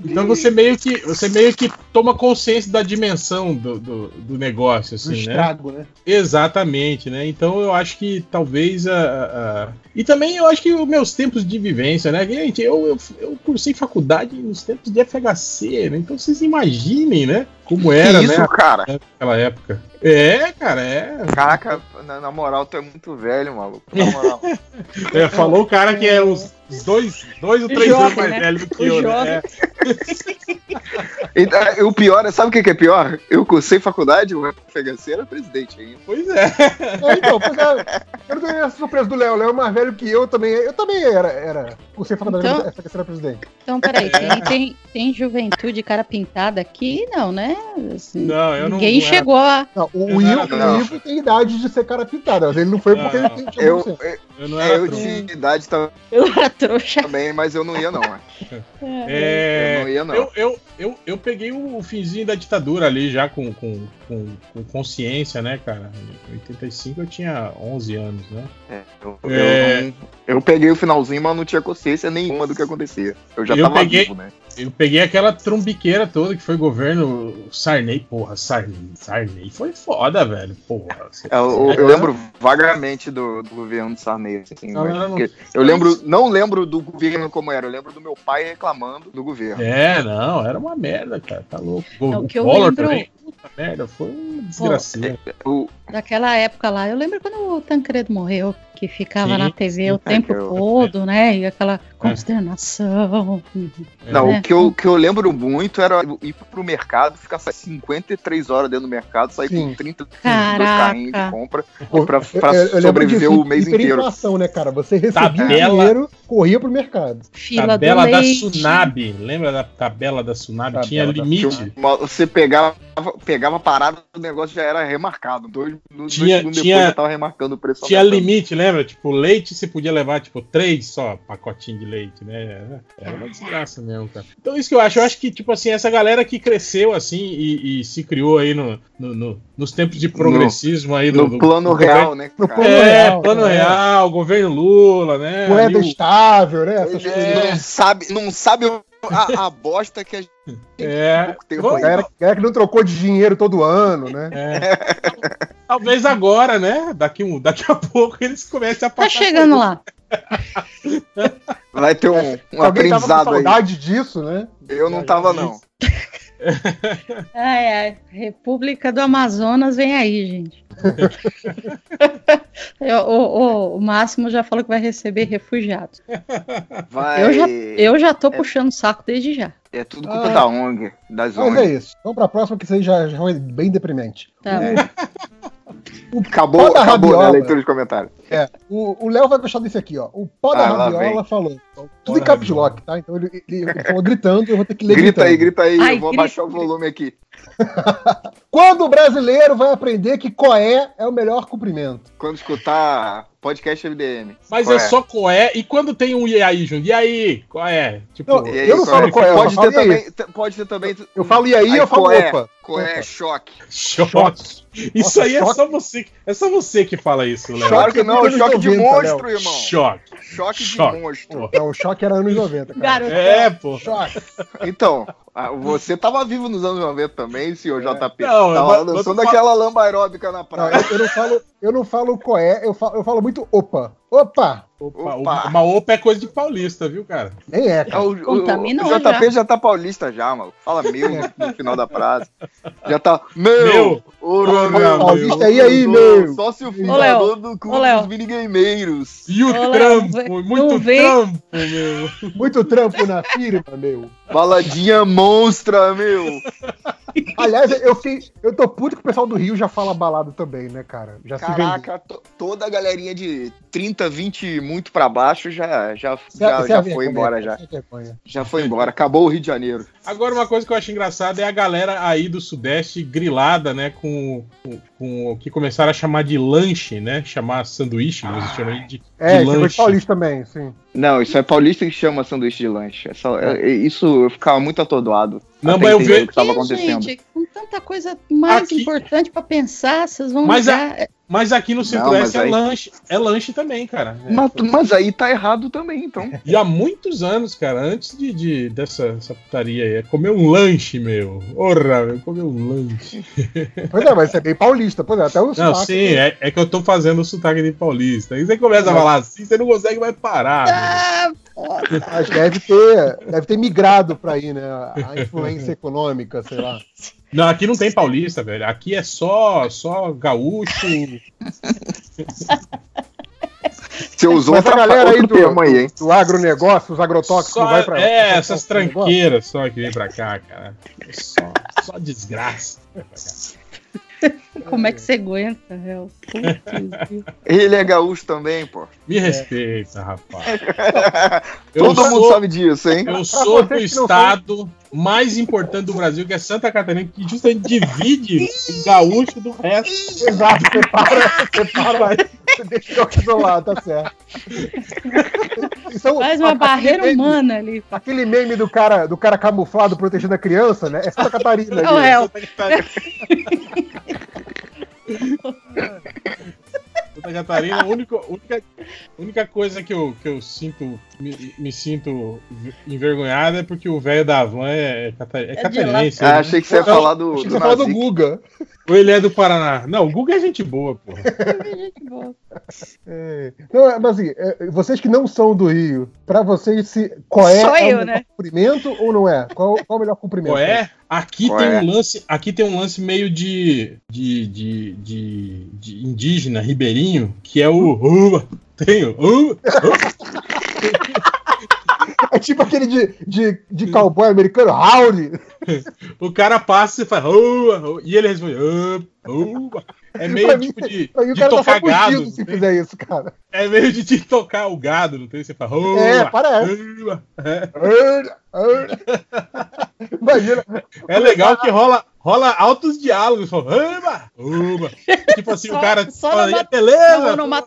Então você meio que você meio que toma consciência da dimensão do, do, do negócio, Do assim, né? estrago, né? Exatamente, né? Então eu acho que talvez a, a- a- E também eu acho que os meus tempos de vivência, né? Gente, eu, eu, eu cursei faculdade nos tempos de FHC, né? Então vocês imaginem, né? Como era, isso, né? cara? Naquela época. É, cara, é. Caraca, na, na moral, tu é muito velho, maluco. Na moral. É, falou o cara que é uns dois, dois ou três Jovem, anos mais né? velho do que eu, né? Então, é, o pior, é- sabe o que que é pior? Eu cursei faculdade, o FHC era presidente ainda. Pois é. É, então, pois é, eu não tenho essa surpresa do Léo. O Léo é mais velho que eu também. Eu também era. era cursei faculdade Então- então... era presidente. Então, peraí, tem, tem, tem juventude cara pintada aqui? Não, né? Assim, Não, eu não- Ninguém não era- chegou a. Não, o, Eu o não Ivo, era, não. o Ivo tem idade de ser cara pintada, mas ele não foi porque Não, ele tinha Eu, 100%. eu, Eu não é, era eu tinha idade tam- Eu era trouxa. também, mas eu não ia, não. é. É, Eu não ia, não. Eu, eu, eu, eu peguei o finzinho da ditadura ali já com, com, com, com consciência, né, cara? Em 85 eu tinha 11 anos, né? É, eu, eu É. não- eu peguei o finalzinho, mas não tinha consciência nenhuma do que acontecia. Eu já Eu tava peguei- vivo, né? Eu peguei aquela trombiqueira toda que foi governo Sarney, porra, Sarney, Sarney foi foda, velho, porra. É, Eu, eu lembro vagamente do, do governo de Sarney. Assim, Não, mas não, não. eu lembro, não lembro do governo como era, eu lembro do meu pai reclamando do governo. É, não, era uma merda, cara, tá louco. O, É, o o que eu Collor lembro- também, puta merda, foi um desgraceiro. O, Daquela época lá, eu lembro quando o Tancredo morreu, que ficava Sim, na TV o sim. tempo É, eu- todo, né? E aquela consternação. Não, né? o que eu, que eu lembro muito era ir pro mercado, ficar 53 horas dentro do mercado, sair Sim. com 30 dois Caraca. carrinhos de compra pra, pra eu- eu sobreviver disso, o mês inteiro. né, cara? Você recebia Tabela- dinheiro, corria pro mercado. Fila Tabela da. Tsunami, lembra da tabela da Tsunami? Tabela Tinha da limite. Uma- Você pegava, pegava a parada, o negócio já era remarcado. Dois, dois Tinha- segundos tinha- depois já tava remarcando o preço. Tinha aumentando. limite, lembra? Tipo, leite você podia levar, tipo, três só pacotinho de leite, né? Era uma desgraça mesmo, cara. Então, isso que eu acho. Eu acho que, tipo assim, essa galera que cresceu assim e, e se criou aí no, no- no- nos tempos de progressismo aí do, No do- plano do real, governo- né? Cara? plano É, real, plano né? real, governo Lula, né? Moeda estável, né? Essas coisas. não sabe, não sabe a, a bosta que a gente É, pouco tempo vamos- aí. Galera, galera que não trocou de dinheiro todo ano, né? é. Talvez agora, né? Daqui, um, daqui a pouco eles comecem a Tá passar. chegando lá. Vai ter um, um Alguém tava com aprendizado aí. saudade disso, né? Eu não tava, não. Ai, ai. República do Amazonas vem aí, gente. Eu- o, o, o Máximo já falou que vai receber refugiados. Vai. Eu já, eu já tô puxando o saco desde já. É tudo culpa Ah. da ONG, das Mas é ONG. isso. Vamos pra próxima, que isso aí já, já foi bem deprimente. Tá bom. Acabou, Pó da acabou né, a leitura de comentários. É, o o Léo vai gostar desse aqui, ó. O pó da Ah, rabiola falou. Tudo em caps lock, tá? Então ele, ele, ele falou gritando, eu vou ter que ler Grita gritando. aí, grita aí, Ai, eu vou grita, abaixar o volume aqui. Quando o brasileiro vai aprender que coé é o melhor cumprimento? Quando escutar podcast MDM. Mas Qual é só coé. E quando tem um e aí junto? E aí? Qual é? Tipo, Não, aí, Eu não falo é? qual é, eu pode, falo ter aí. também, pode ter também. Eu falo e aí, eu falo qual é? opa. Qual é? Opa. Choque. choque. Isso Nossa, aí é choque. só você. É só você que fala isso, Léo. Claro que é não, muito choque de anos 90, monstro, Léo. irmão. Choque. Choque de Choque. monstro. Então, o choque era anos 90, cara. Garoto. É, pô. Choque. Então, ah, você tava vivo nos anos 90 também, senhor JP. Não, tava mas dançando tu aquela lamba aeróbica na Não, praia. eu, eu não falo, eu não falo coé, eu falo, eu falo muito opa. Opa! Opa, Opa. Uma opa é coisa de paulista, viu, cara? Nem é, É, cara. o, o- Contaminou o JP já. tá paulista já, mano. Fala meu no, final da frase. Já tá. Meu! Meu. Ora, Ora, meu, paulista aí, aí, meu. Sócio Ô, fundador do Ô, Clube dos Minigameiros. E o Ô, trampo, muito não trampo, meu. Muito trampo na firma, meu. Baladinha monstra, meu. Aliás, eu, fiquei, eu tô puto que o pessoal do Rio já fala balada também, né, cara? Já. Caraca, to- toda a galerinha de 30, 20 e muito pra baixo já, já, já, já vergonha, foi embora já. Já foi embora. Acabou o Rio de Janeiro. Agora, uma coisa que eu acho engraçada é a galera aí do Sudeste grilada, né, com, com, com o que começaram a chamar de lanche, né? Chamar sanduíche, mas chamam de, É, de isso é lanche. paulista também, sim. Não, isso é paulista que chama sanduíche de lanche. É só- é- é- isso eu ficava muito atordoado. Não, mas eu entender ve- o que estava acontecendo. gente, com tanta coisa mais Aqui- importante pra pensar, vocês vão Mas, a- ligar. Mas aqui no Não, Centro-Oeste é aí- lanche. É lanche também, cara. É. Mas, mas aí tá errado também, então. E há muitos anos, cara, antes de, de- dessa essa putaria aí, é comer um lanche, meu. Porra, meu, comer um lanche. Pois é, mas é bem paulista, pois é, até o Não, sotaque. sim, é, é que eu tô fazendo o sotaque de paulista. Aí você começa a falar assim, você não consegue mais parar. Ah, Mas deve ter, deve ter migrado pra aí, né? A influência econômica, sei lá. Não, aqui não tem paulista, velho. Aqui é só, só gaúcho. Você usou Mas a outra, galera aí do, termo aí, hein? do agronegócio, os agrotóxicos, Só, vai pra. é, pra- essas pra- pra- tranqueiras só que vem pra cá, cara. Só, só desgraça. Como é que você aguenta, réu? Ele é gaúcho também, pô. Me respeita, rapaz. Todo mundo sabe disso, hein? Eu sou do estado mais importante do Brasil, que é Santa Catarina, que justamente divide o gaúcho do resto. Exato, separa, separa, deixa eu isolar, tá certo. Então, Faz uma aquele barreira meme- humana ali. Aquele meme do cara, do cara camuflado protegendo a criança, né? É Santa Catarina. É o ali. réu. Santa Catarina, a única, única, única coisa que eu, que eu sinto, me, me sinto envergonhado é porque o velho da van é, é, é catarinense. Ah, né? achei que você ia Não, falar do, Achei que do você ia falar do. Guga. Ou ele é do Paraná. Não, o Guga é gente boa, porra. Gente boa. É. Não, mas assim, é, vocês que não são do Rio, pra vocês se qual é, Só é eu, o melhor né? cumprimento ou não é? Qual, qual o melhor cumprimento? Qual é? Aqui Qual tem é? um lance, aqui tem um lance meio de de, de, de, de indígena ribeirinho, que é o uh, tem o uh, uh. É tipo aquele de, de, de cowboy americano, howdy. o cara passa e fala uh, uh, e ele responde. É meio Pra tipo de, mim o de cara tá tocar só gado. se fizer isso, cara. É meio de, de tocar o gado, não tem? Você fala É, parece. É. Imagina. É legal que rola, rola altos diálogos. Fala, Uba, uba. Tipo assim, o Só- cara só fala, numa- "É, beleza. Não, numa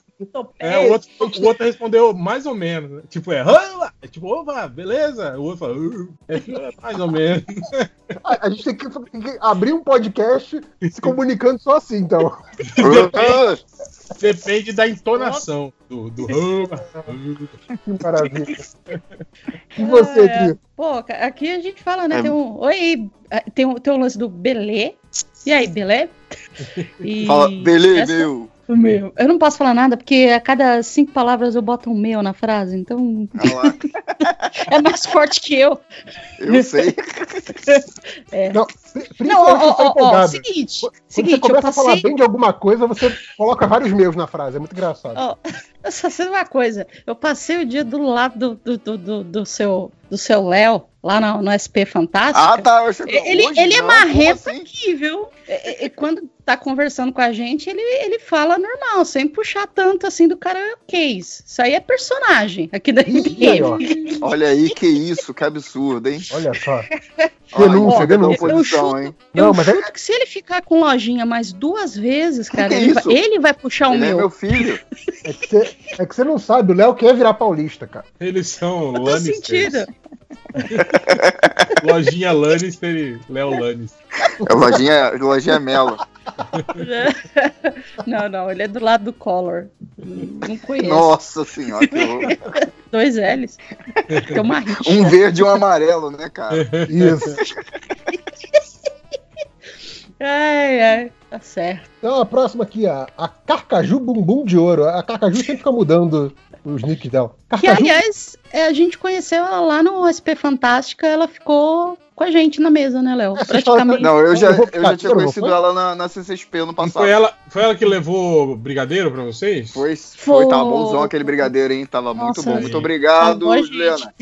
É, o outro, o outro respondeu mais ou menos. né? Tipo, é, é tipo, opa, beleza. O outro fala, "Uh", é, mais ou menos. A, a gente tem que, tem que abrir um podcast se comunicando só assim, então. Depende, depende da entonação do, do. Que maravilha. E você, É, Cris? Pô, aqui a gente fala, né? É. Tem um. Oi, ah, tem, um, tem um lance do Belê. E aí, Belê? E Fala, beleza, essa- meu. O meu. Eu não posso falar nada, porque a cada cinco palavras eu boto um meu na frase, então lá, é mais forte que eu. eu sei. É. Não, Não, ó, tá ó, ó, empolgado. seguinte, Quando seguinte, você eu começa a falar passei. bem de alguma coisa, você coloca vários meus na frase. É muito engraçado. Ó, eu só sei uma coisa. Eu passei o dia do lado do, do, do, do seu do seu Léo, lá no, no SP Fantástico. Ah, tá. Eu Ele, hoje ele é não, como assim? aqui, viu? É, é, é, quando tá conversando com a gente, ele, ele fala normal, sem puxar tanto assim do karaokês. Isso aí é personagem aqui da. MDM. Olha aí, que isso, que absurdo, hein? Olha só. Denúncia, ó, denúncia. hein? Não, mas é- que se ele ficar com lojinha mais duas vezes, cara, que é ele, vai, ele vai puxar o Ele é meu. meu filho. É que, você, é que você não sabe, o Léo quer virar paulista, cara. Eles são Não Lannister. sentido. Lojinha Lannister e Léo Lannister. É lojinha, lojinha Melo. Não, não, ele é do lado do Collor. Não conheço. Nossa senhora, que horror. Dois L's. Tem uma rixa. Um verde e um amarelo, né, cara? Isso. Ai, ai, tá certo. Então a próxima aqui, a, a Carcaju Bumbum de Ouro. A Carcaju sempre fica mudando os nicks dela. Que, Carcaju, aliás, é, a gente conheceu ela lá no SP Fantástica, ela ficou com a gente na mesa, né, Léo? História Praticamente. Não, eu já, Eu já tinha conhecido ela na, na CCXP no Não passado. foi ela, foi ela que levou brigadeiro pra vocês? Foi, foi, tava Foi. bonzão aquele brigadeiro, hein? Tava muito Nossa, bom. aí. Muito obrigado. Juliana.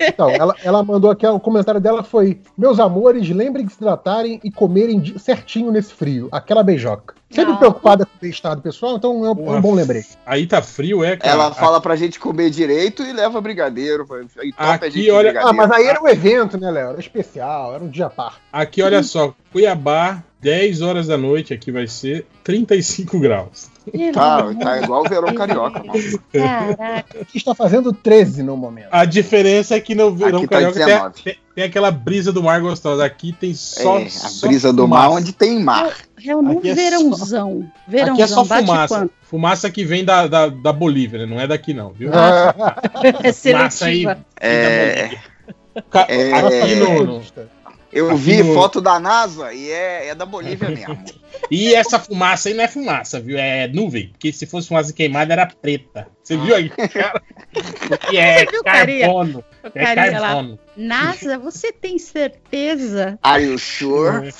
Então, ela, ela mandou aqui, o comentário dela foi: Meus amores, lembrem de se hidratarem e comerem certinho nesse frio. Aquela beijoca. Sempre Ah. preocupada com o bem-estar do pessoal, então é um, é Porra. bom lembrete. Aí tá frio, é, cara. Ela fala pra gente comer direito e leva brigadeiro. E topa Aqui, a gente de olha- Ah, mas aí era um evento, né, Léo? Era especial, era um dia par. Aqui, olha só, Cuiabá 10 horas da noite aqui vai ser 35 graus. Tá, tá igual o verão carioca, mano. Caraca. Aqui está fazendo 13 no momento. A diferença é que no verão Aqui tá carioca tem, 19. tem- tem aquela brisa do mar gostosa. Aqui tem só. É, a só brisa do mar onde tem mar. É no Aqui é verãozão. Verãozão, Aqui é só bate fumaça. quanto? Fumaça que vem da, da, da Bolívia, né? Não é daqui, não, viu? É Fumaça aí. É, É. Aqui no, no- eu Aqui vi no- foto da NASA e é, é da Bolívia mesmo. E essa fumaça aí não é fumaça, viu? É nuvem. Porque se fosse fumaça queimada, era preta. Você viu aí, cara? Porque é viu, carbono. O É carbono. NASA, você tem certeza? Are you sure?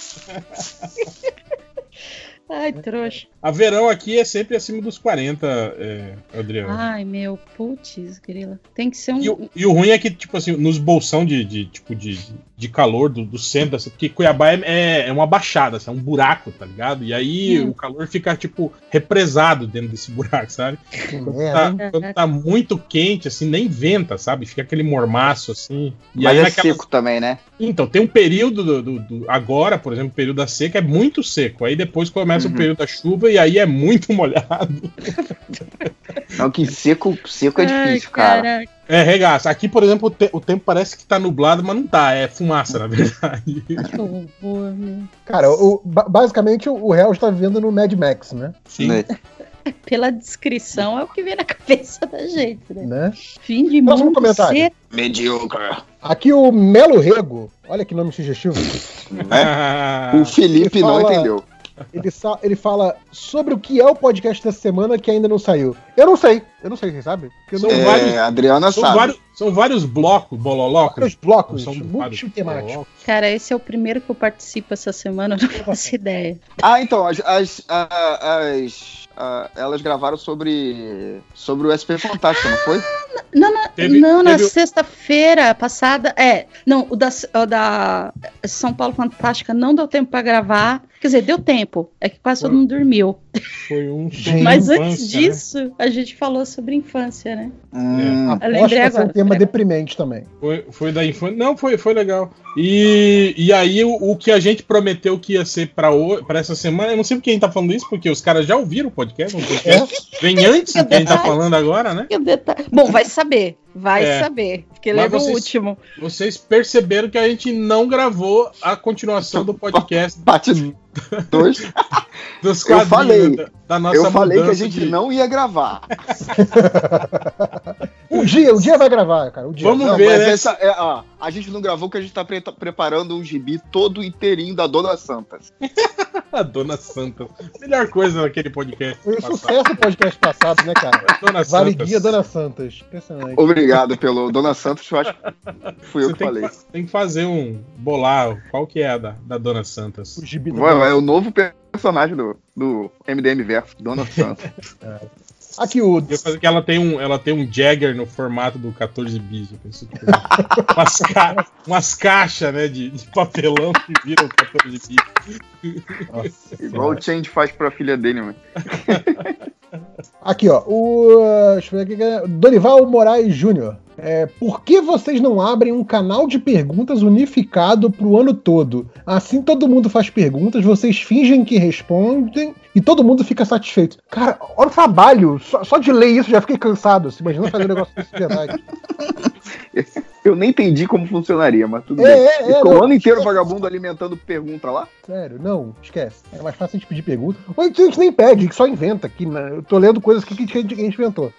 Ai, trouxa. A verão aqui é sempre acima dos 40, é, Adriano. Ai, meu, putz, grila. Tem que ser um. E, o- e o ruim é que, tipo assim, nos bolsão de, de, tipo, de, de calor do, do centro, assim, porque Cuiabá é, é- é uma baixada, assim, é um buraco, tá ligado? E aí Hum. o calor fica, tipo, represado dentro desse buraco, sabe? Quando, tá, quando tá muito quente, assim, nem venta, sabe? Fica aquele mormaço, assim. E Mas aí é naquelas- seco também, né? Então, tem um período do, do- do- agora, por exemplo, o período da seca é muito seco. Aí depois começa Uhum. o período da chuva e aí é muito molhado. Não, que seco, seco é Ai, difícil, cara. caraca. É, regaça. Aqui, por exemplo, o, te- o tempo parece que tá nublado, mas não tá. É fumaça, na verdade. Que horror, meu. Cara, o- ba- basicamente o réu está vivendo no Mad Max, né? Sim. Né? Pela descrição é o que vem na cabeça da gente, né? né? Fim de Próximo mundo comentário. seco. Medíocre. Aqui o Melo Rego, olha que nome sugestivo. Ah, O Felipe Ele não fala- entendeu. Ele, ele fala sobre o que é o podcast dessa semana que ainda não saiu. Eu não sei, eu não sei, vocês sabem? São É, vários- a Adriana são, sabe. vários, são vários blocos, bololocos. vários blocos São multitemáticos. Cara, esse é o primeiro que eu participo essa semana, eu não faço ideia. Ah, então, as, as, as- a- elas gravaram sobre, sobre o SP Fantástico, não foi? Não, na, Teve- não, na teve o- sexta-feira passada. É, não, o da, o da São Paulo Fantástica não deu tempo pra gravar. Quer dizer, deu tempo. É que quase todo mundo dormiu. Foi um Mas infância, antes né? disso, a gente falou sobre infância, né? Hum, Eu Aposto lembrei que ser um tema deprimente também. Foi, foi da infância. Não, foi, foi legal. E, e aí, o, o que a gente prometeu que ia ser pra, o- pra essa semana, eu não sei por que a gente tá falando isso, porque os caras já ouviram o podcast. O podcast vem antes do que a gente tá falando agora, né? Bom, vai saber. Vai É. saber. Porque Mas lembra o vocês- último. Vocês perceberam que a gente não gravou a continuação do podcast Parte 2. dos Eu falei. da, da nossa Eu falei que a gente de- não ia gravar. Um dia, um dia vai gravar, cara. Um dia. Vamos Não, ver, né? essa, é, ó, a gente não gravou porque a gente tá pre- preparando um gibi todo inteirinho da Dona Santas. A Dona Santa. Melhor coisa naquele podcast. Foi um passado. sucesso o podcast passado, né, cara? Dona Vale Santas. Guia Dona Santas. Impressionante. Obrigado pelo Dona Santos, eu acho que fui eu Você que tem falei. que, tem que fazer um bolar. Qual que é a da, da Dona Santas? O gibi do Ué, é o novo personagem do, do MDM Verso, Dona Santos. Aqui Eu fazer que ela tem um, ela tem um Jagger no formato do 14 bis. eu penso que- umas, ca umas caixas, né, de, de papelão que viram 14 bis. Igual o Change faz pra filha dele, mano. Aqui, ó. O. uh, Deixa eu ver aqui. Dorival Moraes Júnior. É, por que vocês não abrem um canal de perguntas unificado pro ano todo? Assim todo mundo faz perguntas, vocês fingem que respondem e todo mundo fica satisfeito. Cara, olha o trabalho. Só, só de ler isso já fiquei cansado. Assim, imagina fazer um negócio desse de verdade. Eu nem entendi como funcionaria, mas tudo É, bem. é, é, Ficou o ano inteiro vagabundo alimentando pergunta lá? Sério, não, esquece. É mais fácil a gente pedir pergunta. Ou a gente, nem pede, a gente só inventa. Aqui, né? Eu tô lendo coisas que, que, que a gente- que a gente inventou.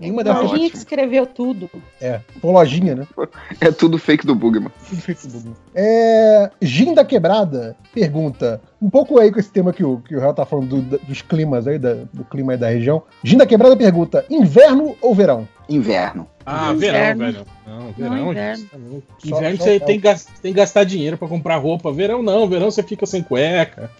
Nenhuma dessas. Lojinha que escreveu tudo. É, por lojinha, né? É tudo fake do Bugman. Tudo feito no Google. É, da Quebrada pergunta, um pouco aí com esse tema que o, que o Real tá falando do- dos climas aí, da- do clima aí da região. Gin da Quebrada pergunta, inverno ou verão? Inverno. Ah, Inverno. verão, velho. Não, verão, inverno. gente, tá louco. Só- Inverno só- você tem, que gas- tem que gastar dinheiro pra comprar roupa. Verão não, verão você fica sem cueca.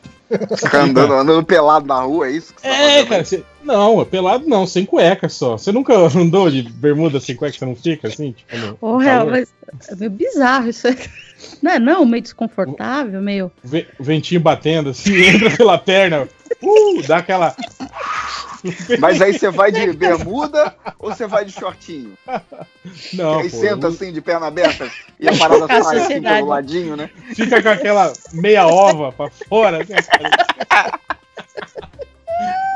Ficar andando, andando pelado na rua, é isso que você tá É, fazendo? cara, você... não, é pelado não, sem cueca só. Você nunca andou de bermuda sem cueca, você não fica assim? Tipo, no- Ô, no real, mas é meio bizarro isso aí. Não é não? Meio desconfortável, meio. O ventinho batendo assim, entra pela perna, uh, dá aquela. Mas aí você vai de bermuda ou você vai de shortinho? Não, aí pô, senta eu- assim, de perna aberta, e a parada A sai assim pelo ladinho, né? Fica com aquela meia ova pra fora, né, cara?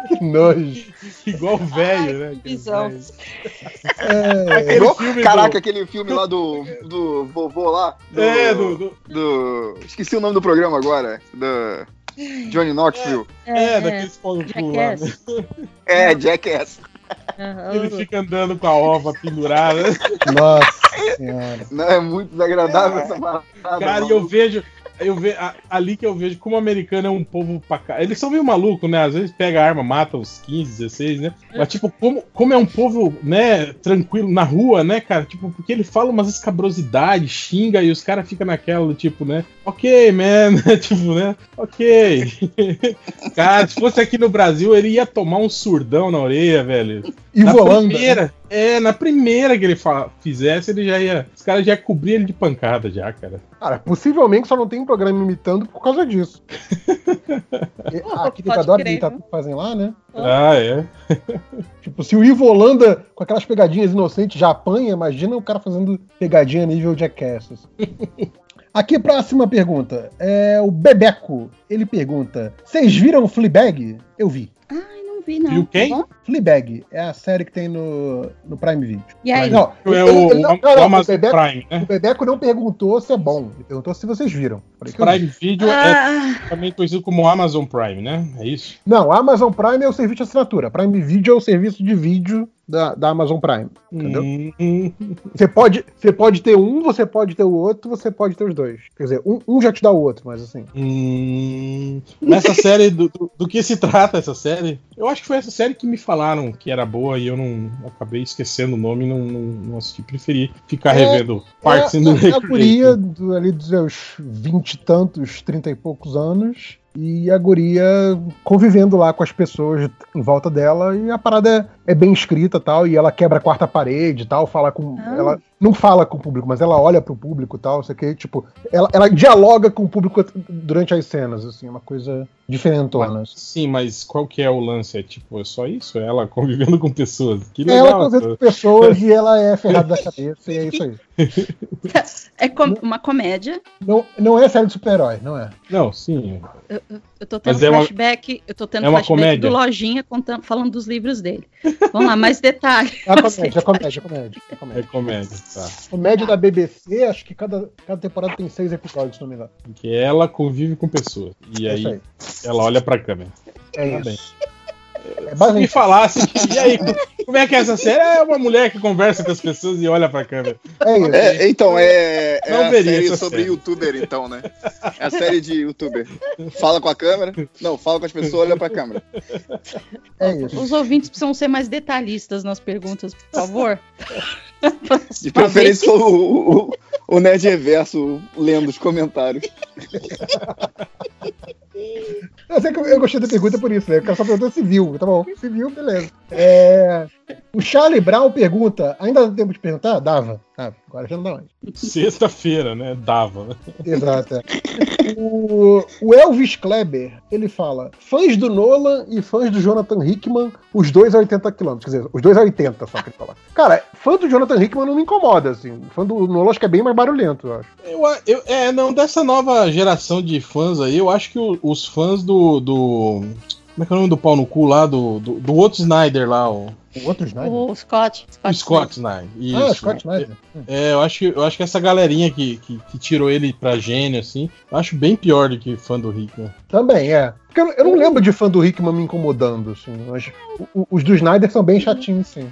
Que nojo. Igual velho, né? Visão. Aquele Igual- filme Caraca, do- aquele filme lá do, do vovô lá. Do, É, do- do- Esqueci o nome do programa agora. Do Johnny Knoxville. É, daqueles pau no cu lá, né? É, Jackass. Ele fica andando com a ova pendurada. Nossa senhora. Não, é muito desagradável essa parada. Cara, e eu vejo. Eu ve, a- ali que eu vejo como o americano é um povo pra cá. Eles são meio malucos, né? Às vezes pega a arma, mata uns 15, 16, né? Mas, tipo, como, como é um povo, né, tranquilo na rua, né, cara? Tipo, porque ele fala umas escabrosidades, xinga e os caras ficam naquela, tipo, né? Ok, man. tipo, né? Ok. cara, se fosse aqui no Brasil, ele ia tomar um surdão na orelha, velho. E na Volanda, primeira, é, na primeira que ele fizesse, ele já ia. Os caras já iam cobrir ele de pancada, já, cara. Cara, possivelmente só não tem um programa imitando por causa disso. E- ah, aquele pode adora imitar tudo que fazem lá, né? Ah, é. Tipo, se o Ivo Holanda, com aquelas pegadinhas inocentes, já apanha, imagina o cara fazendo pegadinha nível Jackass. Aqui, próxima pergunta. É o Bebeco. Ele pergunta: Vocês viram Fleabag? Eu vi. Não vi, não. Viu quem? Tá bom? Fleabag é a série que tem no, no Prime Video. E aí? Não, É ele- o- ele não- o não, não, Amazon o Bebeco, Prime, né? o Bebeco não perguntou se é bom. Ele perguntou se vocês viram. Falei que eu vi. Prime Video Ah. é também conhecido como Amazon Prime, né? É isso? Não, a Amazon Prime é o serviço de assinatura. Prime Video é o serviço de vídeo da, da Amazon Prime. Entendeu? Hum, Você pode, você pode ter um, você pode ter o outro, você pode ter os dois. Quer dizer, um, um já te dá o outro, mas assim. hum. Nessa série, do, do, do que se trata essa série? Eu acho que foi essa série que me falaram que era boa e eu não acabei esquecendo o nome e não, não, não assisti. Preferi ficar É, revendo Parks é, and é a guria do, ali dos seus vinte e tantos, trinta e poucos anos. E a guria convivendo lá com as pessoas em volta dela. E a parada é, é bem escrita e tal. E ela quebra a quarta parede e tal. Fala com. Ah. Ela não fala com o público, mas ela olha pro público e tal. Isso aqui, tipo. Ela, ela dialoga com o público durante as cenas, assim, uma coisa diferentona. Sim, mas qual que é o lance? É tipo, é só isso? É ela convivendo com pessoas. Que Ela legal. convive com pessoas e ela é ferrada da cabeça, e é isso aí. É com- uma comédia. Não, não é série de super-herói, não é. Não, sim. Eu, eu- eu tô tendo Mas é uma- flashback. Eu tô tendo é uma flashback comédia? do Lojinha contando, falando dos livros dele. Vamos lá, mais detalhes. É comédia, é comédia, é comédia. É comédia. É comédia, tá. Comédia da BBC, acho que cada, cada temporada tem seis episódios, se não me engano. Que ela convive com pessoas. E É aí, aí. ela olha pra câmera. É Tá isso. bem. É me falasse que. E aí, como é que é essa série? É uma mulher que conversa com as pessoas e olha pra câmera. é isso. É, então, é, é Não a série sobre série. youtuber, então, né? É a série de youtuber. Fala com a câmera. Não, fala com as pessoas, olha pra câmera. É isso. Os ouvintes precisam ser mais detalhistas nas perguntas, por favor. De preferência o, o, o Nerd Reverso lendo os comentários. Eu sei que eu, eu gostei da pergunta por isso, né? O cara só perguntou se viu. Tá bom, se viu, beleza. É, O Charlie Brown pergunta: ainda dá tempo de perguntar? Dava. Ah, agora já não dá mais. Sexta-feira, né? Dava. Exato. é. O, o Elvis Kleber, ele fala: fãs do Nolan e fãs do Jonathan Hickman, os dois a 80 km. Quer dizer, os dois a 80, só que ele fala. Cara, fã do Jonathan Hickman não me incomoda, assim. Fã do Nolan acho que é bem mais barulhento, eu acho. Eu, eu- é, não, dessa nova geração de fãs aí, eu acho que o- os fãs do. do como é que é o nome do pau no cu lá? Do, do, do outro Snyder lá, o. O outro Snyder? O Scott. O Scott Snyder. Isso. Ah, Scott Snyder. É, eu acho, que- eu acho que essa galerinha que, que, que tirou ele pra gênio, assim, eu acho bem pior do que fã do Hickman. Também, é. Porque eu, eu não lembro de fã do Hickman me incomodando, assim. Mas os do Snyder são bem chatinhos, sim.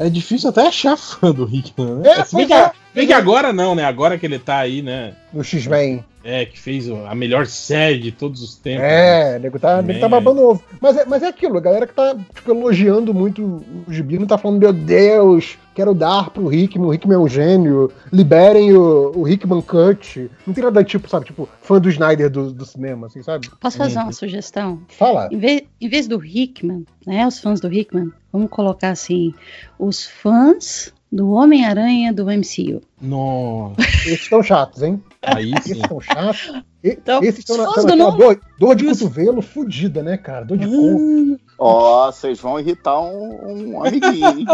É, é difícil até achar fã do Hickman, né? É, Se bem, que, é. se bem que agora não, né? Agora que ele tá aí, né? No X-Men. É, que fez a melhor série de todos os tempos. É, o nego tá, nego tá babando ovo. Mas é, mas é aquilo, a galera que tá tipo, elogiando muito o Gibi não tá falando, meu Deus, quero dar pro Hickman, o Hickman é um gênio, liberem o, o Hickman Cut. Não tem nada tipo, sabe, tipo, fã do Snyder do, do cinema, assim, sabe? Posso fazer Uhum. uma sugestão? Fala. Em vez, em vez do Hickman, né, os fãs do Hickman, vamos colocar assim, os fãs do Homem-Aranha do MCU. Nossa, Esses estão chatos, hein? aí Esses sim. estão chatos. Então, esses estão na, naquela Nolan- dor, dor de cotovelo fudida, né, cara? Dor de corpo. Ó, vocês vão irritar um, um amiguinho. hein?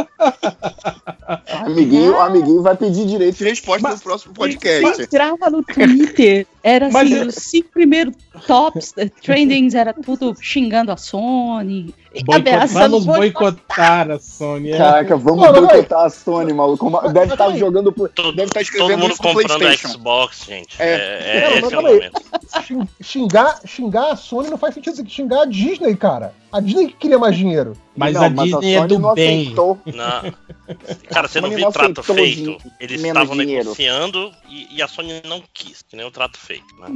O amiguinho, o amiguinho vai pedir direito de resposta no próximo podcast. entrava no Twitter, era Mas assim, eu- os cinco primeiros tops, eh, trendings, era tudo xingando a Sony. Boicot- Vamos boicotar. a Sony. é. Caraca, vamos boicotar a Sony, maluco. Deve estar jogando por. Deve estar Todo escrevendo mundo isso pro comprando PlayStation. Xbox, gente. É. É, é, Não, esse é o momento. Xing- Xingar, xingar a Sony não faz sentido. Xingar a Disney, cara. A Disney que queria mais dinheiro. Mas Não, a mas a Disney é Sony do não bem. aceitou. Não. Cara, você não viu não trato feito? de- Eles estavam dinheiro. negociando e, e a Sony não quis, que nem o trato feito. Né?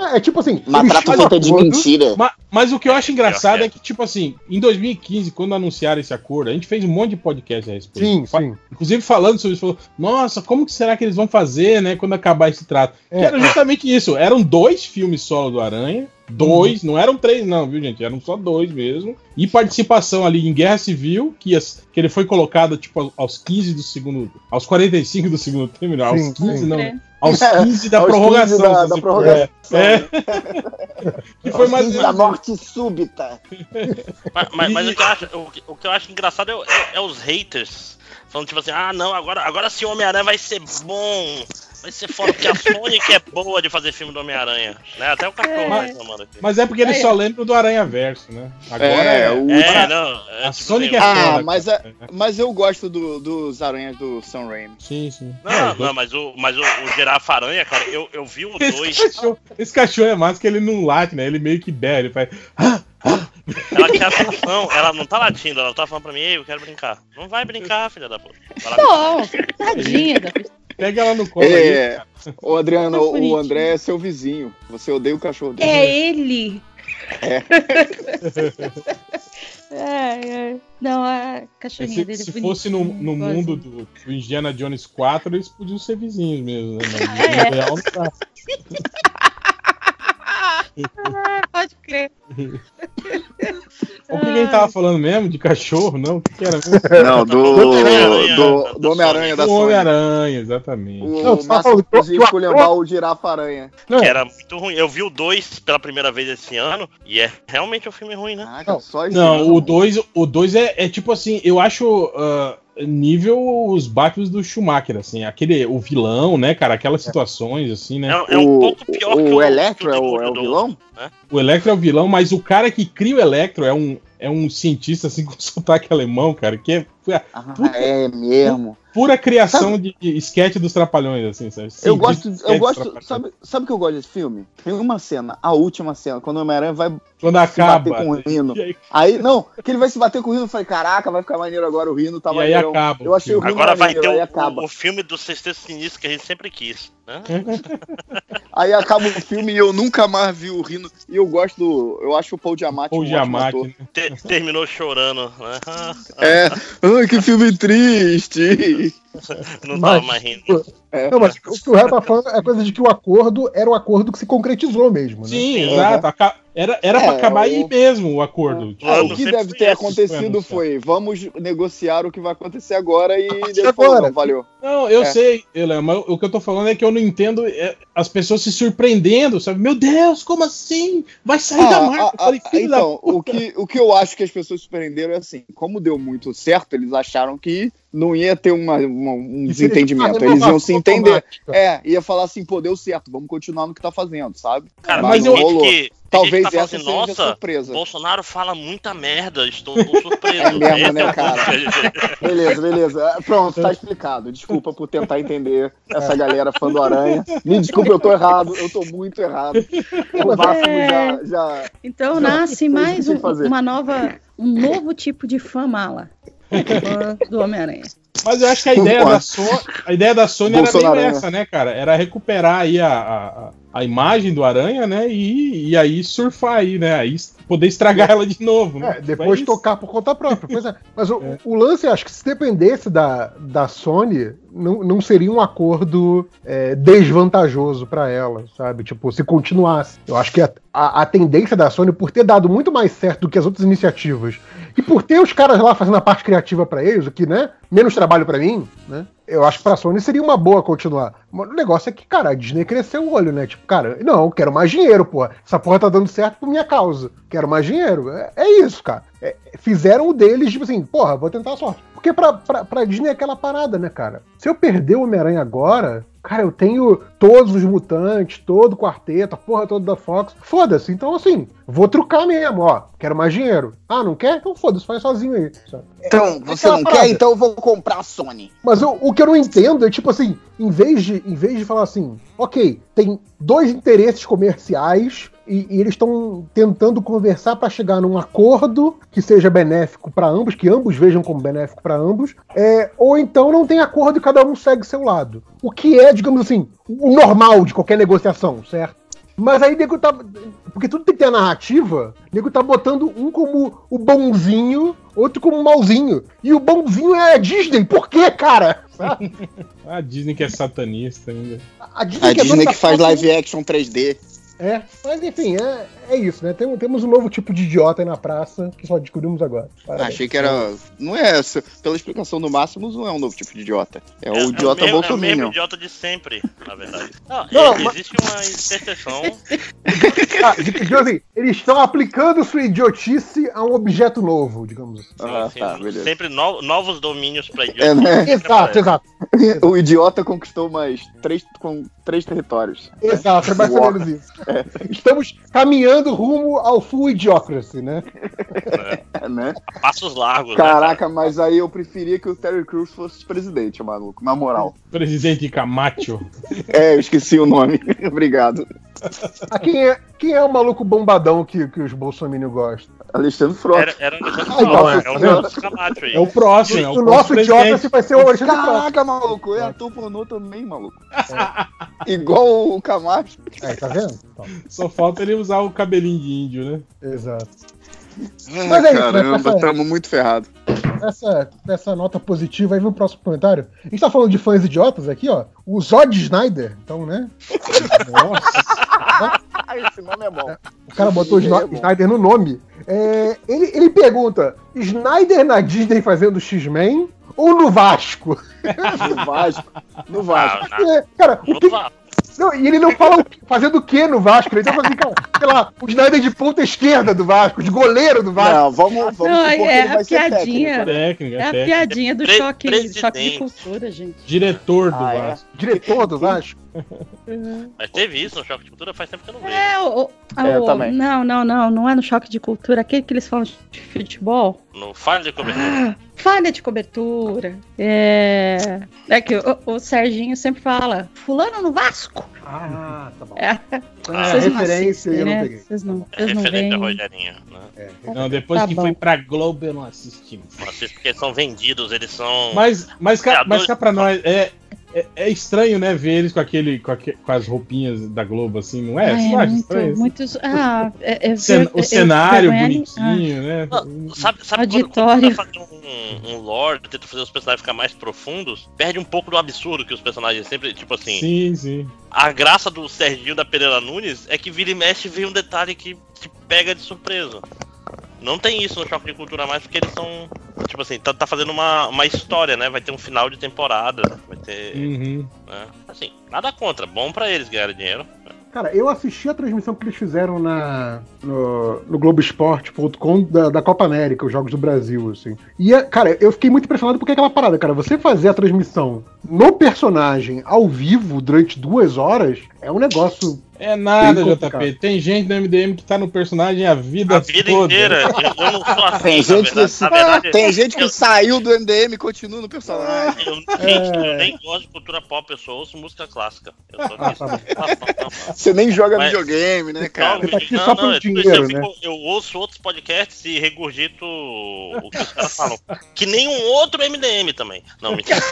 É, é tipo assim. Mas eles trato tinham feito é de mentira. Ma- Mas, o que eu acho engraçado que é que, tipo assim, em 2015, quando anunciaram esse acordo, a gente fez um monte de podcast a respeito. Sim, sim. Inclusive falando sobre isso, falou, nossa, como que será que eles vão fazer, né, quando acabar esse trato? É, que era é. justamente isso, eram dois filmes solo do Aranha, Uhum. dois, não eram três não, viu, gente? Eram só dois mesmo. E participação ali em Guerra Civil, que, as- que ele foi colocado, tipo, aos- aos 15 do segundo, aos 45 do segundo tempo, não, aos Sim, 15 sim. não, É. aos 15 da Aos 15 prorrogação. da- se da você- prorrogação. É, é. que foi Aos mais 15 da morte súbita. Mas, mas- mas o, que eu acho, o, que- o que eu acho engraçado é, é- é os haters. Falando tipo assim, ah não, agora, agora sim o Homem-Aranha vai ser bom. Vai ser foda, porque a Sony que é boa de fazer filme do Homem-Aranha. Né? Até o cachorro É. vai reclamando aqui. Mas é porque eles É. só lembram do Aranha Verso, né? Agora É, é. o- É, não. É, A tipo Sony assim, que é Ah, foda, mas, cara. é, mas eu gosto do- dos aranhas do Sam Raimi. Sim, sim. Não, não, mas o, mas o, o Girafa Aranha, cara, eu, eu vi o Esse 2. cachorro, esse cachorro é massa que ele não late, né? Ele meio que berra, ele faz. Ela quer atenção, ela não tá latindo, ela tá falando pra mim, ei, eu quero brincar. Não vai brincar, filha da puta. Não, tadinha da pessoa. Pega ela no colo aí. É, ô Adriano, Tá o. André é seu vizinho. Você odeia o cachorro dele. É ele. É. É, é. Não, a cachorrinha Se, dele é se bonitinha, fosse no, no mundo do, do Indiana Jones 4, eles podiam ser vizinhos mesmo, né? Mas É. no real não tá. Ah, pode crer. O que gente tava falando mesmo? De cachorro? Não? O que, que era mesmo? Não, do, Homem-Aranha, do, do Homem-Aranha da Sony. Homem-Aranha, exatamente. O Não, Márcio o Girafa-Aranha. Não, Que era muito ruim. Eu vi o 2 pela primeira vez esse ano e é realmente um filme ruim, né? Caraca, Não. só esse Não, o 2 o dois é, é tipo assim, eu acho ah, nível os Batman do Schumacher, assim, aquele, o vilão, né, cara, aquelas situações, assim, né? É, é um o, pouco pior o, que o Electro que é o, é o vilão? né? O Electro é o vilão, mas o cara que cria o Electro é um, é um cientista, assim, com sotaque alemão, cara, que é Ah, Puta. é mesmo. pura criação de esquete dos trapalhões, assim, sabe? Eu Cientista gosto, de eu gosto, sabe, sabe o que eu gosto desse filme? Tem uma cena, a última cena, quando o Homem-Aranha vai Quando se acaba. bater com o Rino. E aí, Aí, não, que ele vai se bater com o Rino, eu falei, caraca, vai ficar maneiro agora, o Rino tá e aí acaba. Eu achei o Rino Agora vai maneiro, ter aí o, acaba. o, o filme do Sexteto Sinistro que a gente sempre quis. Né? Aí acaba o filme e eu nunca mais vi o Rino. E eu gosto do. Eu acho o Paul Giamatti Ou um ótimo Giamatti, ator. né? Te- terminou chorando, né? Ah, É, ai, que filme triste. Não Mas- tava mais rindo. É. Não, mas o que o Real tá falando é coisa de que o acordo era um acordo que se concretizou mesmo, né? Sim, exato. Era, era É, pra acabar o- aí mesmo o acordo. É, o Mano, que deve ter acontecido foi: vamos negociar o que vai acontecer agora e Deus falou, agora. não, valeu. Não, eu É. sei, Helena, mas o que eu tô falando é que eu não entendo é, as pessoas se surpreendendo, sabe? Meu Deus, como assim? Vai sair da Ah, marca. ah, falei, ah, da então, o que, o que eu acho que as pessoas surpreenderam é assim: como deu muito certo, eles acharam que não ia ter uma, uma- um desentendimento. Eles iam se entender. É, ia falar assim, pô, deu certo, vamos continuar no que tá fazendo, sabe? Cara, Mas mas eu- gente que, Talvez tá essa seja assim, a nossa, surpresa. Bolsonaro fala muita merda, estou surpreso. É mesmo, Esse né, cara? Beleza, beleza. É, Pronto, tá explicado. Desculpa por tentar entender essa galera fã do Aranha. Me desculpa, eu tô errado. Eu tô muito errado. O Máximo já, já. Então Já nasce mais um- uma nova, um novo tipo de fã mala. Fã do Homem-Aranha. Mas eu acho que a ideia da Sony, a ideia da Sony era bem né? essa, né, cara? Era recuperar aí a, a, a imagem do Aranha, né? E, e aí surfar aí, né? Aí poder estragar ela de novo, né? É, depois Mas- tocar por conta própria. Pois é. Mas o, o lance, acho que se dependesse da, da Sony, não, não seria um acordo é, desvantajoso pra ela, sabe? Tipo, se continuasse. Eu acho que a, a, a tendência da Sony, por ter dado muito mais certo do que as outras iniciativas, e por ter os caras lá fazendo a parte criativa pra eles, o que, né? Menos trabalho pra mim, né? Eu acho que pra Sony seria uma boa continuar. O negócio é que, cara, a Disney cresceu o olho, né? Tipo, cara, não, quero mais dinheiro, porra. Essa porra tá dando certo por minha causa. Quero mais dinheiro. É, é isso, cara. é, fizeram o deles, tipo assim, porra, vou tentar a sorte. Porque pra, pra, pra Disney é aquela parada, né, cara? Se eu perder o Homem-Aranha agora, cara, eu tenho todos os mutantes, todo o quarteto, a porra toda da Fox. Foda-se. Então, assim, vou trucar mesmo, ó. Quero mais dinheiro. Ah, não quer? Então foda-se, faz sozinho aí. sabe? Então, É você não parada. quer, então eu vou comprar a Sony. Mas eu- o que eu não entendo é, tipo assim, em vez de, em vez de falar assim, ok, tem dois interesses comerciais e, e eles estão tentando conversar para chegar num acordo que seja benéfico para ambos, que ambos vejam como benéfico para ambos, é, ou então não tem acordo e cada um segue seu lado. O que é, digamos assim, o normal de qualquer negociação, certo? Mas aí nego tá. Porque tudo tem que ter a narrativa, nego tá botando um como o bonzinho, outro como o malzinho. E o bonzinho é a Disney. Por quê, cara? Sabe? A Disney que é satanista ainda. A Disney, A que é Disney que faz live action 3D. É, mas enfim, é, é isso, né? Tem- temos um novo tipo de idiota aí na praça que só descobrimos agora. Parabéns. Achei que era. Não é essa. Pela explicação do Máximos, não é um novo tipo de idiota. É, o idiota é o mesmo, é o mesmo idiota de sempre, na verdade. Não, Não, é- mas- existe uma interseção. Ah, de- de- assim, eles estão aplicando sua idiotice a um objeto novo, digamos assim. Ah, assim, tá, beleza. sempre no- novos domínios pra idiota. É, né? Exato, exato. O idiota conquistou mais três, com três territórios. Exato, é mais ou menos isso. Estamos caminhando rumo ao full idiocracy, né? É, né? Passos largos. né, Caraca, mas aí eu preferia que o Terry Crews fosse presidente, maluco. Na moral. Presidente Camacho. É, eu esqueci o nome. Obrigado. Ah, quem, é, quem é o maluco bombadão que, que os bolsominions gostam? Alexandre Frota. Era, era Alexandre Frota, é, é um vendo? Alexandre Camacho aí. É o próximo, é o o nosso presidente. vai ser o Alexandre Frota. Caraca, maluco, é ator pornô também, maluco. Igual o Camacho. É, tá vendo? Então, Só falta ele usar o cabelinho de índio, né? exato. Ah, Mas é isso, né? caramba, Essa- tamo muito ferrado. Essa, essa nota positiva aí, vem o próximo comentário. A gente tá falando de fãs idiotas aqui, ó. O Zod Snyder, então, né? Nossa, Esse nome é bom. o cara botou o É bom. Snyder no nome. É, ele, ele pergunta: Snyder na Disney fazendo X-Men ou no Vasco? No Vasco. No Vasco. Ah, na- É, cara, o que, Vasco. Não, e ele não fala o que- fazendo o que no Vasco. Ele tá falando assim, cara, sei lá, o Snyder de ponta esquerda do Vasco, de goleiro do Vasco. Não, vamos, vamos Não, supor que é ele vai a ser piadinha. técnico. né? Técnica, É a técnica. piadinha do Pre- choque, choque de cultura, gente. Diretor do Ah, é? Vasco. Diretor do Vasco. Mas teve isso no Choque de Cultura, faz tempo que eu não vejo. É, o, o- É, eu o- também. Não, não, não, não é no choque de cultura, aquele que eles falam de futebol. No Falha de Cobertura. Ah, falha de cobertura. É, é que o, o Serginho sempre fala, fulano no Vasco. Ah, tá bom. É, É, vocês não referência assistem, eu não né? peguei. Vocês não, É vocês não referente a veem. Rogerinho. Né? Não, depois Tá que bom. foi pra Globo eu não assisti. Não assisto porque são vendidos, eles são. Mas, mas, cá, mas cá pra nós, é, é, é estranho, né, ver eles com, aquele, com, aque- com as roupinhas da Globo, assim, não é? Ah, é muito, estranho? muitos. Ah, é, é ver- o é- cenário ali- bonitinho, né? Não, sabe, sabe quando, Auditório. quando tenta fazer um, um lore, tenta fazer os personagens ficar mais profundos, perde um pouco do absurdo que os personagens sempre, tipo assim. Sim, sim. A graça do Serginho da Pereira Nunes é que vira e mexe vem um detalhe que te pega de surpresa. Não tem isso no Choque de Cultura mais, porque eles são. Tipo assim, tá, tá fazendo uma, uma história, né? Vai ter um final de temporada. Vai ter. Uhum. né? Assim, nada contra. Bom pra eles ganharem dinheiro. Cara, eu assisti a transmissão que eles fizeram na, no, no Globoesporte.com da, da Copa América, os Jogos do Brasil, assim. E, é- cara, eu fiquei muito impressionado porque é aquela parada, cara, você fazer a transmissão no personagem, ao vivo, durante duas horas, é um negócio É nada, JP. complicado. Tem gente no MDM que tá no personagem a vida, A vida toda. inteira. Eu, eu não sou assim. Tem gente, verdade, que, verdade, tem gente que eu- saiu do MDM e continua no personagem. Eu, gente, eu nem gosto de cultura pop, eu só ouço música clássica. Eu sou Ah, tá bom. Tá tá. Você nem joga Mas- videogame, né, cara? Você tá aqui Não, só não, é tipo dinheiro, isso, eu, né? fico- eu ouço outros podcasts e regurgito o que os caras falam. Que nem um outro MDM também. Não, mentira.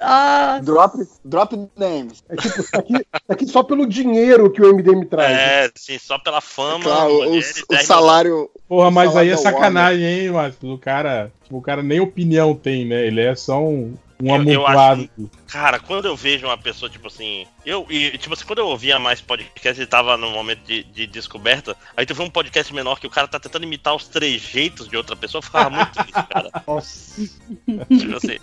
Ah, drop, drop names. É tipo, tá aqui, tá aqui só pelo dinheiro que o MDM traz. né? É, sim, só pela fama. Claro, o, o salário. Porra, mas Falar aí é da sacanagem, hein, Márcio? O cara, o cara nem opinião tem, né? Ele é só um, um Eu- eu amontoado. Cara, quando eu vejo uma pessoa, tipo assim. Eu, e, tipo assim, quando eu ouvia mais podcast, ele tava no momento de, de descoberta. Aí tu vê um podcast menor que o cara tá tentando imitar os trejeitos de outra pessoa, eu ficava muito triste, cara. Nossa. Tipo assim.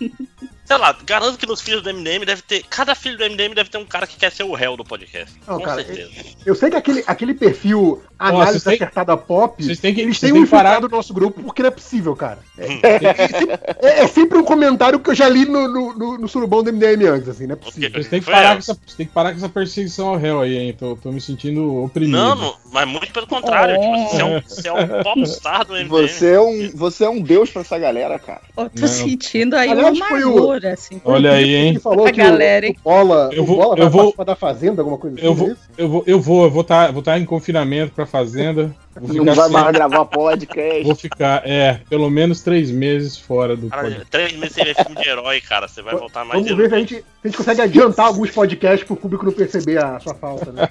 Sei lá, garanto que nos filhos do MDM deve ter. Cada filho do MDM deve ter um cara que quer ser o réu do podcast. Não, com cara, certeza. Eu sei que aquele, aquele perfil análise acertada pop, vocês têm que- eles têm um têm que parar- infiltrado no nosso grupo porque não é possível, cara. É, é- é sempre um comentário que eu já li no, no, no- no surubão do MDM antes, assim, não é possível. Vocês têm que, Foi parar com essa, vocês têm que parar com essa perseguição ao réu aí, hein? Tô, tô me sentindo oprimido. Não, não, mas muito pelo contrário. Tipo, você, é um, você é um popstar do MDM. Você é um, você é um deus pra essa galera, cara. Eu tô Não. sentindo aí Aliás, uma o- amargura, assim. Olha aí, hein? Ele falou A que galera, o, hein? o Bola, Eu o vou- Bola vai eu vou- participar da Fazenda, alguma coisa assim, Eu é vou, isso? eu vou, eu vou, eu vou estar vou tá em confinamento pra fazenda. Não vai sem- mais gravar podcast. Vou ficar, é, pelo menos três meses fora do Cara, podcast. três meses sem ver filme de herói, cara. Você vai voltar mais Vamos ver se a gente, se a gente consegue adiantar alguns podcasts pro público não perceber a sua falta, né?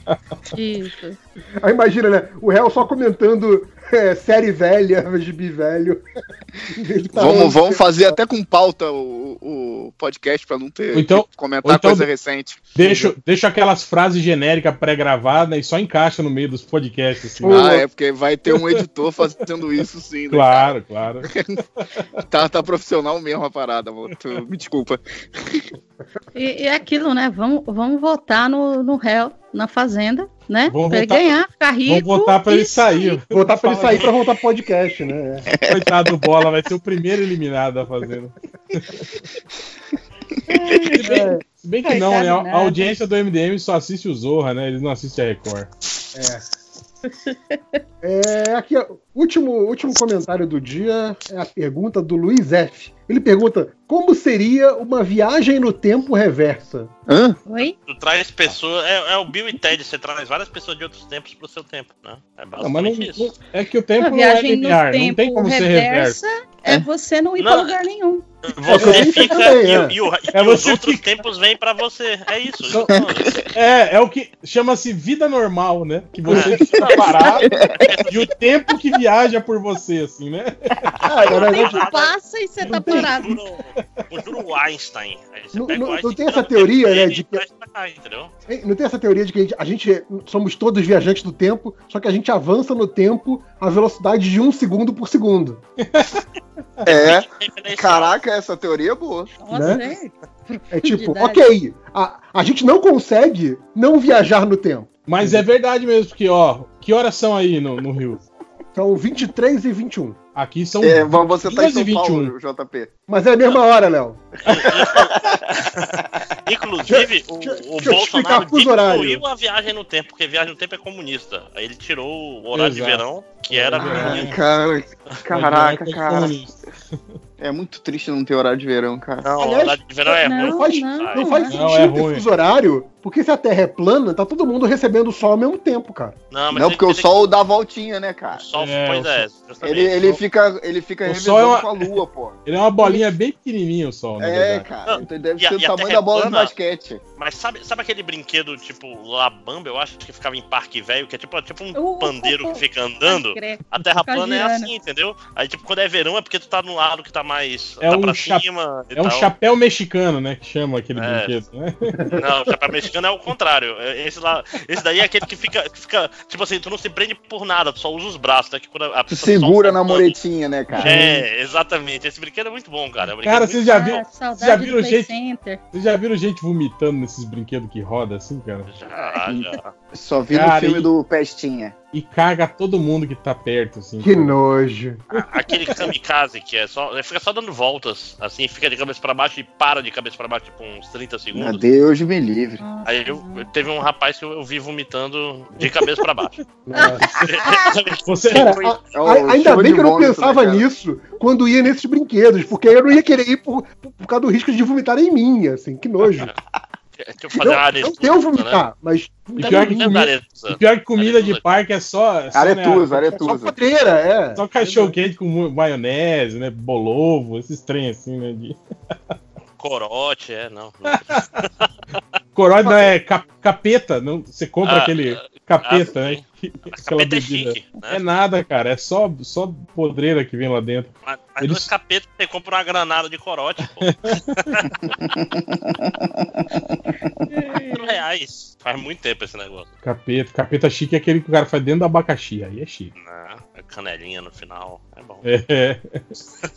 Isso. Aí imagina, né? O réu só comentando é, série velha, gibi velho. Tá Vamos, vamos fazer até com pauta o, o podcast pra não ter então- que comentar então- coisa recente. Deixa, deixa aquelas frases genéricas pré-gravadas e só encaixa no meio dos podcasts. Assim, Ah, é porque vai ter um editor fazendo isso sim. né, Claro, claro. Tá, tá profissional mesmo a parada, amor. Tu- Me desculpa. E, e é aquilo, né? Vamos, vamos votar no, no réu, na fazenda, né? Vamos pra ele votar- ganhar, ficar rico. Vou votar pra ele sair. Voltar pra ele sair pra voltar pro podcast, né? Coitado do Bola, vai ser o primeiro eliminado da Fazenda. Se bem, se bem que não, né? A, a audiência do MDM só assiste o Zorra, né? Eles não assistem a Record. É, aqui, ó, último, último comentário do dia é a pergunta do Luiz F. Ele pergunta: como seria uma viagem no tempo reversa? Hã? Oi? Tu traz pessoas. É, é o Bill e Ted, você traz várias pessoas de outros tempos pro seu tempo, né? É Não, mas não- basicamente isso. não- é que o tempo não é linear, não tem como ser reverso. Reversa é você não ir Não. pra lugar nenhum. Você fica também, e, é. e o- e É os você outros tempos vêm pra você. É isso. Não, É, é o que chama-se vida normal, né? Que você fica parado e o tempo que viaja por você, assim, né? Ah, O tempo passa e você tá parado. Conjura o Einstein. Não- tem essa teoria, né, de e que- cá, Não tem essa teoria de que a gente, a gente- somos todos viajantes do tempo, só que a gente avança no tempo a velocidade de um segundo por segundo. É. Caraca, essa teoria é boa. Nossa, Né? é. É tipo, ok, a, a gente não consegue não viajar no tempo. Mas é verdade mesmo, porque, ó, que horas são aí no, no Rio? São 23 e 21. Aqui são É, mas você tá em 2 e São 21. Paulo, JP. Mas é a mesma hora, Léo. Inclusive, o, o deixa Bolsonaro diminuiu a viagem no tempo, porque viagem no tempo é comunista. Aí ele tirou o horário de Exato. verão, que era. Ai, cara, caraca, é cara. comunista. É muito triste não ter horário de verão, cara. Não, o Aliás, horário de verão é não, ruim. Não faz, não, não faz não, sentido é ter ruim. fuso horário, porque se a Terra é plana, tá todo mundo recebendo o sol ao mesmo tempo, cara. Não, mas Não, porque que o sol dá voltinha, né, cara? O sol, É, pois o é. Ele, ele fica, ele fica O revezando sol é uma- com a lua, pô. Ele é uma bolinha bem pequenininha, o sol, na É, verdade. cara. Não, então Deve a- ser o a tamanho Terra da bola é de basquete. Mas sabe, sabe aquele brinquedo tipo Labamba, eu acho que ficava em parque velho, que é tipo, tipo um Uh, pandeiro uh, que fica andando? A terra plana é assim, entendeu? Aí, tipo, quando é verão é porque tu tá no lado que tá mais. É tá um pra cha- cima. É um chapéu mexicano, né? Que chama aquele É. brinquedo, né? Não, o chapéu mexicano é o contrário. É Esse, lá, esse daí é aquele que fica, que fica. Tipo assim, tu não se prende por nada, tu só usa os braços, né? Que quando a Tu segura na muretinha, né, cara? É, exatamente. Esse brinquedo é muito bom, cara. É um Cara, vocês já viram? Ah, já viram gente- Center. Vocês já viram gente vomitando nesses brinquedos que roda assim, cara? Já, já. Só vi no Cara, filme e- do Pestinha. E caga todo mundo que tá perto, assim. Que nojo. Aquele kamikaze que é só. Fica só dando voltas, assim, fica de cabeça pra baixo e para de cabeça pra baixo, tipo, uns 30 segundos. Deus me livre. Aí eu, teve um rapaz que eu, vi vomitando de cabeça pra baixo. Você, Cara, a- a- ainda bem que eu não né, pensava cara? nisso quando ia nesses brinquedos, porque aí eu não ia querer ir por, por causa do risco de vomitar em mim, assim, que nojo. Eu fazer Não, aretusa, não tenho né? vomitar, mas E pior que, Não, comida, e pior que comida de Aretusa. parque é só. é só, Aretusa, né, só aretusa. podreira, é. Só cachorro quente com maionese, né? Bolovo, esses trem assim, né? De... Corote, é, não. Corote não é cap- capeta, não, você compra Ah, aquele capeta, ah, né? Aquela capeta é bebida. chique, né? É nada, cara, é só, só podreira que vem lá dentro. Mas, mas Eles- dois capetas você compra uma granada de corote, pô. 4 reais. Faz muito tempo esse negócio. Capeta, capeta chique é aquele que o cara faz dentro do abacaxi, aí é chique. É canelinha no final. É bom. É.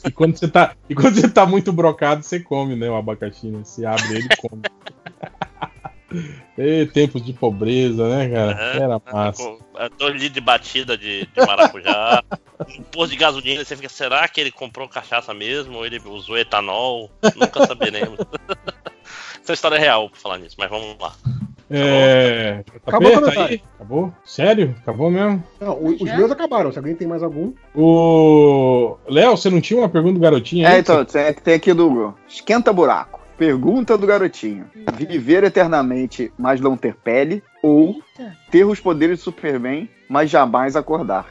E quando você tá, e quando você tá muito brocado, você come, né, o abacaxi, né? Você abre ele e come. E tempos de pobreza, né, cara? É, Era massa. Com é, dois litros de batida de, de maracujá. um posto de gasolina, você fica, será que ele comprou cachaça mesmo? Ou ele usou etanol? Nunca saberemos. Essa história é real pra falar nisso, mas vamos lá. É. Acabou o Tapeta comentário. aí? Acabou? Sério? Acabou mesmo? Não, o- os meus acabaram. Se alguém tem mais algum. O. Léo, você não tinha uma pergunta do garotinho aí? É, então, tem, tem aqui do Esquenta Buraco. Pergunta do garotinho: Viver eternamente, mas não ter pele? Ou ter os poderes de Superman, mas jamais acordar?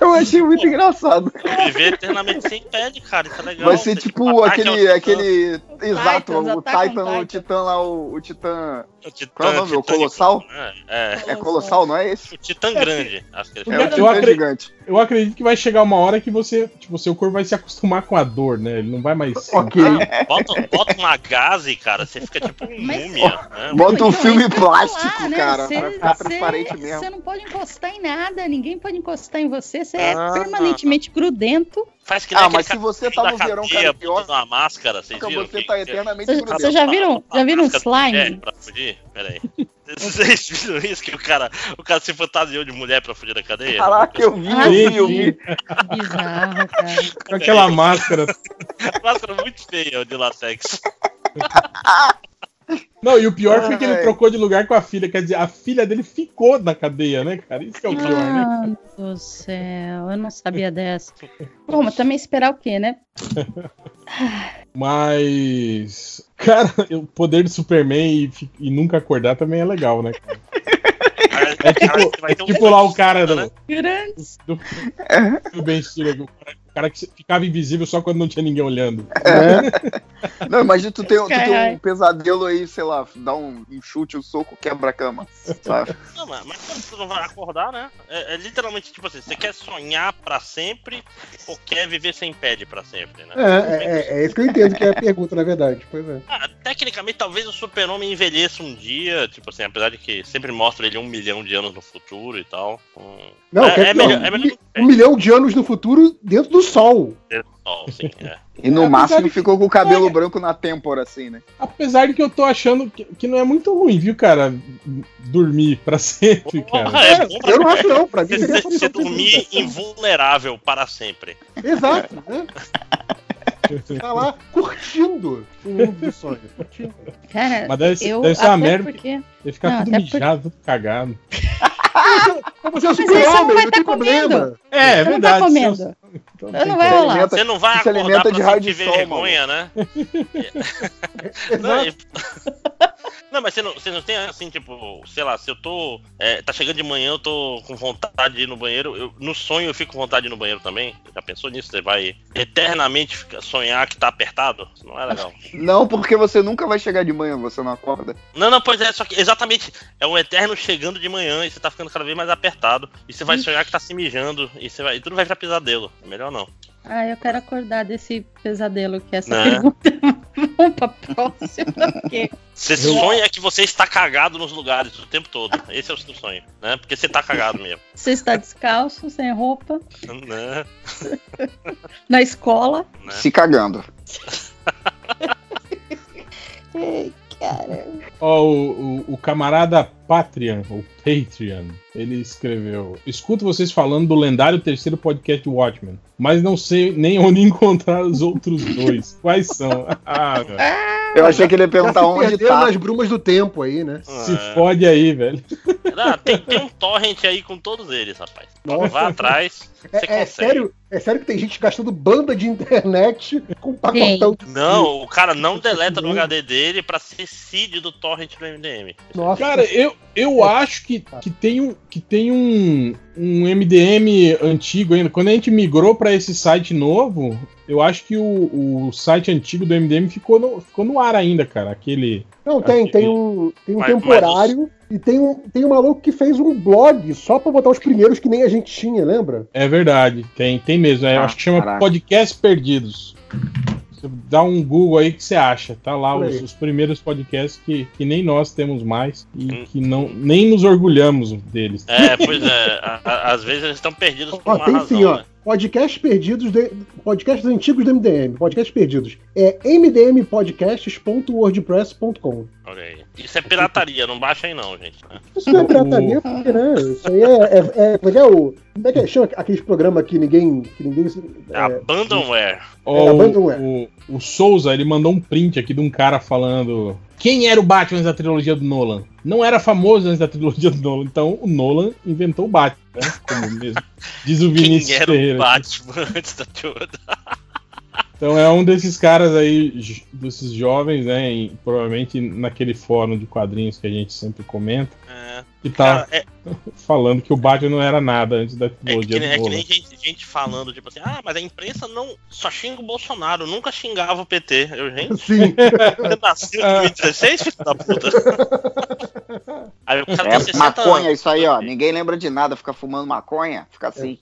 Eu achei muito engraçado. Viver eternamente sem pele, cara, isso é legal. Vai ser tipo aquele. aquele exato, Titans, o Titan, o Titan. Titã lá, o, o Titã. Titã, Qual é o nome? O Colossal? né? É, É Colossal, não é esse? o Titã Grande. Acho que ele É o Eu Titã acredito- gigante. Eu acredito que vai chegar uma hora que você, tipo, seu corpo vai se acostumar com a dor, né? Ele não vai mais. Ok. Bota, bota uma gaze, cara, você fica tipo um múmia. né? Bota um Então, filme ia plástico, né? cara, Cê- pra ficar cê- transparente mesmo. Você não pode encostar em nada, ninguém pode encostar em você, você é Ah. permanentemente grudento. Faz que Ah, mas se você tá no verão carioca, uma máscara, vocês viram? você que- tá que- eternamente Vocês grudento. vocês já viram, já viram um slime? Pra fugir? Peraí. Vocês viram isso? Que o cara, o cara se fantasiou de mulher pra fugir da cadeia? Caraca, eu vi, Ah, eu vi, eu vi. Bizarro, cara. Com aquela máscara. Máscara muito feia de latex. Não, e o pior foi que ele trocou de lugar com a filha. Quer dizer, a filha dele ficou na cadeia, né, cara? Isso que é o pior, né? Ah, meu Deus do céu, eu não sabia dessa. Bom, mas também esperar o quê, né? Mas. Cara, o poder do Superman e, e nunca acordar também é legal, né? cara? É tipo, é tipo lá o cara do, Grandes. do, do Ben Stiller, o cara, cara que ficava invisível só quando não tinha ninguém olhando. Não, imagina tu tem, tu tem Caralho. um pesadelo aí, sei lá, dá um, um chute, um soco, quebra a cama, sabe? Não, mas, mas como você não vai acordar, né? É, é literalmente tipo assim: você quer sonhar pra sempre ou quer viver sem pele pra sempre, né? É, é, é, é isso que eu entendo que é a pergunta, na verdade. Pois é. Ah, tecnicamente, talvez o super-homem envelheça um dia, tipo assim, apesar de que sempre mostra ele um milhão de anos no futuro e tal. Hum, Não, é, é melhor, é melhor um milhão de anos no futuro dentro do sol. sol, sim, é. E no Apesar máximo ficou com o cabelo branco na têmpora, assim, né? Apesar de que eu tô achando que, que não é muito ruim, viu, cara? Dormir pra sempre, cara. Ah, é bom pra Eu não acho não, pra mim você, você, dormir invulnerável para sempre. Exato, né? Você tá lá curtindo o mundo do sonho. Curtindo. Cara, Mas deve, ser- eu deve ser uma merda. porque Deve ficar Não, tudo mijado, tudo cagado. Mas você é o Mas aí você não super-homem, não tá tem problema. Comendo. É, Você é não tá verdade. comendo. se eu- então Eu não vai rolar. Você não vai se acordar alimenta pra de raio sentir de sol, vergonha, né? Não, e- Não, mas você não, você não tem assim, tipo, sei lá, se eu tô. é, tá chegando de manhã, eu tô com vontade de ir no banheiro. eu- no sonho eu fico com vontade de ir no banheiro também. Já pensou nisso? Você vai eternamente ficar- sonhar que tá apertado? Isso não é legal. Não, porque você nunca vai chegar de manhã, você não acorda. Não, não, pois é, só que exatamente. É um eterno chegando de manhã e você tá ficando cada vez mais apertado. E você vai sonhar que tá se mijando. E, você vai, e tudo vai virar pesadelo. É melhor não. Ah, eu quero acordar desse pesadelo que é essa Né? pergunta. Vamos pra próxima. porque- Você sonha que você está cagado nos lugares o tempo todo. Esse é o seu sonho, né? Porque você tá cagado mesmo. Você está descalço, sem roupa, Né? na escola. Né? Se cagando. Ei, cara. Ó, o, o, o camarada Patreon, ou Patreon, ele escreveu: Escuto vocês falando do lendário terceiro podcast Watchmen, mas não sei nem onde encontrar os outros dois. Quais são? Ah, velho. Eu achei que ele ia perguntar onde tá. nas brumas do tempo aí, né? Se fode aí, velho. Ah, tem, tem um torrent aí com todos eles, rapaz. Nossa. Vá atrás, você É, é consegue. sério, é sério que tem gente gastando banda de internet com pacotão de Não, o cara não deleta no HD dele pra ser seed do torrent do MDM. Nossa. Cara, eu, eu acho que, que tem, um, que tem um, um MDM antigo ainda. Quando a gente migrou pra esse site novo, eu acho que o, o site antigo do MDM ficou no, ficou no ar ainda, cara. Aquele. Não, tem, aquele- tem um, tem um Mas- temporário e tem um, tem um maluco que fez um blog só pra botar os primeiros que nem a gente tinha, lembra? É verdade, tem, tem mesmo. É, eu Ah, acho que chama caraca. Podcast Perdidos. Dá um Google aí que você acha. Tá lá os, os primeiros podcasts que, que nem nós temos mais e Hum. que não, nem nos orgulhamos deles. É, pois é. a- a- às vezes eles estão perdidos por Ó, uma tem razão. sim, ó. né? Podcasts perdidos, de, podcasts antigos do MDM, podcasts perdidos. É mdmpodcasts.wordpress.com. Olha aí. Isso é pirataria, não baixa aí não, gente. Isso não é pirataria, porque, né? Isso aí é. é, é, como é que é o. Como é que é? chama aqueles programas que ninguém. Que ninguém É Abandonware. Ó, É, o, Abandonware. o, o Souza, ele mandou um print aqui de um cara falando. Quem era o Batman antes da trilogia do Nolan? Não era famoso antes da trilogia do Nolan, então o Nolan inventou o Batman, né? Como mesmo diz o Vinícius Quem era Ferreira. o Batman antes da toda? Então é um desses caras aí, desses jovens, né? em- provavelmente naquele fórum de quadrinhos que a gente sempre comenta, É. que tá Cara, é, falando que o Batman não era nada antes da é que, é que nem gente, gente falando, tipo assim, ah, mas a imprensa não só xinga o Bolsonaro, nunca xingava o PT. Eu, gente, Sim. você nasceu em 2016, filho da puta? Aí o cara É 60 maconha anos. isso aí, ó. Ninguém lembra de nada, fica fumando maconha, fica assim.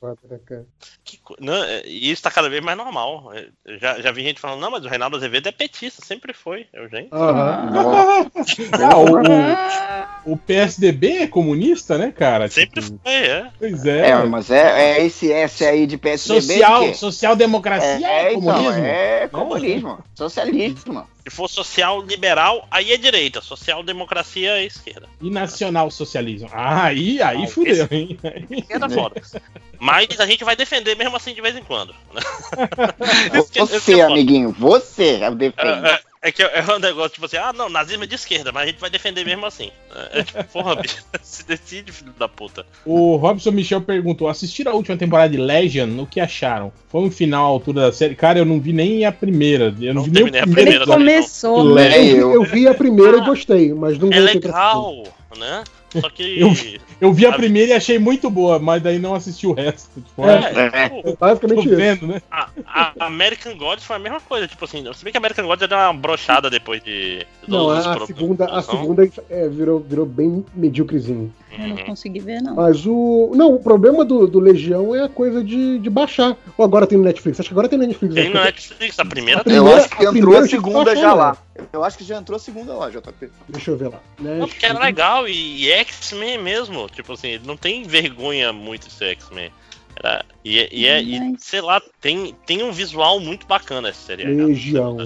Que co- não, é, e isso tá cada vez mais normal. É, eu Já, já vi gente falando, não, mas o Reinaldo Azevedo é petista, sempre foi. Eu, gente. Ah, o, o PSDB é comunista, né, cara? Sempre Tipo, foi, é. Pois é. É, mas é, é esse S aí de PSDB. Social, social democracia é, É, então, comunismo? é comunismo. Socialismo. Se for social liberal, aí é direita. Social democracia é esquerda. E nacional socialismo. Ah, aí, aí Ah, fudeu, esse- hein? Esquerda é foda. Mas a gente vai defender mesmo assim de vez em quando. né? Você, é foda. amiguinho, você é defende. É, é, é que é um negócio tipo assim, ah, não, nazismo é de esquerda, mas a gente vai defender mesmo assim. É, é tipo, porra, bicho, se decide, filho da puta. O Robson Michel perguntou: assistiram a última temporada de Legion? O que acharam? Foi um final à altura da série? Cara, eu não vi nem a primeira. Eu não, vi nem o a primeiro primeira episódio. Começou. Legion. É, eu, vi- eu vi a primeira e gostei, mas não É vi outra legal, né? Só que. Eu vi- Eu vi a A- primeira e achei muito boa, mas daí não assisti o resto. Tipo, É, é, tipo, Basicamente tô isso. vendo, né? a, a American Gods foi a mesma coisa, tipo assim, se bem que a American Gods deu uma brochada depois de. Não, a segunda, a produção. segunda é, virou, virou bem medíocrezinho. Eu não consegui ver, não. Mas o. Não, o problema do, do Legião é a coisa de, de baixar. Ou agora tem no Netflix? Acho que agora tem no Netflix. Tem né? no Netflix, a primeira A primeira- eu acho que a entrou a segunda já né? lá. Eu acho que já entrou a segunda lá, JP. Deixa eu ver lá. Né? Não, porque era legal e, e X-Men mesmo. Tipo assim, não tem vergonha muito esse X-Men. Era- E, e, é- e, sei lá, tem, tem um visual muito bacana essa série. cara. Legião.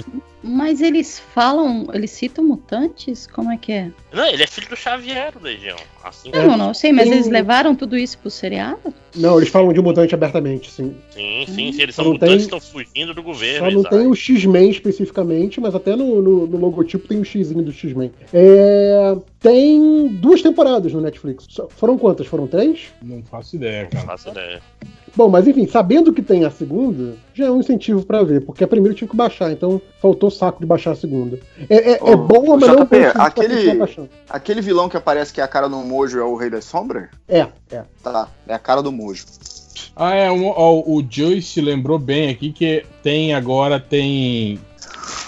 Mas eles falam, eles citam mutantes? Como é que é? Não, ele é filho do Xavier, o Legião. Assim Não, não, não, eu sei, mas Tem- eles levaram tudo isso pro seriado? Não, eles falam de mutante abertamente, sim. Sim, sim, sim, eles são Não mutantes tem- que estão fugindo do governo. Só não exato. tem o X-Men especificamente, mas até no, no, no logotipo tem o Xzinho do X-Men. É, tem duas temporadas no Netflix. Foram quantas? Foram três? Não faço ideia, Não cara. faço ideia. Bom, mas enfim, sabendo que tem a segunda, já é um incentivo pra ver, porque a primeira eu tive que baixar, então faltou saco de baixar a segunda. É, é, é Ô, boa, ô, mas não preciso aquele-. Aquele vilão que aparece que é a cara do Mojo é o Rei das Sombras? É, é. Tá, é a cara do Mojo. Ah, é. um- ó, o Joyce lembrou bem aqui que tem agora tem.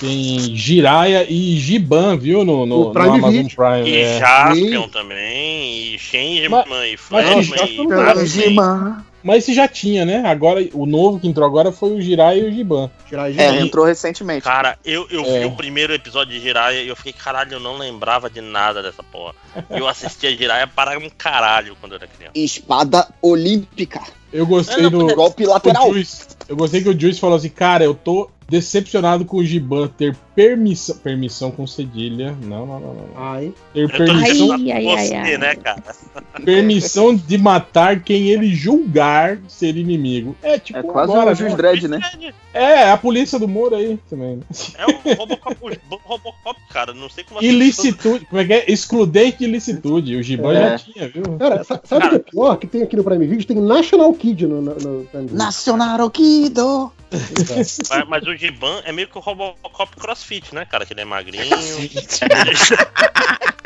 Tem Jiraya e Giban, viu? No, no, no Amazon Video. Prime. E é. Jaspion também, e Changeman, e e Flashman. Mas esse já tinha, né? Agora, o novo que entrou agora foi o Jiraya e o Giban. É, entrou recentemente. Cara, eu, eu É. vi o primeiro episódio de Jiraiya e eu fiquei, caralho, eu não lembrava de nada dessa porra. E eu assistia Jiraiya para um caralho quando eu era criança. Espada olímpica. Eu gostei É, não, do. Golpe lateral. o Juiz- eu gostei que o Juiz falou assim, cara, eu tô decepcionado com o Giban ter permissão. Permissão com cedilha. Não, não, não, não. Ai. Ter permissão. Ai, ai, ai, ai. né, cara? Permissão de matar quem ele julgar ser inimigo. É tipo. É quase agora, um Juiz né? Dredd, né? É, a polícia do Moro aí também. É o Robocop, Robocop, cara. Não sei como Ilicitude. Como é que é? Excludente de ilicitude. O Giban É. já tinha, viu? Cara, sa- sabe o que é pior? Que tem aqui no Prime Video? Tem National Kid no, no, no Prime Video. Nacional Kido. Mas, mas o Giban é meio que o Robocop crossfit, né, cara? Que ele é magrinho.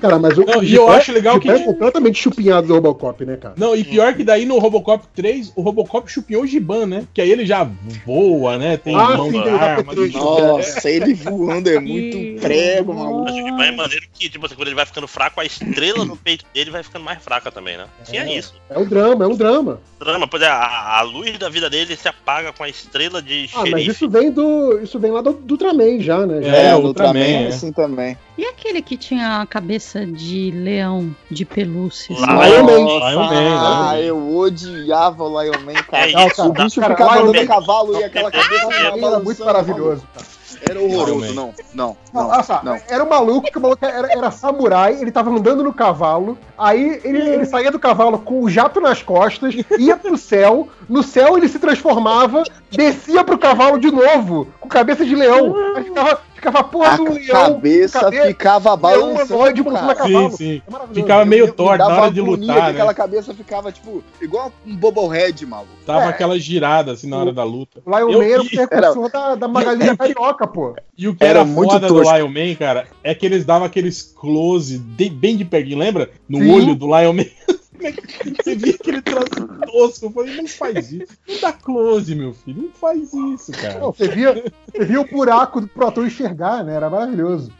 Cara, mas o, Não, e eu acho legal que- é completamente chupinhado do Robocop, né, cara? Não, e pior que daí no Robocop 3, o Robocop chupinhou o Giban, né? Que aí ele já voa, né? Tem Ah, mão sim, de tem o arma. HP3. Nossa, ele voando é muito prego, maluco. Mas o Giban é maneiro que, tipo assim, quando ele vai ficando fraco, a estrela no peito dele vai ficando mais fraca também, né? Tinha isso. É um drama, é um drama. Drama, pois é, a, a luz da vida dele se apaga com a estrela de Ah, mas isso vem do. Isso vem lá do, do Ultraman já, né? Já. É, É, o Ultraman Ultraman, é é. assim também. E aquele que tinha a cabeça cabeça de leão, de pelúcia. Lion Man. Lion Man, Lion Ah, Man. eu odiava o Lion Man, cara. É isso, o bicho cara, ficava andando cavalo e aquela cabeça era muito maravilhoso. cara. Era horroroso, não, não, Não, não, só, não. era um maluco, que o maluco era, era samurai, ele tava andando no cavalo, aí ele, ele saía do cavalo com o jato nas costas, ia pro céu, no céu ele se transformava, descia pro cavalo de novo, com cabeça de leão. Aí ficava, ficava a porra A do leão. cabeça cadê? ficava balançando, do. Sim, sim. É. Ficava meio Me torto na hora de lutar, que Aquela né? cabeça ficava, tipo, igual um Bobblehead, maluco. Tava É. aquela girada assim na hora da luta. Lion Eu- Man era o precursor da, da Magalinha Carioca, pô. E o que Era era, muito foda do tosco. Lion Man, cara, é que eles davam aqueles close de- bem de pertinho, lembra? No Sim. olho do Lion Man. Você via aquele troço tosco. Eu falei, não faz isso. Não dá close, meu filho. Não faz isso, cara. Não, você, via, você via o buraco pro ator enxergar, né? Era maravilhoso.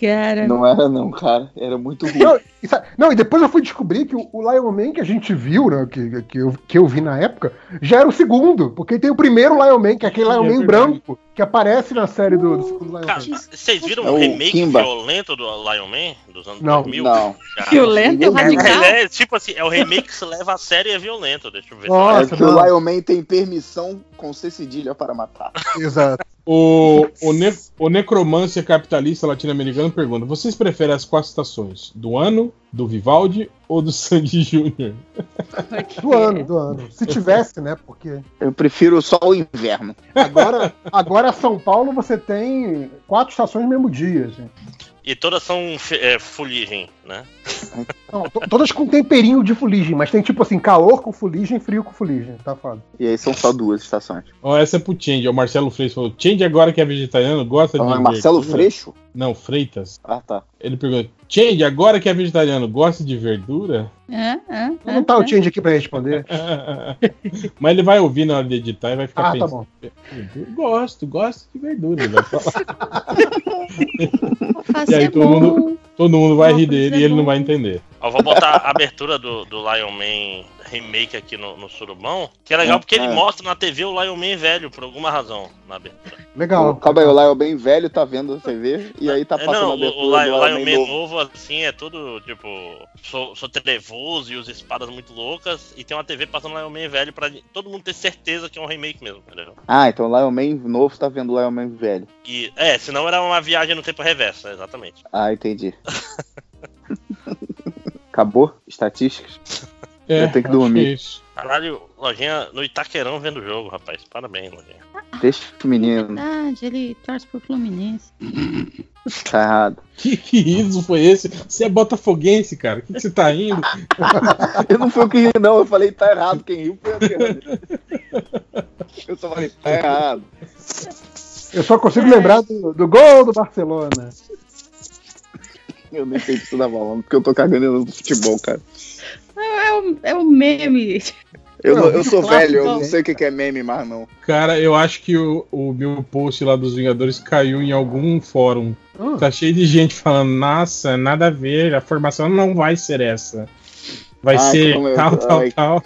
Cara, Não era não, cara. Era muito ruim. Não e, sa- não, e depois eu fui descobrir que o, o Lion Man que a gente viu, né, que, que, eu, que eu vi na época, já era o segundo, porque tem o primeiro Lion Man, que é aquele Lion é Man branco, que aparece na série do, do segundo Lion Cara, Man. vocês viram É o remake Kimba. violento do Lion Man dos anos Não, 2000? Não. Cara, violento e radical. É, é, tipo assim, é o remake que se leva a sério e é violento. Deixa eu ver. Nossa, é que o Lion Man tem permissão com C cedilha para matar. Exato. O, o, ne o necromância capitalista latino-americano pergunta: vocês preferem as quatro estações? Do ano, do Vivaldi ou do Sandy Júnior? Do ano, do ano. Se tivesse, né? Porque Eu prefiro só o inverno. agora, agora São Paulo você tem quatro estações no mesmo dia. Assim. E todas são é, fuligem, né? Não, to- todas com temperinho de fuligem, mas tem tipo assim, calor com fuligem, frio com fuligem. Tá foda. E aí são só duas estações. Ó, essa é pro Change. O Marcelo Freixo falou: Change agora que é vegetariano gosta Então, de. é Marcelo verdura?" Freixo? Não, Freitas. Ah, tá. Ele pergunta: Change agora que é vegetariano gosta de verdura? É, é, Não tá o change aqui pra responder. Mas ele vai ouvir na hora de editar e vai ficar Ah, tá pensando. bom. Gosto, gosto de verdura. Ele vai falar. E aí é todo mundo, todo mundo vai rir dele é e ele não vai entender. Ó, vou botar a abertura do, do Lion Man remake aqui no, no Surubão, que é legal porque ele É. mostra na TV o Lion Man velho, por alguma razão, na abertura. Legal. Calma aí, o Lion bem velho tá vendo a TV e aí tá É, passando não, a o, abertura o Lion, do o Lion Man Man novo. novo, assim, é tudo, tipo, sou, sou trevoso e usa espadas muito loucas, e tem uma TV passando Lion Man velho pra todo mundo ter certeza que é um remake mesmo, entendeu? Ah, então o Lion Man novo tá vendo o Lion Man velho. E, é, senão era uma viagem no tempo reverso, exatamente. Ah, entendi. Acabou? Estatísticas? É, Eu tenho que dormir. é isso. Caralho, Lojinha no Itaquerão vendo o jogo, rapaz. Parabéns, Lojinha. Deixa o menino, Verdade, ele torce pro Fluminense. tá errado. Que, que riso foi esse? Você é botafoguense, cara. O que, que você tá rindo? Eu não fui o que ri, não. Eu falei, tá errado. Quem riu foi a. Eu só falei, tá errado. Eu só consigo lembrar do, do gol do Barcelona. Eu nem sei o que você tá falando, porque eu tô cagando no futebol, cara. É, é o, é o meme. Eu, Não, eu sou velho, eu não sei o que é meme mais, não. Cara, eu acho que o, o meu post lá dos Vingadores caiu em algum fórum. Hum. Tá cheio de gente falando, nossa, nada a ver, a formação não vai ser essa. Vai Ah, ser tal, tal, ai. tal.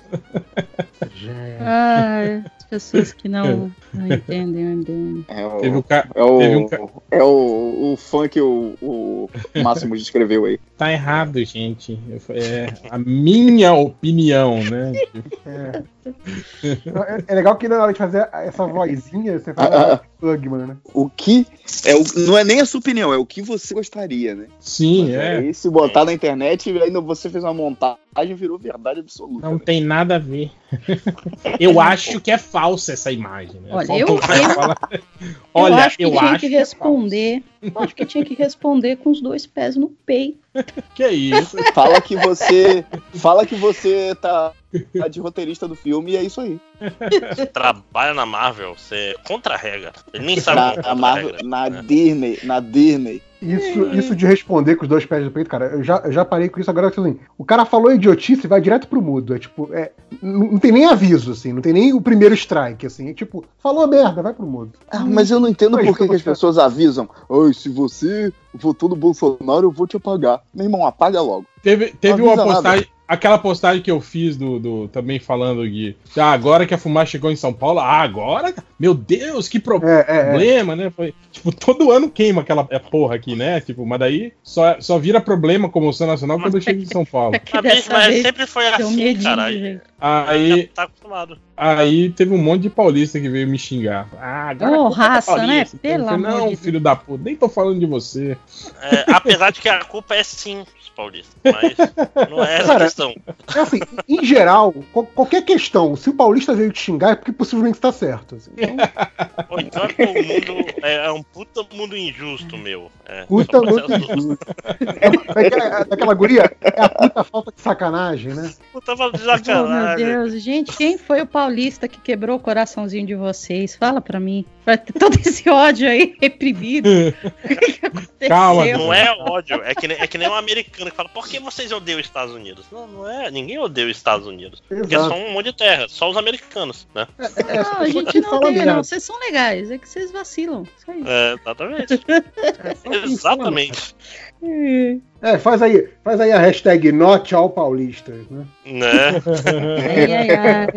Ai, pessoas que não, não entendem o MDM. É o, Teve, o ca... é o, teve um ca- é o, o fã que o, o Máximo descreveu aí. Tá errado, gente. É a minha opinião, né? É. É, é legal que na hora de fazer essa vozinha, você fala Bugman, né? O que. É o, não é nem a sua opinião, é o que você gostaria, né? Sim, Mas é. Aí se botar na internet, aí você fez uma montagem virou verdade absoluta. Não tem nada a ver. Eu acho que é falsa essa imagem. Né? Olha, Falta eu- o cara eu- Olha, acho que eu tinha acho que que é responder. eu acho que tinha que responder com os dois pés no peito. Que isso? Fala que você. fala que você tá, tá de roteirista do filme e é isso aí. Você trabalha na Marvel, você contra-rega. Ele nem sabe Na, na, Marvel- contra-regra. na né? Disney, na Disney. Isso, isso de responder com os dois pés no peito, cara, eu já, eu já parei com isso agora. Assim, o cara falou idiotice e vai direto pro mudo. É tipo, é, não, não tem nem aviso, assim, não tem nem o primeiro strike, assim. É tipo, falou merda, vai pro mudo. Ah, mas eu não entendo Mas por que, que as pessoas avisam. Oi, se você votou no Bolsonaro, eu vou te apagar. Meu irmão, apaga logo. Teve, teve uma avisa nada. Aquela postagem que eu fiz do, do- também falando de ah, agora que a fumaça chegou em São Paulo, ah, agora meu Deus, que pro- É, é, é. problema, né? Foi, tipo, todo ano queima aquela é, porra aqui, né? Tipo, mas daí só, só vira problema comoção nacional quando eu chego em São Paulo. Mas, dessa mas vez sempre foi assim, medinho, cara. Aí. Aí, tá acostumado. aí teve um monte de paulista que veio me xingar. Ah, agora é da raça, né? Paulista. Eu Pelo falei, amor Não, de filho da puta, nem tô falando de você. É, apesar de que a culpa é sim dos paulistas. Mas não é essa a Cara, questão. É assim, em geral, qual- qualquer questão, se o paulista veio te xingar, é porque possivelmente está certo. assim. Ou então é o mundo é, é um puta mundo injusto, meu. É, Puta as duas. injusto. É, é, aquela- guria, é a puta falta de sacanagem, né? Puta falta de Oh, meu sacanagem. Deus, gente, quem foi o paulista que quebrou o coraçãozinho de vocês? Fala pra mim. Pra ter todo esse ódio aí reprimido. Calma, Não é ódio, é que, nem, é que nem um americano que fala, por que vocês odeiam os Estados Unidos? Não, não é, ninguém odeia os Estados Unidos. Porque é Exato. só um monte de terra, só os americanos, né? É, Não, a gente não odeia, não. Vocês são legais, é que vocês vacilam. Isso aí. É, exatamente. Exatamente. É, faz aí, faz aí a hashtag not all paulistas, né? Né?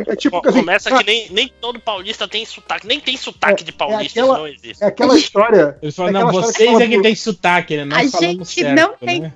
É tipo assim, Começa ah, que nem, nem todo paulista tem sotaque, nem tem sotaque de paulista, aquela- isso não existe. É aquela história. Eles falam, é não, aquela vocês fala é que por- tem sotaque, né? Nós A falamos gente certo, não tem. né?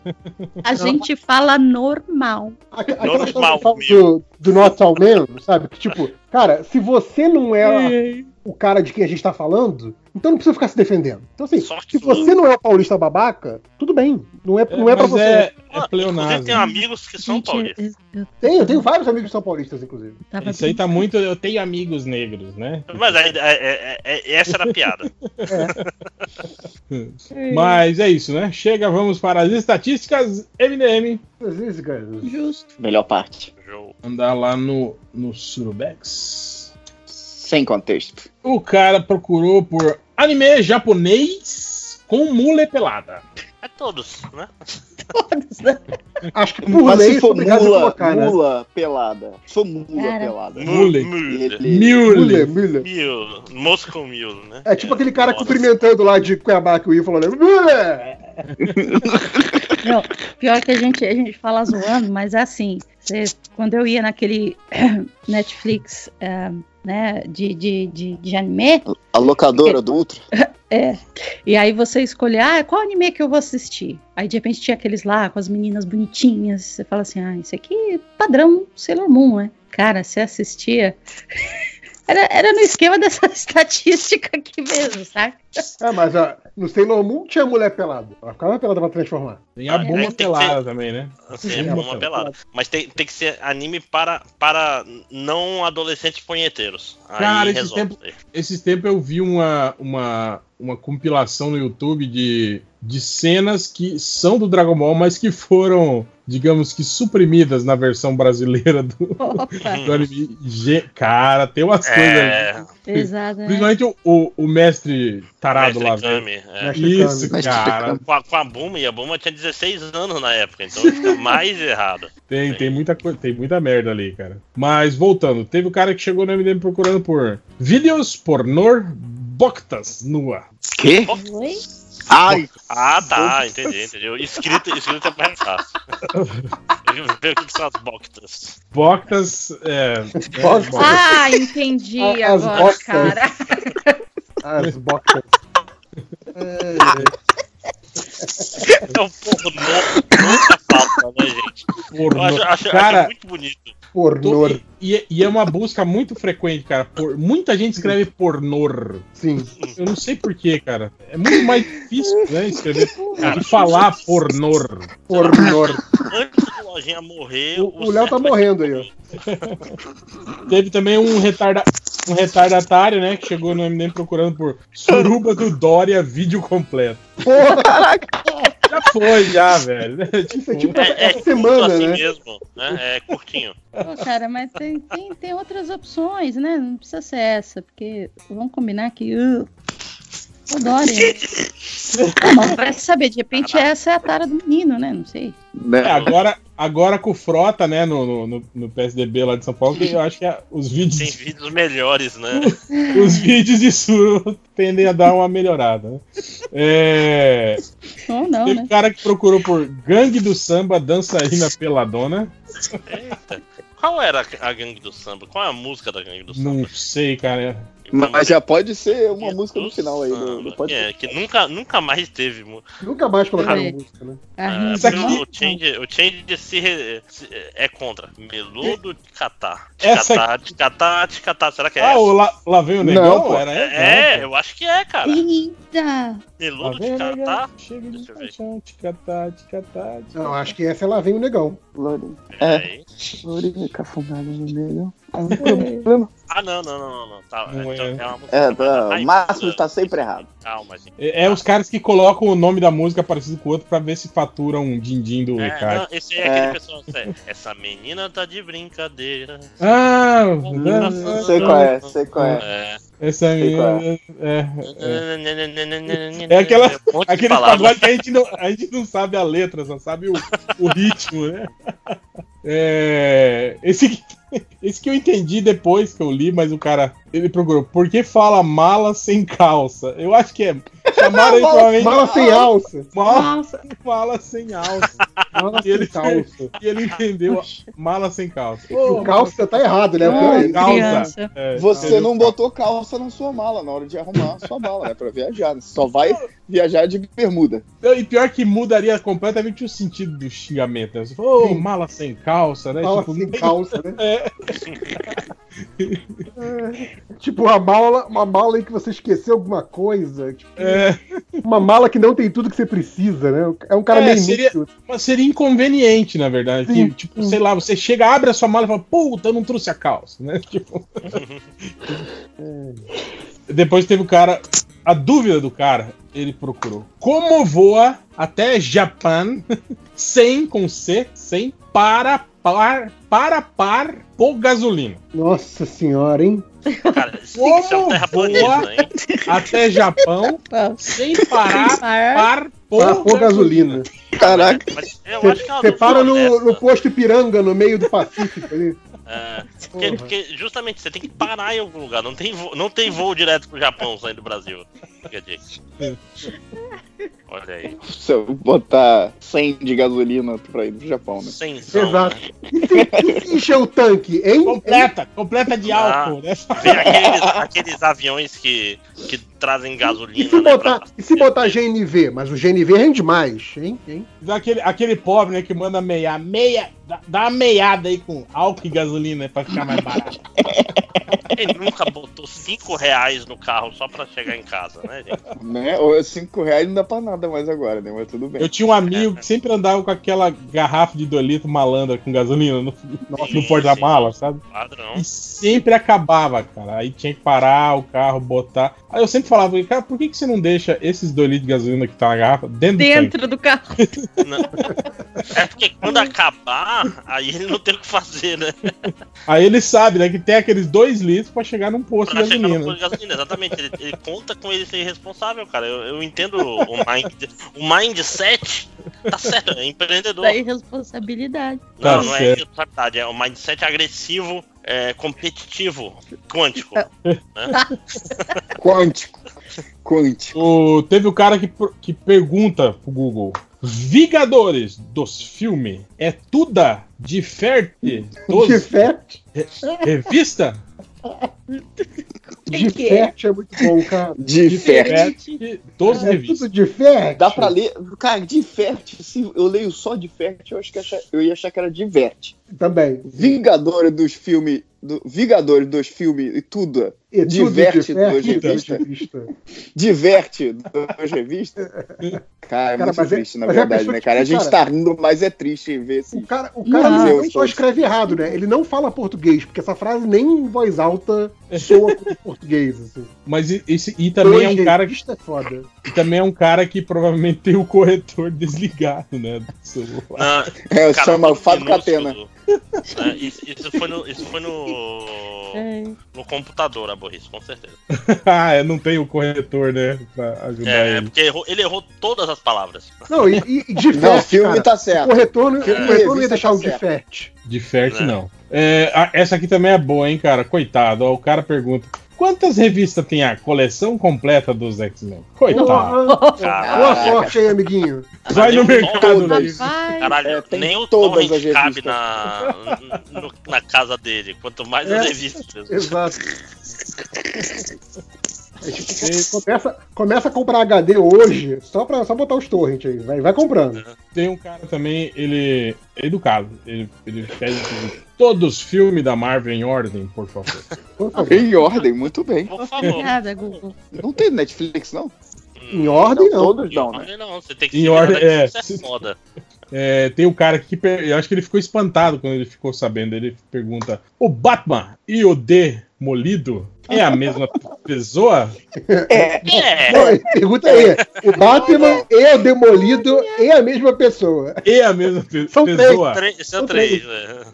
A gente fala normal. Aquela história Normal, do, do Not All Men, sabe? Que tipo, cara, se você não é o cara de quem a gente tá falando, então não precisa ficar se defendendo. Então assim, se você não é o paulista babaca, tudo bem. Não é, não é pra mas você. é, é pleonasmo. Inclusive, tenho amigos que são paulistas. Tenho, eu tenho vários amigos que são paulistas, inclusive. Isso aí tá muito. Eu tenho amigos negros, né? Mas aí, é, é- é- essa era a piada. Mas é isso, né? Chega, vamos para as estatísticas MDM. Justo. Melhor parte. Andar lá no, no Surubex. Sem contexto. O cara procurou por anime japonês com mule pelada. É todos, né? Todos, né? Acho que Mas por lei se sou for obrigado a mula, colocar, né? mula pelada. Sou mula Cara. pelada. Mule. Mule. Mule. Mule, mule. Mule. Moscow Mule, né? É tipo aquele cara cumprimentando lá de Cuiabá que o Will falou, né? Mule! Não, pior que a gente, a gente fala zoando, mas é assim, cê- quando eu ia naquele Netflix eh, né, de, de, de, de anime, A locadora do Ultra. é, e aí você escolhe, ah, qual anime que eu vou assistir? Aí de repente tinha aqueles lá com as meninas bonitinhas, você fala assim, ah, isso aqui é padrão Sailor Moon, né? Cara, você assistia... Era, era no esquema dessa estatística aqui mesmo, sabe? É, mas ó, no Sailor Moon tinha mulher pelada. Ela ficava pelada pra transformar. Tem a bomba É, tem que pelada ser- também, né? Assim, Tem uma uma pelada. Mas tem, tem que ser anime para, para não adolescentes punheteiros. Aí Cara, esses resolve. tempos, esses tempos eu vi uma, uma, uma compilação no YouTube de, de cenas que são do Dragon Ball, mas que foram, digamos que, suprimidas na versão brasileira do, Opa. do anime. Ge- Cara, tem umas coisas. É, Exato, né? Principalmente o, o, o mestre tarado Mestre lá. velho. Kami, é. Mestre Isso, Kami. cara. com, a, com a Buma, e a Buma tinha 16 anos na época, então fica mais errado. Tem, tem, muita, coisa- tem muita merda ali, cara. Mas voltando, teve o cara que chegou no MDM procurando por vídeos pornor boctas nua. Quê? Oi? Ai! Ah, tá, entendi, entendi. Escrito, escrito é mais fácil. Ver o que são as boctas. Boctas. É, Boctas. é, Ah, entendi As agora, bocas. cara. As bocas. É um pornô, nunca falta, né, gente? Eu pornô. acho, acho, Cara, acho muito bonito. Pornor. E, e é uma busca muito frequente, cara. Por, muita gente escreve pornor. Sim. Eu não sei porquê, cara. É muito mais difícil, né? Escrever. de falar pornor. Pornor. Antes do Lojinha morrer, O o Léo tá morrendo aí, ó. Teve também um, retarda, um retardatário, né? Que chegou no MDM procurando por Suruba do Dória vídeo completo. Porra! Já foi, já, velho. Isso é tipo É, é essa curto semana, assim né? mesmo, né? É curtinho. Pô, cara, mas tem, tem, tem outras opções, né? Não precisa ser essa, porque vamos combinar que. Uh, o Dória. Vai saber, de repente essa é a tara do menino, né? Não sei. É, agora, agora com o Frota, né, no, no- no, PSDB lá de São Paulo, que eu acho que é- os Tem vídeos, vídeos melhores, né? os vídeos de Suru tendem a dar uma melhorada. Né? É, Ou não, teve né? cara que procurou por Gangue do Samba, Dançarina Peladona. Eita. Qual era a gangue do samba? Qual é a música da gangue do samba? Não sei, cara. Mas já pode ser uma música no final aí. Não, não pode É, que nunca, nunca mais teve. Nunca mais colocaram É. música, né? Ah, Isso aqui- o change, o change se, re- se- é contra. Meludo de catar. De Essa catar, de catar, de catar. Será que é Ah, essa? o lá, lá vem o negão? pô. Era essa? É, eu acho que é, cara. Eita! Meludo de negão, catar. chega de Deixa eu ver. paixão, ticatá, ticatá, ticatá. Não, acho que essa é lá vem o negão. Lourinha. Peraí. Lourinha cafundada no meio. É um problema. Ah, não, não, não, não. não. Tá, Não então, é. é uma música É, mais tá, o. Márcio está sempre errado. Calma, gente. É, é os caras que colocam o nome da música parecido com o outro pra ver se faturam um din-din do É, Ricardo. não, esse é, aquele pessoal. é, Essa menina tá de brincadeira. Ah, Sei qual é, sei qual é. É. essa Sei qual menina. É, é. É É aquela, um aquele pagode que a gente, não, a gente não sabe a letra, só sabe o, o ritmo, né? É, esse, esse que eu entendi depois que eu li, mas o cara ele procurou. Por que fala mala sem calça? Eu acho que é. Chamaram aí provavelmente. Mala sem alça. Mala, mala sem alça. Mala E ele, sem calça. e ele entendeu mala sem calça. E o calça tá errado, né? Ah, calça. É, Você não botou calça na sua mala na hora de arrumar a sua mala, né? Pra viajar. né? Você só vai viajar de bermuda. E pior que mudaria completamente o sentido do xingamento. Né? Você falou, Sim. mala sem calça, né? Mala Tipo, sem calça, né? É. Tipo, uma mala, uma mala em que você esqueceu alguma coisa. Tipo, É. Uma mala que não tem tudo que você precisa, né? É um cara É, meio seria-. Mas seria inconveniente, na verdade. Sim. Que, tipo, sei lá, você chega, abre a sua mala e fala, puta, eu não trouxe a calça, né? Tipo. Depois teve o cara. A dúvida do cara, ele procurou. Como voa até Japão sem, com C, sem para par, para par por gasolina? Nossa senhora, hein? Cara, um Como voa hein? até Japão sem parar par por Para pôr gasolina. Caraca. Mas eu acho que é uma Você dúvida para no, honesta. no posto Ipiranga, no meio do Pacífico ali. É, porque, porque justamente você tem que parar em algum lugar. Não tem voo, não tem voo direto pro Japão saindo do Brasil. Olha aí. Se eu botar 100 de gasolina pra ir pro Japão, né? Sem Exato. E se, e encher o tanque, hein? Completa, completa de álcool, né? Aqueles, aqueles aviões que, que trazem gasolina. E se, né, botar, pra- e se botar GNV? Mas o GNV rende mais, hein? hein? Aquele, aquele pobre, né, que manda meiar. Meia, dá, dá uma meiada aí com álcool e gasolina né, pra ficar mais barato. Ele nunca botou 5 reais no carro só pra chegar em casa, né, gente? né? Ou 5 reais não dá pra nada mais agora, né? Mas tudo bem. Eu tinha um amigo que sempre andava com aquela garrafa de 2 litros malandra com gasolina no, no, no porta-mala, sabe? Padrão. E sempre acabava, cara. Aí tinha que parar o carro, botar. Aí eu sempre falava, cara, por que, que você não deixa esses 2 litros de gasolina que tá na garrafa dentro? Dentro do carro. Não. É porque quando acabar, aí ele não tem o que fazer, né? Aí ele sabe, né, que tem aqueles 2 litros pra chegar num posto Pra de chegar no gasolina. posto de gasolina, exatamente. Ele, ele conta com ele ser responsável, cara. Eu, eu entendo o, mind, o mindset. Tá certo, é empreendedor. Da irresponsabilidade. Tá Não, não é certo. responsabilidade, é o mindset agressivo, é, competitivo, quântico. né? Quântico. Quântico. O- teve o cara que, que pergunta pro Google: Vingadores dos filmes é tuda diferente dos Diferte. re- revista? 見てください。Diferte é muito bom, cara. Diferte. Diferente dos É revistas. tudo diferte. Dá pra ler. Cara, diverte. Se eu leio só diverte, eu acho que acha- eu ia achar que era diverte. Também. Vingadores dos filmes. Do, Vingadores dos filmes e tudo. E diverte duas revistas. revistas. Diverte duas revistas. Cara, é Cara, muito é- triste, na é a verdade, né, cara? A gente cara- tá rindo, mas é triste ver esse. O cara, o cara Não. não, só escreve errado, né? Ele não fala português, porque essa frase nem em voz alta soa como português. Assim. Mas esse, e também é um cara que é foda. e também é um cara que provavelmente tem o corretor desligado, né? Do celular. Não, É, cara, chama muito Fábio. Catena. né? Isso, isso foi no. Isso foi no. É. No computador, a burrice, com certeza. ah, é, não tem o corretor, né? Pra ajudar É, é ele. porque errou- ele errou todas as palavras. Não, e, e, e diferte, Não, o filme cara. tá certo. O corretor, não- o corretor não ia deixar tá o certo. diferte. Diferte Né? não. É, a- essa aqui também é boa, hein, cara? Coitado. Ó, o cara pergunta: Quantas revistas tem a coleção completa dos X-Men? Coitado. Boa sorte aí, amiguinho. Vai no mercado, Luiz. Caralho, É, tem nem o torrent cabe na, no- na casa dele, quanto mais É, as revistas. Exato. É tipo, começa, começa a comprar HD hoje, só pra só botar os torrent aí. Vai, vai comprando. Tem um cara também, ele é educado. Ele, ele pede todos os filmes da Marvel em ordem, por favor. Por favor. Em ordem, muito bem. Por favor. Obrigada, Google. Não tem Netflix, não? Em ordem, não. Todos não, né? Não, não, você tem que Em ordem, é. Isso é foda. É, tem um cara que eu acho que ele ficou espantado quando ele ficou sabendo. Ele pergunta: O Batman e o Demolido é a mesma pessoa? É. Não, ele pergunta aí: o Batman e o Demolido é a mesma pessoa. É a mesma pe- São pessoa? Três, são São três, né?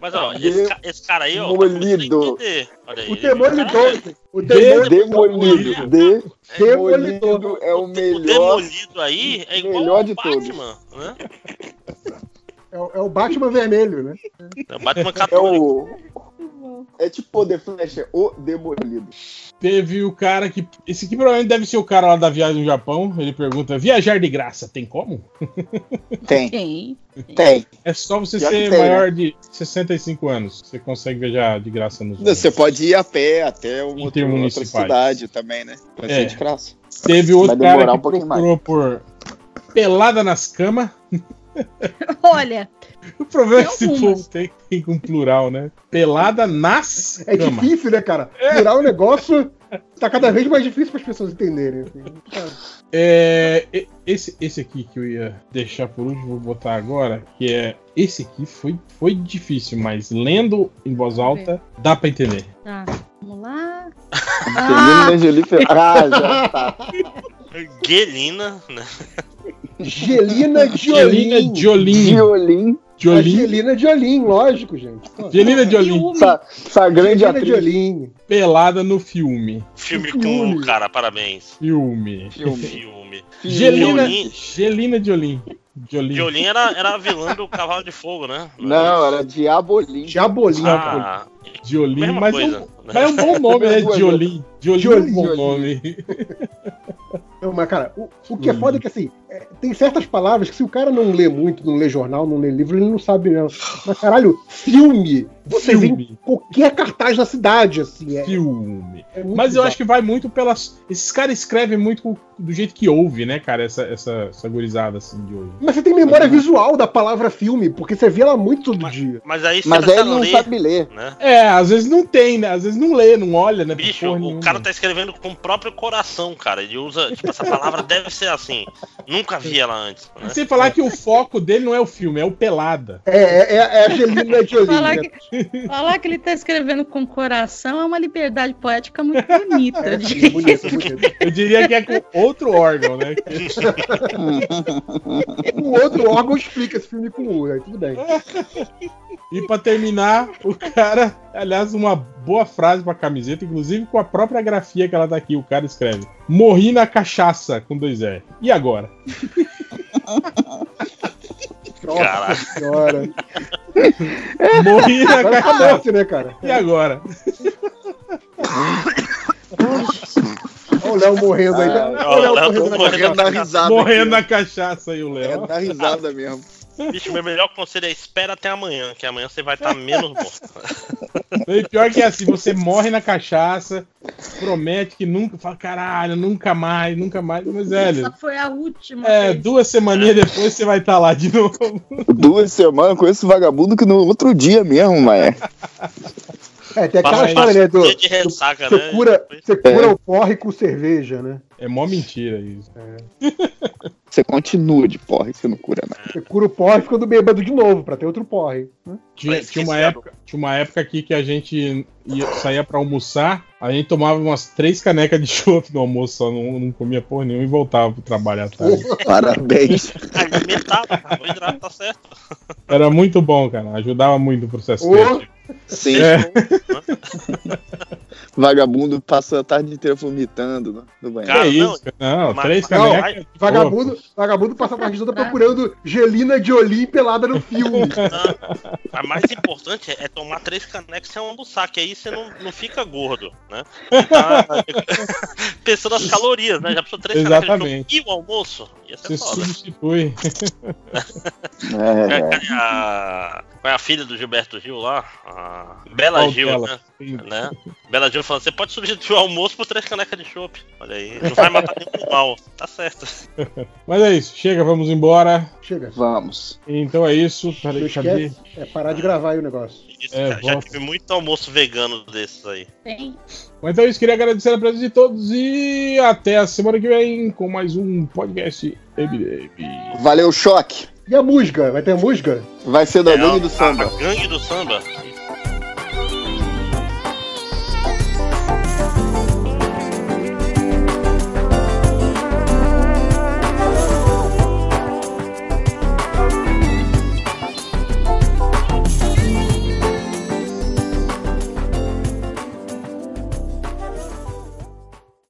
Mas ó, esse, ca- esse cara aí, ó, Demolido. aí, O Demolidor. O De- Demolidor. Demolido. De... Demolido é o O melhor. demolido aí é igual melhor de todos. Batman, né? É, o- é o Batman vermelho, né? É o Batman É católico. o. É tipo o The Flash, é o Demolido. Teve o cara que. Esse aqui provavelmente deve ser o cara lá da viagem no Japão. Ele pergunta: viajar de graça, tem como? Tem, Tem. tem. É só você que ser tem, maior de 65 anos. Você consegue viajar de graça nos Você pode ir a pé até uma outra, outra cidade também, né? Vai É. ser de graça. Teve outro cara um que procurou por pelada nas camas. Olha, O problema é que Tem esse algumas. povo tem, tem com plural, né? Pelada nas É camas. difícil, né, cara? Virar o negócio tá cada vez mais difícil para as pessoas entenderem. assim. É, esse, esse aqui que eu ia deixar por último, vou botar agora, que é. Esse aqui foi, foi difícil, mas lendo em voz alta, dá pra entender. tá. Vamos lá. Angelina Jolie Fer- Ah, já tá. Guelina, né? Gelina Angelina Jolim. Jolim. Violin. Jolim. Angelina Jolim, lógico, gente. Angelina Jolim. Essa, essa grande Angelina atriz. Jolim. Pelada no filme. Filme com o cara, parabéns. Filme. Filme. Filme. Gelina. Gelina Jolim. Jolim. Violin era, era a vilã do Cavalo de Fogo, né? Não, era Diabolim. Diabolim. Ah, Jolim, mesma mas, coisa. é um, mas é um bom nome, né? Duas Jolim. Jolim é um bom Jolim. nome. Não, mas, cara, o, o que é foda é que, assim, é, tem certas palavras que se o cara não lê muito, não lê jornal, não lê livro, ele não sabe, não. Mas, caralho, filme. Você vê Filme. qualquer cartaz na cidade, assim. É, Filme. é Mas eu acho que vai muito pelas. Esses caras escrevem muito do jeito que ouve, né, cara? Essa, essa, essa gurizada assim de hoje. Mas você tem memória visual da palavra filme, porque você vê ela muito todo dia. Mas aí você Mas aí não ler, sabe ler. né? É, às vezes não tem, né? Às vezes não lê, não olha, né? Bicho, o nenhuma. cara tá escrevendo com o próprio coração, cara. Ele usa. Tipo, essa palavra deve ser assim. Nunca vi ela antes. Né? Sem falar que o foco dele não é o filme, é o Pelada. É, é, é a Angelina Jolie. Falar né? que, falar que ele tá escrevendo com coração é uma liberdade poética muito bonita. É, gente. bonito, bonito. Eu diria que é com outro órgão, né? O outro órgão explica esse filme com U, aí tudo bem. E pra terminar, o cara, aliás, uma boa frase pra camiseta, inclusive com a própria grafia que ela tá aqui, o cara escreve: Morri na cachaça com dois E. E agora? Nossa senhora. Morri na tá cachaça. morto, né, cara? E agora? Olha o Léo morrendo aí. Ah, Olha o Léo Léo morrendo na morrendo. Morrendo na risada. Morrendo aqui, na cachaça aí, o ó. É Léo. na risada mesmo. Bicho, meu melhor conselho é espera até amanhã, que amanhã você vai estar menos morto. E pior que é assim, você morre na cachaça, promete que nunca, fala, caralho, nunca mais, nunca mais, mas velho. Essa foi a última. É, vez. duas semaninhas depois você vai estar lá de novo. Duas semanas com esse vagabundo que no outro dia mesmo, mas É, tem aquela Passa- história, né? Do, ressaca, você né? cura, você É. cura o porre com cerveja, né? É mó mentira isso. você continua de porra e você não cura nada. Você cura o porre ficando bêbado de novo, pra ter outro porre. né? Tinha, tinha uma época, tinha uma época aqui que a gente ia, saía pra almoçar, a gente tomava umas três canecas de chopp no almoço, só não, não comia porra nenhuma e voltava pro trabalho à tarde. Parabéns. Alimentado, carboidrato, tá certo. Era muito bom, cara. Ajudava muito o processo criativo. Sim. É. Vagabundo passa a tarde inteira vomitando no, no banheiro. Cara, não, isso, não, mas- três mas- canecas. Vagabundo, vagabundo passa a tarde toda procurando Gelina Jolie pelada no filme. A mais importante é tomar três canecas sem almoçar, que aí você não, não fica gordo, né? Tá pensando nas calorias, né? Já precisou três canecas Exatamente. de chopp e o almoço? Ia ser Você foda. substitui. É, é a, qual é a filha do Gilberto Gil lá? A Bela Qual Gil, dela? né? Né? Bela Gil falando, você pode substituir o almoço por três canecas de chopp. Olha aí, não vai matar nenhum mal. Tá certo. Mas é isso, chega, vamos embora. Chega. Vamos. Então é isso. Peraí, esquece, é parar de gravar aí o negócio. Isso, É, cara, já tive muito almoço vegano desses aí. Tem. Mas então é isso, queria agradecer a presença de todos e até a semana que vem com mais um podcast MDM. Valeu, choque. E a música? Vai ter música? Vai ser da É, gangue do samba. A, a gangue do samba.